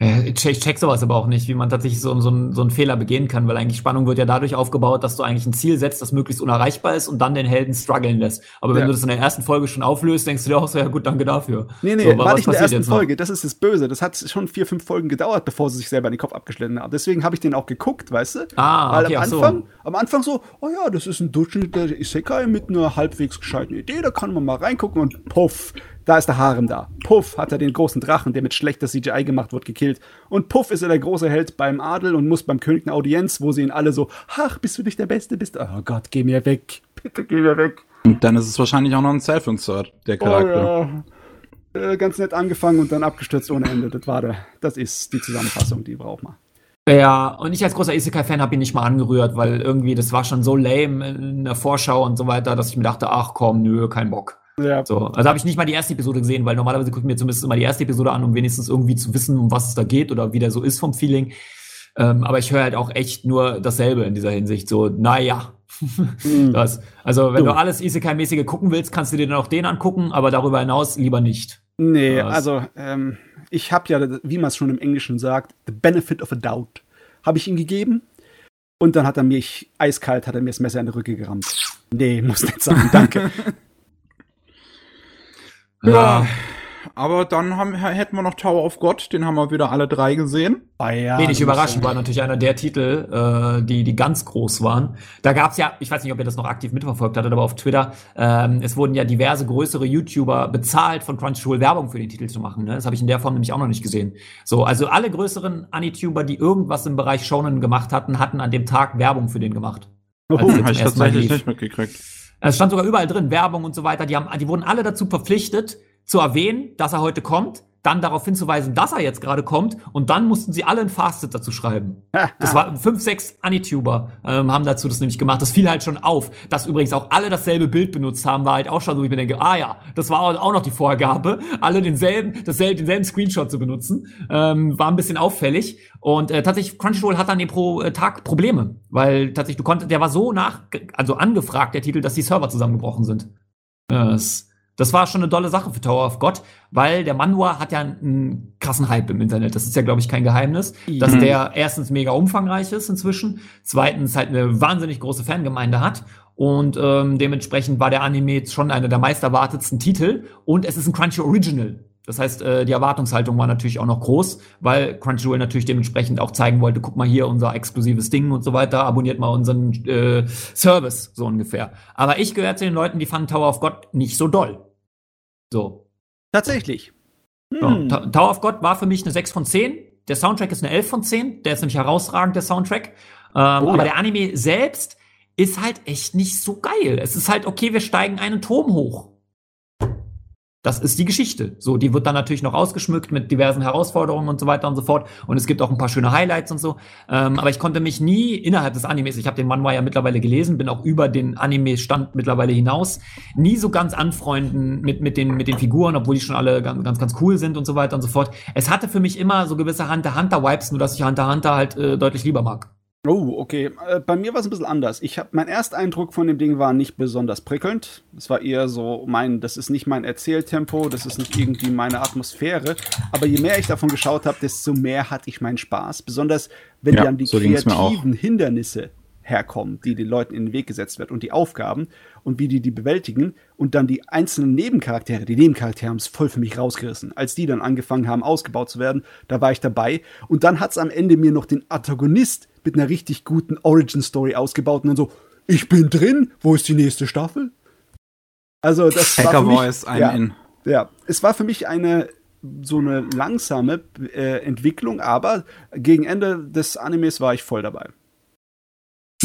Ich check sowas aber auch nicht, wie man tatsächlich so, so, so einen Fehler begehen kann, weil eigentlich Spannung wird ja dadurch aufgebaut, dass du eigentlich ein Ziel setzt, das möglichst unerreichbar ist und dann den Helden strugglen lässt. Aber wenn ja. du das in der ersten Folge schon auflöst, denkst du dir auch so, ja gut, danke dafür. Nee, nee, so, war nicht in der ersten Folge, das ist das Böse. Das hat schon vier, fünf Folgen gedauert, bevor sie sich selber in den Kopf abgeschnitten haben. Deswegen habe ich den auch geguckt, weißt du? Ah, weil okay, am Anfang, so. am Anfang so, oh ja, das ist ein durchschnittlicher Isekai mit einer halbwegs gescheiten Idee, da kann man mal reingucken und puff, da ist der Harem da. Puff hat er den großen Drachen, der mit schlechter CGI gemacht wird, gekillt. Und Puff ist er der große Held beim Adel und muss beim König eine Audienz, wo sie ihn alle so, ach, bist du nicht der Beste, bist Oh Gott, geh mir weg. Bitte geh mir weg. Und dann ist es wahrscheinlich auch noch ein Self-Insert, der Charakter. Oh, ja. äh, ganz nett angefangen und dann abgestürzt ohne Ende. Das war der, das ist die Zusammenfassung, die braucht man. Ja, und ich als großer Isekai-Fan habe ihn nicht mal angerührt, weil irgendwie das war schon so lame in der Vorschau und so weiter, dass ich mir dachte, ach komm, nö, kein Bock. Ja. So, also habe ich nicht mal die erste Episode gesehen, weil normalerweise gucke ich mir zumindest immer die erste Episode an, um wenigstens irgendwie zu wissen, um was es da geht oder wie der so ist vom Feeling. Ähm, aber ich höre halt auch echt nur dasselbe in dieser Hinsicht. So, naja. Mhm. das, also, wenn du, du alles Isekai-mäßige gucken willst, kannst du dir dann auch den angucken, aber darüber hinaus lieber nicht. Nee, das. also ähm, ich habe ja, wie man es schon im Englischen sagt, the benefit of a doubt, habe ich ihm gegeben. Und dann hat er mich eiskalt, hat er mir das Messer in die Rücke gerammt. Nee, muss nicht sagen, danke. Ja. Aber dann haben, hätten wir noch Tower of God, den haben wir wieder alle drei gesehen. Ah, ja, Wenig überraschend war natürlich einer der Titel, äh, die, die ganz groß waren. Da gab's ja, ich weiß nicht, ob ihr das noch aktiv mitverfolgt hattet, aber auf Twitter, ähm, es wurden ja diverse größere YouTuber bezahlt, von Crunchyroll Werbung für den Titel zu machen. Ne? Das habe ich in der Form nämlich auch noch nicht gesehen. So, also alle größeren Anituber, die irgendwas im Bereich Shonen gemacht hatten, hatten an dem Tag Werbung für den gemacht. Oh, habe ich tatsächlich nicht mitgekriegt. Es stand sogar überall drin, Werbung und so weiter. Die, haben, die wurden alle dazu verpflichtet, zu erwähnen, dass er heute kommt, dann darauf hinzuweisen, dass er jetzt gerade kommt und dann mussten sie alle ein Fazit dazu schreiben. Das war fünf, sechs Anituber ähm, haben dazu das nämlich gemacht. Das fiel halt schon auf, dass übrigens auch alle dasselbe Bild benutzt haben, war halt auch schon so, ich mir denke, ah ja, das war auch noch die Vorgabe, alle denselben, dasselbe, denselben Screenshot zu benutzen, ähm, war ein bisschen auffällig und äh, tatsächlich Crunchyroll hat dann pro äh, Tag Probleme, weil tatsächlich du konntest, der war so nach, also angefragt der Titel, dass die Server zusammengebrochen sind. Das das war schon eine tolle Sache für Tower of God, weil der Manua hat ja einen krassen Hype im Internet. Das ist ja, glaube ich, kein Geheimnis, mhm. dass der erstens mega umfangreich ist inzwischen, zweitens halt eine wahnsinnig große Fangemeinde hat und ähm, dementsprechend war der Anime schon einer der meist erwartetsten Titel und es ist ein Crunchy Original. Das heißt, äh, die Erwartungshaltung war natürlich auch noch groß, weil Crunchyroll natürlich dementsprechend auch zeigen wollte, guck mal hier unser exklusives Ding und so weiter, abonniert mal unseren äh, Service so ungefähr. Aber ich gehöre zu den Leuten, die fanden Tower of God nicht so doll. So. Tatsächlich. Hm. Ja, Tower of God war für mich eine 6 von 10. Der Soundtrack ist eine 11 von 10. Der ist nämlich herausragend, der Soundtrack. Ähm, oh, aber ja. der Anime selbst ist halt echt nicht so geil. Es ist halt, okay, wir steigen einen Turm hoch. Das ist die Geschichte. So, die wird dann natürlich noch ausgeschmückt mit diversen Herausforderungen und so weiter und so fort. Und es gibt auch ein paar schöne Highlights und so. Ähm, aber ich konnte mich nie innerhalb des Animes, ich habe den Manhwa ja mittlerweile gelesen, bin auch über den Anime-Stand mittlerweile hinaus, nie so ganz anfreunden mit, mit, den, mit den Figuren, obwohl die schon alle ganz, ganz, ganz cool sind und so weiter und so fort. Es hatte für mich immer so gewisse Hunter-Hunter-Vibes, nur dass ich Hunter-Hunter halt äh, deutlich lieber mag. Oh, okay. Äh, bei mir war es ein bisschen anders. Ich hab, mein Ersteindruck von dem Ding war nicht besonders prickelnd. Es war eher so mein, das ist nicht mein Erzähltempo, das ist nicht irgendwie meine Atmosphäre. Aber je mehr ich davon geschaut habe, desto mehr hatte ich meinen Spaß. Besonders wenn ja, dann die so kreativen Hindernisse herkommen, die den Leuten in den Weg gesetzt wird und die Aufgaben und wie die die bewältigen und dann die einzelnen Nebencharaktere, die Nebencharaktere haben es voll für mich rausgerissen. Als die dann angefangen haben, ausgebaut zu werden, da war ich dabei und dann hat es am Ende mir noch den Antagonist mit einer richtig guten Origin-Story ausgebaut und dann so, ich bin drin, wo ist die nächste Staffel? Also das Hacker war für mich, Voice, ein ja, in. Ja, es war für mich eine so eine langsame äh, Entwicklung, aber gegen Ende des Animes war ich voll dabei.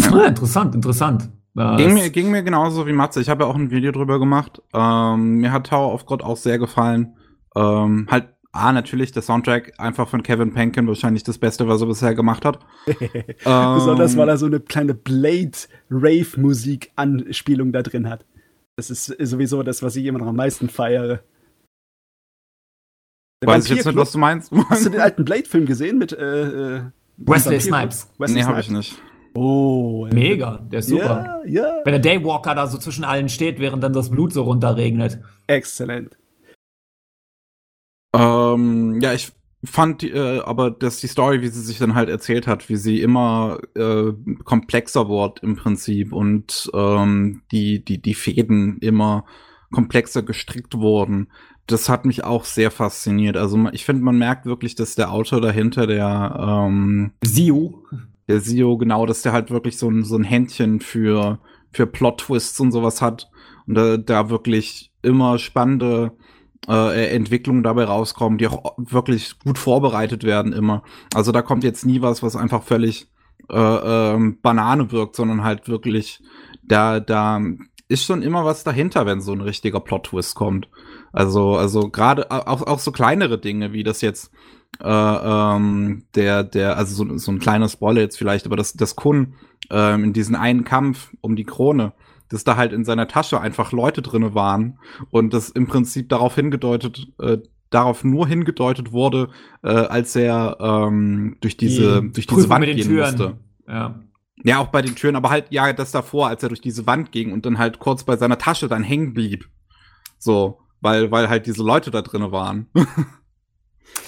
Ah, interessant, interessant. Ging mir, ging mir genauso wie Matze. Ich habe ja auch ein Video drüber gemacht. Ähm, mir hat Tower of God auch sehr gefallen. Ähm, halt, A, natürlich der Soundtrack einfach von Kevin Penkin wahrscheinlich das Beste, was er bisher gemacht hat. Besonders, weil er so eine kleine Blade-Rave-Musik-Anspielung da drin hat. Das ist sowieso das, was ich immer noch am meisten feiere. Der Weiß ich jetzt nicht, was du meinst. Hast du den alten Blade-Film gesehen mit äh, äh Wesley Snipes? Wesley nee, habe ich nicht. Oh, mega, der ist super. Ja, ja. Wenn der Daywalker da so zwischen allen steht, während dann das Blut so runterregnet. Exzellent. Ähm, ja, ich fand äh, aber, dass die Story, wie sie sich dann halt erzählt hat, wie sie immer äh, komplexer wird im Prinzip und ähm, die, die, die Fäden immer komplexer gestrickt wurden. Das hat mich auch sehr fasziniert. Also ich finde, man merkt wirklich, dass der Autor dahinter, der ähm, Sio, der Sio, genau, dass der halt wirklich so ein, so ein Händchen für, für Plot-Twists und sowas hat. Und da, da wirklich immer spannende äh, Entwicklungen dabei rauskommen, die auch wirklich gut vorbereitet werden immer. Also da kommt jetzt nie was, was einfach völlig äh, ähm, Banane wirkt, sondern halt wirklich, da, da ist schon immer was dahinter, wenn so ein richtiger Plot-Twist kommt. Also, also gerade auch, auch so kleinere Dinge, wie das jetzt äh, ähm, der, der, also so, so ein kleiner Spoiler jetzt vielleicht, aber das, das Kun ähm, in diesen einen Kampf um die Krone, dass da halt in seiner Tasche einfach Leute drinne waren und das im Prinzip darauf hingedeutet, äh, darauf nur hingedeutet wurde, äh, als er ähm, durch diese, die durch diese Wand gehen Türen. musste. Ja. Ja, auch bei den Türen, aber halt, ja, das davor, als er durch diese Wand ging und dann halt kurz bei seiner Tasche dann hängen blieb. So, weil, weil halt diese Leute da drinne waren.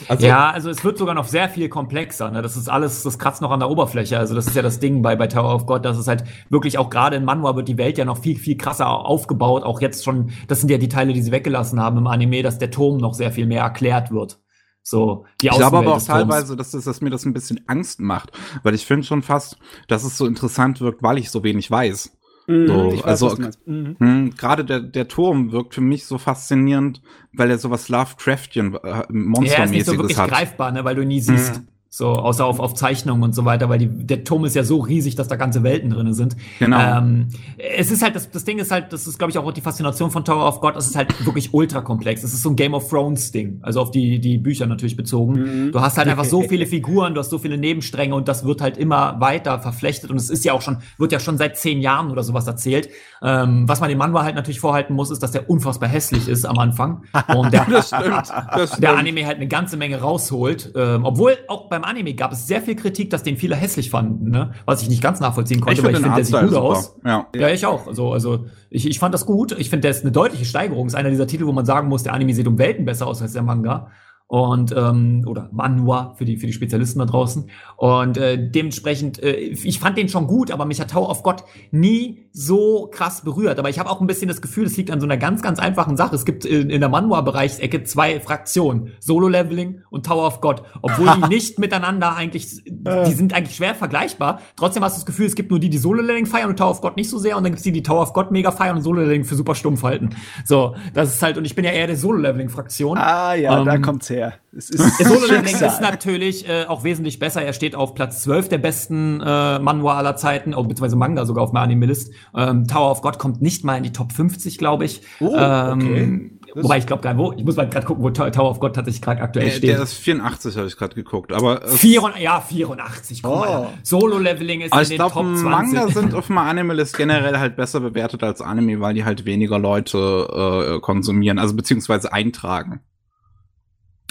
Also, ja, also es wird sogar noch sehr viel komplexer. Ne? Das ist alles, das kratzt noch an der Oberfläche. Also das ist ja das Ding bei, bei Tower of God, dass es halt wirklich auch gerade in Manhwa wird die Welt ja noch viel, viel krasser aufgebaut. Auch jetzt schon, das sind ja die Teile, die sie weggelassen haben im Anime, dass der Turm noch sehr viel mehr erklärt wird. So, die Ich glaube aber auch teilweise, dass, das, dass mir das ein bisschen Angst macht, weil ich finde schon fast, dass es so interessant wirkt, weil ich so wenig weiß. Mhm, so, weiß, also mhm. Hm, gerade der, der Turm wirkt für mich so faszinierend, weil er sowas Lovecraftian äh, Monstermäßiges ja, er ist nicht so wirklich hat. greifbar, ne, weil du nie siehst. Mhm. So, außer auf, auf Zeichnungen und so weiter, weil die, der Turm ist ja so riesig, dass da ganze Welten drin sind. Genau. Ähm, es ist halt, das, das Ding ist halt, das ist, glaube ich, auch die Faszination von Tower of God, es ist halt wirklich ultra komplex. Es ist so ein Game of Thrones Ding, also auf die, die Bücher natürlich bezogen. Mhm. Du hast halt einfach so viele Figuren, du hast so viele Nebenstränge und das wird halt immer weiter verflechtet und es ist ja auch schon, wird ja schon seit zehn Jahren oder sowas erzählt. Ähm, was man dem Mann halt natürlich vorhalten muss, ist, dass der unfassbar hässlich ist am Anfang. Und der, das stimmt, das stimmt. der Anime halt eine ganze Menge rausholt. Ähm, obwohl auch beim Anime gab es sehr viel Kritik, dass den viele hässlich fanden, ne? was ich nicht ganz nachvollziehen konnte, ich weil ich finde, der sieht gut super. aus. Ja. ja, ich auch. Also, also ich, ich fand das gut. Ich finde, der ist eine deutliche Steigerung. Ist einer dieser Titel, wo man sagen muss, der Anime sieht um Welten besser aus als der Manga und ähm, oder Manua für die für die Spezialisten da draußen und äh, dementsprechend äh, ich fand den schon gut, aber mich hat Tower of God nie so krass berührt, aber ich habe auch ein bisschen das Gefühl, es liegt an so einer ganz ganz einfachen Sache. Es gibt in, in der Manua Bereichsecke zwei Fraktionen, Solo Leveling und Tower of God, obwohl die nicht miteinander eigentlich die sind eigentlich schwer vergleichbar. Trotzdem hast du das Gefühl, es gibt nur die die Solo Leveling feiern und Tower of God nicht so sehr und dann gibt's die die Tower of God mega feiern und Solo Leveling für super stumpf halten. So, das ist halt und ich bin ja eher der Solo Leveling Fraktion. Ah ja, ähm, da kommt's her. Es ist Solo Leveling ist natürlich äh, auch wesentlich besser. Er steht auf Platz 12 der besten äh, Manhwa aller Zeiten, oh, beziehungsweise Manga sogar auf meiner Anime-List. Ähm, Tower of God kommt nicht mal in die Top 50, glaube ich. Oh, ähm, okay. Wobei ich glaube gar wo, ich muss mal gerade gucken, wo Tower of God tatsächlich gerade aktuell äh, steht. Der ist 84, habe ich gerade geguckt, aber 4, ja 84. Guck oh. mal. Solo Leveling ist aber in den glaub, Top 20. Manga sind auf meiner Anime-List generell halt besser bewertet als Anime, weil die halt weniger Leute äh, konsumieren, also beziehungsweise eintragen.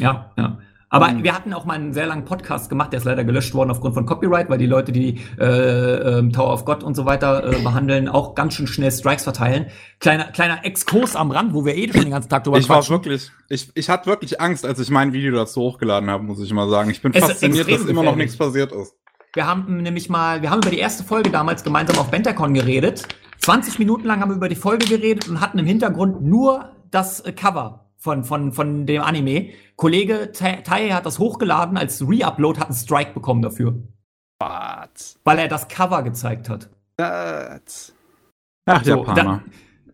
Ja, ja. Aber mhm. wir hatten auch mal einen sehr langen Podcast gemacht, der ist leider gelöscht worden aufgrund von Copyright, weil die Leute, die äh, äh, Tower of God und so weiter äh, behandeln, auch ganz schön schnell Strikes verteilen. Kleiner, kleiner Exkurs am Rand, wo wir eh schon den ganzen Tag drüber Ich war wirklich, ich, ich hatte wirklich Angst, als ich mein Video dazu hochgeladen habe, muss ich mal sagen. Ich bin es fasziniert, dass immer noch nichts passiert ist. Wir haben nämlich mal, wir haben über die erste Folge damals gemeinsam auf Bentacon geredet. 20 Minuten lang haben wir über die Folge geredet und hatten im Hintergrund nur das äh, Cover von, von, von dem Anime. Kollege Tai hat das hochgeladen, als Reupload hat einen Strike bekommen dafür. What? Weil er das Cover gezeigt hat. What? Ach, so, Japaner.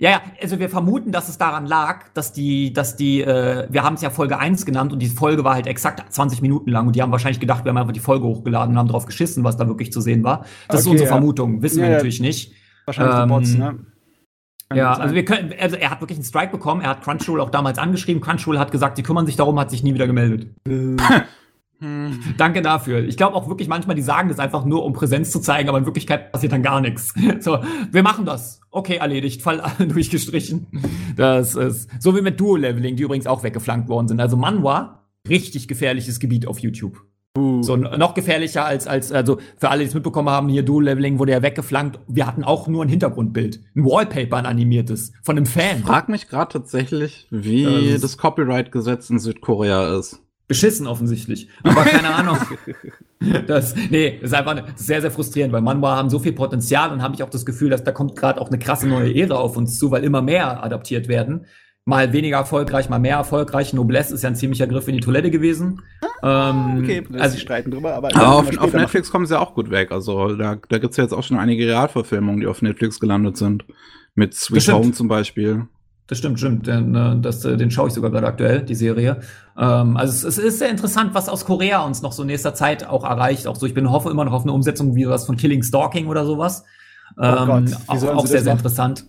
Ja, ja, also wir vermuten, dass es daran lag, dass die, dass die, äh, wir haben es ja Folge 1 genannt und die Folge war halt exakt 20 Minuten lang und die haben wahrscheinlich gedacht, wir haben einfach die Folge hochgeladen und haben drauf geschissen, was da wirklich zu sehen war. Das ist Okay, unsere ja. Vermutung, wissen Ja, wir natürlich nicht. Wahrscheinlich Ähm, die Bots, ne? Ja, also wir können, also er hat wirklich einen Strike bekommen, er hat Crunchyroll auch damals angeschrieben, Crunchyroll hat gesagt, sie kümmern sich darum, hat sich nie wieder gemeldet. Hm. Danke dafür. Ich glaube auch wirklich manchmal, die sagen das einfach nur, um Präsenz zu zeigen, aber in Wirklichkeit passiert dann gar nichts. So, wir machen das. Okay, erledigt. Fall durchgestrichen. Das ist so wie mit Duo-Leveling, die übrigens auch weggeflankt worden sind. Also Manhwa, richtig gefährliches Gebiet auf YouTube. Uh. So noch gefährlicher als, als, also für alle, die es mitbekommen haben, hier Duo-Leveling wurde ja weggeflankt. Wir hatten auch nur ein Hintergrundbild. Ein Wallpaper, ein animiertes. Von einem Fan. Frag mich gerade tatsächlich, wie Ja, das Copyright-Gesetz in Südkorea ist. beschissen offensichtlich. Aber keine Ahnung. Das, nee, das ist einfach sehr, sehr frustrierend, weil Manhwa haben so viel Potenzial und habe ich auch das Gefühl, dass da kommt gerade auch eine krasse neue Ära auf uns zu, weil immer mehr adaptiert werden. Mal weniger erfolgreich, mal mehr erfolgreich. Noblesse ist ja ein ziemlicher Griff in die Toilette gewesen. Ähm, Okay, also sie streiten drüber, aber, Aber auf, auf machen. Netflix kommen sie auch gut weg. Also da, da gibt's ja jetzt auch schon einige Realverfilmungen, die auf Netflix gelandet sind. Mit Sweet. Home zum Beispiel. Das stimmt, stimmt. Den, äh, das, äh, den schaue ich sogar gerade aktuell, die Serie. Ähm, also es, es ist sehr interessant, was aus Korea uns noch so in nächster Zeit auch erreicht. Auch so, ich bin hoffe immer noch auf eine Umsetzung wie was von Killing Stalking oder sowas. Oh wie auch, auch sehr, das sehr interessant.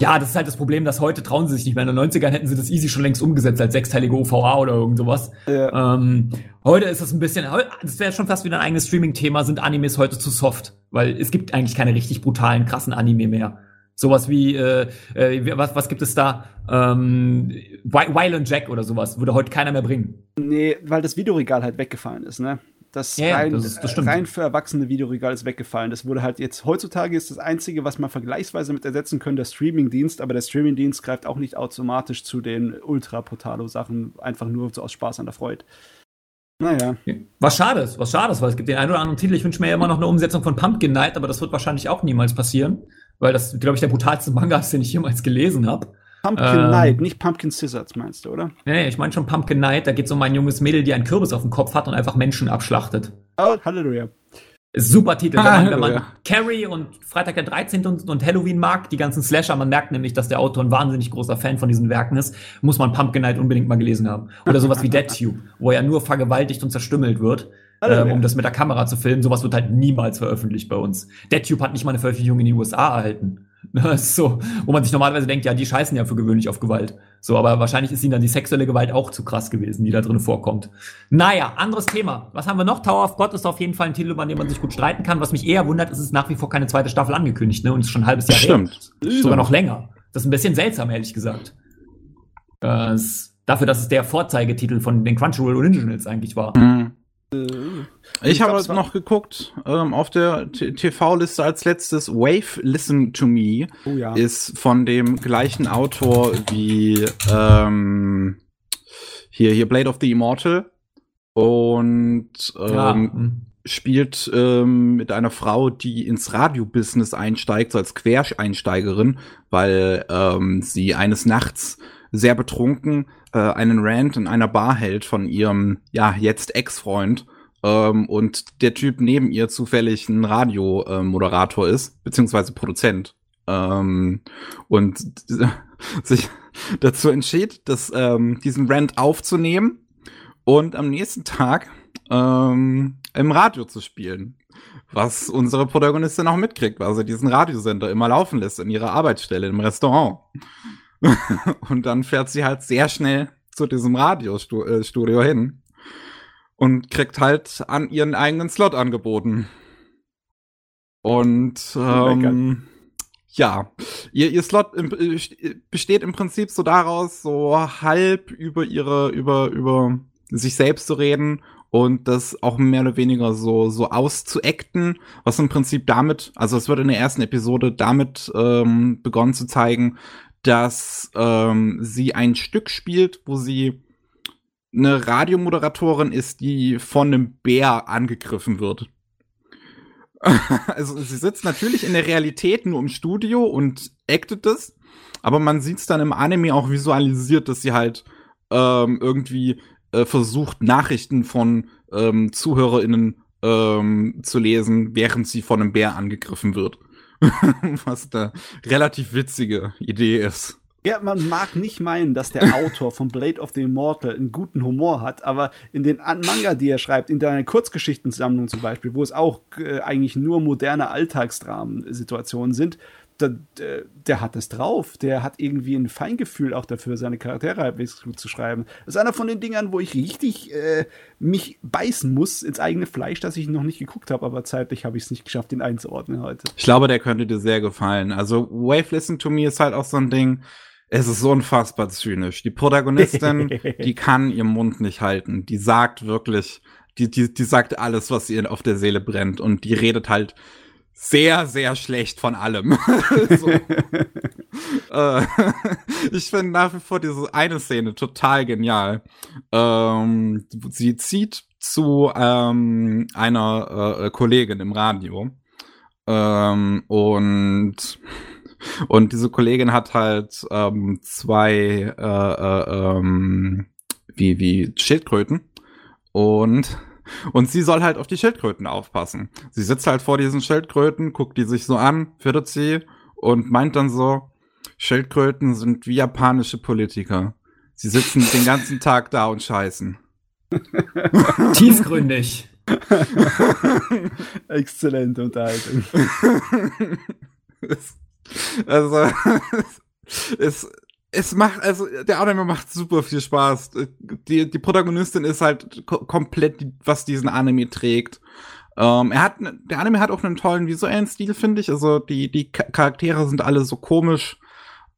ja, das ist halt das Problem, dass heute trauen sie sich nicht mehr. In den 90ern hätten sie das easy schon längst umgesetzt als sechsteilige OVA oder irgend sowas. Ja. Ähm, heute ist es ein bisschen, das wäre schon fast wieder ein eigenes Streaming-Thema, sind Animes heute zu soft. Weil es gibt eigentlich keine richtig brutalen, krassen Anime mehr. Sowas wie, äh, äh, was, was gibt es da? Ähm, Violent Jack oder sowas, würde heute keiner mehr bringen. Nee, weil das Videoregal halt weggefallen ist, ne? Das, ja, rein, das ist- das rein für erwachsene Videoregal ist weggefallen. Das wurde halt jetzt, heutzutage ist das Einzige, was man vergleichsweise mit ersetzen können, der Streamingdienst, aber der Streamingdienst greift auch nicht automatisch zu den Ultra-Portalo-Sachen, einfach nur so aus Spaß an der Freude. Naja. Was schade ist, was schade ist, weil es gibt den einen oder anderen Titel, ich wünsche mir ja immer noch eine Umsetzung von Pumpkin Night, aber das wird wahrscheinlich auch niemals passieren, weil das, glaube ich, der brutalste Manga ist, den ich jemals gelesen habe. Pumpkin Ähm. Night, nicht Pumpkin Scissors, meinst du, oder? Nee, nee, ich meine schon Pumpkin Night, da geht es um ein junges Mädel, die einen Kürbis auf dem Kopf hat und einfach Menschen abschlachtet. Oh, Halleluja. Super Titel, wenn man, wenn man. Carrie und Freitag der 13. und, und Halloween mag, die ganzen Slasher, man merkt nämlich, dass der Autor ein wahnsinnig großer Fan von diesen Werken ist, muss man Pumpkin Night unbedingt mal gelesen haben. Oder sowas wie Dead Tube, wo er nur vergewaltigt und zerstümmelt wird, ähm, um das mit der Kamera zu filmen. Sowas wird halt niemals veröffentlicht bei uns. Dead Tube hat nicht mal eine Veröffentlichung in den USA erhalten. Das ist so, wo man sich normalerweise denkt, ja, die scheißen ja für gewöhnlich auf Gewalt. So, aber wahrscheinlich ist ihnen dann die sexuelle Gewalt auch zu krass gewesen, die da drin vorkommt. Naja, anderes Thema. Was haben wir noch? Tower of God ist auf jeden Fall ein Titel, über den man sich gut streiten kann. Was mich eher wundert, ist es ist nach wie vor keine zweite Staffel angekündigt, ne? Und es ist schon ein halbes Jahr Stimmt. her. Sogar noch länger. Das ist ein bisschen seltsam, ehrlich gesagt. Das, dafür, dass es der Vorzeigetitel von den Crunchyroll Originals eigentlich war. Hm. Ich, glaub, habe es war- noch geguckt, ähm, auf der TV-Liste als letztes Wave Listen to Me Oh ja. ist von dem gleichen Autor wie ähm, hier, hier Blade of the Immortal und ähm, Ja, hm. spielt ähm, mit einer Frau, die ins Radio-Business einsteigt, so als Quereinsteigerin, weil ähm, sie eines Nachts sehr betrunken äh, einen Rant in einer Bar hält von ihrem, ja, jetzt Ex-Freund. Ähm, und der Typ neben ihr zufällig ein Radiomoderator ist, beziehungsweise Produzent. Ähm, und sich dazu entschied, das, ähm, diesen Rant aufzunehmen und am nächsten Tag ähm, im Radio zu spielen. Was unsere Protagonistin auch mitkriegt, weil sie diesen Radiosender immer laufen lässt in ihrer Arbeitsstelle im Restaurant. und dann fährt sie halt sehr schnell zu diesem Radiostudio hin und kriegt halt an ihren eigenen Slot angeboten. Und ähm, ja, ihr, ihr Slot im, äh, besteht im Prinzip so daraus, so halb über ihre, über, über sich selbst zu reden und das auch mehr oder weniger so, so auszuacten, was im Prinzip damit, also es wird in der ersten Episode damit ähm, begonnen zu zeigen, dass ähm, sie ein Stück spielt, wo sie eine Radiomoderatorin ist, die von einem Bär angegriffen wird. also sie sitzt natürlich in der Realität nur im Studio und actet das, aber man sieht es dann im Anime auch visualisiert, dass sie halt ähm, irgendwie äh, versucht, Nachrichten von ähm, ZuhörerInnen ähm, zu lesen, während sie von einem Bär angegriffen wird. Was eine relativ witzige Idee ist. Ja, man mag nicht meinen, dass der Autor von Blade of the Immortal einen guten Humor hat, aber in den Manga, die er schreibt, in deiner Kurzgeschichtensammlung zum Beispiel, wo es auch äh, eigentlich nur moderne Alltagsdramen-Situationen sind, der, der, hat es drauf. Der hat irgendwie ein Feingefühl auch dafür, seine Charaktere halbwegs gut zu schreiben. Das ist einer von den Dingern, wo ich richtig äh, mich beißen muss ins eigene Fleisch, das ich noch nicht geguckt habe, aber zeitlich habe ich es nicht geschafft, ihn einzuordnen heute. Ich glaube, der könnte dir sehr gefallen. Also Wave Listen to Me ist halt auch so ein Ding. Es ist so unfassbar zynisch. Die Protagonistin, die kann ihren Mund nicht halten. Die sagt wirklich, die, die, die sagt alles, was ihr auf der Seele brennt. Und die redet halt sehr, sehr schlecht von allem. äh, ich finde nach wie vor diese eine Szene total genial. Ähm, sie zieht zu ähm, einer äh, Kollegin im Radio. Ähm, und und diese Kollegin hat halt ähm, zwei äh, äh, ähm, wie, wie Schildkröten. Und, und sie soll halt auf die Schildkröten aufpassen. Sie sitzt halt vor diesen Schildkröten, guckt die sich so an, füttert sie und meint dann so, Schildkröten sind wie japanische Politiker. Sie sitzen den ganzen Tag da und scheißen. Tiefgründig. Exzellente Unterhaltung. Also, es, es macht, also der Anime macht super viel Spaß. Die, die Protagonistin ist halt komplett, was diesen Anime trägt. Ähm, er hat, der Anime hat auch einen tollen visuellen Stil, finde ich. Also die, die Charaktere sind alle so komisch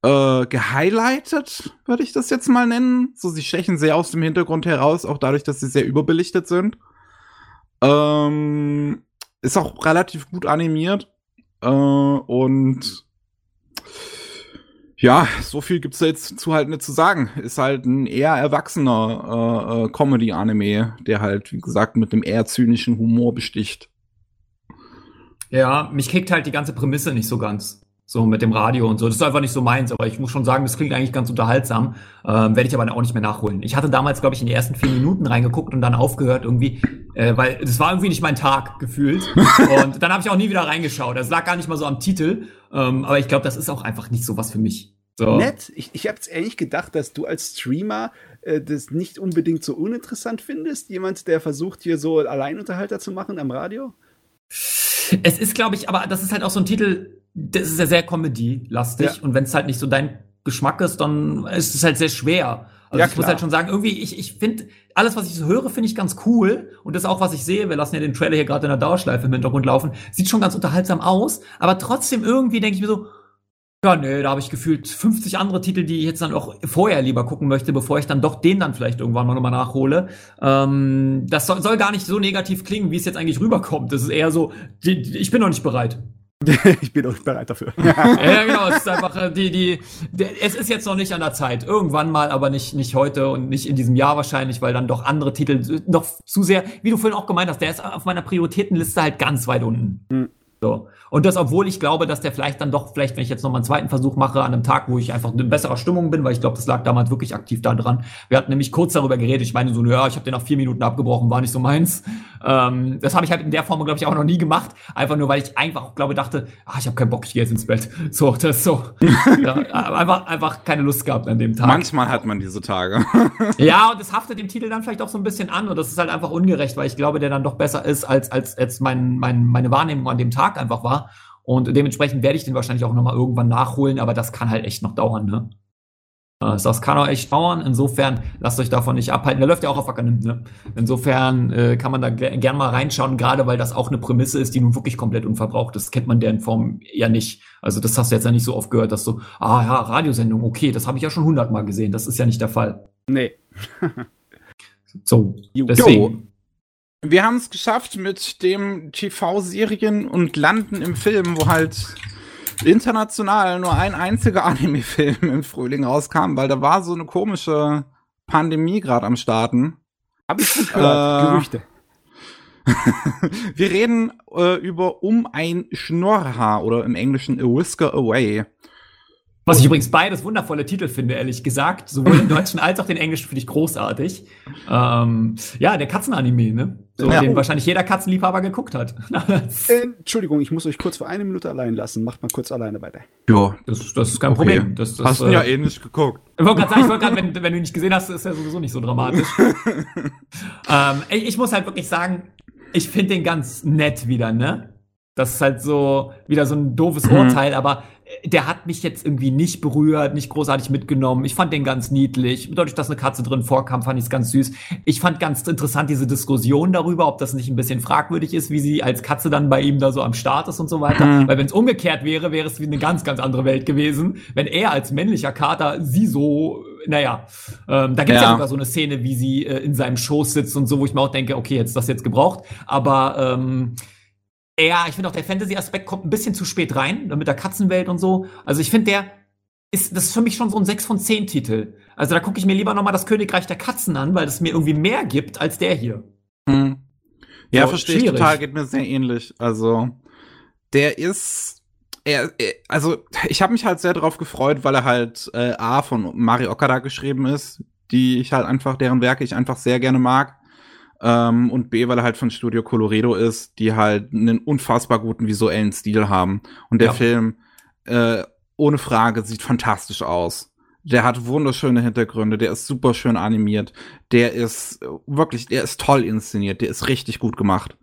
äh, gehighlightet, würde ich das jetzt mal nennen. So, sie stechen sehr aus dem Hintergrund heraus, auch dadurch, dass sie sehr überbelichtet sind. Ähm, ist auch relativ gut animiert. Äh, und ja, so viel gibt's jetzt zu halt nicht zu sagen. Ist halt ein eher erwachsener äh, äh, Comedy-Anime, der halt, wie gesagt, mit dem eher zynischen Humor besticht. Ja, mich kickt halt die ganze Prämisse nicht so ganz. So mit dem Radio und so. Das ist einfach nicht so meins, aber ich muss schon sagen, das klingt eigentlich ganz unterhaltsam. Ähm, Werde ich aber auch nicht mehr nachholen. Ich hatte damals, glaube ich, in die ersten vier Minuten reingeguckt und dann aufgehört irgendwie, äh, weil das war irgendwie nicht mein Tag gefühlt. und dann habe ich auch nie wieder reingeschaut. Das lag gar nicht mal so am Titel. Ähm, aber ich glaube, das ist auch einfach nicht so was für mich. So. Nett. Ich, ich habe jetzt ehrlich gedacht, dass du als Streamer äh, das nicht unbedingt so uninteressant findest. Jemand, der versucht, hier so Alleinunterhalter zu machen am Radio. Es ist, glaube ich, aber das ist halt auch so ein Titel, das ist ja sehr Comedy-lastig. Ja. Und wenn es halt nicht so dein Geschmack ist, dann ist es halt sehr schwer. Also ja, ich klar. muss halt schon sagen, irgendwie, ich, ich finde, alles, was ich so höre, finde ich ganz cool. Und das auch, was ich sehe, wir lassen ja den Trailer hier gerade in der Dauerschleife im Hintergrund laufen, sieht schon ganz unterhaltsam aus. Aber trotzdem irgendwie denke ich mir so, ja, nee, da habe ich gefühlt 50 andere Titel, die ich jetzt dann auch vorher lieber gucken möchte, bevor ich dann doch den dann vielleicht irgendwann mal nochmal nachhole. Ähm, das soll, soll gar nicht so negativ klingen, wie es jetzt eigentlich rüberkommt. Das ist eher so, ich bin noch nicht bereit. ich bin auch bereit dafür. ja, genau. Es ist einfach äh, die, die, die, es ist jetzt noch nicht an der Zeit. Irgendwann mal, aber nicht, nicht heute und nicht in diesem Jahr wahrscheinlich, weil dann doch andere Titel noch zu sehr, wie du vorhin auch gemeint hast, der ist auf meiner Prioritätenliste halt ganz weit unten. Mhm. So. Und das, obwohl ich glaube, dass der vielleicht dann doch, vielleicht, wenn ich jetzt noch mal einen zweiten Versuch mache, an einem Tag, wo ich einfach in besserer Stimmung bin, weil ich glaube, das lag damals wirklich aktiv da dran. Wir hatten nämlich kurz darüber geredet. Ich meine so, ja, ich habe den nach vier Minuten abgebrochen, war nicht so meins. Ähm, das habe ich halt in der Form, glaube ich, auch noch nie gemacht. Einfach nur, weil ich einfach, glaube dachte, ah, ich habe keinen Bock, ich gehe jetzt ins Bett. So, das ist so. ja, einfach, einfach keine Lust gehabt an dem Tag. Manchmal hat man diese Tage. ja, und das haftet dem Titel dann vielleicht auch so ein bisschen an. Und das ist halt einfach ungerecht, weil ich glaube, der dann doch besser ist, als, als, als mein, mein, meine Wahrnehmung an dem Tag einfach war. Und dementsprechend werde ich den wahrscheinlich auch nochmal irgendwann nachholen, aber das kann halt echt noch dauern, ne? Äh, das kann auch echt dauern. Insofern lasst euch davon nicht abhalten. Der läuft ja auch auf Akanim, ne? Insofern äh, kann man da gern mal reinschauen, gerade weil das auch eine Prämisse ist, die nun wirklich komplett unverbraucht ist. Das kennt man deren Form ja nicht. Also das hast du jetzt ja nicht so oft gehört, dass so, ah ja, Radiosendung, okay, das habe ich ja schon hundertmal gesehen. Das ist ja nicht der Fall. Nee. so, deswegen. Wir haben es geschafft mit dem TV-Serien und Landen im Film, wo halt international nur ein einziger Anime-Film im Frühling rauskam, weil da war so eine komische Pandemie gerade am Starten. Hab ich schon gehört, äh, Gerüchte. Wir reden äh, über Um ein Schnorrhaar oder im Englischen A Whisker Away. Was ich übrigens beides wundervolle Titel finde, ehrlich gesagt. Sowohl im Deutschen als auch den Englischen finde ich großartig. Ähm, ja, der Katzenanime, ne? So, Ja. den wahrscheinlich jeder Katzenliebhaber geguckt hat. Äh, Entschuldigung, ich muss euch kurz für eine Minute allein lassen. Macht mal kurz alleine weiter. Ja. das, das ist kein Okay. Problem. Das, das, Hast du äh, ja eh nicht geguckt. Ich wollte gerade sagen, ich wollte gerade, wenn, wenn du ihn nicht gesehen hast, ist ja sowieso nicht so dramatisch. ähm, ich, ich muss halt wirklich sagen, ich finde den ganz nett wieder, ne? Das ist halt so wieder so ein doofes Mhm. Urteil, aber äh, der hat mich jetzt irgendwie nicht berührt, nicht großartig mitgenommen. Ich fand den ganz niedlich. Dadurch, dass eine Katze drin vorkam, fand ich es ganz süß. Ich fand ganz interessant diese Diskussion darüber, ob das nicht ein bisschen fragwürdig ist, wie sie als Katze dann bei ihm da so am Start ist und so weiter. Mhm. Weil wenn es umgekehrt wäre, wäre es wie eine ganz, ganz andere Welt gewesen. Wenn er als männlicher Kater sie so, naja, ähm, da gibt es ja. Ja. sogar so eine Szene, wie sie äh, in seinem Schoß sitzt und so, wo ich mir auch denke, okay, jetzt ist das jetzt gebraucht. Aber ähm, ja, ich finde auch der Fantasy-Aspekt kommt ein bisschen zu spät rein, mit der Katzenwelt und so. Also ich finde, der ist, das ist für mich schon so ein 6 von 10 Titel. Also da gucke ich mir lieber nochmal das Königreich der Katzen an, weil das mir irgendwie mehr gibt als der hier. Hm. Ja, So, verstehe ich total, geht mir sehr ähnlich. Also, der ist, er, er also ich habe mich halt sehr darauf gefreut, weil er halt äh, A von Mari Okada geschrieben ist, die ich halt einfach, deren Werke ich einfach sehr gerne mag. Ähm, und B, weil er halt von Studio Colorido ist, die halt einen unfassbar guten visuellen Stil haben. Und der Ja. Film, äh, ohne Frage, sieht fantastisch aus. Der hat wunderschöne Hintergründe, der ist super schön animiert, der ist äh, wirklich, der ist toll inszeniert, der ist richtig gut gemacht.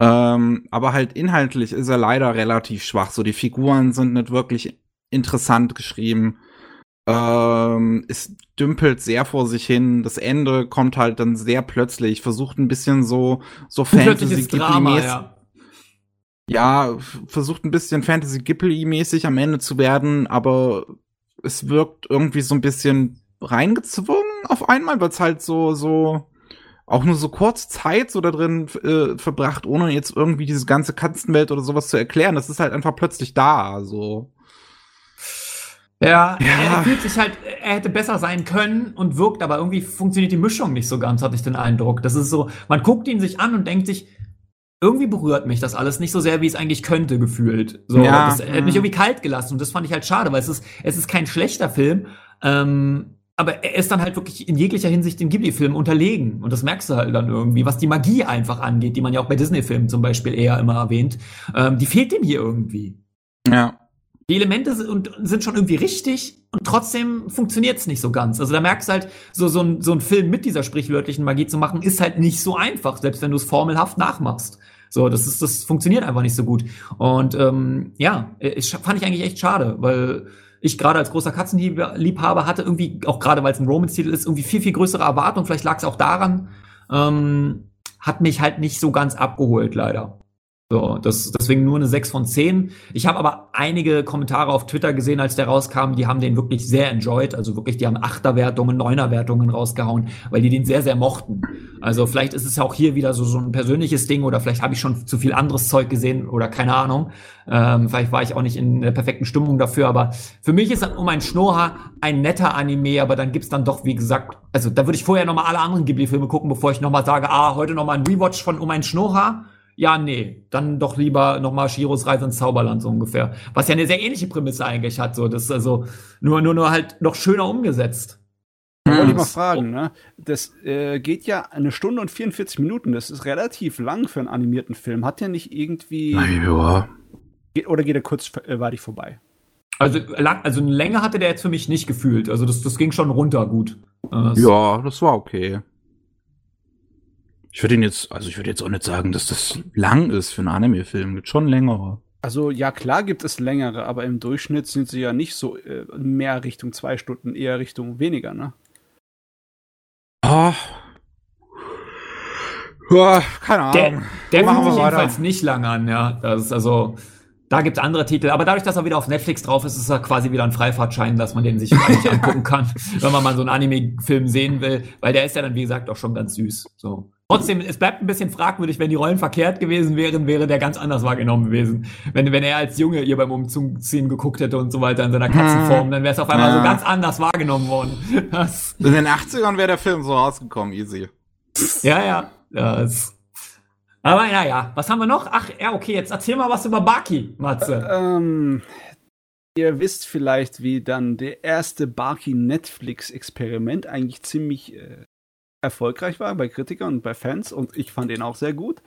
Ähm, aber halt inhaltlich ist er leider relativ schwach. So, die Figuren sind nicht wirklich interessant geschrieben. Ähm, es dümpelt sehr vor sich hin. Das Ende kommt halt dann sehr plötzlich, versucht ein bisschen so, so Fantasy-Ghibli-mäßig ja. ja, versucht ein bisschen Fantasy Ghibli-mäßig am Ende zu werden, aber es wirkt irgendwie so ein bisschen reingezwungen auf einmal, weil es halt so, so, auch nur so kurz Zeit so da drin äh, verbracht, ohne jetzt irgendwie diese ganze Katzenwelt oder sowas zu erklären. Das ist halt einfach plötzlich da, so. Ja, Ja. er fühlt sich halt, er hätte besser sein können und wirkt, aber irgendwie funktioniert die Mischung nicht so ganz, hatte ich den Eindruck. Das ist so, man guckt ihn sich an und denkt sich, irgendwie berührt mich das alles nicht so sehr, wie es eigentlich könnte, gefühlt. So, Ja. das hat mich irgendwie kalt gelassen und das fand ich halt schade, weil es ist, es ist kein schlechter Film, ähm, aber er ist dann halt wirklich in jeglicher Hinsicht dem Ghibli-Film unterlegen. Und das merkst du halt dann irgendwie, was die Magie einfach angeht, die man ja auch bei Disney-Filmen zum Beispiel eher immer erwähnt. Ähm, die fehlt dem hier irgendwie. Ja. Die Elemente sind, sind schon irgendwie richtig und trotzdem funktioniert es nicht so ganz. Also da merkst du halt, so, so, ein, so ein Film mit dieser sprichwörtlichen Magie zu machen, ist halt nicht so einfach, selbst wenn du es formelhaft nachmachst. So, das ist, das funktioniert einfach nicht so gut. Und ähm, ja, ich, fand ich eigentlich echt schade, weil ich gerade als großer Katzenliebhaber hatte irgendwie, auch gerade weil es ein Romance-Titel ist, irgendwie viel, viel größere Erwartungen. Vielleicht lag es auch daran, ähm, hat mich halt nicht so ganz abgeholt, leider. So, das, deswegen nur eine 6 von 10. Ich habe aber einige Kommentare auf Twitter gesehen, als der rauskam, die haben den wirklich sehr enjoyed. Also wirklich, die haben Achterwertungen, Neunerwertungen rausgehauen, weil die den sehr, sehr mochten. Also vielleicht ist es ja auch hier wieder so, so ein persönliches Ding oder vielleicht habe ich schon zu viel anderes Zeug gesehen oder keine Ahnung. Ähm, vielleicht war ich auch nicht in der perfekten Stimmung dafür, aber für mich ist Um ein Schnurrhaar ein netter Anime, aber dann gibt's dann doch, wie gesagt, also da würde ich vorher nochmal alle anderen Ghibli-Filme gucken, bevor ich nochmal sage, ah, heute nochmal ein Rewatch von Um ein Schnurrhaar. Ja, nee, dann doch lieber nochmal Shiros Reise ins Zauberland so ungefähr. Was ja eine sehr ähnliche Prämisse eigentlich hat, so das ist also nur nur nur halt noch schöner umgesetzt. Da wollte ich mal fragen, ne? Das äh, geht ja eine Stunde und 44 Minuten. Das ist relativ lang für einen animierten Film. Hat der nicht irgendwie. Ja. Geht, oder geht er kurz äh, war ich vorbei? Also lang, also eine Länge hatte der jetzt für mich nicht gefühlt. Also das das ging schon runter gut. Äh, das- Ja, das war okay. Ich würde ihn jetzt, also ich würde jetzt auch nicht sagen, dass das lang ist für einen Anime-Film. Gibt schon längere. Also ja, klar gibt es längere, aber im Durchschnitt sind sie ja nicht so äh, mehr Richtung zwei Stunden, eher Richtung weniger, ne? Ah. Ja, keine Ahnung. Der, der Machen fühlt wir jedenfalls nicht lang an, ja. Das ist also, da gibt's andere Titel. Aber dadurch, dass er wieder auf Netflix drauf ist, ist er quasi wieder ein Freifahrtschein, dass man den sich eigentlich angucken kann, wenn man mal so einen Anime-Film sehen will. Weil der ist ja dann, wie gesagt, auch schon ganz süß. So. Trotzdem, es bleibt ein bisschen fragwürdig, wenn die Rollen verkehrt gewesen wären, wäre der ganz anders wahrgenommen gewesen. Wenn, wenn er als Junge ihr beim Umziehen geguckt hätte und so weiter in seiner Katzenform, dann wäre es auf einmal Ja. so ganz anders wahrgenommen worden. Das, In den 80ern wäre der Film so rausgekommen, easy. Ja, ja. Das. Aber naja, was haben wir noch? Ach, ja, okay, jetzt erzähl mal was über Baki, Matze. Ähm, Ihr wisst vielleicht, wie dann der erste Barky Netflix-Experiment eigentlich ziemlich äh, erfolgreich war bei Kritikern und bei Fans und ich fand ihn auch sehr gut.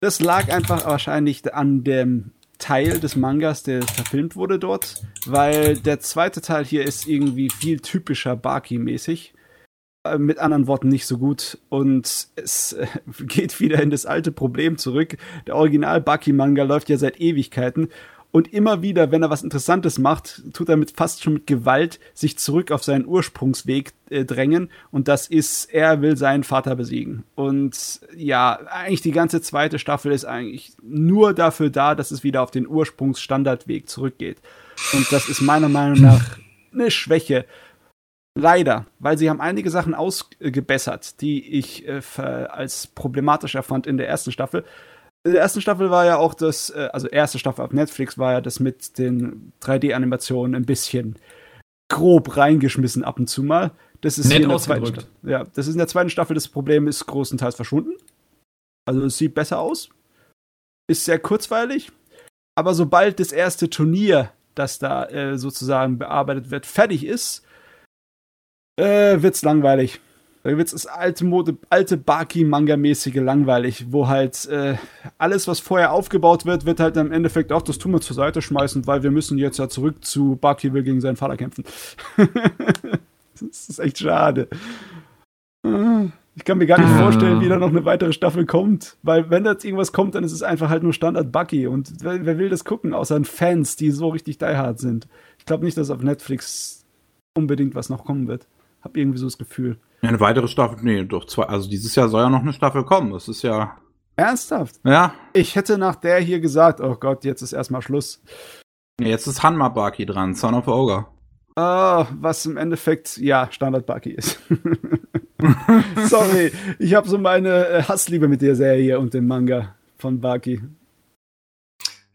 Das lag einfach wahrscheinlich an dem Teil des Mangas, der verfilmt wurde dort, weil der zweite Teil hier ist irgendwie viel typischer Baki-mäßig. Äh, mit anderen Worten nicht so gut und es äh, geht wieder in das alte Problem zurück. Der Original Baki-Manga läuft ja seit Ewigkeiten und immer wieder, wenn er was Interessantes macht, tut er mit fast schon mit Gewalt sich zurück auf seinen Ursprungsweg äh, drängen. Und das ist, er will seinen Vater besiegen. Und ja, eigentlich die ganze zweite Staffel ist eigentlich nur dafür da, dass es wieder auf den Ursprungsstandardweg zurückgeht. Und das ist meiner Meinung nach eine Schwäche. Leider, weil sie haben einige Sachen ausgebessert, die ich äh, als problematisch erfand in der ersten Staffel in der ersten Staffel war ja auch das, äh, also erste Staffel auf Netflix war ja das mit den 3D-Animationen ein bisschen grob reingeschmissen ab und zu mal. Das ist Nett in der zweiten Staffel. Ja, das ist in der zweiten Staffel. Das Problem ist großenteils verschwunden. Also es sieht besser aus. Ist sehr kurzweilig. Aber sobald das erste Turnier, das da äh, sozusagen bearbeitet wird, fertig ist, äh, wird's langweilig. Da wird es alte Mode, alte Baki-Manga-mäßige langweilig, wo halt äh, alles, was vorher aufgebaut wird, wird halt im Endeffekt auch das tun wir zur Seite schmeißen, weil wir müssen jetzt ja zurück zu Baki will gegen seinen Vater kämpfen. das ist echt schade. Ich kann mir gar nicht vorstellen, wie da noch eine weitere Staffel kommt. Weil wenn da jetzt irgendwas kommt, dann ist es einfach halt nur Standard Bucky. Und wer, wer will das gucken, außer Fans, die so richtig die hard sind? Ich glaube nicht, dass auf Netflix unbedingt was noch kommen wird. Hab irgendwie so das Gefühl. Ja, eine weitere Staffel, nee, doch zwei. Also dieses Jahr soll ja noch eine Staffel kommen. Das ist ja. Ernsthaft? Ja. Ich hätte nach der hier gesagt, oh Gott, jetzt ist erstmal Schluss. Ja, jetzt ist Hanma Baki dran, Son of Ogre. Ah, was im Endeffekt, ja, Standard Baki ist. Sorry, ich habe so meine äh, Hassliebe mit der Serie und dem Manga von Baki.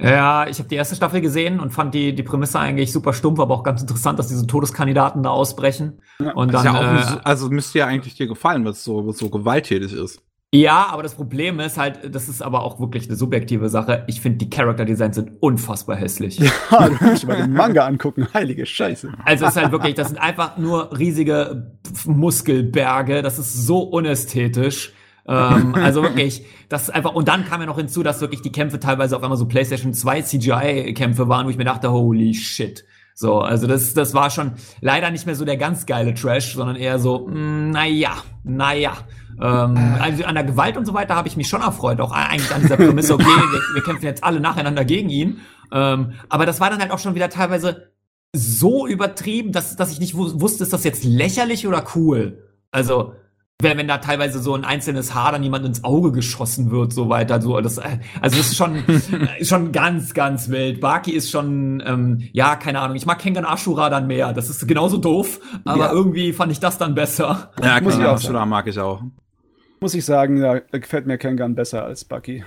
Ja, ich habe die erste Staffel gesehen und fand die, die Prämisse eigentlich super stumpf, aber auch ganz interessant, dass diese Todeskandidaten da ausbrechen. Ja, und dann, ja äh, also müsste ja eigentlich dir gefallen, was so, so gewalttätig ist. Ja, aber das Problem ist halt, das ist aber auch wirklich eine subjektive Sache. Ich finde, die Character Designs sind unfassbar hässlich. Ja, du kannst mal den Manga angucken. Heilige Scheiße. Also es ist halt wirklich, das sind einfach nur riesige Muskelberge. Das ist so unästhetisch ähm, also wirklich, das ist einfach, und dann kam ja noch hinzu, dass wirklich die Kämpfe teilweise auf einmal so PlayStation 2 CGI-Kämpfe waren, wo ich mir dachte, holy shit. So, also das, das war schon leider nicht mehr so der ganz geile Trash, sondern eher so, mh, mm, naja, naja. Ähm, also an der Gewalt und so weiter habe ich mich schon erfreut, auch eigentlich an dieser Prämisse, okay, wir, wir kämpfen jetzt alle nacheinander gegen ihn. Ähm, aber das war dann halt auch schon wieder teilweise so übertrieben, dass, dass ich nicht wusste, ist das jetzt lächerlich oder cool? Also, wenn, wenn da teilweise so ein einzelnes Haar dann jemand ins Auge geschossen wird, so weiter, so das, also das ist schon schon ganz ganz wild. Baki ist schon, ähm, ja keine Ahnung. Ich mag Kengan Ashura dann mehr. Das ist genauso doof, aber ja. irgendwie fand ich das dann besser. Ja, Kengan Ashura mag ich auch. Muss ich sagen, da gefällt mir Kengan besser als Baki.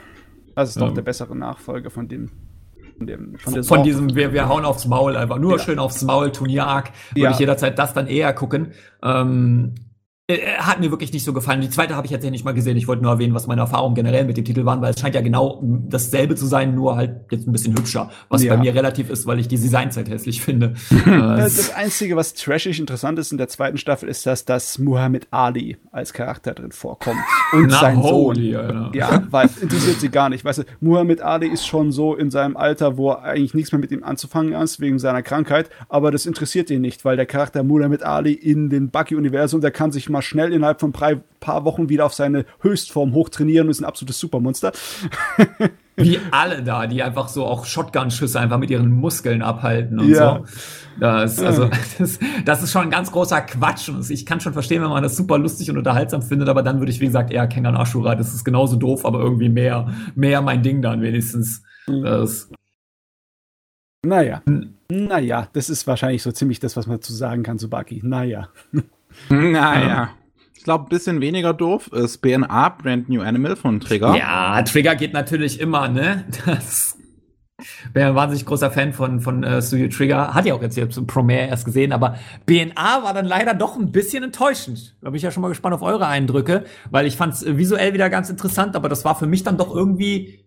Das ist ja. doch der bessere Nachfolger von dem. Von, dem, von, von diesem, wir, wir hauen aufs Maul einfach, nur ja. schön aufs Maul, Turnier-Arc, würde ja. ich jederzeit das dann eher gucken. Ähm, äh, äh, hat mir wirklich nicht so gefallen. Die zweite habe ich jetzt ja nicht mal gesehen. Ich wollte nur erwähnen, was meine Erfahrungen generell mit dem Titel waren, weil es scheint ja genau dasselbe zu sein, nur halt jetzt ein bisschen hübscher. Was ja. bei mir relativ ist, weil ich die Designzeit hässlich finde. Äh, das Einzige, was trashig interessant ist in der zweiten Staffel, ist, dass das Muhammad Ali als Charakter drin vorkommt. Und Na, sein holy, Sohn. Alter. Ja, weil interessiert sie gar nicht. Weißt du, Muhammad Ali ist schon so in seinem Alter, wo eigentlich nichts mehr mit ihm anzufangen ist, wegen seiner Krankheit. Aber das interessiert ihn nicht, weil der Charakter Muhammad Ali in den Bucky-Universum, der kann sich mal schnell innerhalb von ein paar Wochen wieder auf seine Höchstform hochtrainieren und ist ein absolutes Supermonster. Wie alle da, die einfach so auch Shotgun-Schüsse einfach mit ihren Muskeln abhalten und ja. so. Das, also, das, das ist schon ein ganz großer Quatsch. Und ich kann schon verstehen, wenn man das super lustig und unterhaltsam findet, aber dann würde ich, wie gesagt, eher Kengan Ashura. Das ist genauso doof, aber irgendwie mehr, mehr mein Ding dann wenigstens. Mhm. Das, naja. Naja, das ist wahrscheinlich so ziemlich das, was man zu sagen kann zu Baki. Naja. Naja. Ich glaube, ein bisschen weniger doof ist BNA, Brand New Animal von Trigger. Ja, Trigger geht natürlich immer, ne? Das wäre ein wahnsinnig großer Fan von, von uh, Studio Trigger. Hat ja auch jetzt hier zum Premiere erst gesehen, aber BNA war dann leider doch ein bisschen enttäuschend. Da bin ich ja schon mal gespannt auf eure Eindrücke, weil ich fand es visuell wieder ganz interessant, aber das war für mich dann doch irgendwie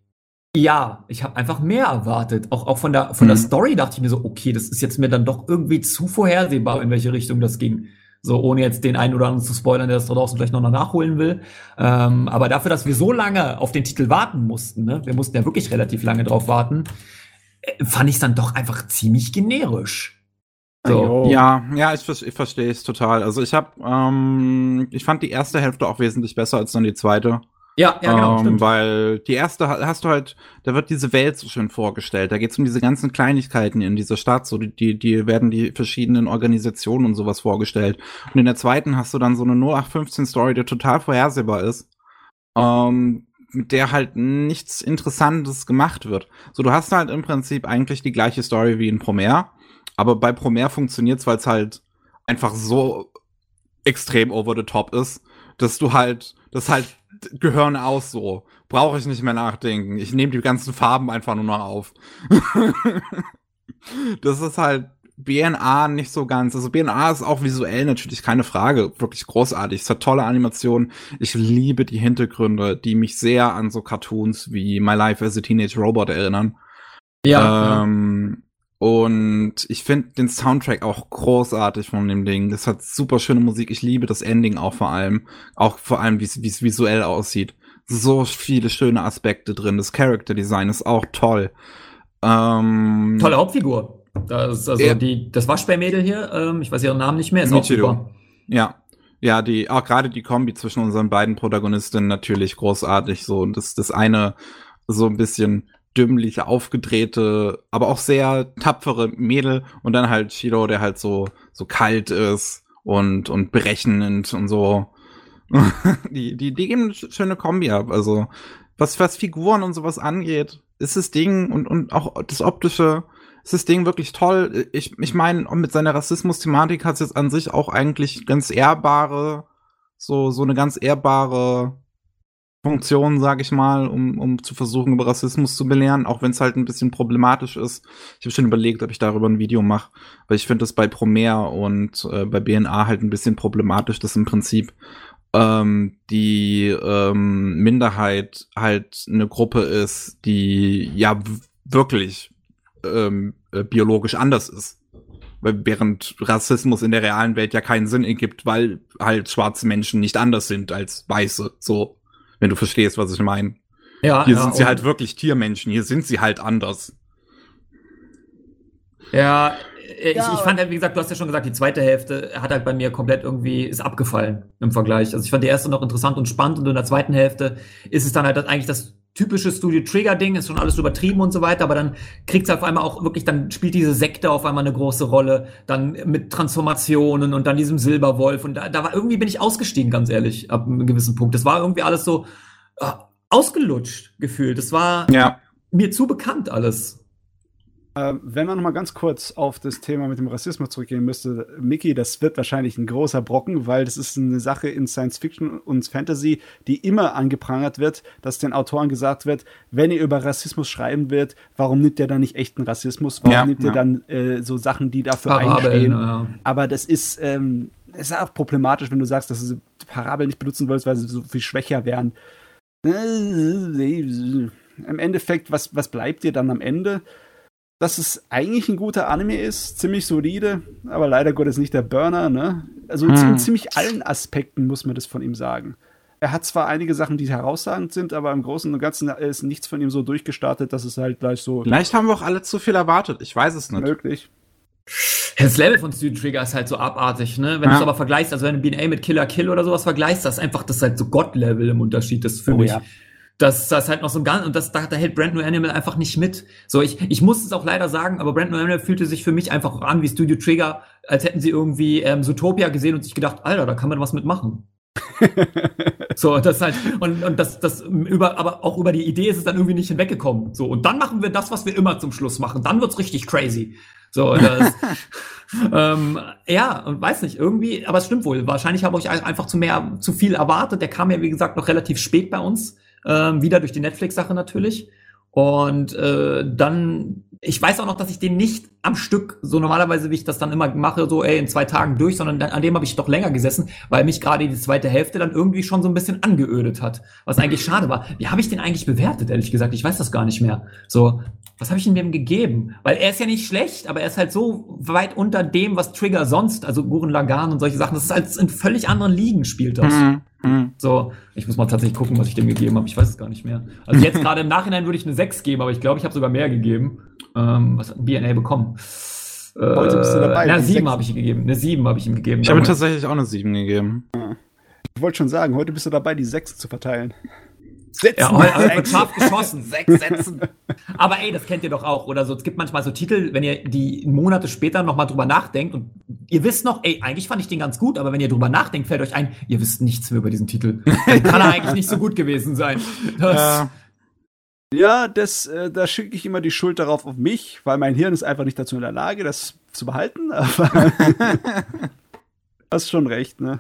Ja, ich habe einfach mehr erwartet. Auch, auch von, der, von Mhm. der Story dachte ich mir so, okay, das ist jetzt mir dann doch irgendwie zu vorhersehbar, in welche Richtung das ging. So, ohne jetzt den einen oder anderen zu spoilern, der das da draußen vielleicht noch nachholen will. Ähm, aber dafür, dass wir so lange auf den Titel warten mussten, ne, wir mussten ja wirklich relativ lange drauf warten, äh, fand ich dann doch einfach ziemlich generisch. So. Ja, ja, ich, ich verstehe es total. Also ich habe, ähm, ich fand die erste Hälfte auch wesentlich besser als dann die zweite. Ja, ja, genau, ähm, stimmt. weil die erste ha- hast du halt, da wird diese Welt so schön vorgestellt. Da geht's um diese ganzen Kleinigkeiten in dieser Stadt. So die, die, werden die verschiedenen Organisationen und sowas vorgestellt. Und in der zweiten hast du dann so eine 0815 Story, die total vorhersehbar ist. Ähm, mit der halt nichts Interessantes gemacht wird. So, du hast halt im Prinzip eigentlich die gleiche Story wie in Promare, aber bei Promare funktioniert's, weil es halt einfach so extrem over the top ist, dass du halt, das halt Gehirn aus so. Brauche ich nicht mehr nachdenken. Ich nehme die ganzen Farben einfach nur noch auf. das ist halt BNA nicht so ganz. Also BNA ist auch visuell natürlich keine Frage, wirklich großartig. Es hat tolle Animationen. Ich liebe die Hintergründe, die mich sehr an so Cartoons wie My Life as a Teenage Robot erinnern. ja, Ähm, und ich finde den Soundtrack auch großartig von dem Ding. Das hat super schöne Musik. Ich liebe das Ending auch vor allem. Auch vor allem, wie es visuell aussieht. So viele schöne Aspekte drin. Das Character Design ist auch toll. Ähm, tolle Hauptfigur. Das, ist also Ja. die, das Waschbärmädel hier, ähm, ich weiß ihren Namen nicht mehr, ist auch super. Ja. Ja, die, auch gerade die Kombi zwischen unseren beiden Protagonistinnen natürlich großartig. So, und das, das eine so ein bisschen dümmliche, aufgedrehte, aber auch sehr tapfere Mädel und dann halt Shiro, der halt so, so kalt ist und, und berechnend und so. die, die, die geben eine sch- schöne Kombi ab. Also, was, was Figuren und sowas angeht, ist das Ding und, und auch das Optische, ist das Ding wirklich toll. Ich, ich meine, mit seiner Rassismus-Thematik hat es jetzt an sich auch eigentlich ganz ehrbare, so, so eine ganz ehrbare Funktion, sag ich mal, um, um zu versuchen, über Rassismus zu belehren, auch wenn es halt ein bisschen problematisch ist. Ich habe schon überlegt, ob ich darüber ein Video mache, weil ich finde das bei Promare und äh, bei BNA halt ein bisschen problematisch, dass im Prinzip ähm, die ähm, Minderheit halt eine Gruppe ist, die ja wirklich ähm, äh, biologisch anders ist. Während Rassismus in der realen Welt ja keinen Sinn ergibt, weil halt schwarze Menschen nicht anders sind als weiße. So, wenn du verstehst, was ich meine. Ja, Hier ja, sind sie halt wirklich Tiermenschen, hier sind sie halt anders. Ja, ich, Ja, ich fand halt, wie gesagt, du hast ja schon gesagt, die zweite Hälfte hat halt bei mir komplett irgendwie, ist abgefallen im Vergleich. Also ich fand die erste noch interessant und spannend und in der zweiten Hälfte ist es dann halt eigentlich das typische Studio Trigger Ding, ist schon alles übertrieben und so weiter, aber dann kriegt's auf einmal auch wirklich, dann spielt diese Sekte auf einmal eine große Rolle, dann mit Transformationen und dann diesem Silberwolf und da, da war irgendwie bin ich ausgestiegen, ganz ehrlich, ab einem gewissen Punkt. Das war irgendwie alles so äh, ausgelutscht gefühlt. Das war Ja. mir zu bekannt alles. Ähm, wenn man noch mal ganz kurz auf das Thema mit dem Rassismus zurückgehen müsste, Mickey, das wird wahrscheinlich ein großer Brocken, weil das ist eine Sache in Science Fiction und Fantasy, die immer angeprangert wird, dass den Autoren gesagt wird, wenn ihr über Rassismus schreiben wird, warum nimmt ihr dann nicht echten Rassismus? Warum Ja, nimmt ihr ja. dann äh, so Sachen, die dafür Parabeln, einstehen? ja. Aber das ist, ähm, ist auch problematisch, wenn du sagst, dass du Parabeln nicht benutzen wolltest, weil sie so viel schwächer wären. Im Endeffekt, was, was bleibt dir dann am Ende? Dass es eigentlich ein guter Anime ist, ziemlich solide, aber leider Gottes nicht der Burner, ne? Also in Hm. ziemlich allen Aspekten muss man das von ihm sagen. Er hat zwar einige Sachen, die herausragend sind, aber im Großen und Ganzen ist nichts von ihm so durchgestartet, dass es halt gleich so Vielleicht haben wir auch alle zu viel erwartet. Ich weiß es nicht. möglich. Das Level von Studio Trigger ist halt so abartig, ne? Wenn Ja. du es aber vergleichst, also wenn du BNA mit Killer Kill oder sowas vergleichst, das ist einfach, das ist halt so Gott-Level im Unterschied, das ist für Oh mich. ja. Das, das ist halt noch so ein ganz, und das, da, da hält Brand New Animal einfach nicht mit. So, ich, ich muss es auch leider sagen, aber Brand New Animal fühlte sich für mich einfach an wie Studio Trigger, als hätten sie irgendwie ähm, Zootopia gesehen und sich gedacht, Alter, da kann man was mitmachen. So, das halt, und, und das, das über, aber auch über die Idee ist es dann irgendwie nicht hinweggekommen. So, und dann machen wir das, was wir immer zum Schluss machen. Dann wird's richtig crazy. So, das, ähm, ja, und weiß nicht, irgendwie, aber es stimmt wohl. Wahrscheinlich habe ich einfach zu mehr, zu viel erwartet. Der kam ja, wie gesagt, noch relativ spät bei uns. Ähm, wieder durch die Netflix-Sache natürlich. Und äh, dann ich weiß auch noch, dass ich den nicht am Stück, so normalerweise, wie ich das dann immer mache, so ey, in zwei Tagen durch, sondern an dem habe ich doch länger gesessen, weil mich gerade die zweite Hälfte dann irgendwie schon so ein bisschen angeödet hat. Was eigentlich schade war. Wie habe ich den eigentlich bewertet, ehrlich gesagt? Ich weiß das gar nicht mehr. So, was habe ich ihm dem gegeben? Weil er ist ja nicht schlecht, aber er ist halt so weit unter dem, was Trigger sonst, also Guren Lagan und solche Sachen, das ist halt in völlig anderen Ligen spielt das. Mhm. Mhm. So, ich muss mal tatsächlich gucken, was ich dem gegeben habe. Ich weiß es gar nicht mehr. Also jetzt gerade im Nachhinein würde ich eine 6 geben, aber ich glaube, ich habe sogar mehr gegeben. Ähm, was hat ein BNA bekommen? Heute bist du dabei. Äh, eine 7 habe ich ihm gegeben. Eine 7 habe ich ihm gegeben. Ich habe ihm tatsächlich auch eine 7 gegeben. Ich wollte schon sagen, heute bist du dabei, die 6 zu verteilen. Setzen. Ja, heute wird scharf geschossen. Sechs Sätzen. Aber ey, das kennt ihr doch auch. Oder so, es gibt manchmal so Titel, wenn ihr die Monate später nochmal drüber nachdenkt und ihr wisst noch, ey, eigentlich fand ich den ganz gut, aber wenn ihr drüber nachdenkt, fällt euch ein, ihr wisst nichts mehr über diesen Titel. Dann kann er eigentlich nicht so gut gewesen sein. Das, ja, das, äh, da schicke ich immer die Schuld darauf auf mich, weil mein Hirn ist einfach nicht dazu in der Lage, das zu behalten. Aber hast schon recht, ne?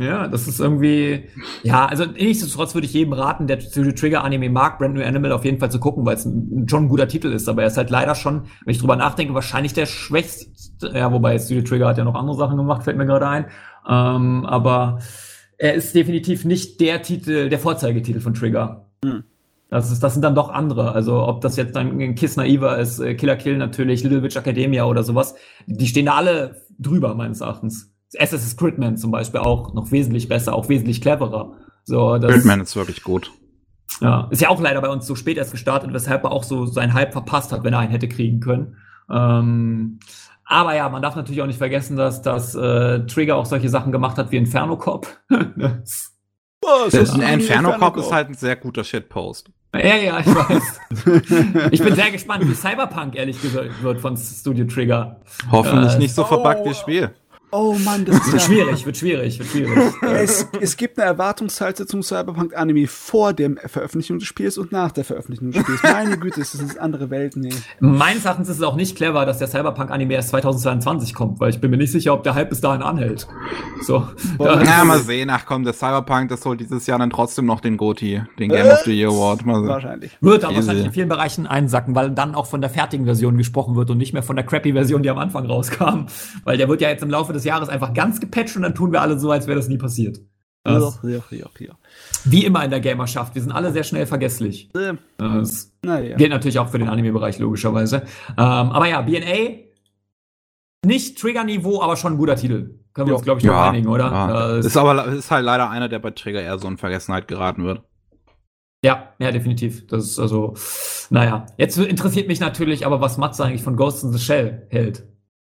Ja, das ist irgendwie, ja, also nichtsdestotrotz würde ich jedem raten, der Studio Trigger Anime mag, Brand New Animal auf jeden Fall zu gucken, weil es ein, schon ein guter Titel ist, aber er ist halt leider schon, wenn ich drüber nachdenke, wahrscheinlich der schwächste, ja, wobei Studio Trigger hat ja noch andere Sachen gemacht, fällt mir gerade ein, ähm, aber er ist definitiv nicht der Titel, der Vorzeigetitel von Trigger. Hm. Das, ist, das sind dann doch andere. Also ob das jetzt dann Kiss Naiva ist, äh, Killer Kill natürlich, Little Witch Academia oder sowas, die stehen da alle drüber meines Erachtens. Assassin's Gridman zum Beispiel auch noch wesentlich besser, auch wesentlich cleverer. So, das, Gridman ist wirklich gut. Ja, ist ja auch leider bei uns so spät erst gestartet, weshalb er auch so seinen Hype verpasst hat, wenn er einen hätte kriegen können. Ähm, aber ja, man darf natürlich auch nicht vergessen, dass das äh, Trigger auch solche Sachen gemacht hat wie Inferno Cop. das, das ein Inferno Cop ist halt ein sehr guter Shitpost. Ja, ja, ich weiß. ich bin sehr gespannt, wie Cyberpunk ehrlich gesagt wird von Studio Trigger. Hoffentlich äh, nicht so verbuggt oh, wie Spiel. Oh Mann, das ist wird ja schwierig, wird schwierig, wird schwierig. es, es gibt eine Erwartungshaltung zum Cyberpunk Anime vor der Veröffentlichung des Spiels und nach der Veröffentlichung des Spiels. Meine Güte, das sind andere Welten. Nee. Meines Erachtens ist es auch nicht clever, dass der Cyberpunk Anime erst 2022 kommt, weil ich bin mir nicht sicher, ob der Hype bis dahin anhält. So. Ja, mal sehen. Ach komm, der Cyberpunk, das holt dieses Jahr dann trotzdem noch den GOTY, den Game äh, of the Year Award. Mal wahrscheinlich. Wird aber wahrscheinlich in vielen Bereichen einsacken, weil dann auch von der fertigen Version gesprochen wird und nicht mehr von der crappy Version, die am Anfang rauskam. Weil der wird ja jetzt im Laufe des Jahres einfach ganz gepatcht und dann tun wir alle so, als wäre das nie passiert. Das, ja, ja, ja, Wie immer in der Gamerschaft, wir sind alle sehr schnell vergesslich. Äh, das ja. gilt natürlich auch für den Anime-Bereich, logischerweise. Ähm, aber ja, BNA, nicht Trigger-Niveau, aber schon ein guter Titel. Können wir uns, glaube ich, ja, einigen, oder? Ja. Ist aber ist halt leider einer, der bei Trigger eher so in Vergessenheit geraten wird. Ja, ja, definitiv. Das ist also, naja. Jetzt interessiert mich natürlich aber, was Matze eigentlich von Ghost in the Shell hält.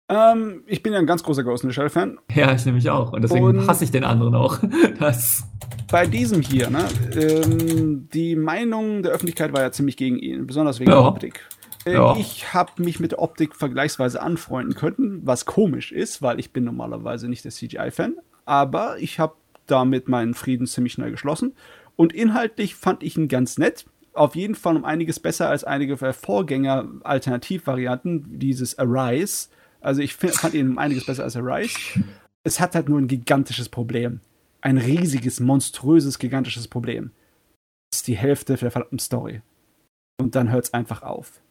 Ähm, ich bin ja ein ganz großer Ghost in the Shell Fan. Ja, ich nämlich auch. Und deswegen und hasse ich den anderen auch. das bei diesem hier, ne, ähm, die Meinung der Öffentlichkeit war ja ziemlich gegen ihn, besonders wegen ja. der Optik. Äh, ja. Ich habe mich mit der Optik vergleichsweise anfreunden können, was komisch ist, weil ich bin normalerweise nicht der CGI-Fan. Aber ich habe damit meinen Frieden ziemlich schnell geschlossen. Und inhaltlich fand ich ihn ganz nett. Auf jeden Fall um einiges besser als einige Vorgänger-Alternativvarianten dieses Arise also ich find, fand ihn einiges besser als Arise. Es hat halt nur ein gigantisches Problem. Ein riesiges, monströses, gigantisches Problem. Das ist die Hälfte der verdammten Story. Und dann hört es einfach auf.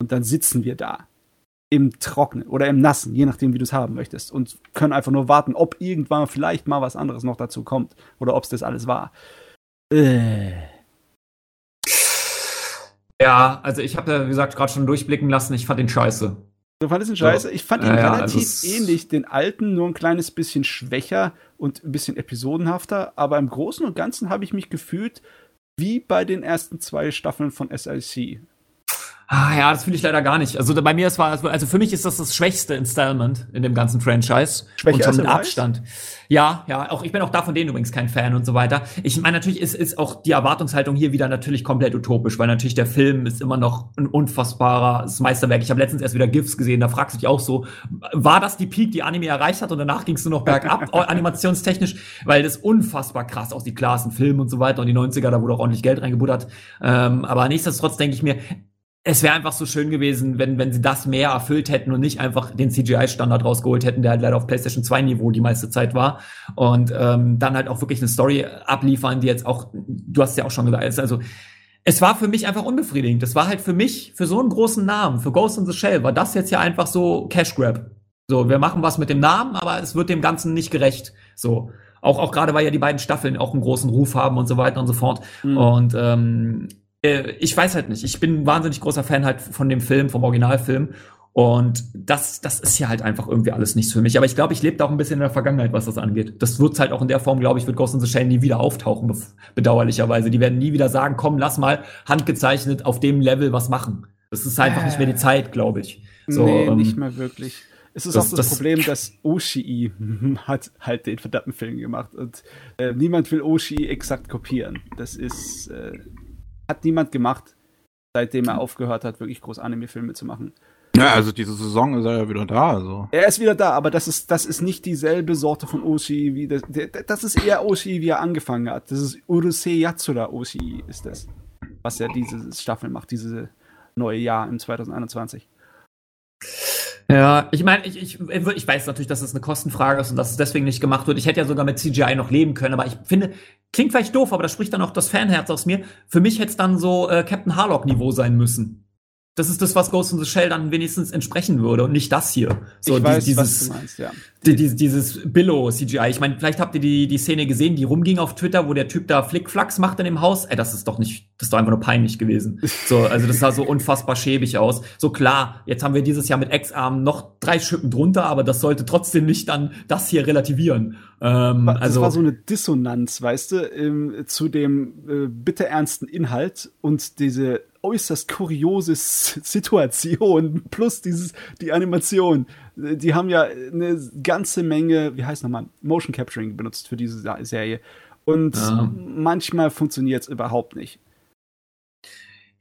Und dann sitzen wir da. Im Trockenen oder im Nassen, je nachdem, wie du es haben möchtest. Und können einfach nur warten, ob irgendwann vielleicht mal was anderes noch dazu kommt. Oder ob es das alles war. Äh. Ja, also ich habe ja, wie gesagt, gerade schon durchblicken lassen, ich fand den scheiße. Du fandest ihn scheiße? Ich fand ihn ja, relativ also ähnlich, den alten, nur ein kleines bisschen schwächer und ein bisschen episodenhafter. Aber im Großen und Ganzen habe ich mich gefühlt wie bei den ersten zwei Staffeln von SIC. Ah, ja, das finde ich leider gar nicht. Also bei mir ist war also für mich ist das das schwächste Installment in dem ganzen Franchise Schwächer und schon mit Abstand. Ja, ja, auch ich bin auch da von denen übrigens kein Fan und so weiter. Ich meine natürlich ist ist auch die Erwartungshaltung hier wieder natürlich komplett utopisch, weil natürlich der Film ist immer noch ein unfassbares Meisterwerk. Ich habe letztens erst wieder GIFs gesehen, da fragst du dich auch so, war das die Peak, die Anime erreicht hat und danach ging es nur noch bergab animationstechnisch, weil das unfassbar krass aussieht, klar, ist ein Film und so weiter und die 90er, da wurde auch ordentlich Geld reingebuttert. Ähm, aber nichtsdestotrotz denke ich mir, es wäre einfach so schön gewesen, wenn, wenn sie das mehr erfüllt hätten und nicht einfach den CGI-Standard rausgeholt hätten, der halt leider auf PlayStation 2 Niveau die meiste Zeit war. Und ähm, dann halt auch wirklich eine Story abliefern, die jetzt auch, du hast ja auch schon gesagt, also es war für mich einfach unbefriedigend. Das war halt für mich, für so einen großen Namen, für Ghost in the Shell, war das jetzt ja einfach so Cash Grab. So, wir machen was mit dem Namen, aber es wird dem Ganzen nicht gerecht. So. Auch, auch gerade, weil ja die beiden Staffeln auch einen großen Ruf haben und so weiter und so fort. Mhm. Und ähm, äh, ich weiß halt nicht. Ich bin ein wahnsinnig großer Fan halt von dem Film, vom Originalfilm. Und das, das ist ja halt einfach irgendwie alles nichts für mich. Aber ich glaube, ich lebe da auch ein bisschen in der Vergangenheit, was das angeht. Das wird halt auch in der Form, glaube ich, wird Ghost in the Shell nie wieder auftauchen, bedauerlicherweise. Die werden nie wieder sagen, komm, lass mal handgezeichnet auf dem Level was machen. Das ist einfach äh, nicht mehr die Zeit, glaube ich. So, nee, ähm, nicht mehr wirklich. Es ist das, auch das, das, Problem, dass Oshii hat halt den verdammten Film gemacht und äh, niemand will Oshii exakt kopieren. Das ist, äh, hat niemand gemacht, seitdem er aufgehört hat, wirklich groß Anime-Filme zu machen. Ja, also diese Saison ist er ja wieder da. Also. Er ist wieder da, aber das ist, das ist nicht dieselbe Sorte von Oshii wie das. Das ist eher Oshii, wie er angefangen hat. Das ist Urusei Yatsura Oshii ist das. Was er diese Staffel macht, diese neue Jahr im 2021. Ja, ich meine, ich, ich, ich weiß natürlich, dass es eine Kostenfrage ist und dass es deswegen nicht gemacht wird. Ich hätte ja sogar mit CGI noch leben können, aber ich finde, klingt vielleicht doof, aber da spricht dann auch das Fanherz aus mir. Für mich hätte es dann so äh, Captain Harlock-Niveau sein müssen das ist das, was Ghost in the Shell dann wenigstens entsprechen würde und nicht das hier. So ich weiß, dieses, was du meinst, ja. Die, die, dieses Billow-CGI. Ich meine, vielleicht habt ihr die, die Szene gesehen, die rumging auf Twitter, wo der Typ da Flickflacks macht in dem Haus. Ey, das ist doch nicht, das ist doch einfach nur peinlich gewesen. So, also das sah so unfassbar schäbig aus. So klar, jetzt haben wir dieses Jahr mit X-Arm noch drei Schippen drunter, aber das sollte trotzdem nicht dann das hier relativieren. Ähm, das also, war so eine Dissonanz, weißt du, ähm, zu dem äh, bitte ernsten Inhalt und diese äußerst kuriose Situation plus dieses die Animation. Die haben ja eine ganze Menge, wie heißt nochmal, Motion Capturing benutzt für diese Serie. Und ja. manchmal funktioniert es überhaupt nicht.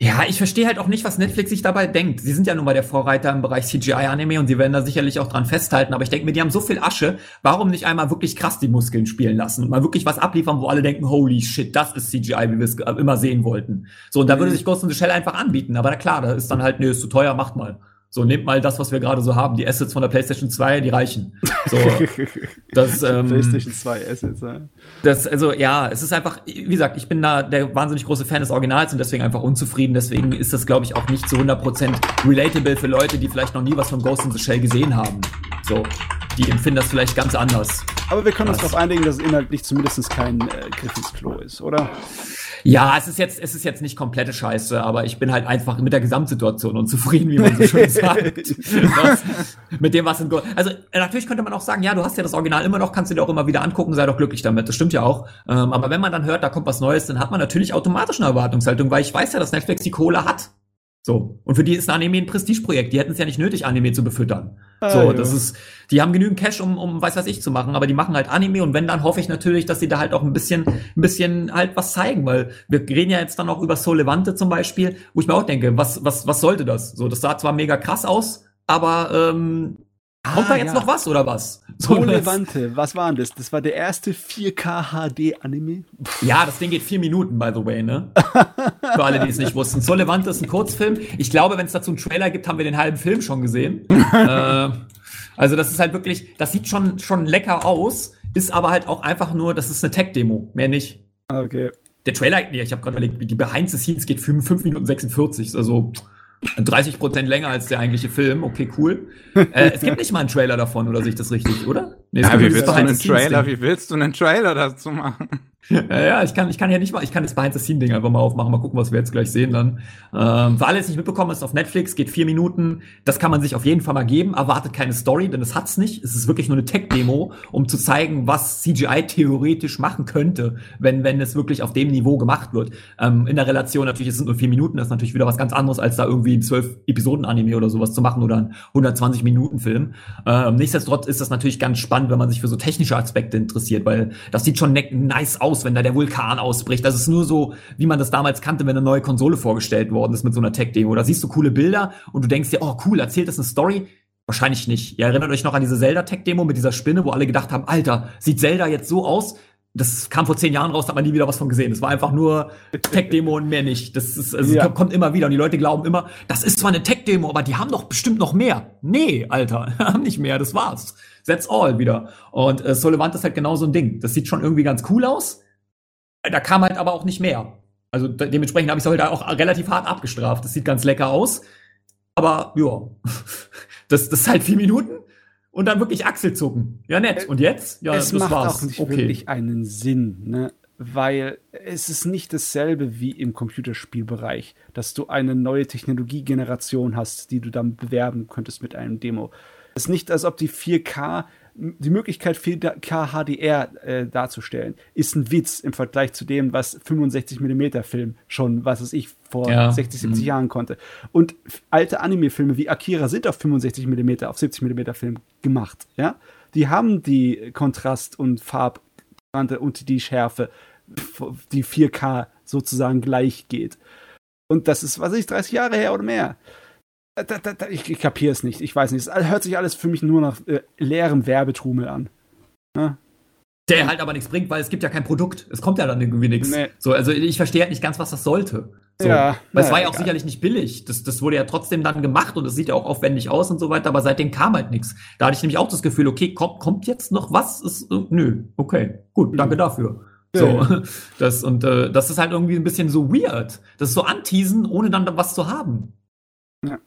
Ja, ich verstehe halt auch nicht, was Netflix sich dabei denkt. Sie sind ja nun mal der Vorreiter im Bereich CGI-Anime und sie werden da sicherlich auch dran festhalten. Aber ich denke mir, die haben so viel Asche. Warum nicht einmal wirklich krass die Muskeln spielen lassen und mal wirklich was abliefern, wo alle denken, holy shit, das ist CGI, wie wir es immer sehen wollten. So, und da würde mhm. sich Ghost in the Shell einfach anbieten. Aber na klar, da ist dann halt, nee, ist zu teuer, macht mal. So, nehmt mal das, was wir gerade so haben. Die Assets von der PlayStation 2, die reichen. So, das, ähm, PlayStation 2 Assets, ja. Das, also, ja, es ist einfach, wie gesagt, ich bin da der wahnsinnig große Fan des Originals und deswegen einfach unzufrieden. Deswegen ist das, glaube ich, auch nicht zu 100% relatable für Leute, die vielleicht noch nie was von Ghost in the Shell gesehen haben. So, die empfinden das vielleicht ganz anders. Aber wir können was? uns darauf einigen, dass es inhaltlich zumindest kein äh, Griff ins Klo ist, oder? Ja, es ist jetzt, es ist jetzt nicht komplette Scheiße, aber ich bin halt einfach mit der Gesamtsituation unzufrieden, wie man so schön sagt. das, mit dem, was in Go Also, natürlich könnte man auch sagen, ja, du hast ja das Original immer noch, kannst du dir auch immer wieder angucken, sei doch glücklich damit. Das stimmt ja auch. Ähm, aber wenn man dann hört, da kommt was Neues, dann hat man natürlich automatisch eine Erwartungshaltung, weil ich weiß ja, dass Netflix die Kohle hat. So. Und für die ist ein Anime ein Prestigeprojekt. Die hätten es ja nicht nötig, Anime zu befüttern. Ah, so, ja. das ist, die haben genügend Cash, um, um weiß was ich zu machen, aber die machen halt Anime und wenn, dann hoffe ich natürlich, dass sie da halt auch ein bisschen, ein bisschen halt was zeigen, weil wir reden ja jetzt dann auch über Soul Levante zum Beispiel, wo ich mir auch denke, was, was, was sollte das? So, das sah zwar mega krass aus, aber ähm, Kommt ah, da jetzt ja. noch was oder was? So Levante, was war denn das? Das war der erste 4K HD Anime. Ja, das Ding geht vier Minuten, by the way, ne? Für alle, die es nicht wussten. So Levante ist ein Kurzfilm. Ich glaube, wenn es dazu einen Trailer gibt, haben wir den halben Film schon gesehen. äh, also das ist halt wirklich, das sieht schon, schon lecker aus, ist aber halt auch einfach nur, das ist eine Tech-Demo, mehr nicht. Okay. Der Trailer, nee, ich habe gerade überlegt, die Behind the Scenes geht 5 Minuten 46, also 30 Prozent länger als der eigentliche Film. Okay, cool. Äh, es gibt nicht mal einen Trailer davon, oder sehe ich das richtig, oder? Nee, ja, wie willst du einen Trailer? Wie willst du einen Trailer dazu machen? Ja, ja, ich kann, ich kann ja nicht mal, ich kann das Behind-the-Scene-Ding einfach mal aufmachen, mal gucken, was wir jetzt gleich sehen dann. Ähm, für alle, die es nicht mitbekommen, ist auf Netflix, geht vier Minuten. Das kann man sich auf jeden Fall mal geben. Erwartet keine Story, denn es hat's nicht. Es ist wirklich nur eine Tech-Demo, um zu zeigen, was CGI theoretisch machen könnte, wenn, wenn es wirklich auf dem Niveau gemacht wird. Ähm, in der Relation natürlich, es sind nur vier Minuten, das ist natürlich wieder was ganz anderes, als da irgendwie ein zwölf Episoden-Anime oder sowas zu machen oder ein 120-Minuten-Film. Ähm, nichtsdestotrotz ist das natürlich ganz spannend, wenn man sich für so technische Aspekte interessiert, weil das sieht schon ne-, nice aus, wenn da der Vulkan ausbricht. Das ist nur so, wie man das damals kannte, wenn eine neue Konsole vorgestellt worden ist mit so einer Tech-Demo. Da siehst du coole Bilder und du denkst dir, oh cool, erzählt das eine Story? Wahrscheinlich nicht. Ihr erinnert euch noch an diese Zelda-Tech-Demo mit dieser Spinne, wo alle gedacht haben, Alter, sieht Zelda jetzt so aus? Das kam vor zehn Jahren raus, da hat man nie wieder was von gesehen. Das war einfach nur Tech-Demo und mehr nicht. Das ist, also ja. kommt immer wieder und die Leute glauben immer, das ist zwar eine Tech-Demo, aber die haben doch bestimmt noch mehr. Nee, Alter, haben nicht mehr, das war's. That's all wieder. Und äh, Sullivan ist halt genau so ein Ding. Das sieht schon irgendwie ganz cool aus, da kam halt aber auch nicht mehr. Also de dementsprechend habe ich es heute auch relativ hart abgestraft. Das sieht ganz lecker aus. Aber ja, das, das ist halt vier Minuten und dann wirklich Achselzucken. Ja, nett. Und jetzt? Ja, es macht auch nicht okay. wirklich einen Sinn, ne? Weil es ist nicht dasselbe wie im Computerspielbereich, dass du eine neue Technologiegeneration hast, die du dann bewerben könntest mit einem Demo. Es ist nicht, als ob die 4K die Möglichkeit, 4K HDR äh, darzustellen, ist ein Witz im Vergleich zu dem, was 65 mm Film schon, was weiß ich, vor ja. 60, 70 mhm. Jahren konnte. Und alte Anime-Filme wie Akira sind auf 65 mm, auf 70 mm Film gemacht, ja. Die haben die Kontrast- und Farbrande und die Schärfe, die 4K sozusagen gleich geht. Und das ist, was weiß ich, 30 Jahre her oder mehr. Da, da, da, ich, ich kapiere es nicht. Ich weiß nicht. Es hört sich alles für mich nur nach äh, leerem Werbetrumel an. Ja? Der halt aber nichts bringt, weil es gibt ja kein Produkt. Es kommt ja dann irgendwie nichts. Nee. So, also ich verstehe halt nicht ganz, was das sollte. So. Ja, weil es war ja auch egal. sicherlich nicht billig. Das, das wurde ja trotzdem dann gemacht und es sieht ja auch aufwendig aus und so weiter, aber seitdem kam halt nichts. Da hatte ich nämlich auch das Gefühl, okay, kommt, kommt jetzt noch was? Ist, äh, nö, okay, gut, danke mhm. dafür. So, das und äh, das ist halt irgendwie ein bisschen so weird. Das ist so anteasen, ohne dann was zu haben. Ja.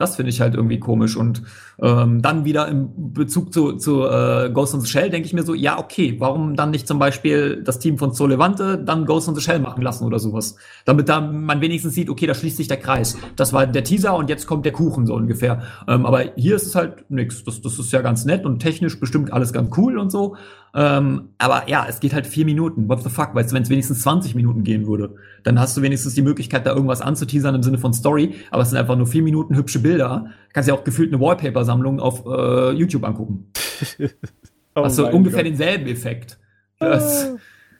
Das finde ich halt irgendwie komisch. Und ähm, dann wieder im Bezug zu, zu äh, Ghost in the Shell denke ich mir so, ja, okay, warum dann nicht zum Beispiel das Team von Solevante dann Ghost in the Shell machen lassen oder sowas? Damit da man wenigstens sieht, okay, da schließt sich der Kreis. Das war der Teaser und jetzt kommt der Kuchen so ungefähr. Ähm, aber hier ist es halt nix. Das, das ist ja ganz nett und technisch bestimmt alles ganz cool und so. Ähm, aber ja, es geht halt vier Minuten. What the fuck? Weißt du, wenn es wenigstens 20 Minuten gehen würde, dann hast du wenigstens die Möglichkeit, da irgendwas anzuteasern im Sinne von Story. Aber es sind einfach nur vier Minuten hübsche Bilder. Kannst ja auch gefühlt eine Wallpaper-Sammlung auf äh, YouTube angucken. oh hast du ungefähr Gott. denselben Effekt. Das,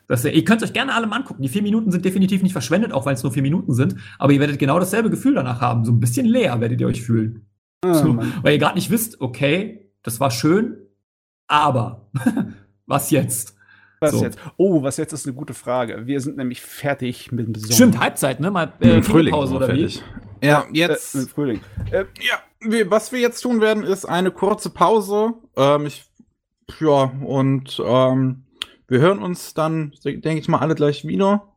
das, ihr könnt euch gerne alle mal angucken. Die vier Minuten sind definitiv nicht verschwendet, auch weil es nur vier Minuten sind. Aber ihr werdet genau dasselbe Gefühl danach haben. So ein bisschen leer werdet ihr euch fühlen. Oh, so, weil ihr gerade nicht wisst, okay, das war schön, aber Was jetzt? Was so. jetzt? Oh, was jetzt ist eine gute Frage. Wir sind nämlich fertig mit dem Sommer. Stimmt, Halbzeit, ne? Mal äh, Frühling Pause oder fertig. wie? Ja, jetzt. Äh, Frühling. Äh, ja, was wir jetzt tun werden, ist eine kurze Pause. Ähm, ich, ja, und ähm, wir hören uns dann, denke ich mal, alle gleich wieder.